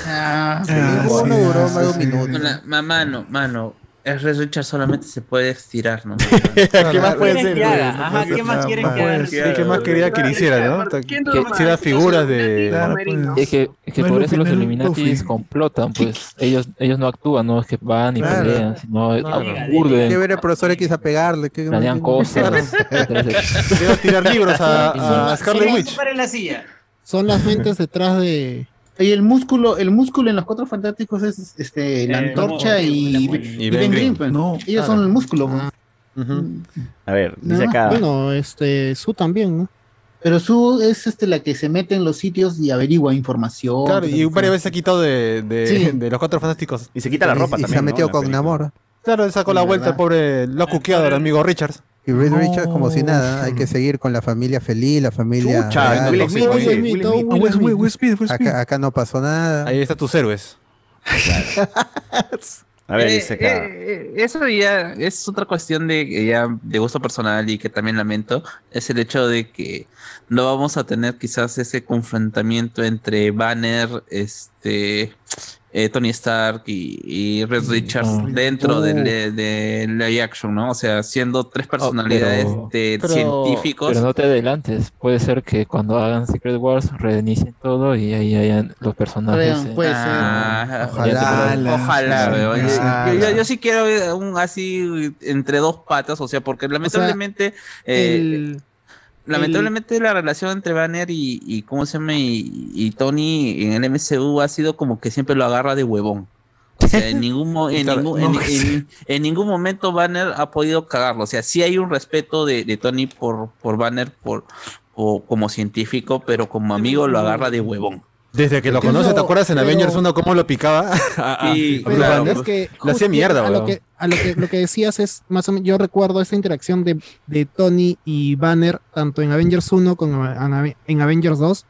Ah, sí, duró sí, más de un sí. minuto. la- ma- mano, mano. El Red Richard solamente se puede estirar, ¿no? ¿Qué más puede ¿Quieren ser? que haga? No Ajá, puede ¿qué más quieren que Claro, haga? pues, Sí, ¿Qué más quería que le hiciera, no? ¿Quién Que hiciera figuras de... Claro, pues. Es que, es que No es por eso los es Illuminatis complotan, pues ellos, ellos no actúan, no es que van y Claro. pelean, sino Qué burden, ver el profesor X a pegarle. qué- planean cosas. Quiero tirar libros a, a Scarlet Witch. Para en la silla. Son las mentes detrás de, Y el músculo, el músculo en los cuatro fantásticos es este, la Eh, antorcha no, y, y y Ben Ben Grimm. Grimm. No. Ellos Ah, son el músculo. pues. A ver, dice Ah, acá. Bueno, este, Su también, ¿no? Pero Su es este, la que se mete en los sitios y averigua información. Claro, y varias veces se ha quitado de, de, Sí. de los cuatro fantásticos. Y se quita la ropa y se ha metido con Namor. Claro, le sacó la vuelta el pobre, lo ha cuqueado el amigo Richards. Y Reed Richards como si nada, hay que seguir con la familia feliz, la familia... Chucha. Will Smith, Will Smith, Will Smith. Acá, no pasó nada. Ahí están tus héroes. A ver, Eh, dice acá. eh, eh, eso ya es otra cuestión de ya de gusto personal y que también lamento es el hecho de que no vamos a tener quizás ese confrontamiento entre Banner, este eh, Tony Stark y, y Red Richards dentro del de, de live action, ¿no? O sea, siendo tres personalidades pero- de pero- científicos. Pero no te adelantes. Puede ser que cuando hagan Secret Wars reinicien todo y ahí hayan los personajes. Puede- eh, puede ser. Ah, Ojalá. Ojalá, weón. Yo- Ojalá. yo, yo- yo sí quiero un así entre dos patas, o sea, porque lamentablemente, eh, el- lamentablemente la relación entre Banner y, y cómo se llama y, y Tony en el MCU ha sido como que siempre lo agarra de huevón. O sea, en ningún, mo- en ningún, en, en- en ningún momento Banner ha podido cagarlo. O sea, sí hay un respeto de, de Tony por, por Banner por, o como científico, pero como amigo lo agarra de huevón. Desde que lo conoces, ¿te acuerdas en pero- Avengers 1 cómo lo picaba? Y- claro, Banner? Es que Lo hacía mierda, a lo que, a lo que lo que decías es más o menos yo recuerdo esta interacción de, de Tony y Banner tanto en Avengers 1 como en, en Avengers 2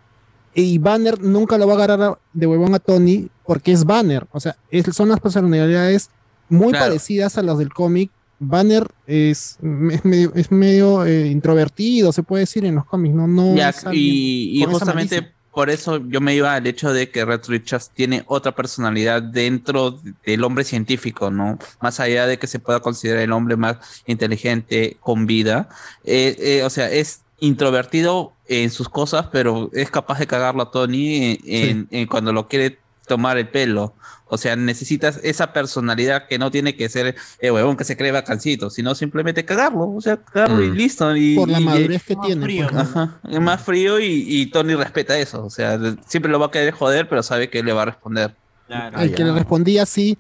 y Banner nunca lo va a agarrar de huevón a Tony porque es Banner, o sea, es- son las personalidades muy Claro. parecidas a las del cómic. Banner es, es medio, es medio eh, introvertido, se puede decir en los cómics, no, no Ya, y, justamente. Por eso yo me iba al hecho de que Red Richards tiene otra personalidad dentro del hombre científico, ¿no? Más allá de que se pueda considerar el hombre más inteligente con vida. Eh, eh, o sea, es introvertido en sus cosas, pero es capaz de cagarlo a Tony en, en- en cuando lo quiere tomar el pelo. O sea, necesitas esa personalidad que no tiene que ser el huevón que se cree bacancito, sino simplemente cagarlo. O sea, cagarlo y Mm. listo. Y, Por la y- madurez que tiene. pues, es más frío y, y Tony respeta eso. O sea, siempre lo va a querer joder, pero sabe que le va a responder. Al que le respondía sí,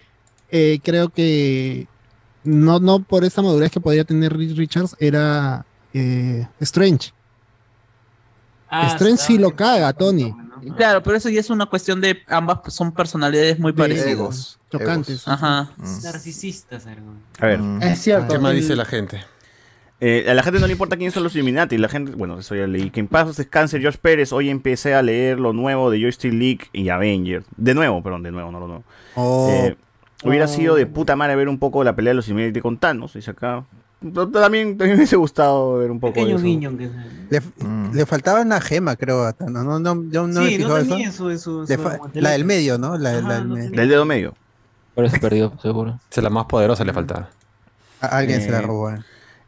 eh, creo que no, no por esa madurez que podría tener Richards, era eh, Strange. Ah, Strange sí lo caga, Tony. Claro, pero eso ya es una cuestión de ambas son personalidades muy parecidas. chocantes. Ajá. Narcisistas, algo. A ver. Es cierto. ¿Qué más dice la gente? Eh, a la gente no le importa quiénes son los Illuminati. La gente, bueno, eso ya leí. Que en paz descanse George Pérez. Hoy empecé a leer lo nuevo de Joystick League y Avengers. De nuevo, perdón, de nuevo, no lo nuevo. Oh. Eh, hubiera sido de puta madre ver un poco la pelea de los Illuminati con Thanos. Dice acá. Pero También, también me hubiese gustado ver un poco de eso. guiño. Que... Le, le faltaba una gema, creo. a Thanos, No, no, yo no me Sí, no eso. Le la del medio, ¿no? La, del no medio. Del dedo medio. Por eso perdió, seguro. Se la más poderosa le faltaba. A- alguien se la Eh, robó. eh.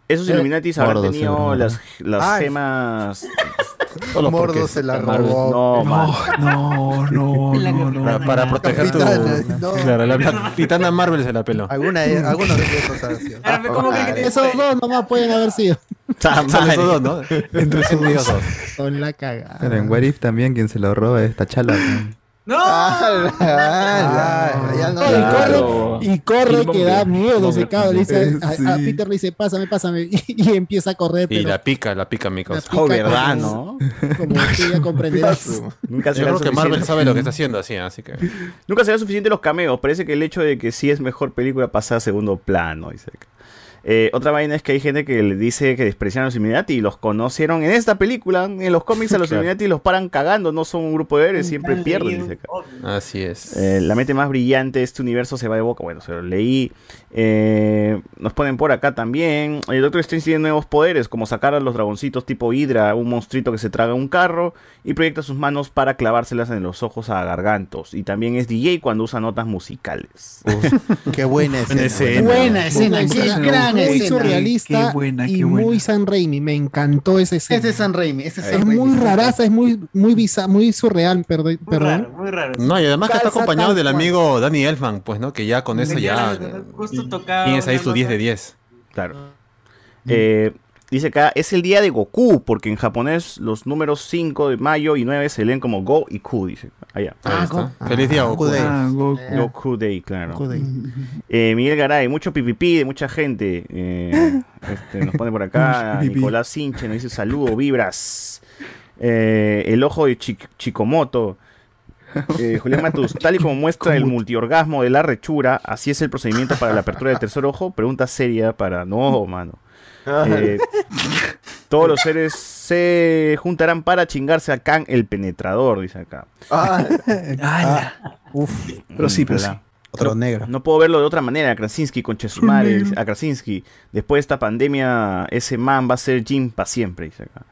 Esos Eh, Illuminatis habrán Mordo, tenido las, las Ay. gemas. Mordo se la robó. No, man. No, no, no, no. Para, para proteger tu. Capitana, no. Claro, la capitana Marvel se la peló. Alguna, algunos de esos ha sido. ¿Cómo que- que- Esos dos nomás pueden haber sido. Son esos dos, ¿no? Entre esos dos. Son la cagada. Pero en What If también quien se lo roba es Tachala. ¡No! Ah, no- No, y corre, y corre que da miedo cabrón. Le dice, a, a Sí. Peter le dice, pásame, pásame. Y, y empieza a correr, Y pero la pica, la pica, mi cosa. Oh, verdad, ¿no? como tú ya comprenderás. Nunca Yo será creo que Marvel suficiente. sabe lo que está haciendo así, así que. Nunca será suficiente los cameos. Parece que el hecho de que sí es mejor película pasa a segundo plano. Dice. Eh, otra vaina es que hay gente que le dice que desprecian a los Illuminati y los conocieron en esta película. En los cómics a los Claro. Illuminati los paran cagando, no son un grupo de héroes, siempre pierden. Dice. Así es. Eh, la mente más brillante de este universo se va de boca. Bueno, se lo leí. Eh, nos ponen por acá también. El Doctor Strange tiene nuevos poderes, como sacar a los dragoncitos tipo Hydra, un monstruito que se traga un carro y proyecta sus manos para clavárselas en los ojos a gargantos. Y también es DJ cuando usa notas musicales. Qué buena escena. escena. Buena escena, Muy- qué muy gran escena. surrealista Qué buena, y qué buena. muy San Raimi. Me encantó ese escena. Ese es San Raimi, ese es Es San Raimi. muy raraza, es muy, muy bizarra, muy surreal, perdón. Muy raro, muy raro. No, y además que está acompañado del cual. amigo Danny Elfman, pues, ¿no? Que ya con eso ya. Justo tocaba Tienes ahí su 10 de nota. 10. Claro. Eh, Dice acá, es el día de Goku, porque en japonés los números 5 de mayo y 9 se leen como Go y Ku, dice. Allá. Ahí está. Feliz día, Goku. Day. Ah, Goku. Goku Day, claro. Goku Day. Eh, Miguel Garay, mucho pipipi de mucha gente. Eh, este, nos pone por acá. Nicolás Sinche nos dice saludo, vibras. Eh, el ojo de Chi- Chikomoto. Eh, Julián Matus, tal y como muestra el multiorgasmo de la rechura, así es el procedimiento para la apertura del tercer ojo. Pregunta seria para. No, mano. Eh, todos los seres se juntarán para chingarse a Khan el penetrador, dice acá. Ah, uf. Pero sí, pero sí. Otro negro. No puedo verlo de otra manera, Krasinski con Chesumare, a Krasinski. Después de esta pandemia, ese man va a ser Jim para siempre, dice acá.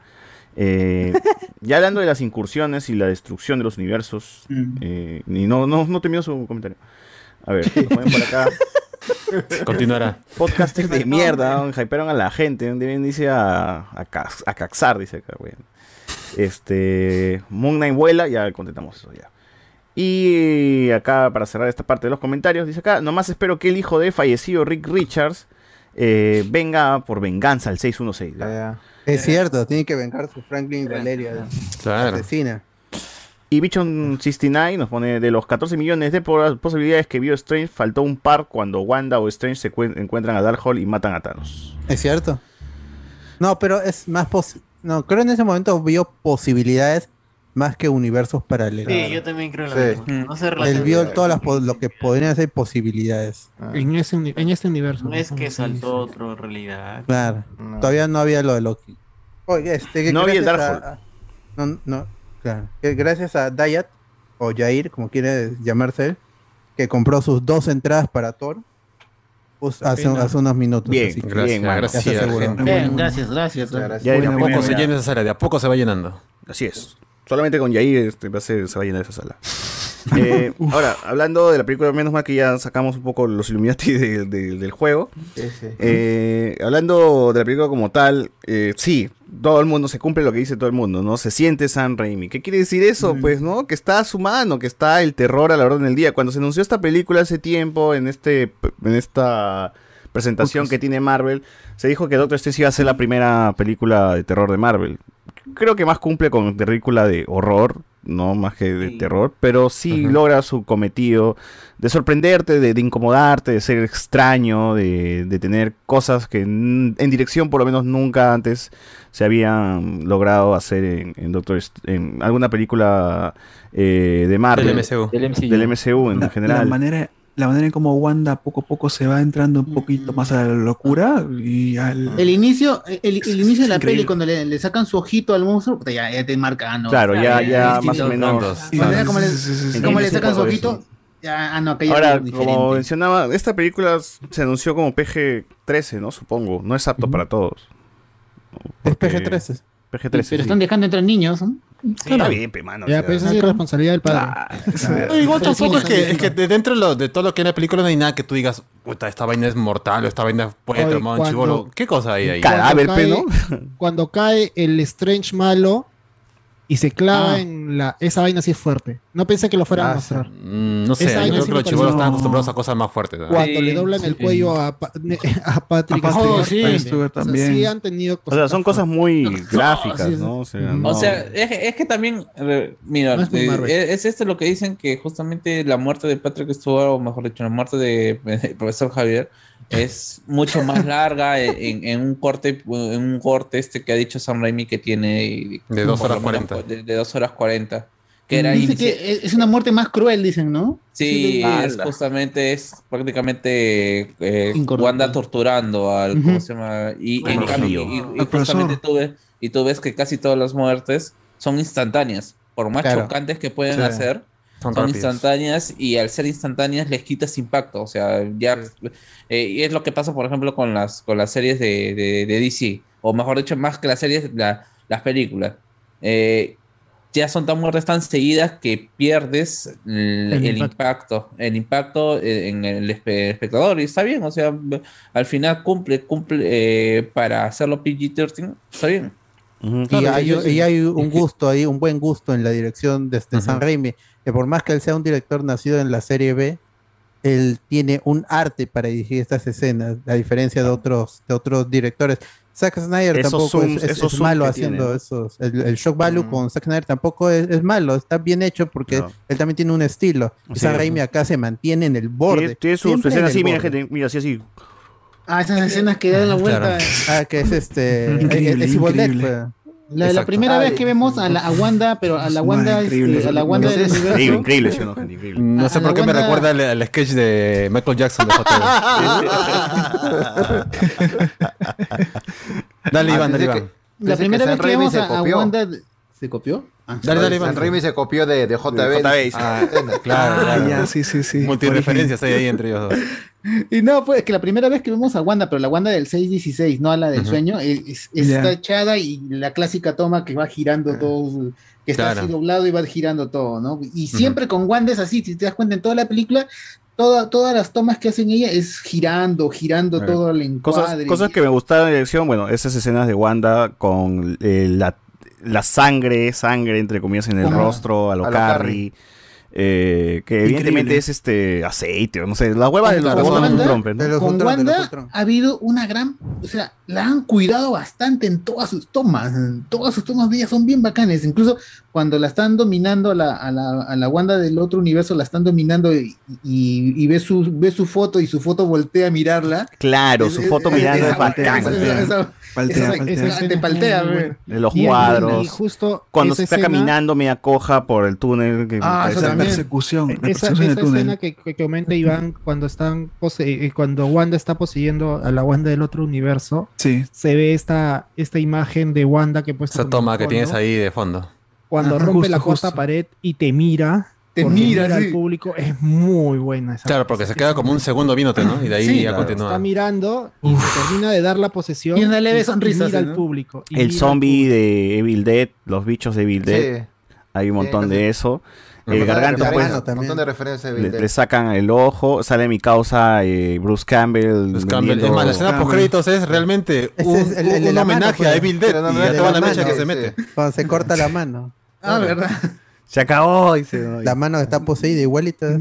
Eh, ya hablando de las incursiones y la destrucción de los universos, eh, y no, no, no terminó su comentario. A ver, lo ponen por acá. Continuará. Podcasters de mierda, ¿no? hypearon a la gente. ¿no? Deben, dice a, a, Cax- a Caxar, dice acá, güey. Este. Moon Knight vuela, ya contestamos eso ya. Y acá, para cerrar esta parte de los comentarios, dice acá: Nomás espero que el hijo de fallecido Rick Richards eh, venga por venganza al 616. ¿ya? Es cierto, tiene que vengarse Franklin Valeria. Claro. Asesina. Y Bichon69 nos pone de los 14 millones de po- posibilidades que vio Strange, faltó un par cuando Wanda o Strange se cuen- encuentran a Darkhold y matan a Thanos. Es cierto. No, pero es más pos No, creo en ese momento vio posibilidades más que universos paralelos. Sí, yo también creo lo Sí. mismo. No se Él vio todas las lo que podrían ser posibilidades. En, ese, en este universo. No es que Sí, saltó otra realidad. Claro. Todavía no había lo de Loki. Oye, este, que No había el Darkhold. a- No, no, claro. Que gracias a Dayat, o Jair, como quiere llamarse él, que compró sus dos entradas para Thor pues, hace, hace unos minutos. Bien, así Gracias, Bien, gracias. gente. Bien, gracias, gracias. Ya a poco se llena esa sala, de a poco se va llenando. Así es. Solamente con Yair este, va a ser- se va a llenar esa sala. Eh, ahora, hablando de la película, menos mal que ya sacamos un poco los Illuminati de- de- del juego. Eh, hablando de la película como tal, eh, sí, todo el mundo se cumple lo que dice todo el mundo, ¿no? Se siente San Raimi. ¿Qué quiere decir eso? Pues, ¿no? Que está a su mano, que está el terror a la orden del día. Cuando se anunció esta película hace tiempo, en este en esta presentación que tiene Marvel, se dijo que Doctor Strange iba a ser la primera película de terror de Marvel. Creo que más cumple con película de horror, no más que de terror, pero sí logra su cometido de sorprenderte, de, de incomodarte, de ser extraño, de, de tener cosas que en, en dirección por lo menos nunca antes se habían logrado hacer en, en Doctor en alguna película eh, de Marvel. Del MCU. Del MCU. Del MCU en La general. manera, la manera en cómo Wanda poco a poco se va entrando un poquito más a la locura y al... El inicio, el, el inicio de la Increíble. peli, cuando le, le sacan su ojito al monstruo, puta, ya, ya te marca, ah, no. Claro, ya, ya más o menos. Manera como le, Sí, sí, sí, sí. como le Entiendes un sacan su ojito, ya, ah, no, que ya Ahora, es diferente. como mencionaba, esta película se anunció como PG-13, ¿no? Supongo. No es apto para todos. Es Porque- PG-13. PG-13. Pero sí. están dejando entrar niños, ¿no? Está bien, pe, mano. o Ya, sea. pero esa sí es responsabilidad del padre. No, igual Pero tampoco sí, es que, es que de dentro de, lo- de todo lo que hay en la película no hay nada que tú digas, puta, esta vaina es mortal o esta vaina puede tomar un chivolo. ¿Qué cosa hay ahí? Cadáver, Cuando pe, cae- Cuando cae el Strange malo y se clava Ah. en la. Esa vaina sí es fuerte. No pensé que lo fueran a mostrar. Mm, no sé, Esa yo creo sí que los chivolos están acostumbrados a cosas más fuertes. ¿no? Cuando le Sí, doblan el sí. cuello a, Pa- a Patrick A Stewart, también. también. O sea, sí han tenido O sea, son cosas muy gráficas. ¿no? O sea, no- O sea, es, es que también, eh, mira, No es muy eh, es, es esto lo que dicen que justamente la muerte de Patrick Stewart, o mejor dicho, la muerte de, de profesor Javier, es mucho más larga en, en un corte, en un corte este que ha dicho Sam Raimi que tiene De dos por lo horas menos, 40. De, de dos horas 40. Que era Dice inici- que es- una muerte más cruel, dicen, ¿no? Sí, es justamente es prácticamente eh. Wanda torturando al. ¿cómo se llama? Y, Bueno, en cambio, sí. y, justamente tú ves, y tú ves que casi todas las muertes son instantáneas. Por más Claro. chocantes que pueden Sí. hacer, Son instantáneas y al ser instantáneas les quitas impacto. O sea, ya eh, y es lo que pasa, por ejemplo, con las, con las series de, de- de DC, o mejor dicho, más que las series, la- las películas. Eh, ya son tan muertes tan seguidas que pierdes el, El el impacto. impacto, el impacto en el espe- espectador. Y está bien, o sea, al final cumple, cumple eh, para hacerlo PG-13, está bien. Y Claro, hay, y un gusto ahí, un buen gusto en la dirección de este Ujú. San Raimi, que por más que él sea un director nacido en la serie B, él tiene un arte para dirigir estas escenas, a diferencia de otros, de otros directores. Zack Snyder tampoco es, malo haciendo tiene. esos. El, shock value mm. con Zack Snyder tampoco es, malo, está bien hecho porque él también tiene un estilo. O sea, Raimi acá se mantiene en el borde. Tiene, sus escenas así, mira, gente, mira, así, así. Ah, esas escenas que dan la vuelta. Ah, que es este. es, igual la, la primera vez que vemos a, la, a Wanda, pero a la Wanda, es, este, a la Wanda del universo. Increíble, increíble, No sé por qué me recuerda al, sketch de Michael Jackson de Dale, Iván, dale, Iván. La primera vez que vemos a, Wanda. ¿Se copió? Ah, dale, dale, San Remy se copió de, de JB. De ah, claro. Ah, ya, sí, sí, sí. Multireferencias hay ahí entre ellos dos. Y no, pues es que la primera vez que vemos a Wanda, pero la Wanda del 616, no a la del sueño, eh, está echada y la clásica toma que va girando todo, que está así doblado y va girando todo, ¿no? Y siempre con Wanda es así, si te das cuenta en toda la película, Toda, todas las tomas que hacen ella es girando, girando todo el encuadre. Cosas, cosas que me gustaron de la dirección, bueno, esas escenas de Wanda con eh, la, la sangre, sangre entre comillas en el rostro, a lo, a eh, que evidentemente es este aceite, no sé, la hueva de la razón Wanda, de Trump, ¿no? de Con Wanda ha habido una gran, o sea, la han cuidado bastante en todas sus tomas, en todas sus tomas de ella son bien bacanes, incluso cuando la están dominando a la, a la, a la Wanda del otro universo, la están dominando y, y, ve, su, ve su foto y su foto voltea a mirarla. Claro, su foto es, mirando es bacán. Te paltea, De los cuadros. Y, justo cuando se está caminando me acoja por el túnel. Que, ah, que persecución. La persecución esa, esa túnel. escena que, que, comenta Iván cuando están eh, cuando Wanda está poseyendo a la Wanda del otro universo, sí. se ve esta, esta imagen de Wanda que puesta. Esa toma que tienes ahí de fondo. Cuando rompe la cuarta pared y te mira, te mira, al público, es muy buena esa Claro, porque se queda como un segundo víndote, ¿no? Y de ahí sí, ya claro. continúa. Está mirando y Uf. termina de dar la posesión. Y una leve sonrisa. Mira al público. el zombie de Evil Dead, los bichos de Evil Dead. Sí. Hay un montón de eso. El garganta, pues, un montón de referencias pues, le, le, sacan el ojo, sale mi causa eh, Bruce Campbell. Bruce Campbell. Es más, la escena post créditos es realmente un, es el, el, un homenaje mano, a Evil Dead. Y a toda la, la mecha que se mete. Cuando se corta la mano. Ah, verdad. Se acabó, dice. La mano está poseída igualita.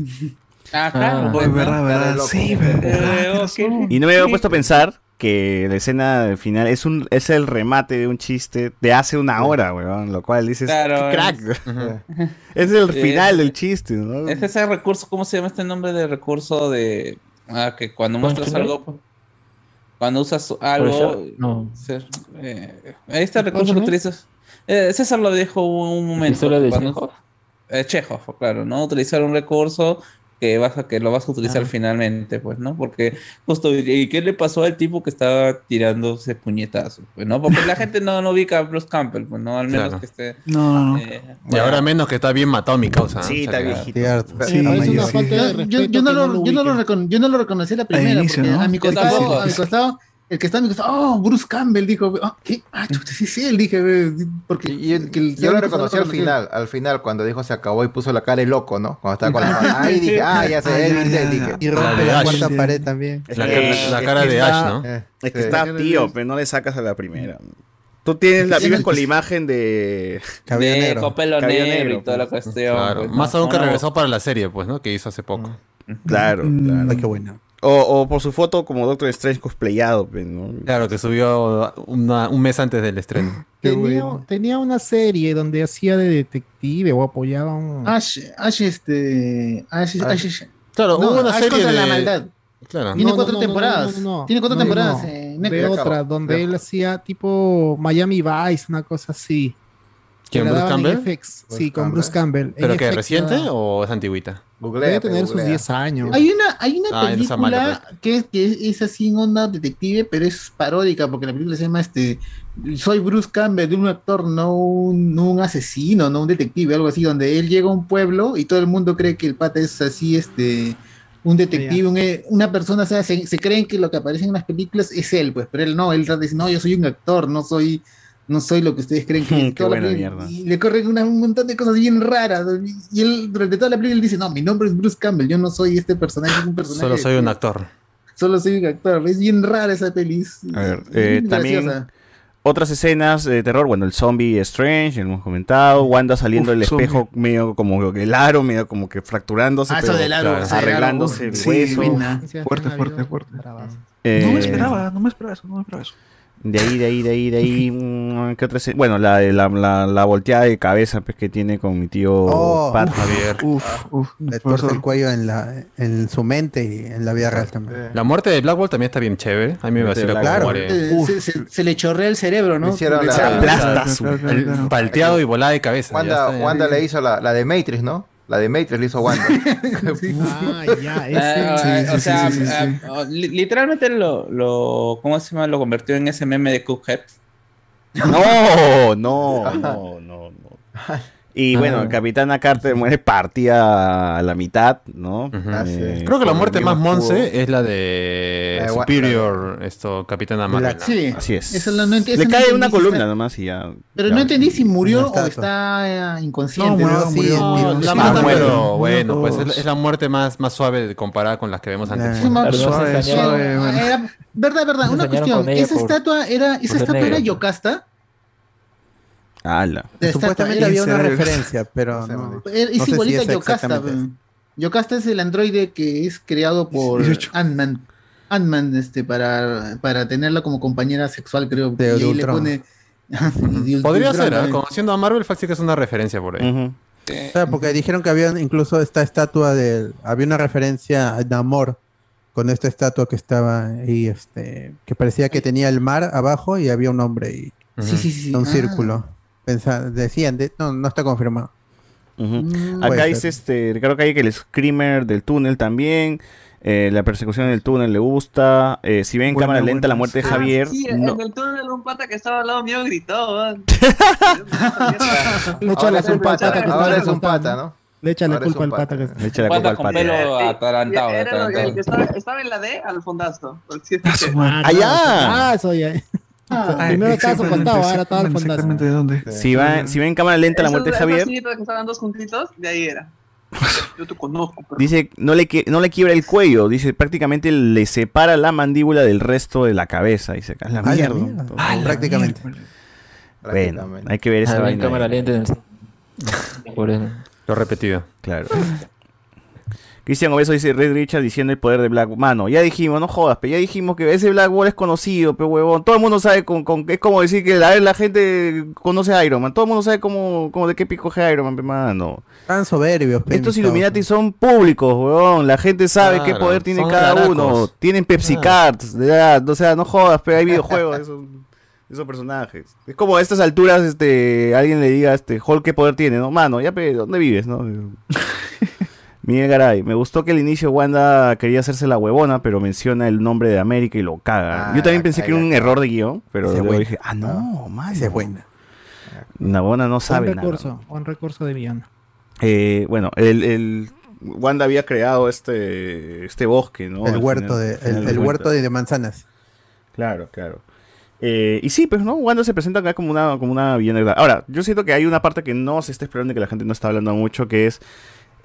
Ajá. Ah, pues, ah verdad, verdad. Sí, verdad. Y no me había puesto a pensar que la escena final es un es el remate de un chiste de hace una hora, weón, lo cual dices, claro, crack. Es, el final del chiste. Es ese recurso, ¿cómo se llama este nombre de recurso de ah, que cuando muestras algo cuando usas algo eh, no. este recurso que utilizas eh, César lo dijo un momento. De cuando, Eh, Chekhov, claro, ¿no? Utilizar un recurso que vas a que lo vas a utilizar finalmente, pues, ¿no? Porque justo y qué le pasó al tipo que estaba tirándose puñetazos, pues, ¿no? Porque la gente no, no ubica a Bruce Campbell, pues, no, al menos que esté No. Eh, y ahora menos que está bien matado mi causa. Sí, está viejito. Yo no lo reconocí la primera, porque ¿no? a mi costado, a mi costado el que estaba me dijo, oh, Bruce Campbell, dijo, oh, ¿qué? Ah, sí, sí, él dije, porque... Y que el, yo lo reconocí al final, al final, cuando dijo se acabó y puso la cara de loco, ¿no? Cuando estaba con la mano, ahí dije, ah, ya se ve dije. Y rompe la, la cuarta pared también. La, eh, la cara de Ash, ¿no? Eh, es que sí. está tío, pero no le sacas a la primera. Mm". Tú tienes la vives con la imagen de cabello negro, copelo cabello negro, negro y toda la pues. cuestión. Claro. Pues, más no, aún que no. regresó para la serie, pues, ¿no? Que hizo hace poco. Claro, mm. claro. Ay, qué bueno. O, o, por su foto como Doctor Strange cosplayado. Pues, ¿no? Claro, que subió una, un mes antes del estreno. Tenía, tenía, una serie donde hacía de detective o apoyaba a un... Ash, Ash este... Ash, Ash. Ash. Claro, no, hubo una Ash serie de... la maldad. Claro. Tiene no, cuatro temporadas. Tiene cuatro temporadas. Eh, de otra, donde él hacía tipo Miami Vice, una cosa así. ¿Quién, Bruce Campbell? FX. Bruce sí, con Campbell. Bruce Campbell. ¿Pero que FX, reciente o es antigüita? Debe tener sus 10 años. Hay una, hay una película que, que, es así en onda detective, pero es paródica, porque la película se llama este Soy Bruce Campbell, de un actor, no un, un, asesino, no un detective, algo así, donde él llega a un pueblo y todo el mundo cree que el pata es así, este un detective, eh, una persona, o sea, se, se, creen que lo que aparece en las películas es él, pues, pero él no, él dice, no, yo soy un actor, no soy no soy lo que ustedes creen que es. Qué buena mierda. Y le corren un montón de cosas bien raras. Y él, durante toda la película, él dice: No, mi nombre es Bruce Campbell, yo no soy este personaje, es un personaje. Solo soy un actor. Solo soy un actor. Es bien rara esa peli. A ver, eh, también. Otras escenas de terror, bueno, el zombie Strange, ya lo hemos comentado, Wanda saliendo Uf, del espejo medio como el aro, medio como que fracturándose, ah, pero, del aro, claro, arreglándose hueso. Sí, fuerte, fuerte, fuerte, eh, no me esperaba, no me esperaba eso, no me esperaba eso. De ahí, de ahí, de ahí, de ahí. mm, ¿Qué otra? Bueno, la, de la, la, la volteada de cabeza pues, que tiene con mi tío Oh, Pat uf, Javier. Uf, uf. Le torce el cuello en, la, en su mente y en la vida real también. La muerte de Black Bolt también está bien chévere. A mí me vacila Claro. Eh, se, se- se le chorrea el cerebro, ¿no? hicieron la- Se aplasta Claro, su- claro, claro, el claro. palteado y volada de cabeza. Wanda. Wanda le hizo la, la de Matrix, ¿no? La de Matrix le hizo Wanda. Ah, ya, ese. o sea, ah, li- literalmente lo, lo, ¿cómo se llama? Lo convirtió en ese meme de Cuphead. No, no, no, no, no. Y bueno, Ah. Capitana Carter muere partida a la mitad, ¿no? Eh, Creo que la muerte más monce es la de Wa- Superior, esto, Capitana Marvel. Sí, Así es. Esa la- no ent- Le no cae una si columna está- nomás y ya. Pero ya. no entendí si murió o está eh, inconsciente. No, murió, ¿no? Sí, murió, no, murió. la bueno, pues es, es la muerte más, más suave comparada con las que vemos antes. Sí, no se Suave, ensañaron- suave, bueno. Era- verdad, verdad. Una cuestión. Esa estatua era, esa estatua era. Yocasta. Ala. Supuestamente había una referencia, pero no. No es sé igualita a Yocasta. Yocasta es el androide que es creado por 18. Ant-Man. Ant-Man, este, para, para tenerla como compañera sexual, creo. De y le pone. Podría Ultron ser, ¿eh? conociendo a Marvel, fácil que es una referencia por ahí. Claro, porque dijeron que había incluso esta estatua de. Había una referencia a Namor con esta estatua que estaba ahí, este. que parecía que tenía el mar abajo y había un hombre ahí, Sí, sí, sí. un Ah. círculo. Pensa- decían, de- no, no está confirmado. Ujú. Mm, Acá dice este, creo que hay que el screamer del túnel también. eh, la persecución en el túnel le gusta. eh, si ven en cámara lenta la muerte de Ah, Javier. sí, no- en el túnel un pata que estaba al lado mío gritó. man. Le echa Ahora la es un culpa al pata, que ahora es un pata, ¿no? Le echa la culpa al pata que le echa la culpa al pata. pelo atarantado. Era el que estaba, estaba en la D al fondazo. Ah. ¡Allá! Ah, eso ya. Ah, Primero estaba su contado, ahora estaba el exactamente, de dónde. Si, va, si ven en cámara lenta la muerte de Javier. que estaban dos juntitos, de ahí era. Yo te conozco, pero... Dice, no le, no le quiebra el cuello, dice, prácticamente le separa la mandíbula del resto de la cabeza. Dice, "A la mierda". mierda. Todo- Ah, la prácticamente. Bueno, hay que ver esa Ah, en vaina. cámara lenta por el- Lo repetido. Claro. Cristian Obeso dice Red Richard diciendo el poder de Black Mano. Ya dijimos, no jodas, pero ya dijimos que ese Black Wall es conocido, pero huevón. Todo el mundo sabe con, con es como decir que la, la gente conoce a Iron Man. Todo el mundo sabe cómo, cómo de qué pico es Iron Man, pe, mano. Tan soberbios. pe, Estos Illuminati son públicos, huevón. La gente sabe qué poder tiene cada uno. Tienen Pepsi Cards, de verdad. O sea, no jodas, pero hay videojuegos de esos, personajes. Es como a estas alturas, este, alguien le diga, este, Hulk qué poder tiene, ¿no? Mano, ya, pe, ¿dónde vives, no? Miguel Garay, me gustó que al inicio Wanda quería hacerse la huevona, pero menciona el nombre de América y lo caga. Ah, Yo también pensé que era un error de guion, pero luego buena. dije, ah, no. Esa es buena. La buena no sabe nada. recurso, buen recurso de villano. Eh, bueno, el, el- Wanda había creado este este bosque, ¿no? el huerto, final- de, al final el, del el huerto de, de manzanas. Claro, claro. Eh, y sí, pues, ¿no? Wanda se presenta acá como una, como una villana. Ahora, yo siento que hay una parte que no se está explorando y que la gente no está hablando mucho, que es,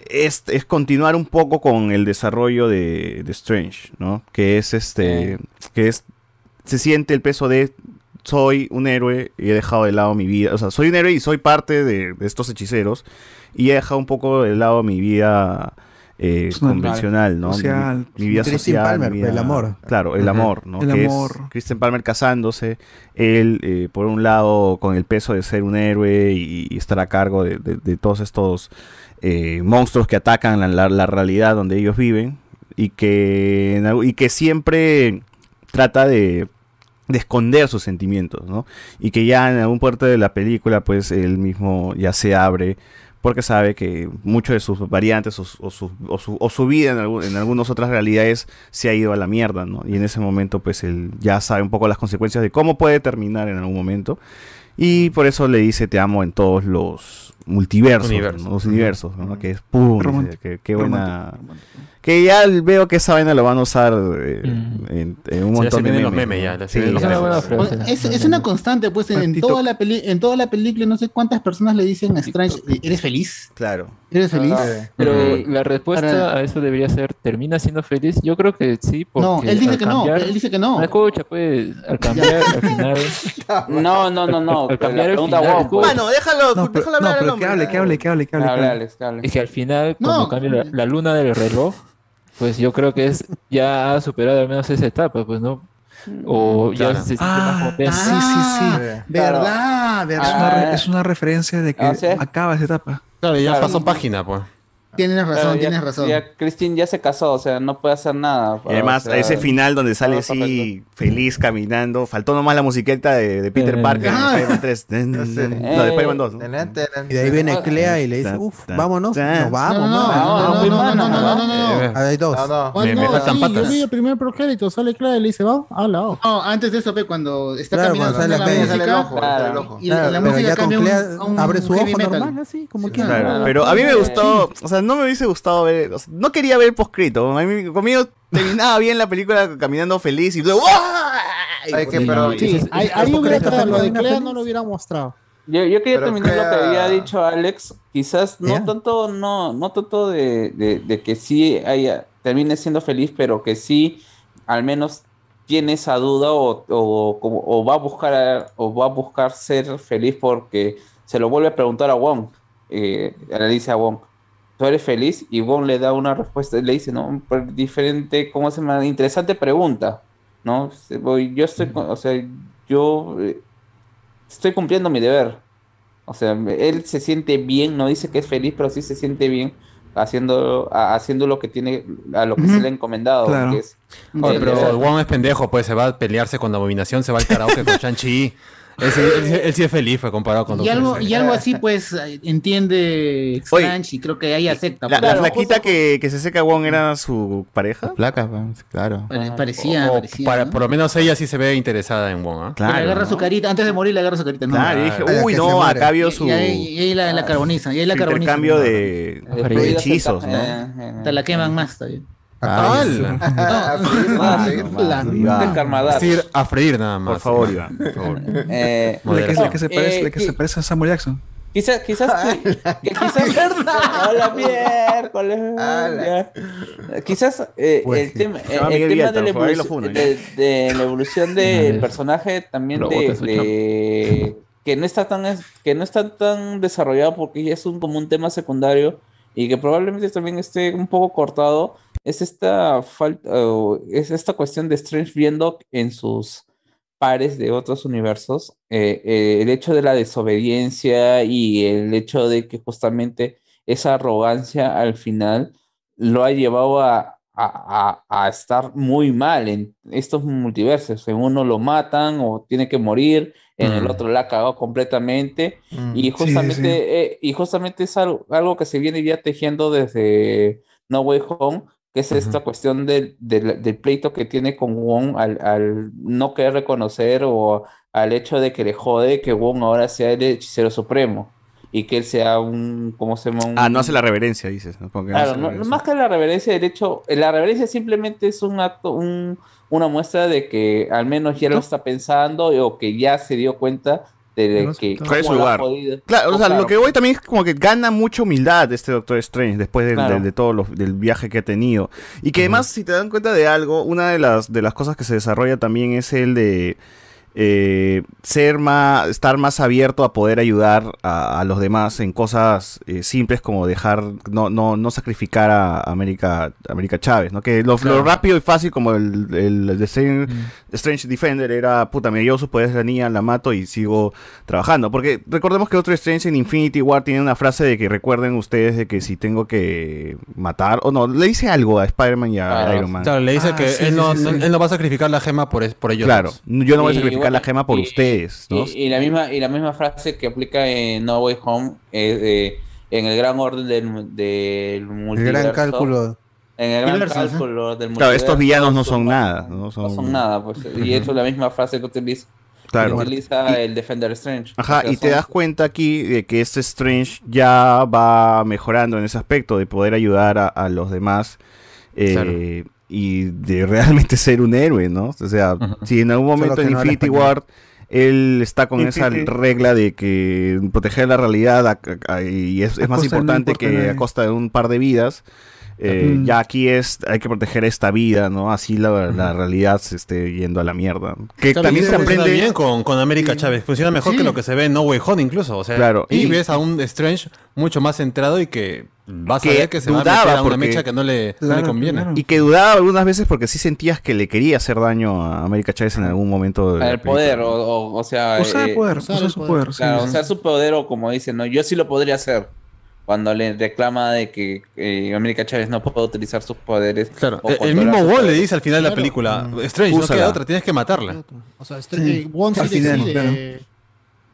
es, es continuar un poco con el desarrollo de, de Strange, ¿no? Que es este, que es, se siente el peso de soy un héroe y he dejado de lado mi vida, o sea, soy un héroe y soy parte de, de estos hechiceros y he dejado un poco de lado mi vida eh, convencional, ¿no? Mi- social, mi, vida social, Palmer, mi vida- el amor. Claro, el amor, ¿no? El que amor. es Kristen Palmer casándose, él eh, por un lado con el peso de ser un héroe y, y estar a cargo de, de- de todos estos eh, monstruos que atacan la, la- la realidad donde ellos viven y que, y siempre trata de, de esconder sus sentimientos, ¿no? Y que ya en algún puerto de la película pues él mismo ya se abre porque sabe que muchos de sus variantes o, su- o su, o su- o su vida en, algún- en algunas otras realidades se ha ido a la mierda, ¿no? Y en ese momento, pues él ya sabe un poco las consecuencias de cómo puede terminar en algún momento. Y por eso le dice te amo en todos los multiversos, Universos. ¿no? los universos, ¿no? Que es pum, que buena... Romántico, romántico. Que ya veo que esa vaina lo van a usar eh, Mm. en, en un montón de memes. los memes ¿no? ya, Sí, los. Es una. Es, es constante, pues, en, toda la peli en toda la película, no sé cuántas personas le dicen a Strange, ¿eres feliz? Claro. ¿Eres feliz? Pero Ujú. la respuesta a eso debería ser, ¿termina siendo feliz? Yo creo que sí, porque No, él dice que no, él dice que no. Ah, escucha, pues, al cambiar, al final... No, no, no, no. Al pero cambiar el final, wow, escucha. Mano, déjalo, No, pero, déjalo no, hablar al pero que hable, que hable, que hable, que hable. Es que al final, cuando No. cambia la luna del reloj, pues yo creo que es ya ha superado al menos esa etapa, pues no. O ya Claro. se siente Ah, más potente. sí, sí, sí. verdad, Es verdad. una, re- es una referencia de que Ah, ¿sí? acaba esa etapa. Claro, ya Claro. pasó página, pues. Tienes razón, ya, tienes razón. Ya, Christine ya se casó, o sea, no puede hacer nada. Y además, o sea, ese final donde sale así, feliz, caminando. Faltó nomás la musiqueta de, de Peter eh. Parker. Ah. Eh. no, de Spider-Man 2. Y de ahí viene Clea y le dice, uff, vámonos. Nos vamos, no, no, no, no, no. Hay dos. Me faltan patas. Yo vi el primer procrédito, sale Clea y le dice, vamos, habla. No, antes de eso, ve cuando está caminando, sale la música. Y la música cambia abre su ojo normal, así, como quiera. Pero a mí me gustó, o sea, no me hubiese gustado ver, o sea, no quería ver poscrito. A mí, conmigo terminaba bien la película caminando feliz y luego ¡ah! Ay, que, pero, Sí, ahí, ahí ¿Por hubiera qué quedado, lo de Clea no lo hubiera mostrado. Yo, yo quería Pero terminar lo que había dicho Alex, quizás no tanto, no, no tanto de, de- de que sí haya, termine siendo feliz, pero que sí al menos tiene esa duda o, o, va a buscar o va a buscar ser feliz porque se lo vuelve a preguntar a Wong. Eh, le dice a Wong, ¿tú eres feliz? Y Wong le da una respuesta, le dice, no, por diferente, ¿cómo se llama? Interesante pregunta, ¿no? Yo estoy, o sea, yo eh, estoy cumpliendo mi deber. O sea, él se siente bien, no dice que es feliz, pero sí se siente bien haciendo, a- haciendo lo que tiene, a lo que se le ha encomendado. Claro. que es- Oye, pero o sea, el Wong es pendejo, pues se va a pelearse con la abominación, se va al karaoke con Shang-Chi. Él, sí- él sí- él sí es feliz, fue comparado con Y algo, y algo así, pues, eh, entiende Strange y creo que ahí acepta. La, pues. la flaquita que, que se seca Wong era su pareja. Placa, claro. Pare- Parecía, O- o parecía. para- ¿no? Por lo menos ella sí se ve interesada en Wong, ¿ah? Le agarra su carita, antes de morir le agarra su carita. No, Claro, y dije, uy, no, acá vio su, Y ahí, y ahí la, la carboniza, y ahí la carboniza. intercambio de, de hechizos, ¿no? Te la queman más, está bien. Ah, A freír, a nada más. Por favor, Iván, por favor. eh, La que, la Moderación. que se parece, Eh, la que se parece a Samuel Jackson. Quizás, quizás, que, que quizás, hola miércoles, ya. quizás eh, Pues el sí. tema, el de la, evolución, de, de la evolución del personaje también Lo de, que no está tan que no está tan desarrollado porque ya es un como un tema secundario y que probablemente también esté un poco cortado es esta falta o es esta cuestión de Strange viendo en sus pares de otros universos, eh, eh, el hecho de la desobediencia y el hecho de que justamente esa arrogancia al final lo ha llevado a, a- a- a estar muy mal en estos multiversos. En uno lo matan o tiene que morir, en el Mm. otro la ha cagado completamente. Y sí, justamente, sí. eh, y justamente es algo, algo que se viene ya tejiendo desde No Way Home, que es esta cuestión del, del- del pleito que tiene con Wong al, al no querer reconocer o al hecho de que le jode que Wong ahora sea el hechicero supremo y que él sea un, ¿cómo se llama? Un- Ah, no hace la reverencia, dices. ¿no? Claro, no- más que la reverencia del hecho, la reverencia simplemente es un acto, un- una muestra de que al menos ya lo está pensando o que ya se dio cuenta de que ¿Cuál es su lugar? podido- Claro, o Oh, sea, claro. lo que voy también es como que gana mucha humildad este Doctor Strange después del- Claro. del- de, todo lo- del viaje que ha tenido. Y que además, si te dan cuenta de algo, una de las, de las cosas que se desarrolla también es el de eh, ser más, estar más abierto a poder ayudar a, a los demás en cosas eh, simples como dejar, no, no, no sacrificar a América, América Chávez, ¿no? Que lo, rápido y fácil como el, el de Strange, Strange Defender era, puta, me sus poderes de la niña, la mato y sigo trabajando. Porque recordemos que otro Strange en Infinity War tiene una frase de que recuerden ustedes de que si tengo que matar, o no, le dice algo a Spider-Man y a Ah, Iron Man. Claro, le dice Ah, que sí, él, no, sí, sí, no- sí. él no va a sacrificar la gema por, es- por ellos. Claro, yo no voy a Y la gema por y- ustedes, ¿no? Y, y la misma, y la misma frase que aplica en No Way Home eh, eh, en el gran orden del, del El gran cálculo. En el gran cálculo del Claro, estos villanos no son nada, no No son, nada, pues. Y eso es la misma frase que utiliza, Claro. utiliza el Defender Strange. Ajá, y te das cuenta aquí de que este Strange ya va mejorando en ese aspecto de poder ayudar a, a los demás eh, Claro. Y de realmente ser un héroe, ¿no? O sea, si en algún momento en no Infinity español. War él está con esa regla de que proteger la realidad a- a- y es, más no importante importa que a costa de un par de vidas. Eh, Mm. Ya aquí es, hay que proteger esta vida, ¿no? Así la, la realidad se esté yendo a la mierda. Que Claro, también y se aprende bien con, con América Chávez. Funciona mejor Sí. que lo que se ve en No Way Home incluso. O sea, Claro, y, y- ves a un Strange mucho más centrado y que vas a que ver que se va a dudaba meter a una porque- mecha que no le, no le conviene. Y que dudaba algunas veces porque sí sentías que le quería hacer daño a América Chávez en algún momento. de El poder, o, o, o sea. Usar el poder, usar su poder, sí, Claro, sí. usar su poder, o como dicen, ¿no? Yo sí lo podría hacer. Cuando le reclama de que eh, América Chávez no puede utilizar sus poderes. Claro, El, el mismo Wall le dice al final de la película, Strange, no Úsala. queda otra, tienes que matarla. O sea, eh, Wong sí Al final, decide claro. eh,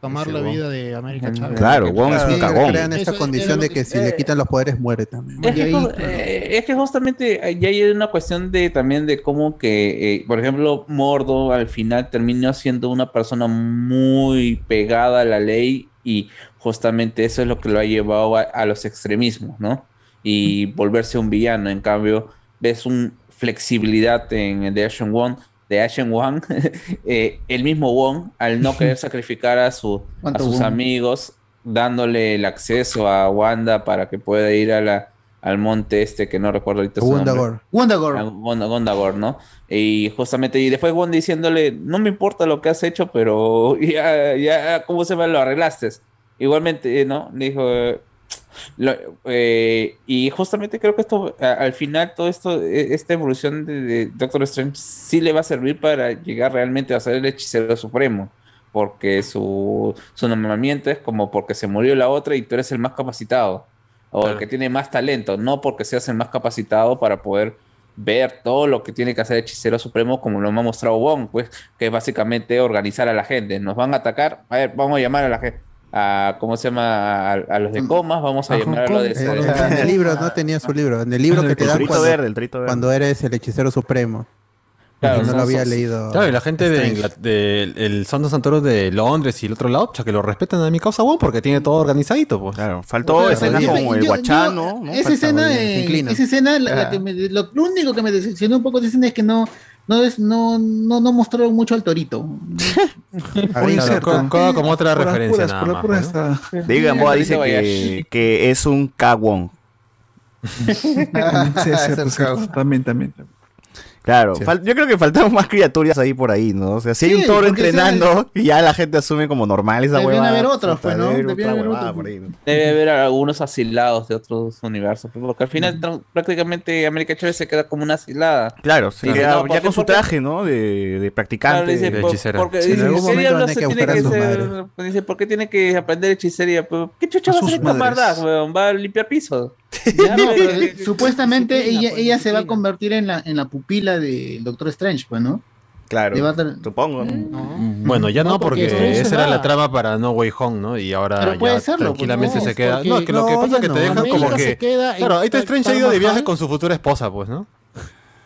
tomar la vida de América Chávez. Claro, Wong es un Sí, cagón. Crean esta Eso condición era lo de que- que si eh, le quitan los poderes muere también. Es que, eh, es que justamente eh, ya hay una cuestión de también de cómo que, eh, por ejemplo, Mordo al final terminó siendo una persona muy pegada a la ley y justamente eso es lo que lo ha llevado a, a los extremismos, ¿no? Y volverse un villano. En cambio, ves una flexibilidad en The Ashen One, de Ashen One, eh, el mismo Wong, al no querer sacrificar a, su, a ¿Cuánto sus Wong? amigos, dándole el acceso a Wanda para que pueda ir a la, al monte este que no recuerdo ahorita su nombre. Wundagore. Wundagore. A Wanda- Gondagore, ¿no? Y justamente, y después Wanda diciéndole, no me importa lo que has hecho, pero ya, ya, ¿cómo se me lo arreglaste? Igualmente, eh, ¿no? Dijo, eh, lo- eh, y justamente creo que esto, a- al final, todo esto, eh, esta evolución de, de Doctor Strange sí le va a servir para llegar realmente a ser el hechicero supremo. Porque su, su nombramiento es como porque se murió la otra y tú eres el más capacitado. O el que tiene más talento, no porque seas el más capacitado para poder ver todo lo que tiene que hacer el hechicero supremo, como lo ha mostrado Wong, pues, que es básicamente organizar a la gente. Nos van a atacar, a ver, vamos a llamar a la gente, a, ¿cómo se llama? A, a los de comas, vamos a llamar a los de... Eh, en el libro, ¿no? Tenía su libro. En el libro El que te dan trito cuando, verde, el trito verde. cuando eres el hechicero supremo. Claro, no lo había leído. Claro, y la gente de, del el Santo Santoro de Londres y el otro lado, o sea, que lo respetan a mi causa, Wong, porque tiene todo organizadito, pues. Claro, faltó escenas Yo- como el guachano, ¿no? Esa escena, eh, esa escena que me- lo, único que me decepcionó un poco de esa escena es que no, no, es, no, no, no mostraron mucho al torito. Puede ser, con- con- como otra Por las referencia puras, nada por las David Gamboa dice que, que es un cagón. Sí, también, también. también. Claro, Sí. yo creo que faltaban más criaturas ahí por ahí, ¿no? O sea, si hay Sí, un toro entrenando y ya la gente asume como normal esa Debían huevada. haber otros, pues, ¿no? debe haber huevada otros. por ahí, ¿no? Debe haber algunos asilados de otros universos, porque al final tra- prácticamente América Chávez se queda como una asilada. Claro, no, ya porque- con su traje, ¿no? De, de practicante, Claro, dice, de hechicera. Porque Sí, dice, en algún ¿qué momento diablos van a se que tiene que ser? Dice, ¿por qué tiene que aprender hechicería? Pues, ¿Qué chucha A va a hacer esta maldad, weón? Va a limpiar pisos. No, pero supuestamente ella, pues, ella se va a convertir en la, en la pupila del Doctor Strange, pues, ¿no? Claro, Le va a dar- supongo. Bueno, ya no, No, porque esa era la trama para No Way Home, ¿no? Y ahora Pero puede ya serlo, pues, tranquilamente no, se queda. porque- No, es que lo que no, pasa es que no, te dejan como que. en Claro, ahí está Strange ha ido de viaje con su futura esposa, pues, ¿no?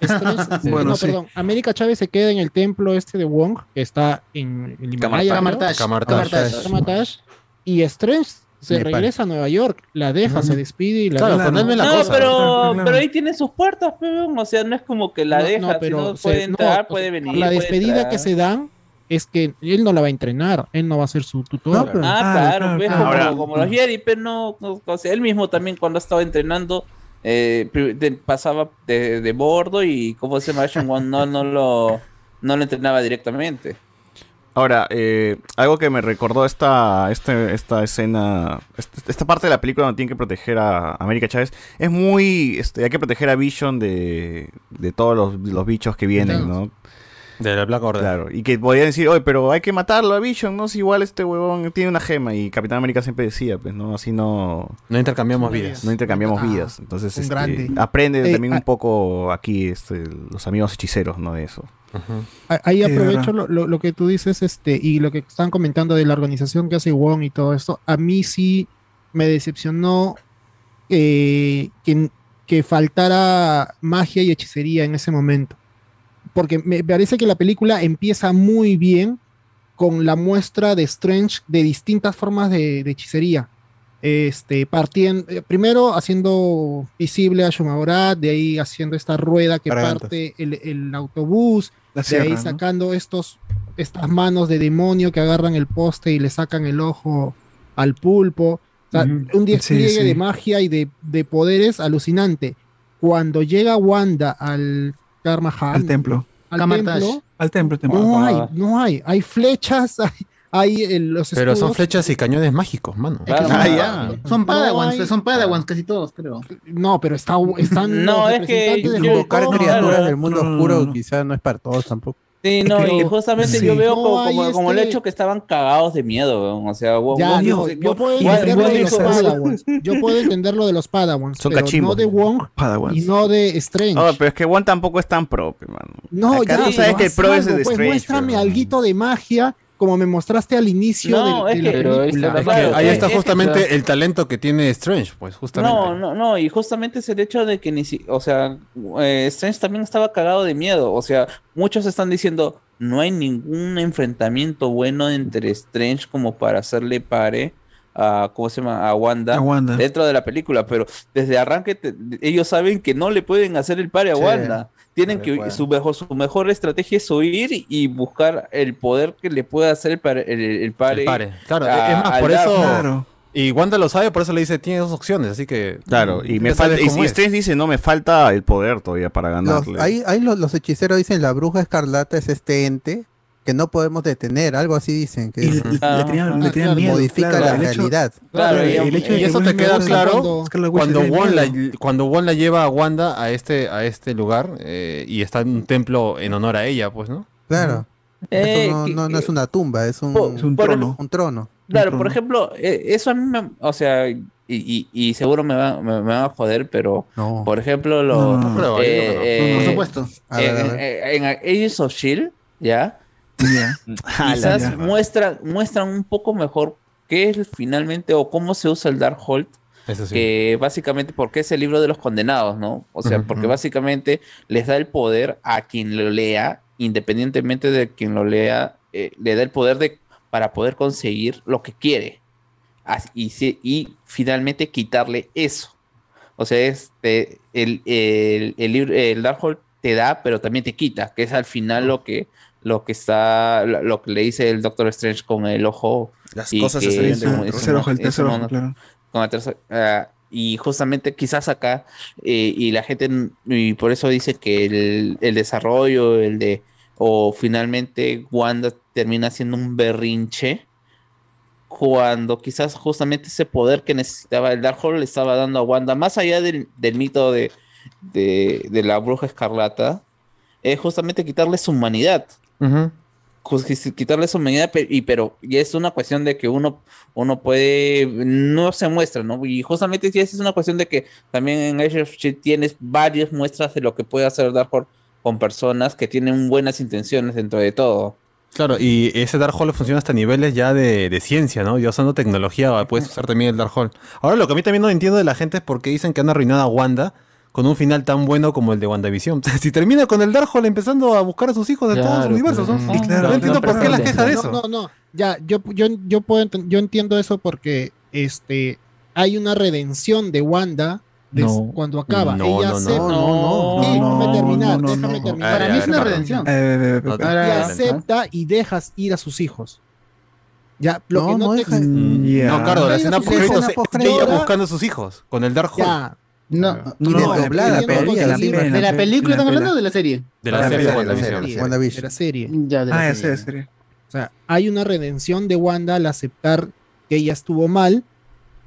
Strange- Bueno, no, sí. perdón. América Chávez se queda en el templo este de Wong, que está en el Himalaya. Camartash. Camartash. Camartash. Camartash. Y Strange se Nepal. regresa a Nueva York, la deja, se despide y la Claro, deja. me la no, cosa. pero, claro. pero ahí tiene sus puertas, pero, o sea, no es como que la No, deja, no, pero sino se- puede no, entrar, puede venir. La despedida que se dan es que él no la va a entrenar, él no va a ser su tutor. No, pero- Ah, Claro, claro, claro, ves claro. como, Ahora- como los Jedi, pero no, no, o sea, él mismo también cuando estaba entrenando eh, de- pasaba de, de bordo y como se llama no, no lo no lo entrenaba directamente. Ahora, eh, algo que me recordó esta, este, esta escena, esta, esta parte de la película donde tienen que proteger a América Chávez, es muy, este, hay que proteger a Vision de, de todos los, los bichos que vienen, ¿no? De la Black Order. Claro, y que podían decir, oye, pero hay que matarlo a Vision, ¿no? Si igual este huevón tiene una gema y Capitán América siempre decía, pues, ¿no? Así no, No intercambiamos vidas. no intercambiamos Ah, vidas. Entonces, un este, grande. aprende Eh, también un ah. poco aquí este, los amigos hechiceros, ¿no? De eso. Ah, Ahí aprovecho lo- lo que tú dices este y lo que están comentando de la organización que hace Wong y todo esto. A mí sí me decepcionó eh, que, que faltara magia y hechicería en ese momento. Porque me parece que la película empieza muy bien con la muestra de Strange de distintas formas de, de hechicería. Este, partiendo, eh, primero haciendo visible a Shumagorat, de ahí haciendo esta rueda que parte el, el autobús, de ahí sacando estos, estas manos de demonio que agarran el poste y le sacan el ojo al pulpo. O sea, Ujú. un despliegue Sí, sí. de magia y de, de poderes alucinante. cuando llega Wanda al Karmahan, Al templo. Al templo, Al templo, templo. no hay, no hay, hay flechas, hay, hay el- los Pero son flechas y cañones mágicos, mano. Son, Ah, ya. son padawans, No hay- son padawans casi todos, creo. No, pero está, están No, los es que representantes del Invocar criaturas del mundo no, oscuro no, no. quizás no es para todos tampoco. Sí, no, y justamente sí. yo veo No como, como, como el hecho que estaban cagados de miedo, weón. o sea, Wong- Ya, Wong no, dijo- yo puedo Wong- entender Wong lo de los Padawans. Yo puedo entender lo de los Padawans, Son pero cachimbos. no de Wong Padawans. y no de Strange. No, pero es que One tampoco es tan pro, pe, mano. No, Acá ya, tú sabes que el pro es de pues, Strange. muéstrame pero- alguito de magia como me mostraste al inicio No, de, es de la que- ahí película. está Es la que Claro, ahí es- está es- justamente el talento que tiene Strange, pues, justamente. No, no, no, y justamente es el hecho de que ni si, o sea, eh, Strange también estaba cagado de miedo, o sea, muchos están diciendo, no hay ningún enfrentamiento bueno entre Strange como para hacerle pare a, ¿cómo se llama? A Wanda, A Wanda. dentro de la película, pero desde arranque te- ellos saben que no le pueden hacer el pare a Sí, Wanda. Tienen que pueden. su mejor, su mejor estrategia es huir y buscar el poder que le pueda hacer el pare. El, el pare, El pare. Claro, a- es más, por eso. Claro. Y Wanda lo sabe, por eso le dice, tiene dos opciones, así que. Claro, y me falta. Y, cómo y es. Strange dice, no, me falta el poder todavía para Los, ganarle. ahí ahí los, los hechiceros dicen la bruja escarlata es este ente que no podemos detener, algo así dicen. Que Y es- le, le tenían, le tenían claro, miedo. modifica claro, la el realidad. Claro, y- el hecho de Y que eso te queda claro cuando- cuando la, cuando lleva a Wanda a este, a este lugar eh, y está en un templo en honor a ella, pues, ¿no? Claro. Eh, Eso no, que- no, no es una tumba, es un, Es trono. un trono. Claro, trono. por ejemplo, eh, eso a mí me, o sea, y, y- y seguro me va, me, me va a joder, pero No. por ejemplo, lo, No, no, eh, eh, Por supuesto. A ver, a en, ver. en- en Agents of Shield, ya, Quizás ya. muestra, muestran un poco mejor qué es finalmente o cómo se usa el Darkhold, Eso sí. que básicamente porque es el libro de los condenados, ¿no? O sea, porque básicamente les da el poder a quien lo lea, independientemente de quien lo lea, eh, le da el poder de para poder conseguir lo que quiere. Y, finalmente quitarle eso. O sea, este, el, el, el, libro- el Darkhold te da, pero también te quita, que es al final lo que, lo que está, lo, lo que le dice el Doctor Strange con el ojo. Las y cosas que se es un- es un- ojo, el tercer ojo, mono- claro. con ah, y justamente quizás acá, eh, y la gente, y por eso dice que el, el desarrollo, el de, o finalmente Wanda termina siendo un berrinche, cuando quizás justamente ese poder que necesitaba el Darkhold le estaba dando a Wanda, más allá del, del mito de, de, de la bruja escarlata, es justamente quitarle su humanidad Jus- quis- quitarle su pe- y pero y es una cuestión de que uno uno puede no se muestra, ¿no? Y justamente sí, es una cuestión de que también en Age of Shield tienes varias muestras de lo que puede hacer Darkhold con personas que tienen buenas intenciones dentro de todo. Claro, y ese Darkhold funciona hasta niveles ya de, de ciencia, ¿no? Ya usando tecnología puedes usar también el Darkhold. Ahora lo que a mí también no entiendo de la gente es por qué dicen que han arruinado a Wanda con un final tan bueno como el de WandaVision. si termina con el Darkhold empezando a buscar a sus hijos de todos los Claro, universos, ¿no? pero- Y claro, no entiendo por qué la queja de eso. No, no, ya, yo, yo, yo, puedo ent- yo entiendo eso porque este, hay una redención de Wanda des- No. cuando acaba. No, Ella no, no. acepta- No, Sí, no, déjame terminar, no, no, déjame no. terminar. A Para mí es una redención. Eh, No, y Ahora- acepta y dejas ir a sus hijos. Ya, lo No, que no, no te deja- Mm. No, claro, la escena ella buscando a sus hijos con el Darkhold ya, No, No, Y de doblada, ¿De la película están hablando o de la serie? de la Ah, serie de de la WandaVision. serie. de WandaVision. la serie. Ya, de la Ah, serie. ese serie. O sea, hay una redención de Wanda al aceptar que ella estuvo mal,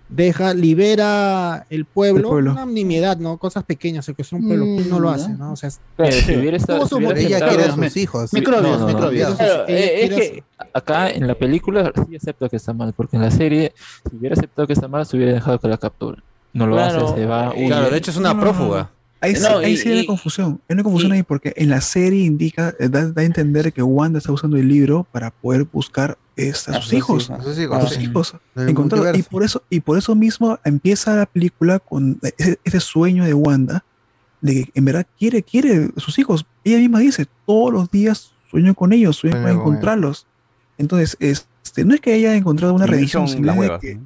deja, libera el pueblo, El pueblo. una nimiedad, ¿no? Cosas pequeñas, el que es un pueblo, ¿quién no lo hace, no? O sea, Claro, si hubiera estado- si hubiera. Ella quiere a sus hijos. Microbios, No, no, no. microbios. Claro, eh, es que Acá en la película sí acepto que está mal, porque en la serie, si hubiera aceptado que está mal, se hubiera dejado que la capture. No lo Claro. hace, se va, huye. Claro, de hecho es una No, no, no, prófuga. Ahí, sí- No, ahí y- sí hay una confusión. Hay una confusión y- ahí porque en la serie indica, eh, da, da a entender que Wanda está usando el libro para poder buscar este, a A sus sus hijos. hijos. A sus A hijos, sus sí. hijos. En el encontrarlo. Y por eso, y por eso mismo empieza la película con ese, ese sueño de Wanda, de que en verdad quiere, quiere a sus hijos. Ella misma dice, todos los días sueño con ellos, sueño con encontrarlos. Entonces, este, no es que haya encontrado una redención, sino que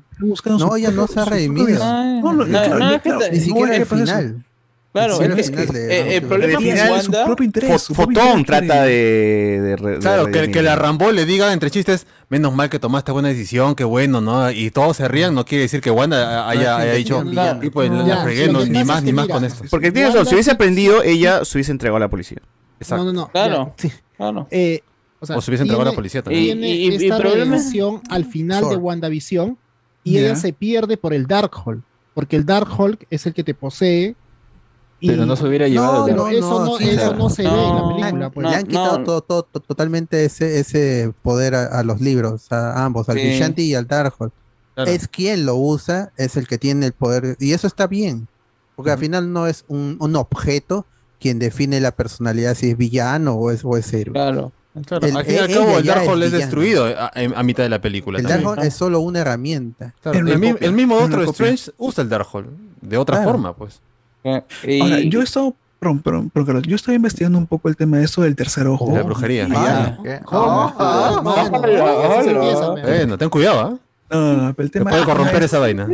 ¿no? ella no se ha redimido. Ay, No, no, no, claro, es que claro, Ni siquiera el final. Claro, es que- de- eh, el de problema final, con su Wanda... propio interés, su propio Fotón interés trata de- de re- de Claro, que, que la Rambo le diga entre chistes, menos mal que tomaste buena decisión, qué bueno, ¿no? Y todos se rían, no quiere decir que Wanda haya, haya dicho, y pues la- la fregué, no, ni más ni más con esto. Porque tienes razón, si hubiese aprendido, ella se hubiese entregado a la policía. No, no, no. Claro. sí. Claro. Eh, o, sea, O se hubiese entregado a la policía también. Tiene Y- y- y esta problema- redención al final de Sword. WandaVision y Ya. ella se pierde por el Darkhold. Porque el Darkhold es el que te posee. y- Pero no se hubiera llevado pero el- eso no, sí, eso no. no se ve en la película. pues. Le han quitado todo, todo- to- totalmente ese, ese poder a, a los libros, a ambos, al Sí. Vishanti y al Darkhold. Claro. Es quien lo usa, es el que tiene el poder, y eso está bien, porque al final no es un, un objeto quien define la personalidad, si es villano o es, o es héroe. Claro. Claro, El- al fin y al ella cabo el ya Darkhold es destruido a, a mitad de la película. El. Darkhold es solo una herramienta. Claro, el, mi- el mismo otro. Strange usa el Darkhold, de otra Claro. forma, pues. Ahora, yo he estado, perdón, perdón, perdón, yo estaba investigando un poco el tema de eso del tercer ojo. De la brujería. Eh, ten cuidado, ¿ah? No, no, pero el Te tema puede corromper esa vaina.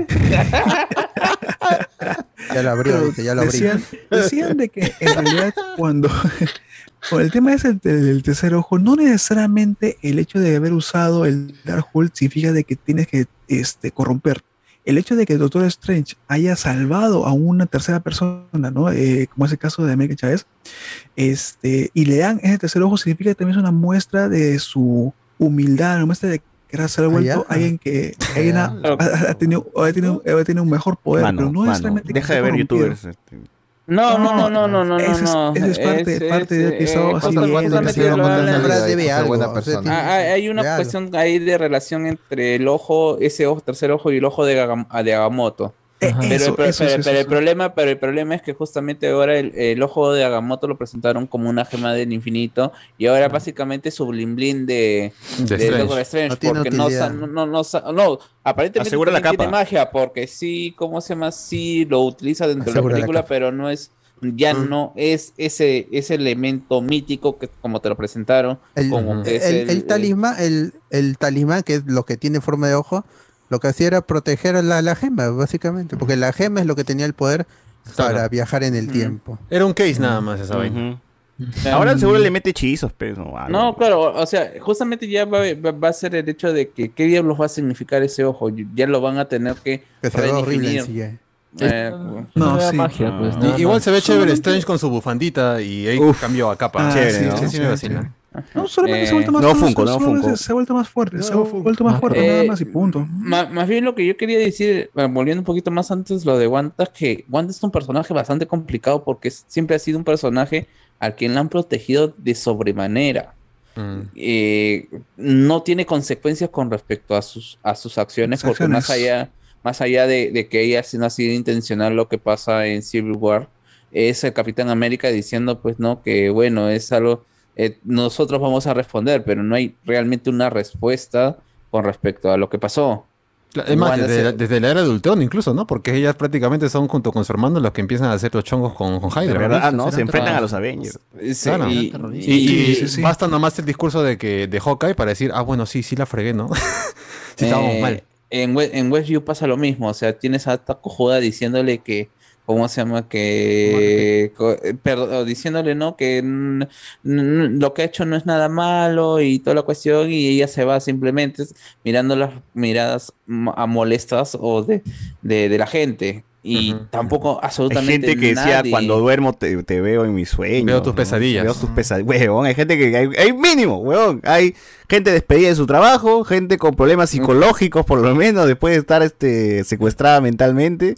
Ya lo abrió, ya lo abrí. Decían, decían de que en realidad cuando con el tema ese del, del tercer ojo, no necesariamente el hecho de haber usado el Darkhold significa de que tienes que este, corromper. El hecho de que el Doctor Strange haya salvado a una tercera persona, ¿no? Eh, como es el caso de América Chávez, este, y le dan ese tercer ojo, significa que también es una muestra de su humildad, una muestra de que era se ha vuelto alguien que alguien ha, ha- ha tenido, ha tenido- ha tenido un mejor poder, Mano, pero no mano, necesariamente que deja de ver corrompido. youtubers. este. No, no, no, no, no, no, Ese es- no. ese es parte- Ese- parte del estaba eh, así Ah, hay, una cuestión ahí de relación entre el ojo, ese ojo, tercer ojo y el ojo de, Gagam- de Agamotto. Pero, Eso, el, pro- eso, pero- eso, pero el eso. problema, pero el problema es que justamente ahora el, el ojo de Agamotto lo presentaron como una gema del infinito y ahora básicamente su blin blin de, De de Strange. Doctor Strange No porque no, no, no, no, aparentemente Asegura la tiene magia porque sí, ¿cómo se llama? Sí lo utiliza dentro de la película, pero no es ya no es ese ese elemento mítico que como te lo presentaron El, como que es el- el talismán, el, el talismán, que es lo que tiene forma de ojo, lo que hacía era proteger a la, la gema, básicamente. Porque la gema es lo que tenía el poder para viajar en el Mm. tiempo. Era un case nada más esa vaina. Ahora seguro le mete hechizos, pero no, algo. No, claro, o sea, justamente ya va, va- va a ser el hecho de que qué diablos va a significar ese ojo, ya lo van a tener que Que se ve horrible. CGI. Eh, No, Era sí. magia, pues. Y- nada igual se ve chévere Solamente- Strange con su bufandita y ahí Uf. cambió a capa. Ah, Chévere, sí, ¿no? sí, Sí, sí, me sí. vacila. No, solamente se ha Eh, vuelto más no solo- Funko, no solamente Funko. Se ha vuelto más fuerte, se ha vuelto más fuerte, Eh, nada más y punto. Más bien lo que yo quería decir, eh, volviendo un poquito más antes lo de Wanda, que Wanda es un personaje bastante complicado porque es- siempre ha sido un personaje al quien le han protegido de sobremanera. Mm. Eh, no tiene consecuencias con respecto a sus, a sus acciones, porque más allá, más allá de, de que ella no ha sido intencional lo que pasa en Civil War, es el Capitán América diciendo, pues, no, que bueno, es algo, eh, nosotros vamos a responder, pero no hay realmente una respuesta con respecto a lo que pasó. Es más, desde, la- desde la era de Ultron incluso, ¿no? Porque ellas prácticamente son junto con su hermano los que empiezan a hacer los chongos con, con Hydra. verdad, ¿no? ah, no, se enfrentan a los Avengers. Sí, Claro. y- Y, y- y sí, sí. basta nomás el discurso de que de Hawkeye para decir, ah, bueno, sí, sí la fregué, ¿no? sí estábamos Eh, mal. En, en Westview pasa lo mismo, o sea, tienes a esta cojuda diciéndole que, ¿cómo se llama? Que, eh, perdón, diciéndole, ¿no? Que lo que ha hecho no es nada malo y toda la cuestión y ella se va simplemente mirando las miradas a molestas o de, de, de la gente y tampoco Hay absolutamente gente que decía, nadie. cuando duermo te, te veo en mis sueños. Veo tus ¿no? pesadillas. Veo tus pesadillas. Huevón, hay gente que... Hay, hay mínimo, huevón. Hay gente despedida de su trabajo, gente con problemas psicológicos, por lo menos, después de estar este, secuestrada mentalmente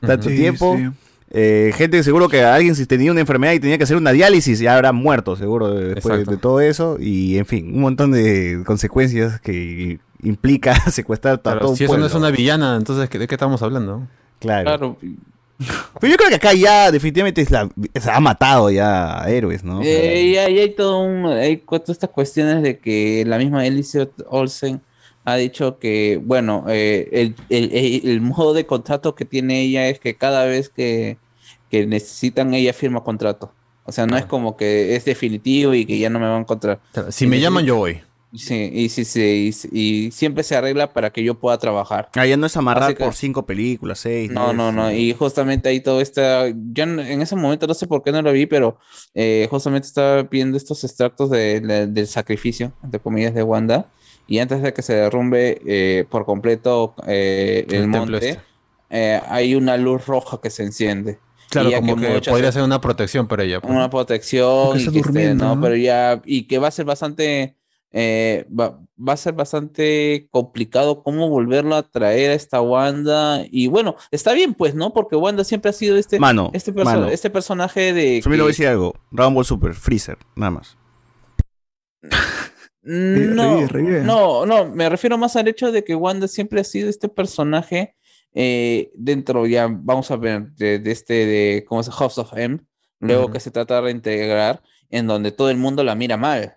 tanto Sí, tiempo. sí. Eh, gente que seguro que alguien si tenía una enfermedad y tenía que hacer una diálisis ya habrá muerto seguro de- después Exacto. de todo eso y en fin un montón de consecuencias que implica secuestrar a todo un si eso no es una villana, entonces ¿de qué estamos hablando? Claro. Claro, pero yo creo que acá ya definitivamente es la, ha matado ya a héroes no Eh, y hay, hay todo un, hay cu- todas estas cuestiones de que la misma Elizabeth Olsen ha dicho que, bueno, eh, el, el- el- el modo de contrato que tiene ella es que cada vez que, que necesitan ella firma contrato. O sea, no es como que es definitivo y que ya no me van a encontrar. Si me llaman, yo voy. Sí, y, sí, sí, y, y siempre se arregla para que yo pueda trabajar. Ah, ya no es amarrar que- por cinco películas, seis. No, diez, no, no. Y justamente ahí todo está. Yo en en ese momento no sé por qué no lo vi, pero eh, justamente estaba viendo estos extractos de- de- del sacrificio, entre comillas, de Wanda. Y antes de que se derrumbe eh, por completo eh, el, El templo monte, este. eh, hay una luz roja que se enciende. Claro, como que, muchas- podría ser una protección para ella. pues. una protección y está que esté. ¿no? Pero ya, y que va a ser bastante, eh, va, va a ser bastante complicado cómo volverlo a traer a esta Wanda. Y bueno, está bien, pues, ¿no? Porque Wanda siempre ha sido este, Mano, este, perso- mano. este personaje de. Solo voy a decir algo. Dragon Ball Super, Freezer, nada más. No, revive, revive. no, no, me refiero más al hecho de que Wanda siempre ha sido este personaje eh, dentro, ya vamos a ver, de, de este, de, ¿cómo se? House of M, luego que se trata de reintegrar, en donde todo el mundo la mira mal.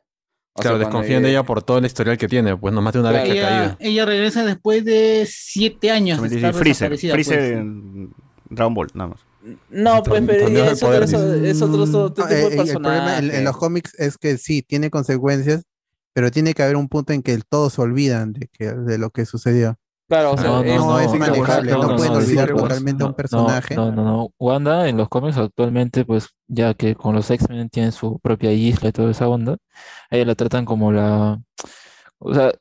O sea, Claro, cuando desconfían de ella- por todo el historial que tiene, pues no más de una vez que ha ella, caído. ella regresa después de siete años. de estar Freezer, desaparecida, Freezer pues. en Dragon Ball, nada más. No, pues, pero es otro, poder, otro- es otro- es otro No, tipo eh, de y el problema en, los cómics es que sí, tiene consecuencias, pero tiene que haber un punto en que todos se olvidan de, que, de lo que sucedió. Claro, o sea, no, es- no, es manejable, no, pueden no, olvidar totalmente a un no, personaje. No, no, no. Wanda en los cómics actualmente, pues ya que con los X-Men tienen su propia isla y toda esa onda, a ella la tratan como la... O sea,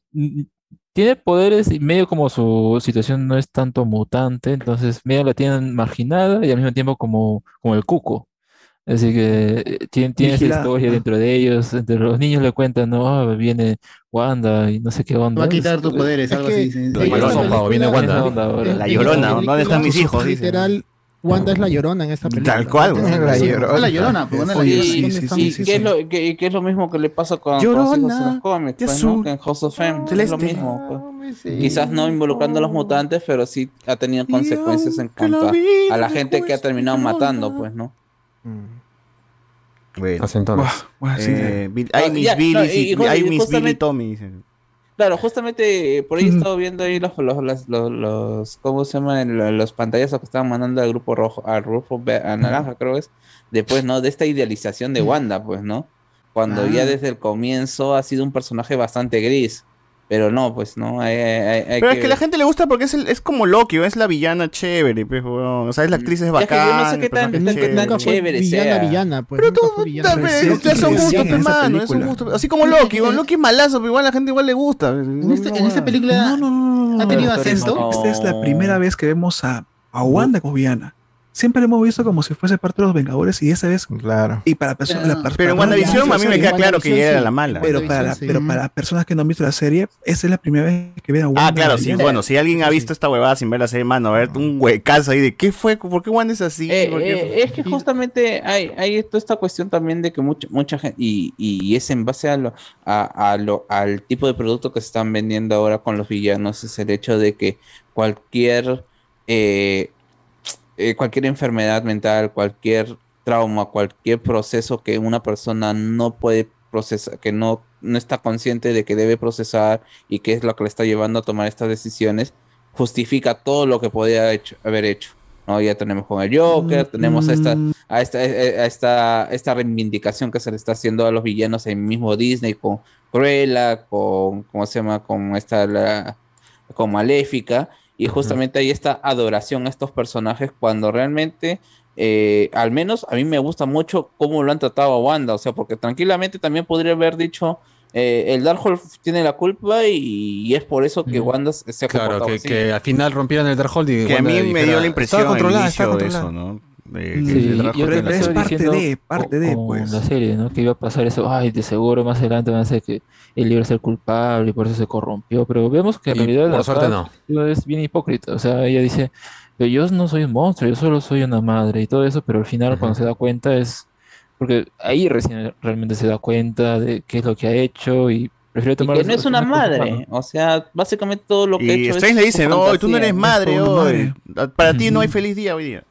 tiene poderes y medio como su situación no es tanto mutante, entonces medio la tienen marginada y al mismo tiempo como, como el cuco. Así que eh, tiene, tiene esa historia dentro de ellos, entre los niños le cuentan, no, Ah, viene Wanda y no sé qué onda. Va a quitar tus poderes, es algo así. sí. La Llorona, o viene Wanda. La Llorona, ¿dónde están mis hijos? Literal, Wanda es la llorona en esta película. Tal cual, güey. La llorona. La llorona, pues, la Y, llorona. y- ¿Dónde están y mis qué, es lo, que, que es lo mismo que le pasa con, hijos en los cómics, pues, ¿no? Que en House of M, es lo mismo. pues. Quizás no involucrando a los mutantes, pero sí ha tenido consecuencias en cuanto a, a la gente que ha terminado matando, pues, ¿no? Bueno. Así entonces. Eh, Bill- Ay, Miss ya, Billy, no, y- sí, y ju- ay, y Miss Billy justamente- Tommy. dicen. Claro, justamente eh, por ahí he Mm. estado viendo ahí los, los, los, los, los- ¿cómo se llaman? Los, los pantallazos que estaban mandando al grupo rojo, al grupo ve- a naranja, creo es, después, ¿no? De esta idealización de Wanda, pues, ¿no? Cuando ya Ah. desde el comienzo ha sido un personaje bastante gris. Pero no, pues, ¿no? Hay, hay- hay- Pero es que que la gente le gusta porque es, el- es como Loki, ¿o? es la villana chévere, pues. O sea, es la actriz es Es que bacán. yo no sé qué tan- tan- tan chévere. chévere villana, sea. villana, pues. Pero tú, Tal vez, ya son gustos, pe, mano, es un gusto. Así como Loki, weón. Loki es malazo, pero igual a la gente igual le gusta. En, este- en esta película ha tenido acento. Esta es la primera vez que vemos a, a Wanda como villana. Siempre la hemos visto como si fuese parte de los Vengadores y esa vez. Claro. Y para personas. la- para- Pero en WandaVision a mí me queda claro que ella era la mala. Pero para, pero para personas que no han visto la serie, esa es la primera vez que ven a Wanda. Ah, claro, sí. Bueno, si alguien ha visto esta huevada sin ver la serie, mano, a ver un huecazo ahí de qué fue, por qué Wanda es así. Eh, ¿Por qué eh, es que justamente hay, hay toda esta cuestión también de que mucha, mucha gente, y, y es en base a lo, a, a lo, al tipo de producto que se están vendiendo ahora con los villanos, es el hecho de que cualquier, eh, eh, cualquier enfermedad mental, cualquier trauma, cualquier proceso que una persona no puede procesar, que no, no está consciente de que debe procesar y que es lo que le está llevando a tomar estas decisiones, justifica todo lo que podía hecho- haber hecho. ¿no? Ya tenemos con el Joker, tenemos a esta, a esta, a esta, esta reivindicación que se le está haciendo a los villanos en mismo Disney con Cruella, con, ¿cómo se llama? Con esta, la, con Maléfica, y justamente hay esta adoración a estos personajes cuando realmente, eh, al menos a mí me gusta mucho cómo lo han tratado a Wanda, o sea, porque tranquilamente también podría haber dicho, eh, el Darkhold tiene la culpa y, y es por eso que Wanda se ha Claro, comportado que, así. que al final rompieran el Darkhold y Que a Wanda mí me dio la impresión "Estaba al controlada, estaba inicio de controlada". eso, ¿no? Que Sí, yo que así. estaba parte diciendo de, parte de, pues. la serie, ¿no? Que iba a pasar eso, ay, de seguro más adelante van a ser que él iba a ser culpable y por eso se corrompió, pero vemos que en Y realidad por la suerte Paz es bien hipócrita, o sea, ella dice, pero yo no soy un monstruo, yo solo soy una madre y todo eso, pero al final cuando se da cuenta es, porque ahí recién realmente se da cuenta de qué es lo que ha hecho y prefiere Y tomar que las no es una madre, o sea, básicamente todo lo que ha Y hecho Strange es le dice, no, tú no eres fantasía". madre hoy. Para ti no hay feliz día hoy día.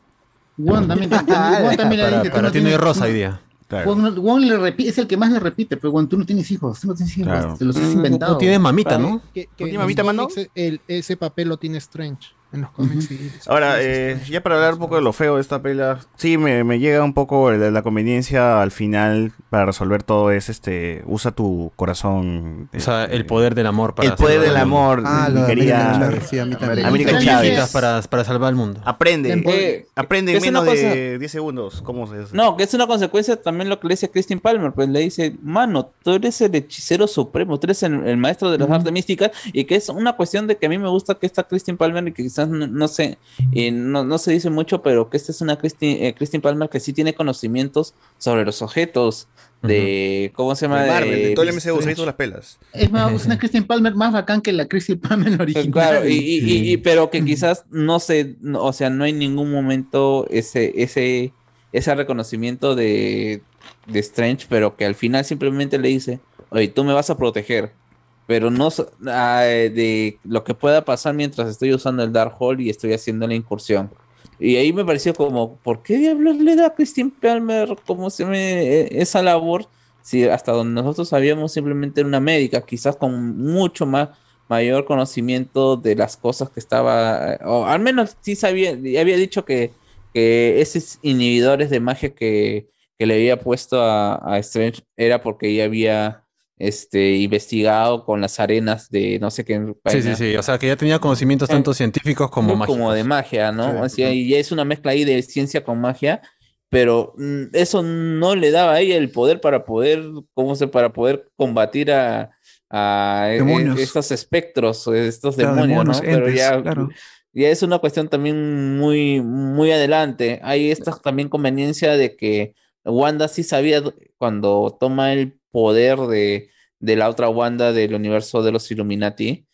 Wong también, Wong también le dice, tú para no ti no hay tienes- rosa tú- hoy día. Wong, no- Wong le repite, es el que más le repite, pero Wong, tú no tienes hijos, tú no tienes hijos, te los has inventado. No tienes mamita, ¿no? Que, que ¿No tiene en mamita, mano? cómics el- ese papel lo tiene Strange. En los cómics sí. Ahora, eh, ya para hablar un poco de lo feo de esta pela, sí, me, me llega un poco la, la conveniencia al final para resolver todo es este, usa tu corazón. O sea, el poder del amor para El poder del amor, Ah, mi querida América sí. América Chávez. para, para salvar al mundo. Aprende, Eh, aprende en es una menos de cosa- 10 segundos. ¿Cómo se hace? No, que es una consecuencia también lo que le dice Christine Palmer, pues le dice, mano, tú eres el hechicero supremo, tú eres el, el maestro de las artes místicas, y que es una cuestión de que a mí me gusta que esta Christine Palmer, y que quizás no, no sé, eh, no, no se dice mucho, pero que esta es una Christine, eh, Christine Palmer que sí tiene conocimientos sobre los objetos, de, ¿cómo se llama? De Marvel, de todo el. MCU, se las pelas. Es más, es una Christian Palmer más bacán que la Christian Palmer original. Claro, y, y- y- y- pero que quizás no sé, no, o sea, no hay ningún momento ese, ese, ese reconocimiento de, de Strange, pero que al final simplemente le dice, oye, tú me vas a proteger, pero no ah, de lo que pueda pasar mientras estoy usando el Darkhold y estoy haciendo la incursión. Y ahí me pareció como, ¿por qué diablos le da a Christine Palmer como se me esa labor? Si hasta donde nosotros sabíamos simplemente una médica, quizás con mucho más mayor conocimiento de las cosas que estaba, o al menos sí sabía, había dicho que, que esos inhibidores de magia que, que le había puesto a, a Strange era porque ya había este, investigado con las arenas de no sé qué. Sí, sí, sí. O sea, que ya tenía conocimientos tanto científicos como Como, mágicos. como de magia, ¿no? O sea, y ya es una mezcla ahí de ciencia con magia, pero mm, eso no le daba a ella el poder para poder, ¿cómo se? Para poder combatir a, a e- Demonios. estos espectros, estos Claro, demonios, ¿no? demonios, Pero entes, ya, claro. ya es una cuestión también muy, muy adelante. Hay esta también conveniencia de que Wanda sí sabía do- cuando toma el poder de, de la otra Wanda del universo de los Illuminati.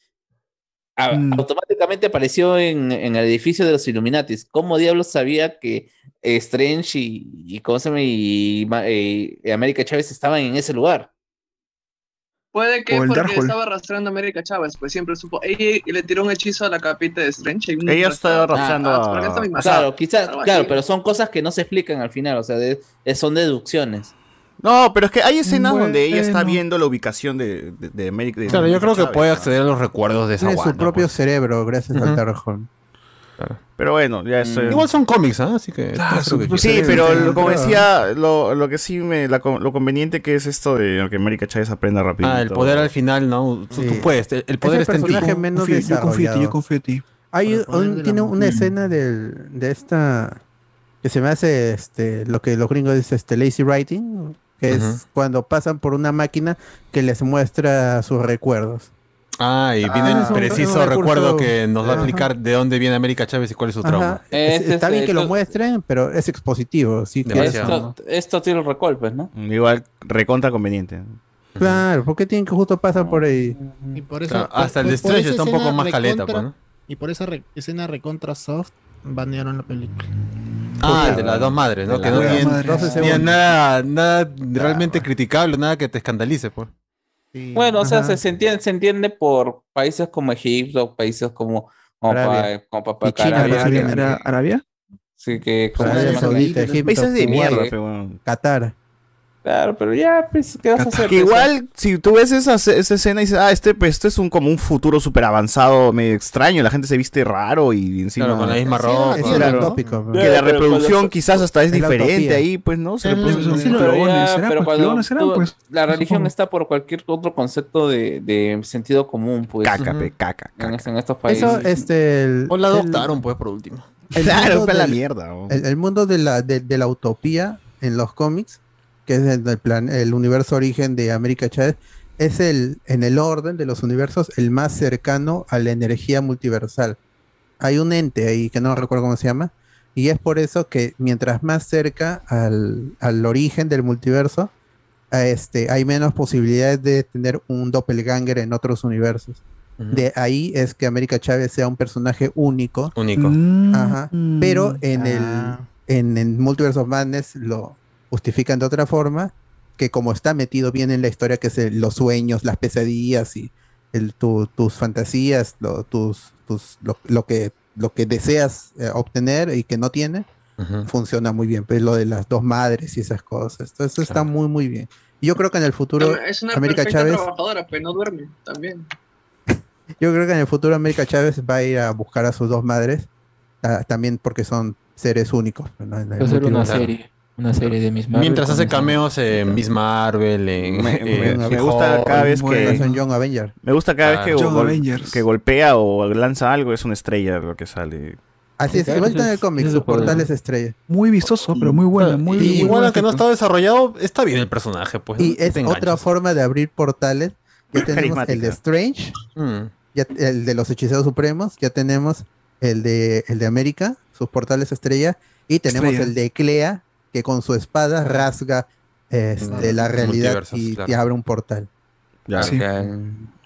a- Automáticamente apareció en, en el edificio de los Illuminatis. ¿Cómo diablos sabía que eh, Strange y, y, ¿cómo se llama? y, eh, América Chávez estaban en ese lugar? Puede que porque Darkhold. estaba arrastrando a América Chávez, pues siempre supo. Ella le tiró un hechizo a la capita de Strange. y Ella estaba arrastrando Ah, a- porque esta misma- Claro, quizás, claro, pero son cosas que no se explican al final, o sea, de- de- son deducciones. No, pero es que hay escenas donde ella está Bueno. viendo la ubicación de, de, de América. de Claro, yo creo que Chávez, puede ¿no? acceder a los recuerdos de esa Tiene su propio pues. cerebro gracias al Ujú. Darkhold. Pero bueno, ya eso. Igual son cómics, ¿ah? Así que. Ah, eso que sí, pero lo- como decía, lo, lo que sí me. la lo conveniente que es esto de que América Chávez aprenda rápido. Ah, el poder al final, ¿no? Tú, tú Sí. puedes. El, el poder Es está en ti. menos Confío- yo confío en ti, yo confío en ti. Hay un- tiene una mujer. escena del, de esta que se me hace este lo que los gringos dicen este lazy writing, que es cuando pasan por una máquina que les muestra sus recuerdos. Ah, y viene Ah, el un- preciso un recuerdo que nos va a explicar de dónde viene América Chávez y cuál es su trauma. Es- está es bien que lo muestren, pero es expositivo, sí que Esto, esto tiene recall, pues, ¿no? Igual, recontra conveniente. Claro, ¿por qué tienen que justo pasar por ahí? Y por eso, Claro, hasta el por- está un poco más caleta, recontra- pues, ¿no? Y por esa re- escena recontra soft, banearon la película. Ah, de las dos madres, ¿no? Que no tienen, madres. no 12 tienen segundos. nada, nada realmente criticable, nada que te escandalice, pues. Bueno, o sea, se, se entiende, se entiende por países como Egipto, países como, como, Arabia. pa- como papá ¿Y China, Arabia, Arabia? Sí, que como Arabia se llama? Saudita, Egipto, Países de mierda, pero bueno. Qatar. Claro, pero ya, pues, ¿qué vas a hacer? Que igual, si tú ves esa, esa escena y dices, ah, este, pues, este es un, como un futuro súper avanzado, medio extraño, la gente se viste raro y encima... Claro, con la misma ropa. Es el utópico, ¿no? Que la Claro, pero reproducción cuando- quizás hasta es la diferente ahí, pues, ¿no? Se Mm, puede- sí, pero pero- ya- será, pero pues, cuando serán, tú- pues, la religión supongo. está por cualquier otro concepto de, de sentido común, pues. Caca, Ujú. pe, caca, En, en estos países. Eso, este. El, O la el- adoptaron, pues, por último. el Claro, mundo para la mierda. ¿no? El, el mundo de la, de, de la utopía en los cómics, que es el, del plan, el universo origen de América Chávez, es el, en el orden de los universos, el más cercano a la energía multiversal. Hay un ente ahí que no recuerdo cómo se llama, y es por eso que mientras más cerca al, al origen del multiverso, a este, hay menos posibilidades de tener un doppelganger en otros universos. De ahí es que América Chávez sea un personaje único. Único. Ajá. Pero en el en, en Multiverse of Madness lo justifican de otra forma, que como está metido bien en la historia, que es el- los sueños, las pesadillas y el, tu- tus fantasías, lo, tus, tus, lo, lo que, lo que deseas eh, obtener y que no tiene, funciona muy bien. Pues lo de las dos madres y esas cosas. Entonces está muy, muy bien. Y Yo creo que en el futuro Es una América Chávez trabajadora, pero no duerme también. Yo creo que en el futuro América Chávez va a ir a buscar a sus dos madres, ah, también porque son seres únicos. ¿no? En el Va a ser una serie. Una serie de Miss Marvel. Mientras hace cameos en Miss Marvel, en. Me, me- en me gusta cada vez que. Avenger. Me gusta cada vez que, gol- que golpea o lanza algo, es una estrella lo que sale. Así es, igual está en el cómic, su portal es estrella. Muy vistoso, pero muy buena. Muy, Y muy igual buen aunque no está desarrollado, está bien el personaje, pues. Y es Te otra forma de abrir portales. Ya tenemos el de Strange, Mm. ya, el de los hechiceros supremos, ya tenemos el de, el de América, sus portales estrella, y tenemos Estrella. el de Clea, que con su espada rasga este, la realidad y, claro. abre un portal. Ya. Sí.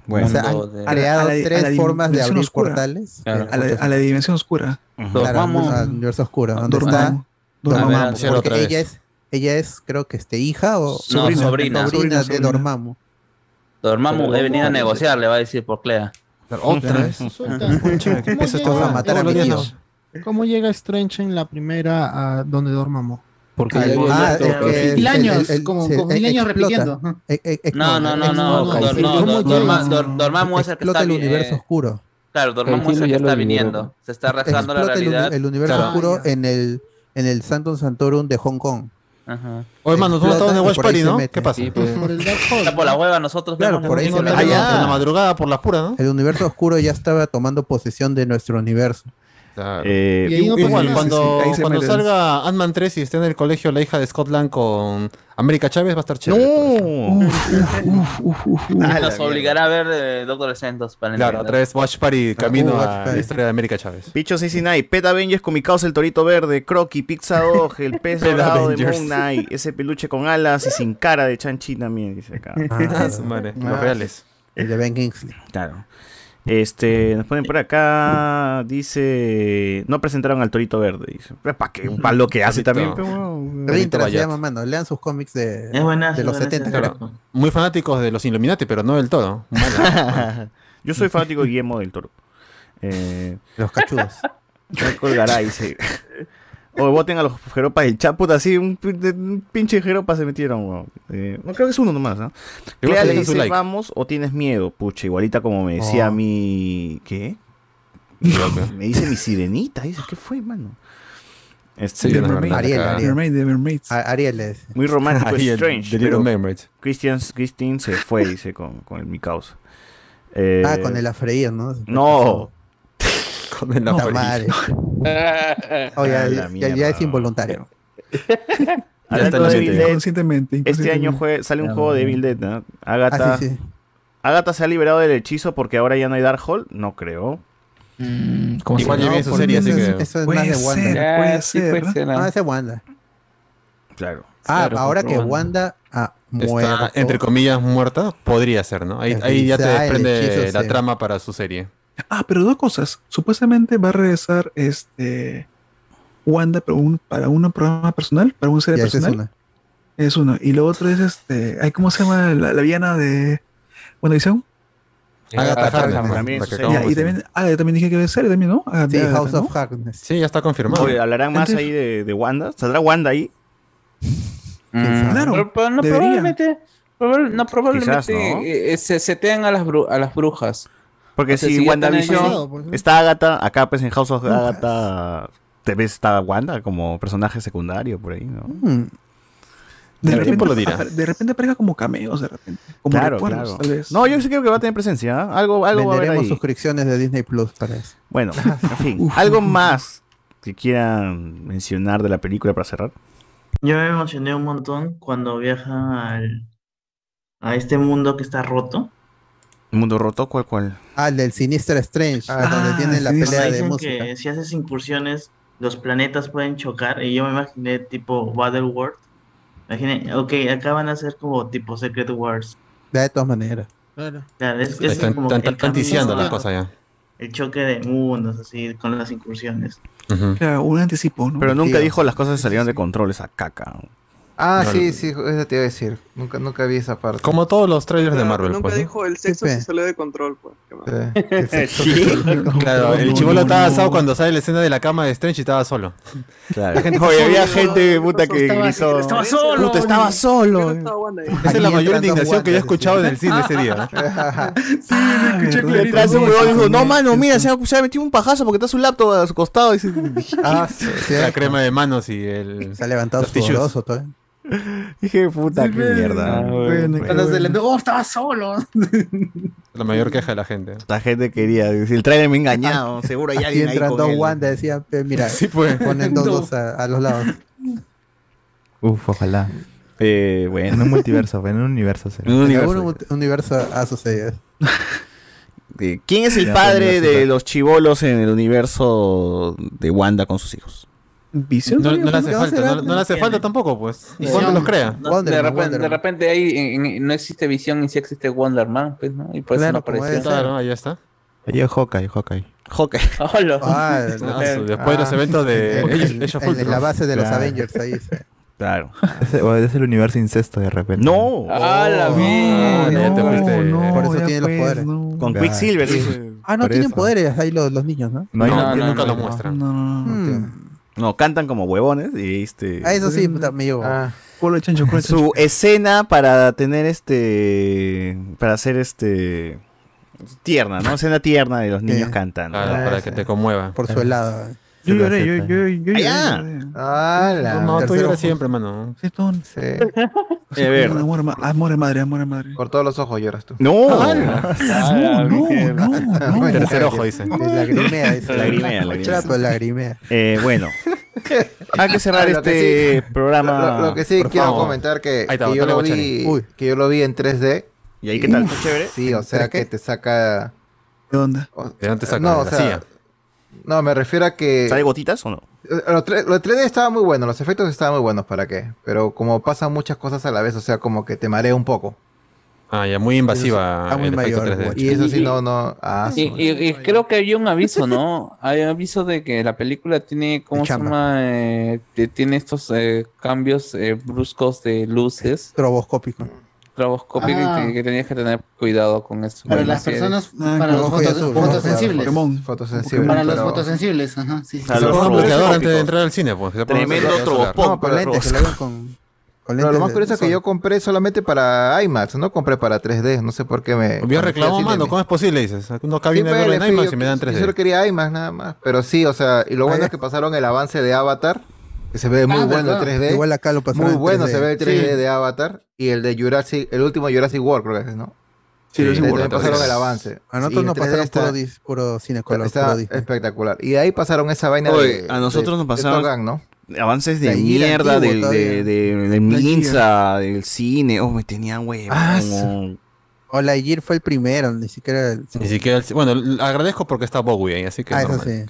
Bueno. o sea, han de- creado A la- tres a la formas de abrir oscura. portales. Claro. eh, A la, a la dimensión oscura. Claro, Dormammu. al universo oscuro, donde está Dormammu. Dormammu. Dormammu. Porque otra vez. ella es, ella es, creo que este hija o No, Sobrina. sobrina. Sobrina, de sobrina. Dormammu. Dormammu, he venido a negociar, le va a decir por Clea. Otra vez. ¿qué a matar a mi tío. ¿Cómo llega Strange en la primera a donde dormamos? Porque Ah, ah, es Mil años, el- el- como, se- como mil eh, años repitiendo. Eh, eh, No, no, no, no. Dormammu es el que está el universo oscuro. Claro, Dormammu es el que ya lo está viniendo. Se está rasgando la realidad. el universo oscuro en el en el Santum Santorum de Hong Kong. Ajá. Oye, mano, tú no estabas en Watch Party, ¿no? ¿Qué pasa? Sí, pues. Por el Dark Hole. Está por la hueva nosotros. Claro, vemos por ahí se la- mete. Ya, en la madrugada por las puras, ¿no? El universo oscuro ya estaba tomando posesión de nuestro universo. Claro. Eh, Y ahí no pasa Igual, nada. cuando, Sí, sí, cuando salga Ant-Man 3 y esté en el colegio la hija de Scott Lang con América Chávez, va a estar chévere. no. Uf, uf, uf, uf. Ah, la Nos obligará a ver eh, Doctor Strange para Claro, otra vez Watch Party camino Watch a la historia de América Chávez. Picho 69, Pet Avengers con mi causa el torito verde, Crocky, Pizza Dog, el pez dorado de. Moon Knight, ese peluche con alas y sin cara de Chanchi también, dice acá. Ah, su madre, los reales. El de Ben Kingsley. Claro. Este, nos ponen por acá, dice, no presentaron al torito verde, dice. ¿Para qué? Para lo que hace también, Torito. pero se llama, mano. Lean sus cómics de, buenazo, de los buenazo, 70. buenazo. creo. Muy fanáticos de los Illuminati, pero no del todo. Mala. Yo soy fanático de Guillermo del Toro. Eh, Los cachudos. me colgará, dice. O voten a los jeropas del Chaput, así, un, de- un pinche jeropa se metieron, weón. Eh, no creo que es uno nomás, ¿no? Clea le dice, like. vamos o tienes miedo, pucha, igualita como me decía Oh. mi... ¿Qué? Me dice mi sirenita, dice, ¿qué fue, mano? Este, Sí, Mermaid. Ariel. Ariel. Mermaid, The Mermaids. Ariel es. muy romántico, Ariel, Strange, The Little pero. Christian, Christine se fue, dice, con, con el mi causa. Eh, Ah, con el afreír, ¿no? No, Con el Puta amarillo. madre. Oh, ya, Ah, la ya- ya mierda. es involuntario. La Inconscientemente. Este año sale un juego de Evil Dead, ¿no? Agatha, Ah, sí, sí. Agatha se ha liberado del hechizo porque ahora ya no hay Darkhold, no creo. Mm, ¿Cómo se Igual ya vi su serie, así eso es- que. Eso es Puede más de. Wanda. Ya, Puede sí, ser, puede ¿no? ser, No, ¿no? ese es Wanda. Claro. Ah, Claro, ahora que Wanda- Está, muerto. entre comillas, muerta, podría ser, ¿no? Ahí, ahí ya te desprende la trama para su serie. Ah, pero dos cosas. Supuestamente va a regresar este Wanda para un, para un programa personal, para un serie Ya, esa es personal. una. Es uno. Y lo otro es este. ay, ¿Cómo se llama la, la villana de WandaVision? Agatha Agatha Harkness, también la que Ya, y también, ah, yo también dije que a ser también, ¿no? Sí, Agatha, House ¿no? of Harkness. Sí, ya está confirmado. Oye, ¿hablarán más ahí de, de Wanda? ¿Saldrá Wanda ahí? Mm, Claro, pero- pero no, probablemente, probable- no, probablemente Quizás, ¿no? eh, eh, se setean a las, bru- a las brujas. Porque O sea, si, WandaVision pues, está Agatha, acá pues en House of Agatha, te ves está Wanda como personaje secundario por ahí, ¿no? Mm, De repente, lo dirá. de repente aparezca como cameos, de repente. Como Claro, claro. tal vez. No, yo sí creo que va a tener presencia, ¿ah? algo, algo va a haber ahí. suscripciones de Disney Plus para eso. Bueno, en fin, algo más que quieran mencionar de la película para cerrar. Yo me emocioné un montón cuando viajan al, a este mundo que está roto. Mundo roto, ¿cuál cuál? Ah, el del Sinister Strange, Ah, donde tienen la pelea de dicen música. que si haces incursiones, los planetas pueden chocar. Y yo me imaginé tipo Battleworld. Imaginé, ok, acá van a ser como tipo Secret Wars. De todas maneras. Claro. Claro, es, es Están, como están- el están camino ticiando a- las cosas ya. El choque de mundos, así, con las incursiones. Ujú. Claro, un anticipo, ¿no? Pero nunca Sí. dijo las cosas se salieron de control, esa caca. Ah, No, sí, sí, eso te iba a decir. Nunca, nunca vi esa parte. Como todos los trailers de Pero Marvel. nunca pues, ¿no? dijo el sexo se salió de control, pues. ¿Qué más? Claro, el chivolo estaba asado cuando sale la escena de la cama de Strange y estaba solo. Claro. La gente Oye, había gente puta que Estaba- gritó. estaba solo. Puta, estaba solo. Esa es la mayor indignación que yo he escuchado en el cine ese día. ¿no? Detrás un huevón dijo, no mano, mira, se ha, metido un pajazo porque está su laptop a su costado. Ah, La crema de manos y el. Se ha levantado sudoroso todo. Dije, puta, qué mierda. Cuando se le oh, estaba solo. La mayor queja de la gente. La gente quería, si el trailer me ha engañado, seguro Aquí alguien ahí entran con dos él. Wanda, decía, mira, Sí, pues. ponen dos, Dos. dos a, a los lados. Uf, ojalá. Eh, En bueno. un multiverso, en un universo. En un En universo. algún universo ha sucedido. Eh, ¿Quién es el Ya, padre de los chivolos en el universo de Wanda con sus hijos? Visión. No, no le hace ¿Qué falta, no, no le hace falta tampoco, pues. ¿Cuándo los crea? No, Wonder de, repente, de repente ahí en- en- no existe visión y sí existe Wonder Man, pues, ¿no? Y por eso Claro, no apareció. Claro, ahí está. Ahí es Hawkeye, Hawkeye. Hawkeye. Hola. Ah, Ah, después de los eventos de of en Ultron. la base de los Claro. Avengers ahí. sí. Claro. O es el universo incesto de repente. No. Ah, la Ah, te No, Por eso ya tiene los pues, poderes. Con. Quicksilver. Ah, no tienen poderes ahí los, los niños, ¿no? No, hay- No, no, nunca no, lo no. muestran. No, cantan como huevones y este... Ah, eso sí, puta, me llevo. Ah, Culo de chancho, culo de chancho. Su escena para tener este... Para hacer este... Tierna, ¿no? Escena tierna de los niños Sí. cantando. Claro, Ah, para sí. que te conmueva. Por su helado. Yo lloré, yo, yo, yo lloré. Ah, ah, la- No, tú lloras fue- siempre, mano. Sí, tú- sí. Eh, ver. Amor, ma- amor de madre, amor de madre. Por todos los ojos lloras tú. No. No, no, no, no. Tercer ojo, dice. Lagrimea, dice. Lagrimea, lagrimea. Chato, lagrimea. Eh, bueno. Hay que cerrar Lo que este programa. Lo, lo que sí por quiero favor. comentar que, Ahí está, que yo lo vi, que yo lo vi en 3D. ¿Y ahí qué tal? ¿Está chévere? Sí, o sea que te saca. ¿Qué onda? o- ¿De dónde saca? no, ¿De o la sea? No, me refiero a que ¿Sale gotitas o no? eh, lo, tre- lo de 3D estaba muy bueno, los efectos estaban muy buenos, ¿para qué? Pero como pasan muchas cosas a la vez, o sea, como que te marea un poco. Ah, ya, muy invasiva está muy el efecto mayor, 3D. Y eso sí, no, no. Ah, Y, y- y creo que había un aviso, ¿no? Hay un aviso de que la película tiene, ¿cómo se llama? Eh, tiene estos eh, cambios eh, bruscos de luces, Troboscópico. Traboscópicos, Ah. que, que tenías que tener cuidado con eso. Para las personas, Ah, para los y fotos- azul, y fotosensibles. Pokémon. fotosensible. Para los pero- fotosensibles, ajá, sí. sí. Se ponga bloqueador antes de entrar al cine, pues. se Tremendo bloqueador solar. trobospo- No, con lentes, que lo con, Pero lo más de curioso es que yo compré solamente para IMAX, no compré para 3D, no sé por qué me... Yo reclamo, mano, ¿cómo es posible? Dices, uno acá Sí, pues, en fui, IMAX y me dan Yo solo 3D. quería IMAX nada más. Pero sí, o sea, y lo bueno es que pasaron el avance de Avatar, que se ve muy Ah, bueno ¿verdad? el 3D. Igual acá lo pasaron muy en bueno 3D. se ve el 3D Sí. de Avatar y el de Jurassic, el último Jurassic World creo que es, ¿no? Sí, Sí, también pasaron el avance. A Sí, nosotros nos 3D pasaron está- puro, dis- puro cine color, está puro Disney. espectacular. Y de ahí pasaron esa vaina Oye, de, a nosotros de- nos pasaron- ¿no? Avances de mierda del, de, de, Minza, del cine. Oh, me tenían huevón. Ah, O la Gear fue el primero, ni siquiera el... Ni siquiera el- Bueno, agradezco porque está Bowie ahí, así que. Ah, eso sí.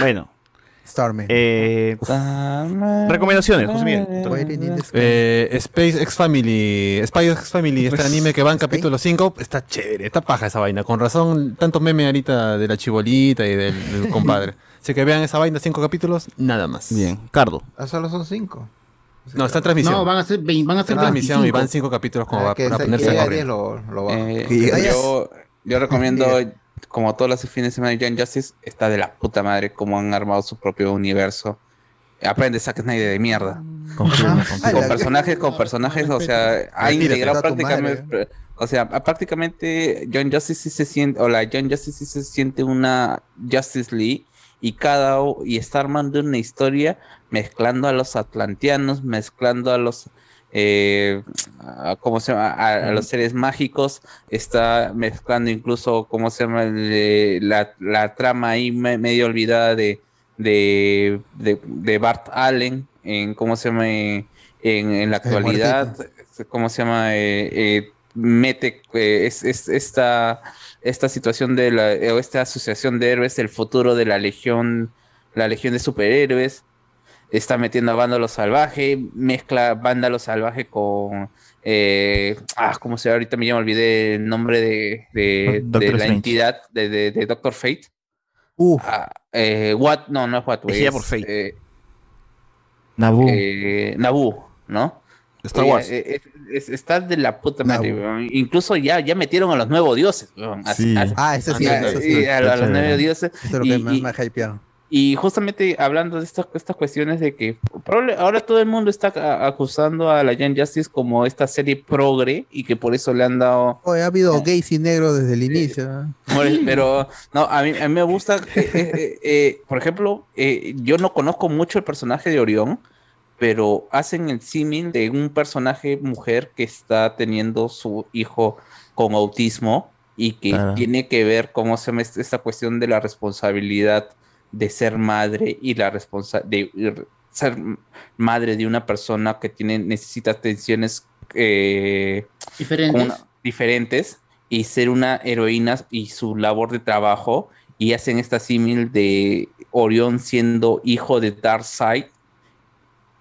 Bueno, Starman. eh, recomendaciones, José Miguel. Eh, Space X Family, Spy X Family, este anime que va en capítulo 5, está chévere, está paja esa vaina. Con razón, tanto meme ahorita de la chibolita y del, del compadre. Así que vean esa vaina, cinco capítulos, nada más. Bien, Cardo. Ah, solo son cinco. No, está en transmisión. No, van a ser, van a está ser en transmisión y 25. van cinco capítulos como Ah, va, para se- ponerse a correr. 10 lo, lo bajo. Eh, yo recomiendo, como todos los fines de semana de Young Justice, está de la puta madre cómo han armado su propio universo. Aprende Zack Snyder de mierda. Ah, confirmo. Con personajes, con personajes, o sea, ha integrado prácticamente, o sea, prácticamente John Justice sí se siente, o la John Justice sí se siente una Justice League y cada y está armando una historia mezclando a los atlanteanos, mezclando a los eh, a- ¿cómo se llama? A, a los seres mágicos, está mezclando incluso, ¿cómo se llama? Le- la, la trama ahí me- medio olvidada de, de, de, de Bart Allen, en cómo se llama, en, en la actualidad, ¿cómo se llama? Eh, eh, mete eh, es, es- esta, esta situación de la, o esta asociación de héroes, el futuro de la legión, la legión de superhéroes está metiendo a Vándalo Salvaje, mezcla Vándalo Salvaje con. Eh, ah, ¿cómo se llama? Ahorita me llamo, olvidé el nombre de, de, la entidad de, de, de Doctor Fate. Uf, Ah, eh, what, no, no es What, es, por Fate. eh, Nabu. eh, Naboo, ¿no? Star Wars. eh, es- es- está de la puta madre. Incluso ya, ya metieron a los nuevos dioses, weón. A- Sí. a- Ah, eso sí, a- eso sí. a, a los nuevos dioses. Eso es lo y, que más y- me ha hypeado. Y justamente hablando de estas, estas cuestiones de que probable- ahora todo el mundo está a- acusando a la Young Justice como esta serie progre y que por eso le han dado Oye, ha habido gays y negros desde el inicio. ¿eh? Pero no, a mí, a mí me gusta, eh, eh, eh, eh, por ejemplo, eh, yo no conozco mucho el personaje de Orión, pero hacen el símil de un personaje mujer que está teniendo su hijo con autismo y que Claro. tiene que ver cómo se llama esta cuestión de la responsabilidad de ser madre y la responsa de ser madre de una persona que tiene necesita atenciones eh, Diferentes. una- diferentes y ser una heroína y su labor de trabajo y hacen esta símil de Orión siendo hijo de Darkseid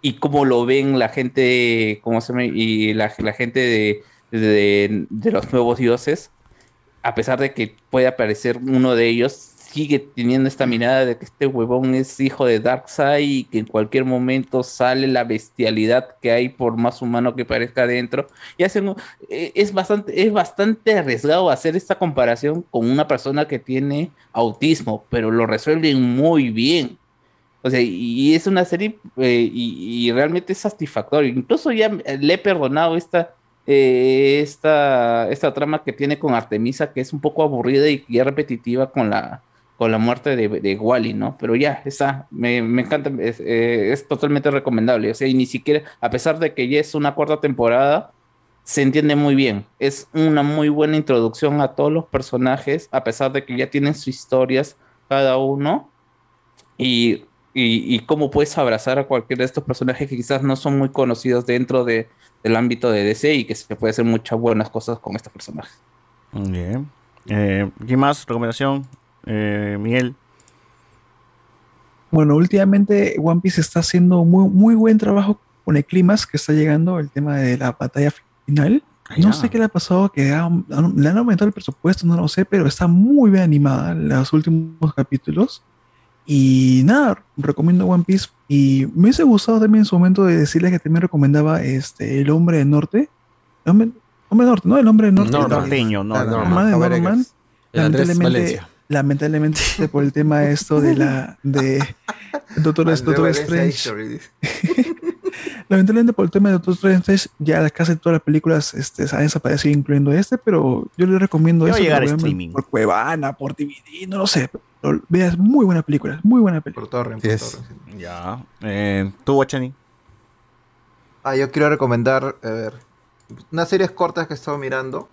y cómo lo ven la gente, ¿cómo se? Y la, la gente de, de, de los nuevos dioses, a pesar de que puede aparecer uno de ellos, sigue teniendo esta mirada de que este huevón es hijo de Darkseid y que en cualquier momento sale la bestialidad que hay por más humano que parezca adentro. Y hacen, eh, es, bastante, es bastante arriesgado hacer esta comparación con una persona que tiene autismo, pero lo resuelven muy bien. O sea, y, es una serie eh, y, realmente es satisfactorio. Incluso ya le he perdonado esta, eh, esta, esta trama que tiene con Artemisa, que es un poco aburrida y repetitiva con la, con la muerte de, de Wally, ¿no? Pero ya, está, me, me encanta, es, eh, es totalmente recomendable. O sea, y ni siquiera, a pesar de que ya es una cuarta temporada, se entiende muy bien. Es una muy buena introducción a todos los personajes, a pesar de que ya tienen sus historias cada uno. Y, y, cómo puedes abrazar a cualquiera de estos personajes que quizás no son muy conocidos dentro de, del ámbito de DC y que se puede hacer muchas buenas cosas con estos personajes. Bien. Eh, ¿Quién más? ¿Recomendación? Eh, Miguel. Bueno, últimamente One Piece está haciendo muy, muy buen trabajo con el clímax que está llegando, el tema de la batalla final. No sé qué le ha pasado, que ha- le han aumentado el presupuesto, no lo sé, pero está muy bien animada los últimos capítulos. Y nada, recomiendo One Piece. Y me hubiese gustado también en su momento de decirles que también recomendaba este, El Hombre del Norte. El Hombre, Hombre del Norte, ¿no? El Hombre del Norte. Norteño, no, Ah, Norman. Norman. El Andrés Lamentablemente, Valencia. Lamentablemente por el tema de esto de la de Doctor, Doctor Strange. Lamentablemente por el tema de Doctor Strange ya casi todas las películas este, han desaparecido incluyendo este, pero yo les recomiendo Ya va a eso. llegar a streaming. Por Cuevana, por DVD, no lo sé. Pero veas, muy buena película, es muy buena película. Por torrent, por torrent. Ya. Eh, ¿Tú, Guachani? Ah, yo quiero recomendar, a ver, unas series cortas que he estado mirando.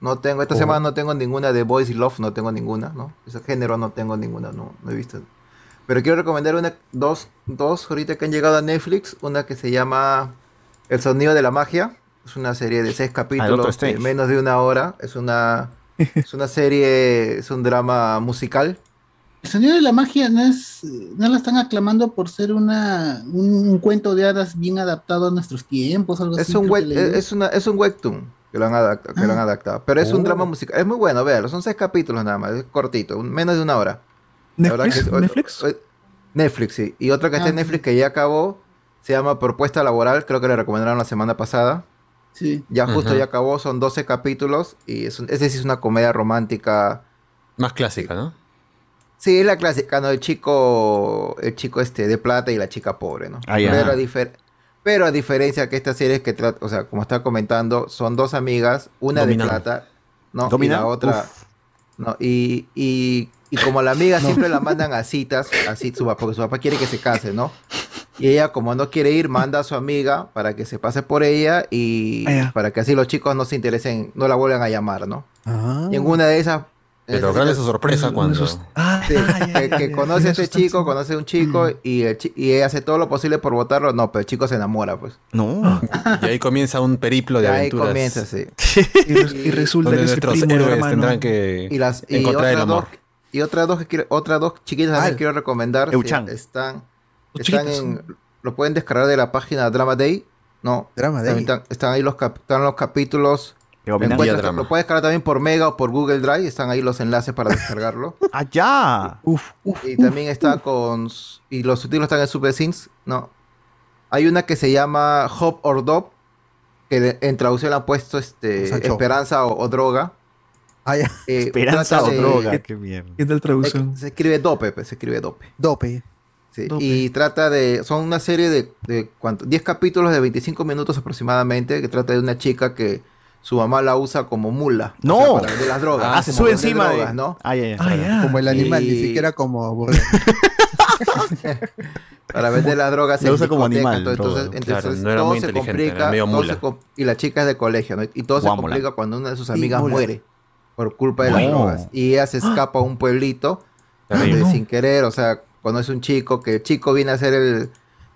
No tengo, esta Oh. semana no tengo ninguna de Boys y Love, no tengo ninguna, ¿no? Ese género no tengo ninguna, no, no he visto. Pero quiero recomendar una, dos, dos ahorita que han llegado a Netflix. Una que se llama El sonido de la magia. Es una serie de seis capítulos, de menos de una hora. Es una, es una serie, es un drama musical. El sonido de la magia no es, no la están aclamando por ser una un, un cuento de hadas bien adaptado a nuestros tiempos, algo Es así. un, web, es, una, es un webtoon que lo han adaptado. Que lo han Ah. adaptado. Pero es un Oh. drama musical. Es muy bueno, véalo. Son seis capítulos nada más. Es cortito. un- menos de una hora. La ¿Netflix? que es- ¿Netflix? o- Netflix, sí. Y otra que está en Ah, Netflix que ya acabó. Se llama Propuesta Laboral. Creo que le recomendaron la semana pasada. Sí. Ya justo ya acabó. Son 12 capítulos. Y es un- ese sí es una comedia romántica. Más clásica, ¿no? Sí, es la clásica, ¿no? El chico, el chico este de plata y la chica pobre, ¿no? Ah, ya. pero, a difer- pero a diferencia que esta serie que trata, o sea, como estaba comentando, son dos amigas, una Dominan. de plata, ¿no? Y la otra, Uf. ¿no? Y, y, y como la amiga siempre la mandan a citas, así su papá, porque su papá quiere que se case, ¿no? Y ella, como no quiere ir, manda a su amiga para que se pase por ella y Ah, para que así los chicos no se interesen, no la vuelvan a llamar, ¿no? Ah. Y en una de esas... Pero esas grande citas- su sorpresa cuando. Ah, Sí, que, que conoce a este chico, conoce a un chico y, el chi- y ella hace todo lo posible por votarlo. No, pero el chico se enamora, pues. No. Y ahí comienza un periplo Y de ahí aventuras. comienza, sí. Y, res- y resulta que es el nuestros primo del héroes hermano. tendrán que Y las y encontrar el otras amor. dos y otras dos que quiero, otras dos chiquitas también Ah, quiero recomendar. sí, están están en lo pueden descargar de la página Drama Day. No, Drama Day. Están, están ahí los cap- están los capítulos. Lo, puedes cargar también por Mega o por Google Drive. Están ahí los enlaces para descargarlo. ¡Allá! Uf, uf, y también está con... Y los subtítulos están en SuperSyncs. No. Hay una que se llama Hop or Dop. Que en traducción la han puesto este, Esperanza o, Droga. Esperanza o Droga. Ah, eh, qué, mierda. ¿Qué tal traducción? Se, escribe Dope, pues, se escribe Dope. Dope. Y trata de. Son una serie de. de ¿cuánto? 10 capítulos de 25 minutos aproximadamente. Que trata de una chica que su mamá la usa como mula. No. O para vender las drogas. Ah, se sube encima de... ¿no? Ah, ah, como el animal, ni siquiera como para vender las drogas se usa como animal entonces, todo, entonces todo se complica y la chica es de colegio ¿no? y todo se complica cuando una de sus amigas muere por culpa de las drogas y ella se escapa a un pueblito donde, sin querer o sea conoce un chico que el chico viene a ser el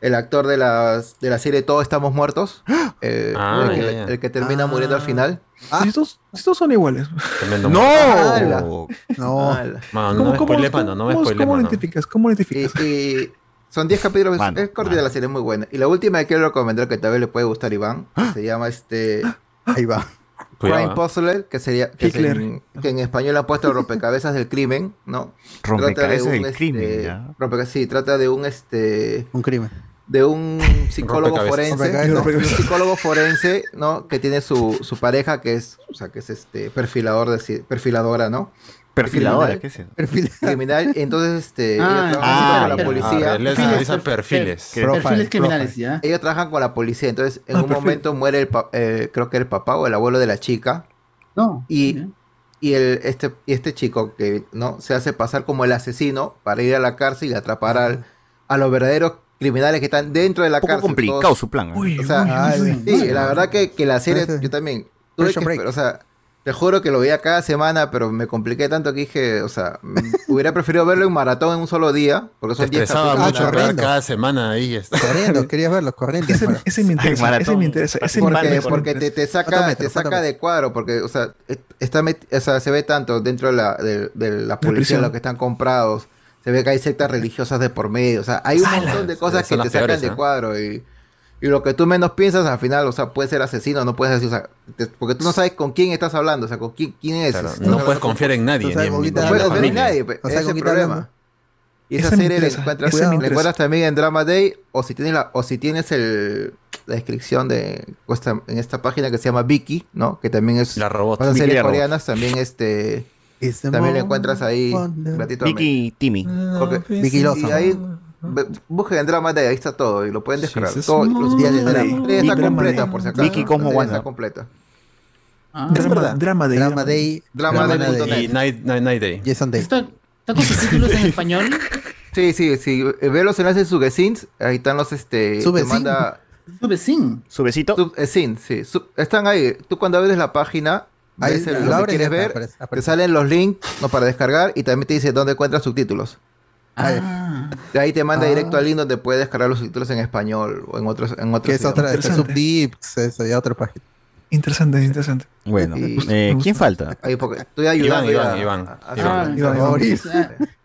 el actor de, las, de la serie Todos Estamos Muertos, eh, ah, el, yeah, yeah. Que, el, que, termina ah. muriendo al ah. final. Ah. Estos, estos, son iguales. Tremendo no, no. Man, no, me spoile, mano, no me spoile, ¿Cómo lo identificas? ¿Cómo lo identificas? Y, y son 10 capítulos, man, es cortita la serie, es muy buena. Y la última que quiero recomendar que tal vez le puede gustar a Iván, ¡Ah! se llama este... Ahí va. Crime Puzzler, que sería que, que, en español han puesto rompecabezas del crimen, ¿no? Rompecabezas del este, crimen, ya. Rompecabezas, sí, trata de un este un crimen de un psicólogo forense, un psicólogo forense, ¿no? Que tiene su, su, pareja que es, o sea, que es este perfilador de, perfiladora, ¿no? Perfiladora, ¿qué es eso? Criminal, entonces este ah, ah con la policía. Ah, les analiza perfiles. Perfiles criminales, ya. Ellos trabajan con la policía, entonces en un momento muere el eh, creo que el papá o el abuelo de la chica. No. Y y el este y este chico que no se hace pasar como el asesino para ir a la cárcel y atrapar al, a los verdaderos criminales que están dentro de la Un poco cárcel. complicado todos. su plan. ¿eh? Uy, o sea, uy, ay, uy, sí, uy, la verdad que, que la serie, yo también. Tuve que, o sea, te juro que lo veía cada semana, pero me compliqué tanto que dije, o sea, hubiera preferido verlo en maratón en un solo día, porque son 10 estresaba ah, mucho ah, cada semana ahí. Este. Corriendo, querías verlo, corriendo. Ese, ese, me interesa, Ay, ese me interesa, ese porque, me. Porque, te, te saca, te saca de cuadro, porque, o sea, está o sea, se ve tanto dentro de la, de, de la policía, los que están comprados, se ve que hay sectas religiosas de por medio. O sea, hay un montón de cosas que te sacan de cuadro. Y, y, lo que tú menos piensas, al final, o sea, puede ser asesino, no puedes decir, o sea, porque tú no sabes con quién estás hablando, o sea, con quién, quién es. No, puedes confiar en nadie. No, no puedes confiar en nadie, o sea, ese es problema. Y esa, serie la encuentras, encuentras también en Drama Day o si tienes la, o si tienes el, la descripción de en esta página que se llama Vicky, ¿no? Que también es la robot. Las series coreanas también este también la encuentras ahí gratuitamente. Vicky Timmy. Vicky Lawson. Y ahí busquen el drama de ahí, está todo y lo pueden descargar. Sí, todos los días de drama. Day. Completa. Vicky como One. Está completa. Ah, es drama, verdad. Drama Day. Drama Day. Drama, drama Day. Y Night, Night, Night Day. Yes, ¿Está, ¿Está, con subtítulos en español? Sí, sí, sí. Eh, ve los enlaces de Subesins. Ahí están los, este... Subesins. Manda... Subesito. Subesins, eh, sí. Están ahí. Tú cuando abres la página, Ahí ves el, lo que quieres ver, aparece, aparece. te salen los links no, para descargar y también te dice dónde encuentras subtítulos. Ah, de ahí te manda ah, directo al link donde puedes descargar los subtítulos en español o en otros en otros Que es otra, este, es Subdips, eso, ya otra página. Interesante, interesante. Bueno, y, eh, ¿quién falta? Ahí, estoy ayudando. Iván, Iván, Iván.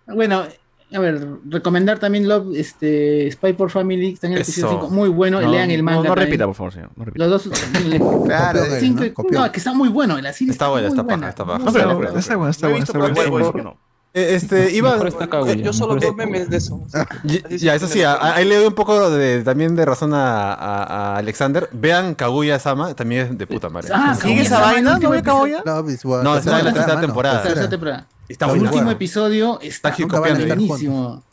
Bueno, a ver, recomendar también Love, este, Spy por Family, está en el episodio 5, muy bueno, no, lean el manga. No, no repita, por favor, señor. No repita. Los dos. claro, el cinco, no, no, que está muy bueno, la serie está, bueno, está buena, muy está buena. Está buena, está buena. Está buena, está buena. Está buena, Este, iba. Eh, yo solo veo memes de eso. ya, eso sí, ahí le doy un poco de, también de razón a, Alexander. Vean Kaguya Sama, también es de puta madre. Ah, ¿Sigue esa vaina? ¿No ve Kaguya? No, es la tercera temporada. La tercera temporada. Está Su último episodio está, está buenísimo.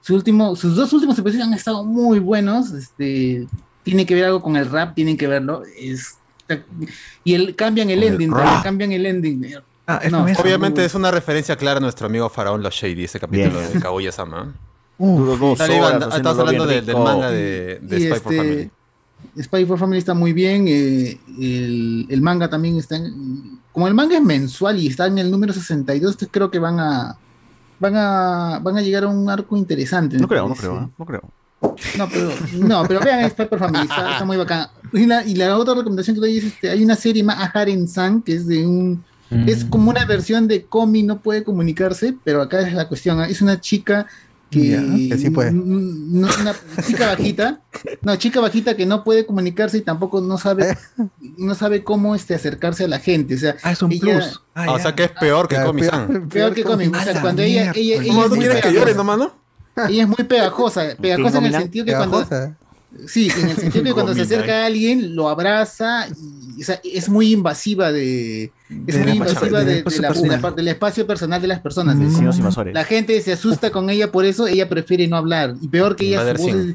Su último, sus dos últimos episodios han estado muy buenos. Este, tiene que ver algo con el rap, tienen que verlo. Es, y el, cambian el, el ending, rap. cambian el ending. Obviamente es una referencia clara a nuestro amigo Faraón Los Shady, ese capítulo yes. de Kaguya Sama. Estás hablando del manga de, Spy este, for Family. Spy for Family está muy bien. Eh, el, el, manga también está en, como el manga es mensual y está en el número 62, creo que van a van a van a llegar a un arco interesante. No creo, no creo, ¿eh? no creo. No, pero, no, pero vean, es por Family, está, muy bacán. Y la, otra recomendación que doy es, este, hay una serie más Aharen San, que es de un, es mm. como una versión de Komi, no puede comunicarse, pero acá es la cuestión, ¿eh? es una chica que, sí puede. Una chica bajita, no, chica bajita que no puede comunicarse y tampoco no sabe, eh. no sabe cómo este, acercarse a la gente. O sea, ah, es un plus. Ah, o sea que es peor que Comisan. Peor, peor, que Comisan. O sea, cuando ella, ella, ella ¿Cómo quieres? Ella es muy pegajosa, pegajosa en el sentido que cuando Sí, en el sentido que cuando se acerca a alguien, lo abraza y o sea, es muy invasiva de. Es muy invasiva de, de la- la del espacio personal de las personas. Invasores. la gente se asusta con ella por eso, ella prefiere no hablar. Y peor que ella, su voz es,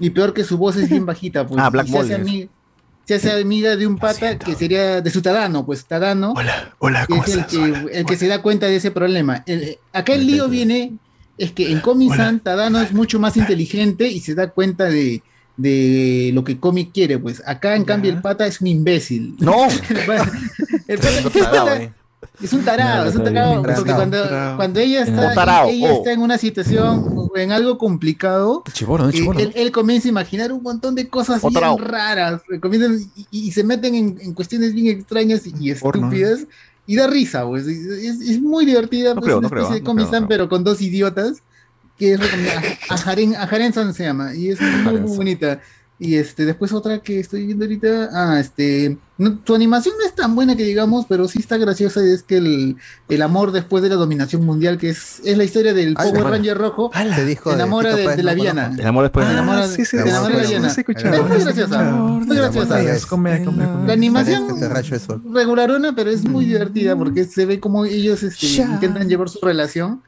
y peor que su voz es bien bajita. Pues, Ah, Black se hace, se amiga de un pata que sería de su Tadano, pues Tadano. Hola, hola, que es el que, el que se da cuenta de ese problema. El- acá el lío viene, es que en Comic-San Tadano es mucho más inteligente y se da cuenta de, de lo que Comic quiere, pues. Acá, en cambio, el pata es un imbécil. No. el pata, el pata- Un tarado, es un tarado, es un tarado, porque Tarado, cuando, tarado. cuando ella está, tarado, ella oh. está en una situación en algo complicado, Chibolo, ¿no? eh, él, él comienza a imaginar un montón de cosas bien raras, eh, comienzan y, y se meten en, en cuestiones bien extrañas y, y estúpidas, y da risa, pues. Es, es- muy divertida, pues, creo, una no creo, de no pero con dos idiotas, que es recomendada. A Jaren, a Jaren-san se llama, y es muy, muy bonita. Y este, después otra que estoy viendo ahorita, ah, este, no, su animación no es tan buena que digamos, pero sí está graciosa, y es que el, el amor después de la dominación mundial, que es, es la historia del Ay, Power bueno. Ranger rojo, Se dijo de enamora de, Páez, de la Viana. conozco. El amor después de enamora, Ah, sí, sí, de sí, la Viana. sí, sí, escuché, Es muy graciosa, muy graciosa. La animación de regularona, pero es muy divertida porque se ve como ellos este, intentan llevar su relación,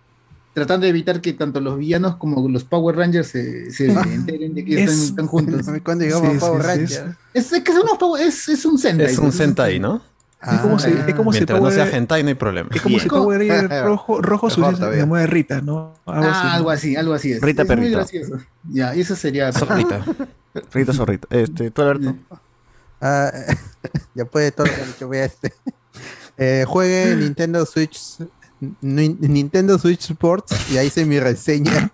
tratando de evitar que tanto los villanos como los Power Rangers se, se enteren de que Es- están, están juntos. Cuando llegamos Sí, a Power sí, sí, Ranger. Es, es que son unos Power- es, es un Sentai. Es un Sentai, ¿no? Es como si, es como si Mientras no Power- sea hentai, no hay problema. Es como si Power Ranger rojo, rojo se mueve Rita, ¿no? Algo así. Ah, ¿no? algo así, algo así es. Rita es muy gracioso. Ya, eso sería. Zorrita. Rita Zorrita. Este, tú, Alberto. Ah, ya puede todo lo que ha dicho, voy a este. Eh, juegue Nintendo Switch Nintendo Switch Sports y ahí hice mi reseña.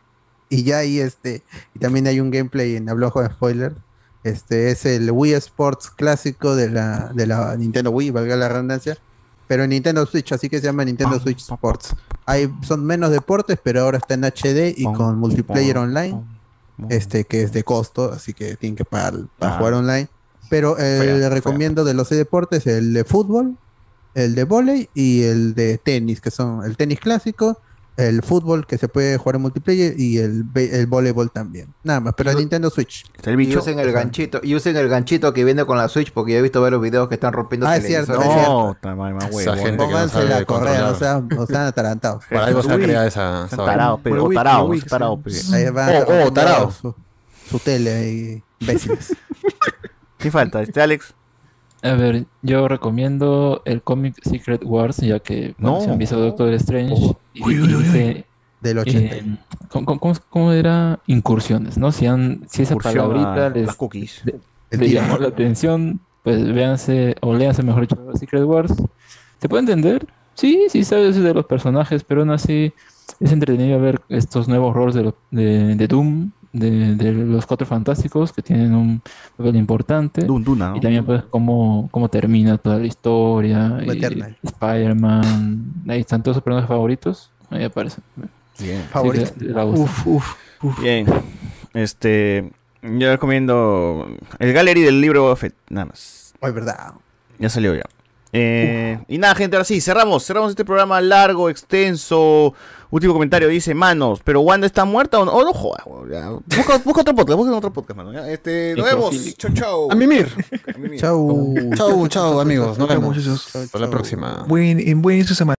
Y ya ahí este y también hay un gameplay en habló con spoiler. Este es el Wii Sports clásico de la de la Nintendo Wii valga la redundancia. Pero en Nintendo Switch así que se llama Nintendo Switch Sports. Hay son menos deportes pero ahora está en HD y con multiplayer online. este que es de costo así que tienen que pagar para Ah. jugar online. Pero eh, le recomiendo de los deportes el de fútbol el de volei y el de tenis, que son el tenis clásico, el fútbol que se puede jugar en multiplayer y el, el voleibol también. Nada más, pero en Nintendo Switch. Y usen el ganchito, y usen el ganchito que viene con la Switch, porque yo he visto varios videos que están rompiendo Ah, es cierto, televisores. es cierto. No, más Esa huevo. que no Pónganse sabe la correa, controlar. o sea, o están atarantados. Para algo se ha creado esa. vaina. pero sí. pues. Ahí van Oh, oh. Su, su tele ahí, imbéciles. ¿Qué falta? Este, Alex. A ver, yo recomiendo el cómic Secret Wars, ya que bueno, No. se han visto Doctor Strange y, Uy, uy, y uy, dice, Del 80. eh, ¿cómo, cómo- cómo era? Incursiones, ¿no? Si, han, si esa Incursión palabrita les, las cookies. le- El le tiro. llamó la atención, pues véanse, o léanse mejor dicho, Secret Wars. ¿Se puede entender? Sí, sí sabes de los personajes, pero aún así es entretenido ver estos nuevos roles de, lo- de, de Doom, de, de los Cuatro Fantásticos, que tienen un papel importante. Dun, Duna, ¿no? Y también pues cómo, cómo termina toda la historia. Spider-Man. Ahí están todos sus personajes favoritos. Ahí aparecen. Bien. Favorito. Sí. Uf, uf, uf. Bien. Este. Yo recomiendo el gallery del libro Fett, nada más. Es verdad. Ya salió ya. Eh, y nada, gente, ahora sí, cerramos. Cerramos este programa largo, extenso. Último comentario dice, manos, ¿pero Wanda está muerta o no? Oh, no jodas. Busca, busca otro podcast, busca otro podcast, mano. ya. Este, nos vemos. Chau, chau. A mimir. Chau. Chau, chau, amigos. Nos vemos. Hasta la próxima. Buen, en buen inicio de semana.